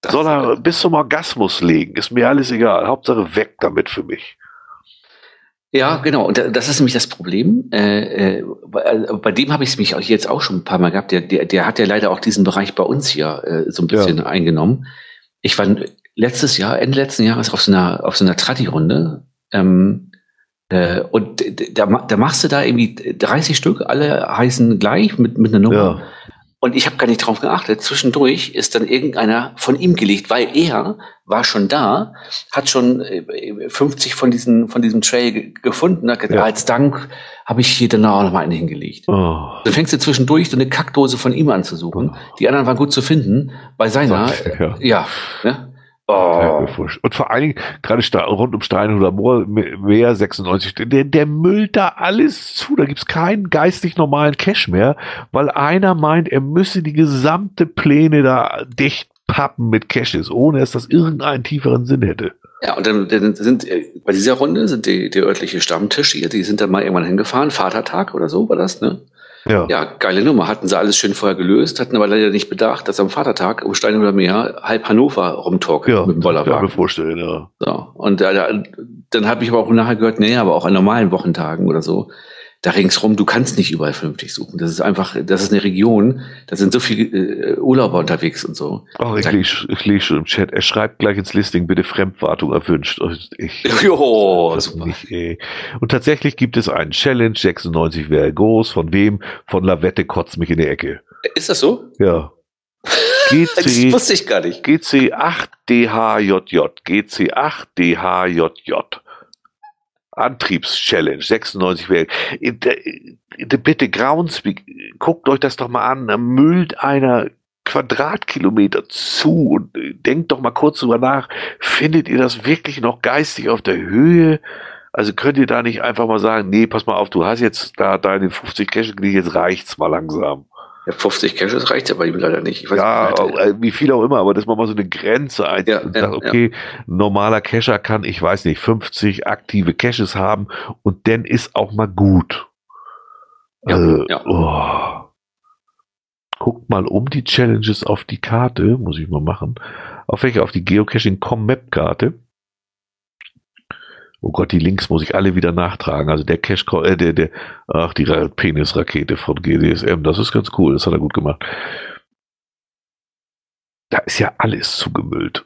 Das Soll er bis zum Orgasmus legen. Ist mir alles egal. Hauptsache weg damit für mich. Ja, genau. Und das ist nämlich das Problem. Äh, äh, bei dem habe ich es mich jetzt auch schon ein paar Mal gehabt. Der, der, der hat ja leider auch diesen Bereich bei uns hier äh, so ein bisschen ja. eingenommen. Ich war letztes Jahr, Ende letzten Jahres auf so einer, auf so einer Trati-Runde. Ähm, äh, und da, da machst du da irgendwie 30 Stück, alle heißen gleich mit, mit einer Nummer. Ja. Und ich habe gar nicht drauf geachtet. Zwischendurch ist dann irgendeiner von ihm gelegt, weil er war schon da, hat schon 50 äh, von diesen von diesem Trail gefunden. Hat gesagt, ja. als Dank habe ich hier dann auch noch mal einen hingelegt. Oh. Dann fängst du zwischendurch so eine Kackdose von ihm an zu suchen. Oh. Die anderen waren gut zu finden. Bei seiner, ja, ja ne? Oh. Und vor allen Dingen, gerade rund um Stein oder Moor, Meer 96, der, der müllt da alles zu. Da gibt's keinen geistig normalen Cash mehr, weil einer meint, er müsse die gesamte Pläne da dicht pappen mit Caches, ohne dass das irgendeinen tieferen Sinn hätte. Ja, und dann, dann sind äh, bei dieser Runde sind die, die örtliche Stammtisch hier, die sind dann mal irgendwann hingefahren, Vatertag oder so war das, ne? Ja. ja, geile Nummer. Hatten sie alles schön vorher gelöst, hatten aber leider nicht bedacht, dass am Vatertag um Stein oder Meer halb Hannover rumtorkelt ja, mit dem Bollerwagen. Ja, mir vorstellen, ja. So. Und äh, dann habe ich aber auch nachher gehört, nee, aber auch an normalen Wochentagen oder so, da ringsrum, du kannst nicht überall vernünftig suchen. Das ist einfach, das ist eine Region, da sind so viele äh, Urlauber unterwegs und so. Oh, ich lese ich lese schon im Chat, er schreibt gleich ins Listing, bitte Fremdwartung erwünscht. Ich, *laughs* jo, super. Nicht. Und tatsächlich gibt es einen Challenge, 96 wäre groß, von wem? Von Lavette kotzt mich in die Ecke. Ist das so? Ja. *laughs* GC, das wusste ich gar nicht. GC8DHJJ. GC8DHJJ. Antriebschallenge, 96 wäre. Bitte Groundspeak, guckt euch das doch mal an. Müllt einer Quadratkilometer zu und denkt doch mal kurz drüber nach. Findet ihr das wirklich noch geistig auf der Höhe? Also könnt ihr da nicht einfach mal sagen, nee, pass mal auf, du hast jetzt da deine 50 Cash, jetzt reicht's mal langsam. Ja, 50 Caches reicht ja bei ihm leider nicht. ja, nicht, äh, wie viel auch immer, aber dass man mal so eine Grenze ein ja, und sagt, okay, ja. normaler Cacher kann, ich weiß nicht, 50 aktive Caches haben und dann ist auch mal gut. Ja, also, ja. Oh. Guckt mal um die Challenges auf die Karte, muss ich mal machen. Auf welche? Auf die Geocaching.com Map Karte. Oh Gott, die Links muss ich alle wieder nachtragen. Also der Cache, äh, der, der, ach, die Penisrakete von GDSM, das ist ganz cool, das hat er gut gemacht. Da ist ja alles zugemüllt.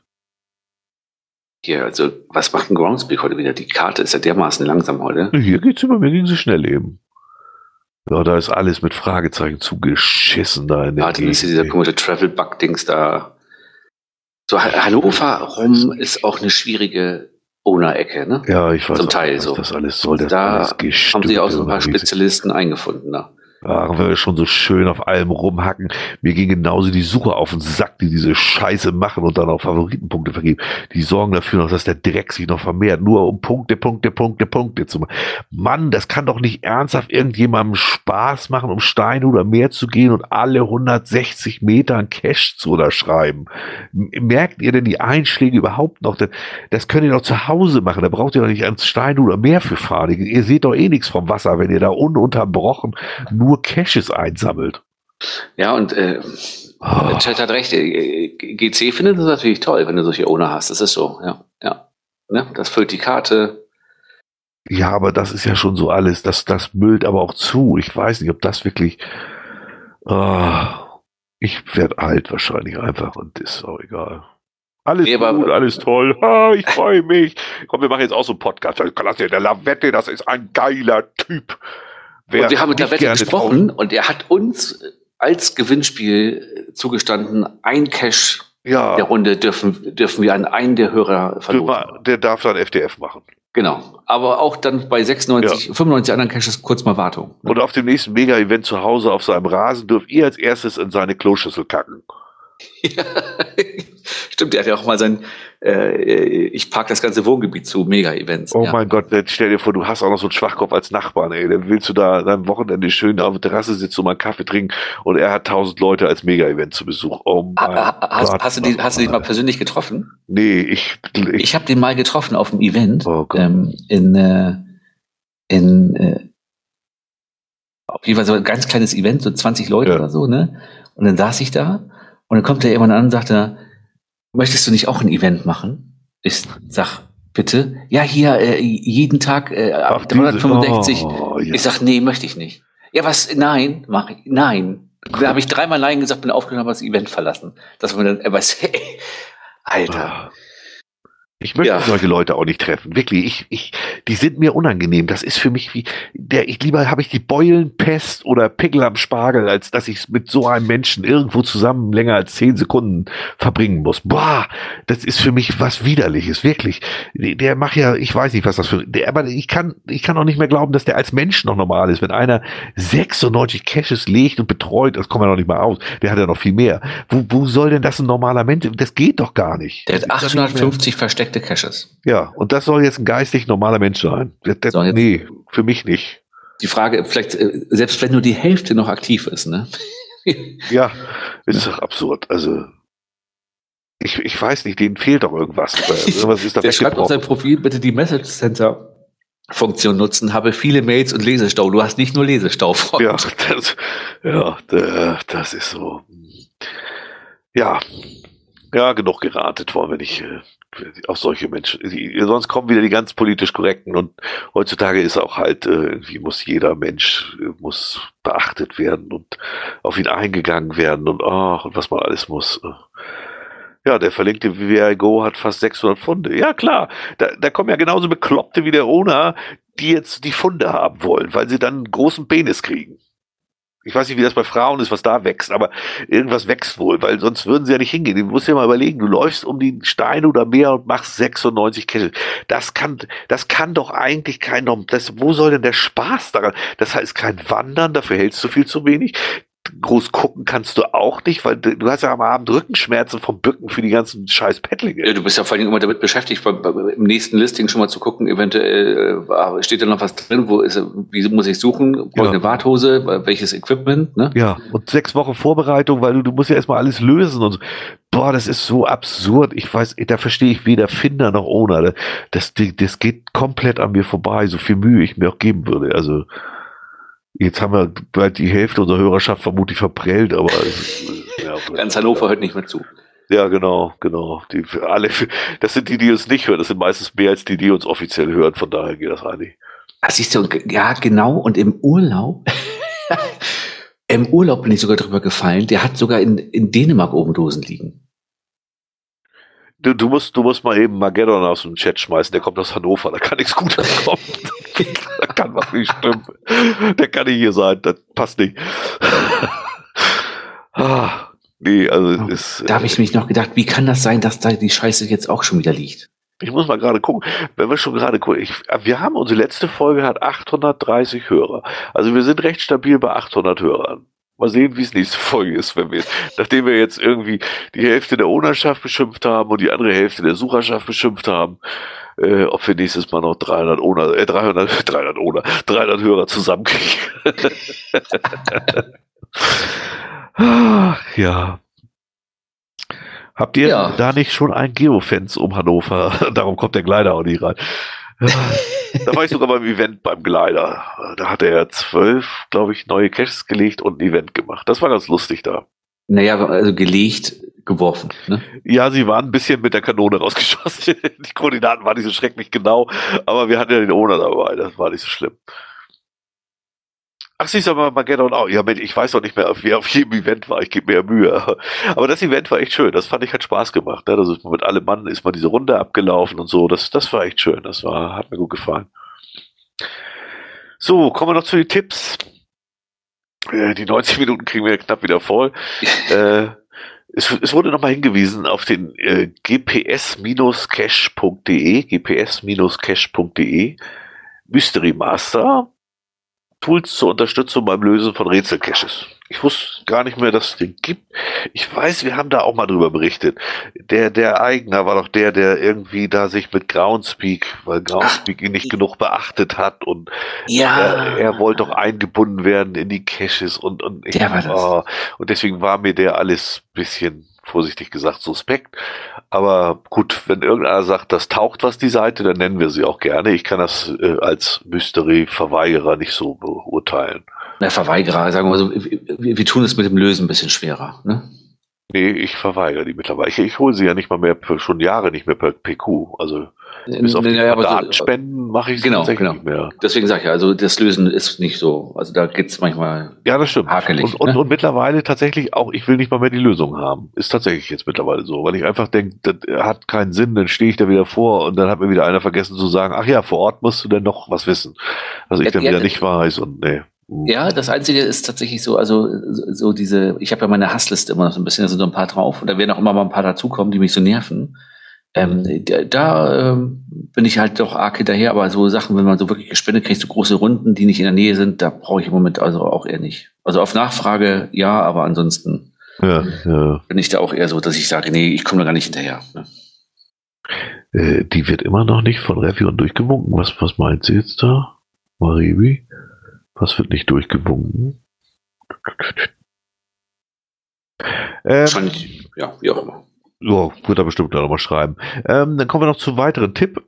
Hier, also, was macht ein Groundspeak heute wieder? Die Karte ist ja dermaßen langsam heute. Hier geht's über, mir ging sie schnell eben. Ja, da ist alles mit Fragezeichen zugeschissen da in der Ah, dann ist dieser komische Travel-Bug-Dings da. So, Hannover rum ist auch eine schwierige Owner-Ecke, ne? Ja, ich weiß Zum Teil so. das alles soll. Das da alles haben sie auch so ein paar Spezialisten eingefunden. Da. Ja, wenn wir schon so schön auf allem rumhacken. Mir ging genauso die Suche auf den Sack, die diese Scheiße machen und dann auch Favoritenpunkte vergeben. Die sorgen dafür noch, dass der Dreck sich noch vermehrt, nur um Punkte, Punkte, Punkte, Punkte zu machen. Mann, das kann doch nicht ernsthaft irgendjemandem Spaß machen, um Steine oder Meer zu gehen und alle 160 Meter ein Cash zu unterschreiben. Merkt ihr denn die Einschläge überhaupt noch? Das könnt ihr doch zu Hause machen. Da braucht ihr doch nicht ans Stein oder Meer für fahren. Ihr seht doch eh nichts vom Wasser, wenn ihr da ununterbrochen nur nur Caches einsammelt. Ja, und äh, oh. Chat hat recht. Äh, GC findet es natürlich toll, wenn du solche Owner hast. Das ist so, ja. ja. Ne? Das füllt die Karte. Ja, aber das ist ja schon so alles. Das, das müllt aber auch zu. Ich weiß nicht, ob das wirklich. Oh, ich werde alt wahrscheinlich einfach und ist auch egal. Alles nee, gut, alles toll. Ha, ich freue mich. Komm, wir machen jetzt auch so einen Podcast. Der Lavette, das ist ein geiler Typ. Wer und wir haben mit der Wette gesprochen und er hat uns als Gewinnspiel zugestanden, ein Cash ja. der Runde dürfen, dürfen wir an einen der Hörer verlosen. Der darf dann FDF machen. Genau. Aber auch dann bei 96, ja. 95 anderen Caches kurz mal Wartung. Und auf dem nächsten Mega-Event zu Hause auf seinem Rasen dürft ihr als erstes in seine Kloschüssel kacken. Ja. *laughs* Stimmt, der hat ja auch mal sein, äh, ich park das ganze Wohngebiet zu Mega-Events. Oh ja. mein Gott, stell dir vor, du hast auch noch so einen Schwachkopf als Nachbarn, ey. Dann willst du da am Wochenende schön auf der Terrasse sitzen und mal einen Kaffee trinken und er hat tausend Leute als Mega-Event zu Besuch. Oh ha, hast, Gott, hast, du die, hast du dich mal persönlich getroffen? Nee, ich. Ich, ich habe den mal getroffen auf einem Event oh ähm, in, äh, in äh, auf jeden Fall so ein ganz kleines Event, so 20 Leute ja. oder so, ne? Und dann saß ich da und dann kommt er irgendwann an und sagte, möchtest du nicht auch ein Event machen? Ich sag, bitte. Ja, hier, äh, jeden Tag äh, ab 365. Oh, ja. Ich sag, nee, möchte ich nicht. Ja, was? Nein, mach ich. Nein. Da habe ich dreimal Nein gesagt, bin aufgenommen, habe das Event verlassen. Dass man dann, aber hey, *laughs* Alter. Ich möchte ja. solche Leute auch nicht treffen. Wirklich, ich, ich, die sind mir unangenehm. Das ist für mich wie, der, ich lieber habe ich die Beulenpest oder Pickel am Spargel, als dass ich mit so einem Menschen irgendwo zusammen länger als zehn Sekunden verbringen muss. Boah, das ist für mich was widerliches, wirklich. Der, der macht ja, ich weiß nicht, was das für, der, aber ich kann, ich kann auch nicht mehr glauben, dass der als Mensch noch normal ist. Wenn einer 96 Caches legt und betreut, das kommt ja noch nicht mal aus. Der hat ja noch viel mehr. Wo, wo soll denn das ein normaler Mensch? Das geht doch gar nicht. Der hat 850 versteckt versteckte Caches. Ja, und das soll jetzt ein geistig normaler Mensch sein. Das, das, nee, für mich nicht. Die Frage, vielleicht, äh, selbst wenn nur die Hälfte noch aktiv ist, ne? *laughs* ja, ist doch absurd. Also, ich, ich weiß nicht, denen fehlt doch irgendwas. *laughs* irgendwas ist da Der schreibt auf sein Profil bitte die Message Center Funktion nutzen, habe viele Mails und Lesestau. Du hast nicht nur Lesestau. Freund. Ja, das, ja, das ist so. Ja, ja, genug geratet wollen wir nicht. Auch solche Menschen. Sonst kommen wieder die ganz politisch korrekten und heutzutage ist auch halt, äh, irgendwie muss jeder Mensch äh, muss beachtet werden und auf ihn eingegangen werden und ach, und was man alles muss. Ja, der verlinkte VIGO hat fast 600 Funde. Ja, klar. Da, da kommen ja genauso Bekloppte wie der Ona, die jetzt die Funde haben wollen, weil sie dann einen großen Penis kriegen. Ich weiß nicht, wie das bei Frauen ist, was da wächst, aber irgendwas wächst wohl, weil sonst würden sie ja nicht hingehen. Du musst dir mal überlegen, du läufst um die Steine oder Meer und machst 96 Kessel. Das kann, das kann doch eigentlich kein, das, wo soll denn der Spaß daran? Das heißt kein Wandern, dafür hältst du viel zu wenig groß gucken kannst du auch nicht, weil du hast ja am Abend Rückenschmerzen vom Bücken für die ganzen scheiß Paddlinge. Ja, du bist ja vor allem immer damit beschäftigt, im nächsten Listing schon mal zu gucken, eventuell äh, steht da noch was drin, wo ist, wie muss ich suchen, brauche ich ja. eine Warthose, welches Equipment, ne? Ja, und sechs Wochen Vorbereitung, weil du, du musst ja erstmal alles lösen und so. Boah, das ist so absurd. Ich weiß, da verstehe ich weder Finder noch Owner. Das, das, das geht komplett an mir vorbei, so viel Mühe ich mir auch geben würde. Also, Jetzt haben wir bald die Hälfte unserer Hörerschaft vermutlich verprellt, aber es, ja, *laughs* ganz Hannover hört nicht mehr zu. Ja, genau, genau. Die, alle, das sind die, die uns nicht hören. Das sind meistens mehr als die, die uns offiziell hören. Von daher geht das eigentlich. Ach, siehst du, ja, genau. Und im Urlaub, *laughs* im Urlaub bin ich sogar drüber gefallen. Der hat sogar in, in Dänemark oben Dosen liegen. Du, du, musst, du musst mal eben Mageddon aus dem Chat schmeißen. Der kommt aus Hannover. Da kann nichts Gutes *laughs* kommen. da kann was nicht stimmen. Der kann nicht hier sein. Das passt nicht. *laughs* ah, nee, also oh, ist, Da habe ich mich noch gedacht, wie kann das sein, dass da die Scheiße jetzt auch schon wieder liegt? Ich muss mal gerade gucken, wenn wir schon gerade gucken, ich, wir haben unsere letzte Folge hat 830 Hörer. Also wir sind recht stabil bei 800 Hörern. Mal sehen, wie es nächste Folge ist, wenn wir, nachdem wir jetzt irgendwie die Hälfte der Ownerschaft beschimpft haben und die andere Hälfte der Sucherschaft beschimpft haben, äh, ob wir nächstes Mal noch 300 Owner, äh, 300, 300 *laughs* Owner, 300 Hörer zusammenkriegen. *laughs* ja. Habt ihr ja. da nicht schon ein Geofence um Hannover? *laughs* Darum kommt der Gleiter auch nicht rein da war ich sogar beim Event beim Glider. Da hat er zwölf, glaube ich, neue Caches gelegt und ein Event gemacht. Das war ganz lustig da. Naja, also gelegt, geworfen. Ne? Ja, sie waren ein bisschen mit der Kanone *laughs* rausgeschossen. Die Koordinaten waren nicht so schrecklich genau, aber wir hatten ja den Owner dabei. Das war nicht so schlimm. Ach, siehst du mal, Mageddon auch. Ja, ich weiß doch nicht mehr, wer auf jedem Event war. Ich gebe mir Mühe. Aber das Event war echt schön. Das fand ich hat Spaß gemacht. Ne? Ist mit allem Mann ist mal diese Runde abgelaufen und so. Das, das war echt schön. Das war, hat mir gut gefallen. So, kommen wir noch zu den Tipps. Äh, die 90 Minuten kriegen wir knapp wieder voll. *laughs* äh, es, es, wurde nochmal hingewiesen auf den äh, gps-cache.de, gps-cache.de, Mystery Master Tools zur Unterstützung beim Lösen von Rätselcaches. Ich wusste gar nicht mehr, dass es den gibt. Ich weiß, wir haben da auch mal drüber berichtet. Der, der Eigner war doch der, der irgendwie da sich mit Groundspeak, weil Groundspeak ihn nicht genug beachtet hat und ja. er, er wollte doch eingebunden werden in die Caches und, und, ich, oh, und deswegen war mir der alles bisschen vorsichtig gesagt suspekt. Aber gut, wenn irgendeiner sagt, das taucht was die Seite, dann nennen wir sie auch gerne. Ich kann das äh, als Mystery-Verweigerer nicht so beurteilen. Na, Verweigerer, sagen wir so, wir, wir tun es mit dem Lösen ein bisschen schwerer, ne? Nee, ich verweigere die mittlerweile. Ich, ich hole sie ja nicht mal mehr, schon Jahre nicht mehr per PQ. Also bis auf die ja, Datenspenden mache ich es genau, tatsächlich genau. nicht mehr. Deswegen sage ich ja, also das Lösen ist nicht so. Also da geht es manchmal ja, das stimmt. hakelig. Und, und, ne? und, mittlerweile tatsächlich auch, ich will nicht mal mehr die Lösung haben. Ist tatsächlich jetzt mittlerweile so, weil ich einfach denke, das hat keinen Sinn, dann stehe ich da wieder vor und dann hat mir wieder einer vergessen zu sagen, ach ja, vor Ort musst du denn noch was wissen. Was ich ja, dann wieder nicht weiß und nee. Ja, das Einzige ist tatsächlich so, also so diese, ich habe ja meine Hassliste immer noch so ein bisschen, da sind so ein paar drauf und da werden auch immer mal ein paar dazukommen, die mich so nerven. Ähm, da da ähm, bin ich halt doch arg hinterher, aber so Sachen, wenn man so wirklich gespendet kriegt, so große Runden, die nicht in der Nähe sind, da brauche ich im Moment also auch eher nicht. Also auf Nachfrage ja, aber ansonsten ja, ja. bin ich da auch eher so, dass ich sage, nee, ich komme da gar nicht hinterher. Ne? Äh, die wird immer noch nicht von Revion durchgewunken. Was, was meint sie jetzt da? Maribi? Was wird nicht durchgewunken? Ähm, ja, wie auch immer. Ja, wird er bestimmt da nochmal schreiben. Ähm, dann kommen wir noch zu weiteren Tipp.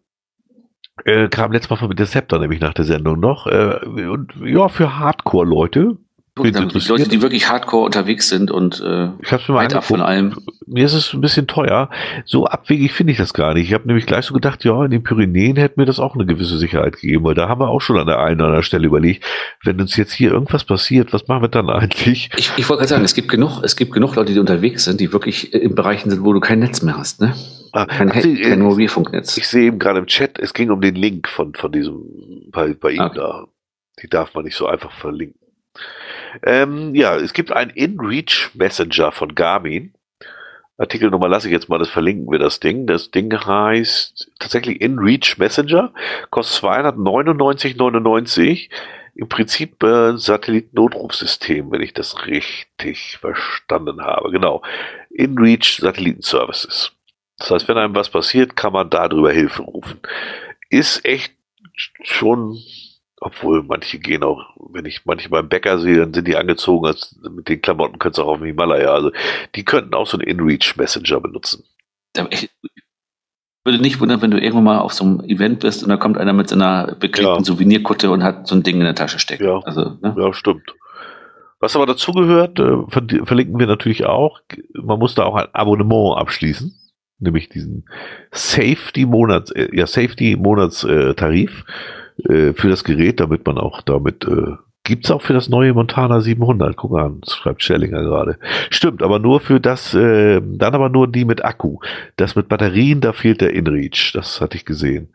Äh, kam letztes Mal von Deceptor nämlich nach der Sendung noch. Äh, und ja, für Hardcore-Leute, die Leute, die wirklich hardcore unterwegs sind und äh, ich hab's mir mal ab von allem. Mir ist es ein bisschen teuer. So abwegig finde ich das gar nicht. Ich habe nämlich gleich so gedacht, ja, in den Pyrenäen hätte mir das auch eine gewisse Sicherheit gegeben, weil da haben wir auch schon an der einen oder anderen Stelle überlegt, wenn uns jetzt hier irgendwas passiert, was machen wir dann eigentlich? Ich, ich wollte gerade sagen, es gibt genug, es gibt genug Leute, die unterwegs sind, die wirklich in Bereichen sind, wo du kein Netz mehr hast, ne? Ah, kein, Sie, kein Mobilfunknetz. Ich sehe eben gerade im Chat, es ging um den Link von, von diesem, bei, bei ihm okay. da. Die darf man nicht so einfach verlinken. Ähm, ja, es gibt einen InReach Messenger von Garmin. Artikelnummer lasse ich jetzt mal, das verlinken wir das Ding. Das Ding heißt tatsächlich InReach Messenger, kostet 299,99. Im Prinzip äh, Satellitennotrufsystem, wenn ich das richtig verstanden habe. Genau. InReach Satellitenservices. Das heißt, wenn einem was passiert, kann man darüber Hilfe rufen. Ist echt schon obwohl manche gehen auch, wenn ich manche beim Bäcker sehe, dann sind die angezogen, als mit den Klamotten könntest du auch auf dem Himalaya. Also die könnten auch so einen InReach Messenger benutzen. Ich würde nicht wundern, wenn du irgendwann mal auf so einem Event bist und da kommt einer mit so einer beklebten ja. Souvenirkutte und hat so ein Ding in der Tasche stecken. Ja, also, ne? ja stimmt. Was aber dazugehört, äh, verlinken wir natürlich auch. Man muss da auch ein Abonnement abschließen, nämlich diesen Safety Monats, äh, ja Safety Monatstarif. Äh, äh, für das Gerät, damit man auch damit äh, Gibt's auch für das neue Montana 700. Guck mal an, schreibt Schellinger gerade. Stimmt, aber nur für das, äh, dann aber nur die mit Akku. Das mit Batterien, da fehlt der InReach. Das hatte ich gesehen.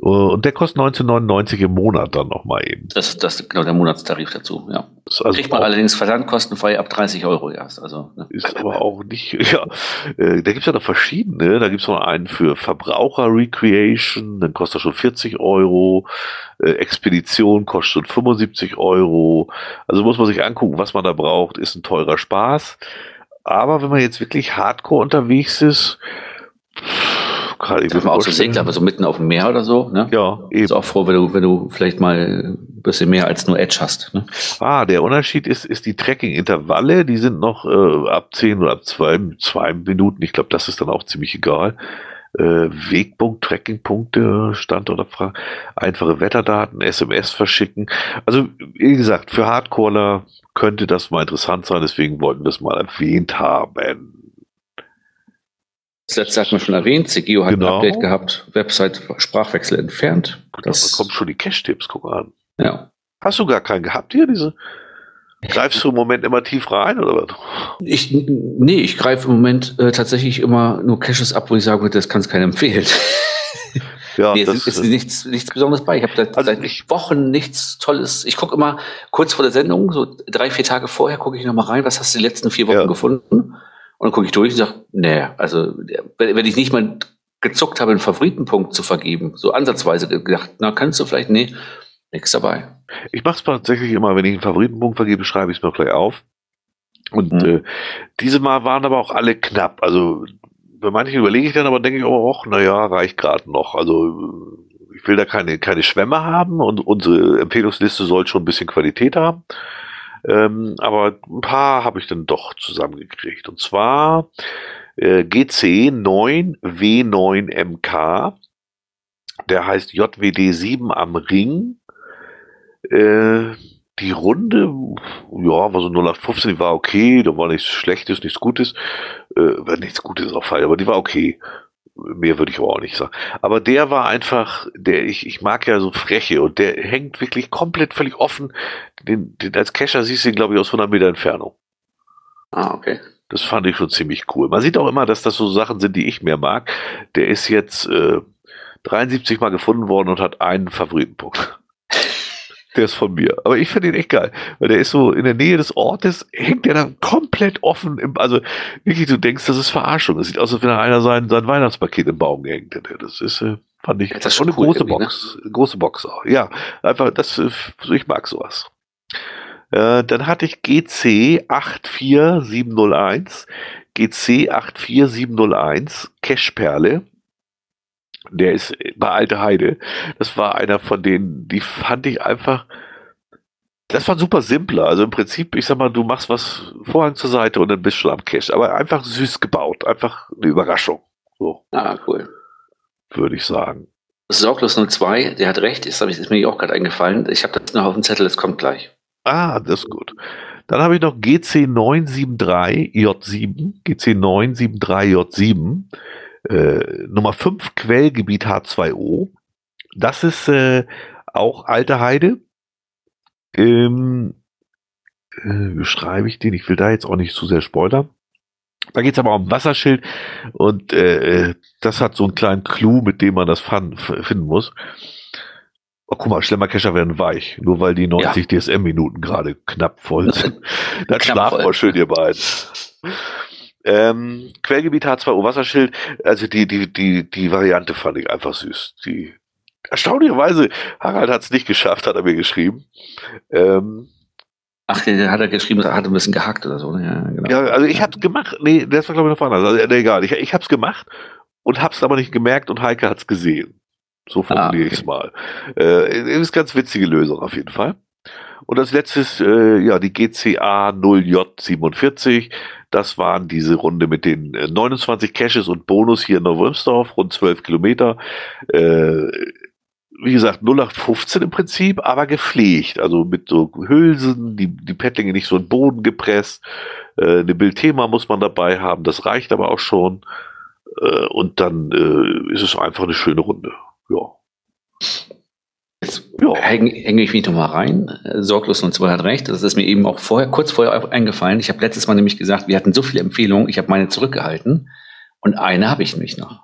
Uh, und der kostet 1999 im Monat dann nochmal eben. Das, das ist genau der Monatstarif dazu, ja. Das also Kriegt man allerdings versandkostenfrei ab 30 Euro erst. Also, ne? Ist aber auch nicht, *laughs* ja. Äh, da gibt's ja noch verschiedene. Da gibt's noch einen für Verbraucher Recreation, dann kostet er schon 40 Euro. Äh, Expedition kostet schon 75 Euro. Also muss man sich angucken, was man da braucht. Ist ein teurer Spaß. Aber wenn man jetzt wirklich hardcore unterwegs ist, gerade. Ich auch so Segler, aber so mitten auf dem Meer oder so, ne? Ja, eben. Ist auch froh, wenn du, wenn du vielleicht mal ein bisschen mehr als nur Edge hast, ne? Ah, der Unterschied ist, ist die Tracking-Intervalle, die sind noch äh, ab 10 oder ab 2 zwei Minuten. Ich glaube, das ist dann auch ziemlich egal. Äh, Wegpunkt, Trackingpunkte, Stand oder Frage, einfache Wetterdaten, SMS verschicken. Also, wie gesagt, für Hardcaller könnte das mal interessant sein, deswegen wollten wir es mal erwähnt haben. Das letzte hatten wir schon erwähnt. CGO hat genau. ein Update gehabt. Website Sprachwechsel entfernt. Das da kommen schon die Cache-Tipps, guck an. Ja. Hast du gar keinen gehabt hier, diese? Greifst du im Moment immer tief rein oder was? Ich, nee, ich greife im Moment äh, tatsächlich immer nur Caches ab, wo ich sage, das kann es keinem empfehlen. Ja, *laughs* nee, das ist nichts, nichts Besonderes bei. Ich habe also seit ich, Wochen nichts Tolles. Ich gucke immer kurz vor der Sendung, so drei, vier Tage vorher, gucke ich noch mal rein, was hast du die letzten vier Wochen ja. gefunden? Und dann gucke ich durch und sage, nee, also wenn ich nicht mal gezuckt habe, einen Favoritenpunkt zu vergeben, so ansatzweise gedacht, na, kannst du vielleicht, nee, nichts dabei. Ich mache es tatsächlich immer, wenn ich einen Favoritenpunkt vergebe, schreibe ich es mir gleich auf. Und mhm. äh, diese Mal waren aber auch alle knapp. Also bei manchen überlege ich dann, aber denke ich auch, och, naja, reicht gerade noch. Also ich will da keine, keine Schwämme haben und unsere Empfehlungsliste soll schon ein bisschen Qualität haben. Ähm, aber ein paar habe ich dann doch zusammengekriegt. Und zwar äh, GC 9W9MK. Der heißt JWD 7 am Ring. Äh, die Runde, ja, war so 0815, die war okay, da war nichts Schlechtes, nichts Gutes, äh, nichts Gutes auch falsch, aber die war okay mehr würde ich aber auch nicht sagen. Aber der war einfach, der, ich, ich mag ja so Freche und der hängt wirklich komplett völlig offen. Den, den als Cacher siehst du ihn, glaube ich, aus 100 Meter Entfernung. Ah, okay. Das fand ich schon ziemlich cool. Man sieht auch immer, dass das so Sachen sind, die ich mehr mag. Der ist jetzt äh, 73 Mal gefunden worden und hat einen Favoritenpunkt. Der ist von mir. Aber ich finde ihn echt geil, weil der ist so in der Nähe des Ortes, hängt der dann komplett offen. Im, also wirklich, du denkst, das ist Verarschung. Das sieht aus, als wenn einer sein, sein Weihnachtspaket im Baum gehängt hätte. Das ist, äh, fand ich, das ist schon eine cool große ne? Box. Ne? Große Box auch. Ja, einfach, das, äh, ich mag sowas. Äh, dann hatte ich GC 84701. GC 84701 Cashperle der ist bei Alte Heide. Das war einer von denen, die fand ich einfach, das war super simpler. Also im Prinzip, ich sag mal, du machst was Vorhang zur Seite und dann bist du schon am Cache. Aber einfach süß gebaut. Einfach eine Überraschung. So. Ah, cool. Würde ich sagen. Sorglos 02, der hat recht, ist, ist mir auch gerade eingefallen. Ich habe das noch auf dem Zettel, das kommt gleich. Ah, das ist gut. Dann habe ich noch GC973J7. GC973J7. Äh, Nummer 5 Quellgebiet H2O. Das ist äh, auch alte Heide. Ähm, äh, wie schreibe ich den? Ich will da jetzt auch nicht zu sehr spoilern. Da geht es aber um Wasserschild und äh, das hat so einen kleinen Clou, mit dem man das finden muss. Oh, guck mal, Schlemmerkescher werden weich, nur weil die 90 ja. DSM-Minuten gerade knapp voll sind. *laughs* Dann schlafen wir schön, ihr beiden. Ähm, Quellgebiet H2O Wasserschild, also die, die, die, die Variante fand ich einfach süß. Die, erstaunlicherweise, Harald hat es nicht geschafft, hat er mir geschrieben. Ähm, Ach, der hat er geschrieben, er hat ein bisschen gehackt oder so. Ne? Ja, genau. ja also ich hab's gemacht, nee, das war glaube ich noch anders. Also, nee, egal, ich, ich hab's gemacht und hab's aber nicht gemerkt und Heike hat's gesehen. So formuliere ah, okay. ich es mal. Äh, ist ganz witzige Lösung auf jeden Fall. Und als letztes, äh, ja, die GCA 0J47. Das waren diese Runde mit den 29 äh, Caches und Bonus hier in Neuwolmsdorf, rund 12 Kilometer. Äh, wie gesagt, 0815 im Prinzip, aber gepflegt. Also mit so Hülsen, die, die Paddlinge nicht so in den Boden gepresst. Äh, eine Bildthema muss man dabei haben, das reicht aber auch schon. Äh, und dann äh, ist es einfach eine schöne Runde. Ja. Jetzt ja. hänge häng ich mich nochmal rein. Sorglos und zwei hat recht. Das ist mir eben auch vorher, kurz vorher eingefallen. Ich habe letztes Mal nämlich gesagt, wir hatten so viele Empfehlungen, ich habe meine zurückgehalten. Und eine habe ich nämlich noch.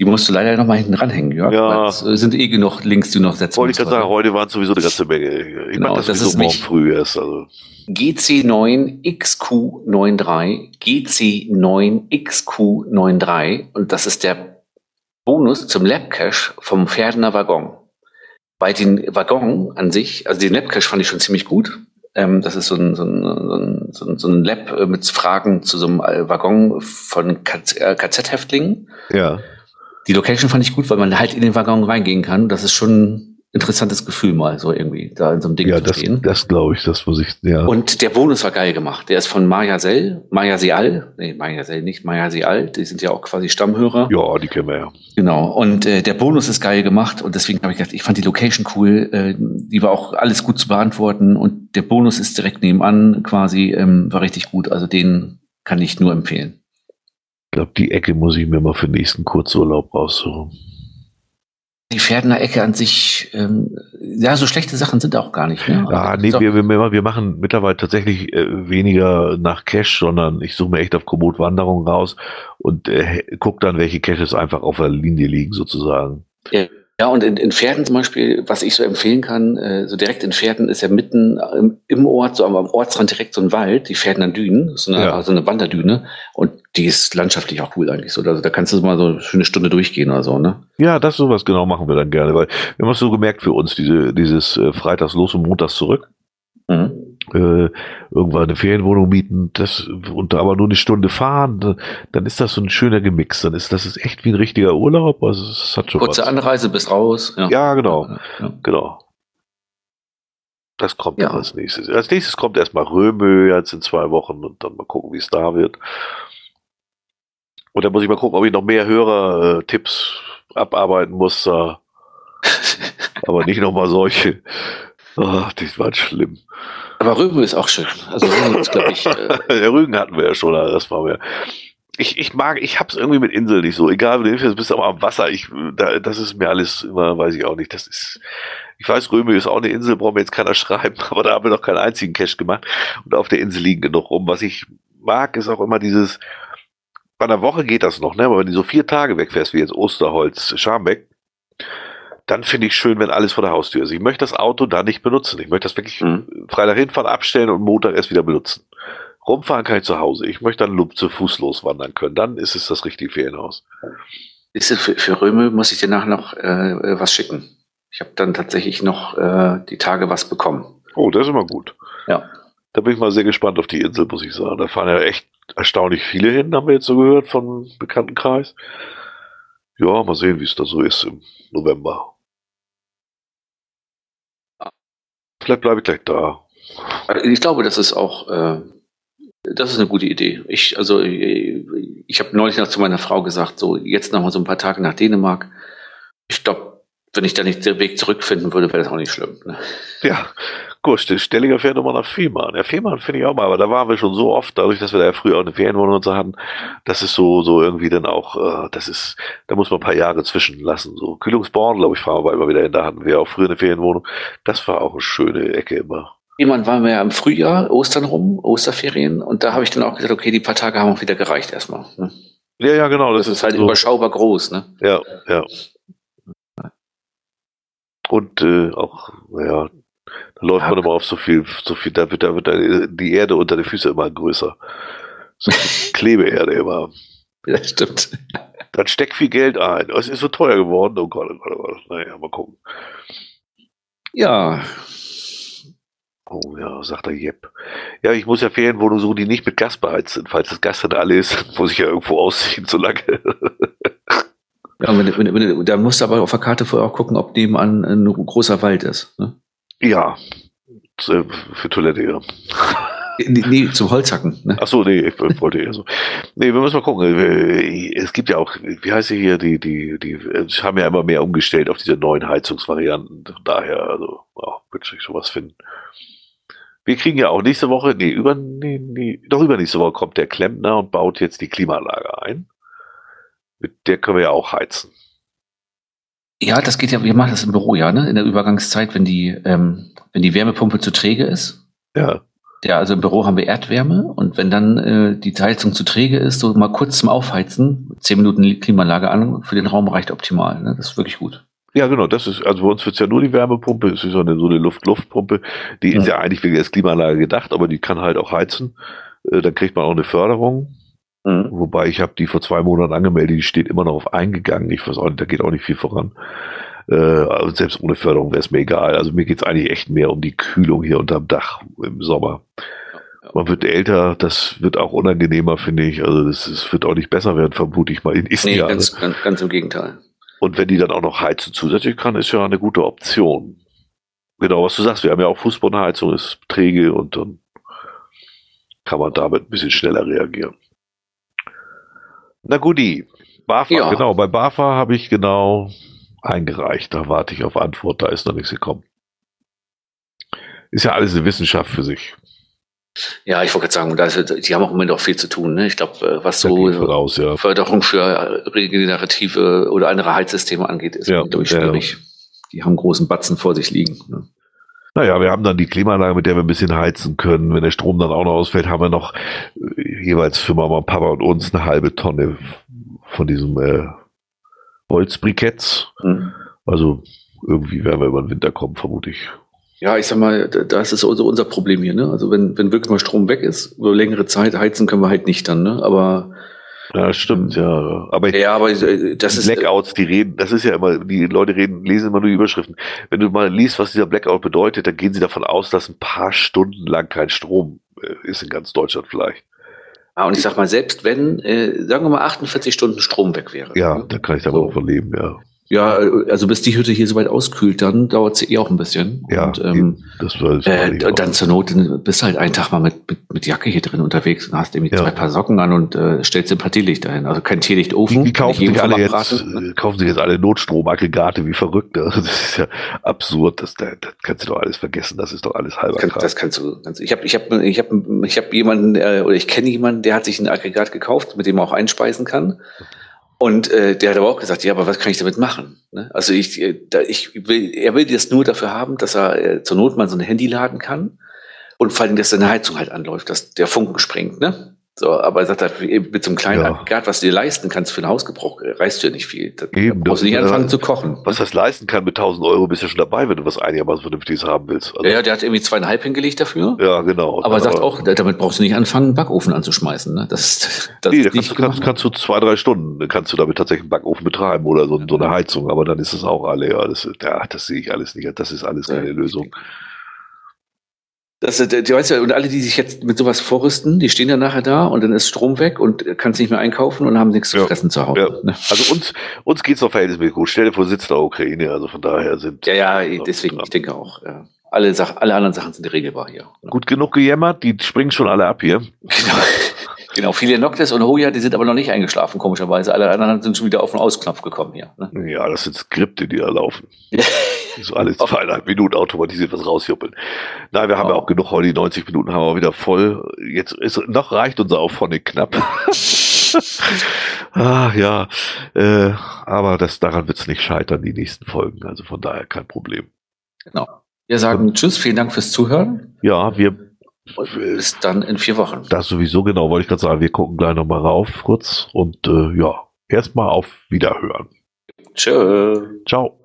Die musst du leider noch mal hinten ranhängen, Jörg. Ja. Es sind eh genug Links, die du noch setzen Wollte ich gerade sagen, heute waren sowieso eine ganze Menge. Ich genau, das, das ist morgen früh erst. Also. GC9XQ93, GC9XQ93 und das ist der Bonus zum Labcache vom Pferdener Waggon. Bei den Waggon an sich, also den Labcache fand ich schon ziemlich gut. Ähm, das ist so ein, so ein, so ein, so ein Lab äh, mit Fragen zu so einem äh, Waggon von KZ-Häftlingen. Äh, ja die Location fand ich gut, weil man halt in den Waggon reingehen kann. Das ist schon ein interessantes Gefühl mal, so irgendwie da in so einem Ding ja, zu stehen. Ja, das glaube ich, das muss ich, ja. Und der Bonus war geil gemacht. Der ist von Maya Sell, Maya Seal, nee, Maya Sell nicht, Maya Seal, die sind ja auch quasi Stammhörer. Ja, die kennen wir ja. Genau, und äh, der Bonus ist geil gemacht und deswegen habe ich gedacht, ich fand die Location cool, äh, die war auch alles gut zu beantworten und der Bonus ist direkt nebenan quasi, ähm, war richtig gut, also den kann ich nur empfehlen. Ich glaube, die Ecke muss ich mir mal für den nächsten Kurzurlaub raussuchen. Die Pferdener Ecke an sich, ähm, ja, so schlechte Sachen sind auch gar nicht. Ne? Ja, nee, wir, wir, wir machen mittlerweile tatsächlich äh, weniger nach Cash, sondern ich suche mir echt auf Komoot-Wanderung raus und äh, gucke dann, welche Caches einfach auf der Linie liegen sozusagen. Ja, ja, und in, in Pferden zum Beispiel, was ich so empfehlen kann, äh, so direkt in Pferden ist ja mitten im, im Ort, so am, am Ortsrand direkt so ein Wald, die Pferdener Dünen, so eine, ja. so eine Wanderdüne. Und die ist landschaftlich auch cool eigentlich so. Also da kannst du mal so eine Stunde durchgehen oder so, ne? Ja, das sowas genau machen wir dann gerne, weil wir haben es so gemerkt für uns, diese, dieses äh, Freitags los und Montags zurück. Mhm äh, irgendwann eine Ferienwohnung mieten, das und aber nur eine Stunde fahren, dann ist das so ein schöner Gemix. Dann ist das ist echt wie ein richtiger Urlaub. Also es hat schon Kurze was. Anreise bis raus. Ja, ja genau, ja. genau. Das kommt ja. als nächstes. Als nächstes kommt erstmal Römö jetzt in zwei Wochen und dann mal gucken, wie es da wird. Und dann muss ich mal gucken, ob ich noch mehr Hörer-Tipps abarbeiten muss. Äh, *laughs* aber nicht nochmal solche. Oh, die waren schlimm. Aber Rügen ist auch schön. Also Rügen ist, glaube ich. Äh *laughs* Der Rügen hatten wir ja schon, das war mir. Ich, ich mag, ich hab's irgendwie mit Insel nicht so. Egal, wie du bist aber am Wasser. Ich, da, das ist mir alles immer, weiß ich auch nicht. Das ist, ich weiß, Röme ist auch eine Insel, braucht mir jetzt keiner schreiben, *laughs* aber da haben wir noch keinen einzigen Cache gemacht. Und auf der Insel liegen genug rum. Was ich mag, ist auch immer dieses, bei einer Woche geht das noch, ne? Aber wenn du so vier Tage wegfährst, wie jetzt Osterholz, Scharmbeck, dann finde ich schön, wenn alles vor der Haustür ist. Ich möchte das Auto da nicht benutzen. Ich möchte das wirklich mhm. Freitag hinfahren, abstellen und Montag erst wieder benutzen. Rumfahren kann ich zu Hause. Ich möchte dann zu Fuß loswandern können. Dann ist es das richtige Ferienhaus. Ist für, für Röme muss ich dir nachher noch äh, was schicken. Ich habe dann tatsächlich noch äh, die Tage was bekommen. Oh, das ist immer gut. Ja. Da bin ich mal sehr gespannt auf die Insel, muss ich sagen. Da fahren ja echt erstaunlich viele hin, haben wir jetzt so gehört vom Bekanntenkreis. Ja, mal sehen, wie es da so ist im November. Vielleicht bleibe ich gleich da. Ich glaube, das ist auch, äh, das ist eine gute Idee. Ich, also, ich, ich habe neulich noch zu meiner Frau gesagt, so jetzt noch mal so ein paar Tage nach Dänemark. Ich glaube, wenn ich da nicht den Weg zurückfinden würde, wäre das auch nicht schlimm. Ne? Ja, gut, Stelliger fährt nochmal nach Fehmarn. Ja, Fehmarn finde ich auch mal, aber da waren wir schon so oft, dadurch, dass wir da ja früher auch eine Ferienwohnung und so hatten, das ist so, so irgendwie dann auch, äh, das ist, da muss man ein paar Jahre zwischenlassen. So Kühlungsborn, glaube ich, fahren wir immer wieder hin, da hatten wir auch früher eine Ferienwohnung. Das war auch eine schöne Ecke immer. Jemand waren wir ja im Frühjahr, Ostern rum, Osterferien, und da habe ich dann auch gesagt, okay, die paar Tage haben auch wieder gereicht erstmal. Ne? Ja, ja, genau. Das, das ist halt so. überschaubar groß, ne? Ja, ja. Und äh, auch, naja, da läuft Ja. man immer auf so viel, so viel, da wird, da wird die Erde unter den Füßen immer größer. So *laughs* Klebeerde immer. Ja, stimmt. *laughs* Dann steckt viel Geld ein. Es ist so teuer geworden. Oh Gott, oh Gott, oh Gott. Naja, mal gucken. Ja, Oh ja, sagt der Jepp. Ja, ich muss ja Ferienwohnungen suchen, die nicht mit Gas beheizt sind. Falls das Gas dann alle ist, *laughs* muss ich ja irgendwo ausziehen, so lange. ja wenn, wenn, wenn, da musst du aber auf der Karte vorher auch gucken, ob nebenan ein großer Wald ist. Ne? Ja, für für Toilette, ja. Nee, nee, zum Holzhacken. Ne? Ach so, nee, ich wollte eher so. Nee, wir müssen mal gucken. Äh, Es gibt ja auch, wie heißt sie hier, die, die, die äh, haben ja immer mehr umgestellt auf diese neuen Heizungsvarianten. Von daher, also, ja, wird sich sowas finden. Wir kriegen ja auch nächste Woche, nee, über, nee, nee, doch übernächste Woche kommt der Klempner und baut jetzt die Klimaanlage ein. Mit der können wir ja auch heizen. Ja, das geht ja, wir machen das im Büro, ja, ne? In der Übergangszeit, wenn die, ähm, wenn die Wärmepumpe zu träge ist. Ja, Ja, also im Büro haben wir Erdwärme und wenn dann äh, die Heizung zu träge ist, so mal kurz zum Aufheizen, zehn Minuten Klimaanlage an, für den Raum reicht optimal. Ne? Das ist wirklich gut. Ja, genau, das ist, also bei uns wird's ja nur die Wärmepumpe, es ist so eine, so eine Luft-Luft-Pumpe, die ist Ja. ja eigentlich wegen der Klimaanlage gedacht, aber die kann halt auch heizen. Äh, Dann kriegt man auch eine Förderung, Mhm. wobei ich habe die vor zwei Monaten angemeldet, die steht immer noch auf eingegangen, ich weiß auch nicht, da geht auch nicht viel voran. Äh, also selbst ohne Förderung wäre es mir egal. Also mir geht's eigentlich echt mehr um die Kühlung hier unterm Dach im Sommer. Man wird älter, das wird auch unangenehmer, finde ich. Also das, es wird auch nicht besser werden, vermute ich mal in nächsten Nee, ganz, ganz, ganz im Gegenteil. Und wenn die dann auch noch heizen zusätzlich kann, ist ja eine gute Option. Genau, was du sagst, wir haben ja auch Fußbodenheizung, ist träge und dann kann man damit ein bisschen schneller reagieren. Na guti, BAFA, Ja. genau, bei BAFA habe ich genau eingereicht, da warte ich auf Antwort, da ist noch nichts gekommen. Ist ja alles eine Wissenschaft für sich. Ja, ich wollte gerade sagen, die haben auch im Moment auch viel zu tun. Ne? Ich glaube, was Da so gehe ich von aus, ja. Förderung für regenerative oder andere Heizsysteme angeht, ist Ja, ja, glaube ich, ja. Die haben großen Batzen vor sich liegen. Ne? Naja, wir haben dann die Klimaanlage, mit der wir ein bisschen heizen können. Wenn der Strom dann auch noch ausfällt, haben wir noch äh, jeweils für Mama, Papa und uns eine halbe Tonne von diesem äh, Holzbriketts. Hm. Also irgendwie werden wir über den Winter kommen, vermute ich. Ja, ich sag mal, da- das ist also unser Problem hier. Ne? Also wenn, wenn wirklich mal Strom weg ist, über längere Zeit heizen können wir halt nicht dann. Ne? Aber Ja, stimmt, ja. Aber ja, aber äh, das die ist Blackouts, die reden, das ist ja immer, die Leute reden, lesen immer nur die Überschriften. Wenn du mal liest, was dieser Blackout bedeutet, dann gehen sie davon aus, dass ein paar Stunden lang kein Strom äh, ist in ganz Deutschland vielleicht. Ja, und ich sag mal, selbst wenn, äh, sagen wir mal, 48 Stunden Strom weg wäre. Ja, ne? da kann ich da So. mal von leben, ja. Ja, äh, also bis die Hütte hier soweit auskühlt, dann dauert es eh auch ein bisschen. Ja, und ähm, das war, das äh, dann zur Not bist du halt einen Tag mal mit, mit, mit Jacke hier drin unterwegs und hast irgendwie Ja. zwei Paar Socken an und äh, stellst ein paar Teelichter hin. Also kein Teelichtofen. Die, kaufen, sich alle jetzt, ne? äh, kaufen sich jetzt alle Notstromaggregate wie Verrückte. *laughs* Das ist ja absurd. Das, das kannst du doch alles vergessen. Das ist doch alles halber Kann, Kram. das kannst du. Kannst, ich habe ich hab, ich hab, ich hab jemanden, äh, oder ich kenne jemanden, der hat sich ein Aggregat gekauft, mit dem man auch einspeisen kann. Und äh, der hat aber auch gesagt, ja, aber was kann ich damit machen? Ne? Also ich, äh, da, ich will, er will das nur dafür haben, dass er äh, zur Not mal so ein Handy laden kann und vor allem, dass seine Heizung halt anläuft, dass der Funken springt. Ne? So, aber er sagt, er, mit so einem kleinen Ja. Aggregat, was du dir leisten kannst für den Hausgebrauch, reißt du ja nicht viel. Da Eben, brauchst du nicht anfangen äh, zu kochen. Was das leisten kann mit 1000 Euro, bist du schon dabei, wenn du was einigermaßen Vernünftiges haben willst. Also, Ja, ja, der hat irgendwie zweieinhalb hingelegt dafür. ja, genau. Aber sagt auch, damit brauchst du nicht anfangen, einen Backofen anzuschmeißen. Ne? Das, das Nee, da kannst, kannst, kannst du zwei, drei Stunden, kannst du damit tatsächlich einen Backofen betreiben oder so, so eine Heizung, aber dann ist es auch alle, ja, das, ja, das sehe ich alles nicht, das ist alles keine Ja. Lösung. Das, äh, die weißt ja, und alle, die sich jetzt mit sowas vorrüsten, die stehen dann nachher da und dann ist Strom weg und kannst nicht mehr einkaufen und haben nichts zu Ja. fressen zu Hause. Ja. Ne? Also uns, uns geht's noch verhältnismäßig gut. Stell dir vor, sitzt der Ukraine, also von daher sind Ja, ja, deswegen, ich denke auch. Ja. Alle, Sach alle anderen Sachen sind regelbar hier. Ne? gut genug gejammert, die springen schon alle ab hier. Genau. Genau, viele Noctis und Hoya, die sind aber noch nicht eingeschlafen, komischerweise. Alle anderen sind schon wieder auf den Ausknopf gekommen hier. Ne? Ja, das sind Skripte, die da laufen. Ja. So alle zweieinhalb Minuten automatisiert was rausjuppeln. Nein, wir haben ja Oh. auch genug heute, die 90 Minuten haben wir wieder voll. Jetzt ist noch reicht unser Auphonic knapp. *laughs* ah, ja, äh, aber das, daran wird es nicht scheitern, die nächsten Folgen. Also von daher kein Problem. Genau. Wir sagen Tschüss, vielen Dank fürs Zuhören Ja, wir, bis dann in vier Wochen. das sowieso genau, wollte ich gerade sagen, wir gucken gleich nochmal rauf kurz und äh, ja, erstmal auf Wiederhören. Tschö. Ciao.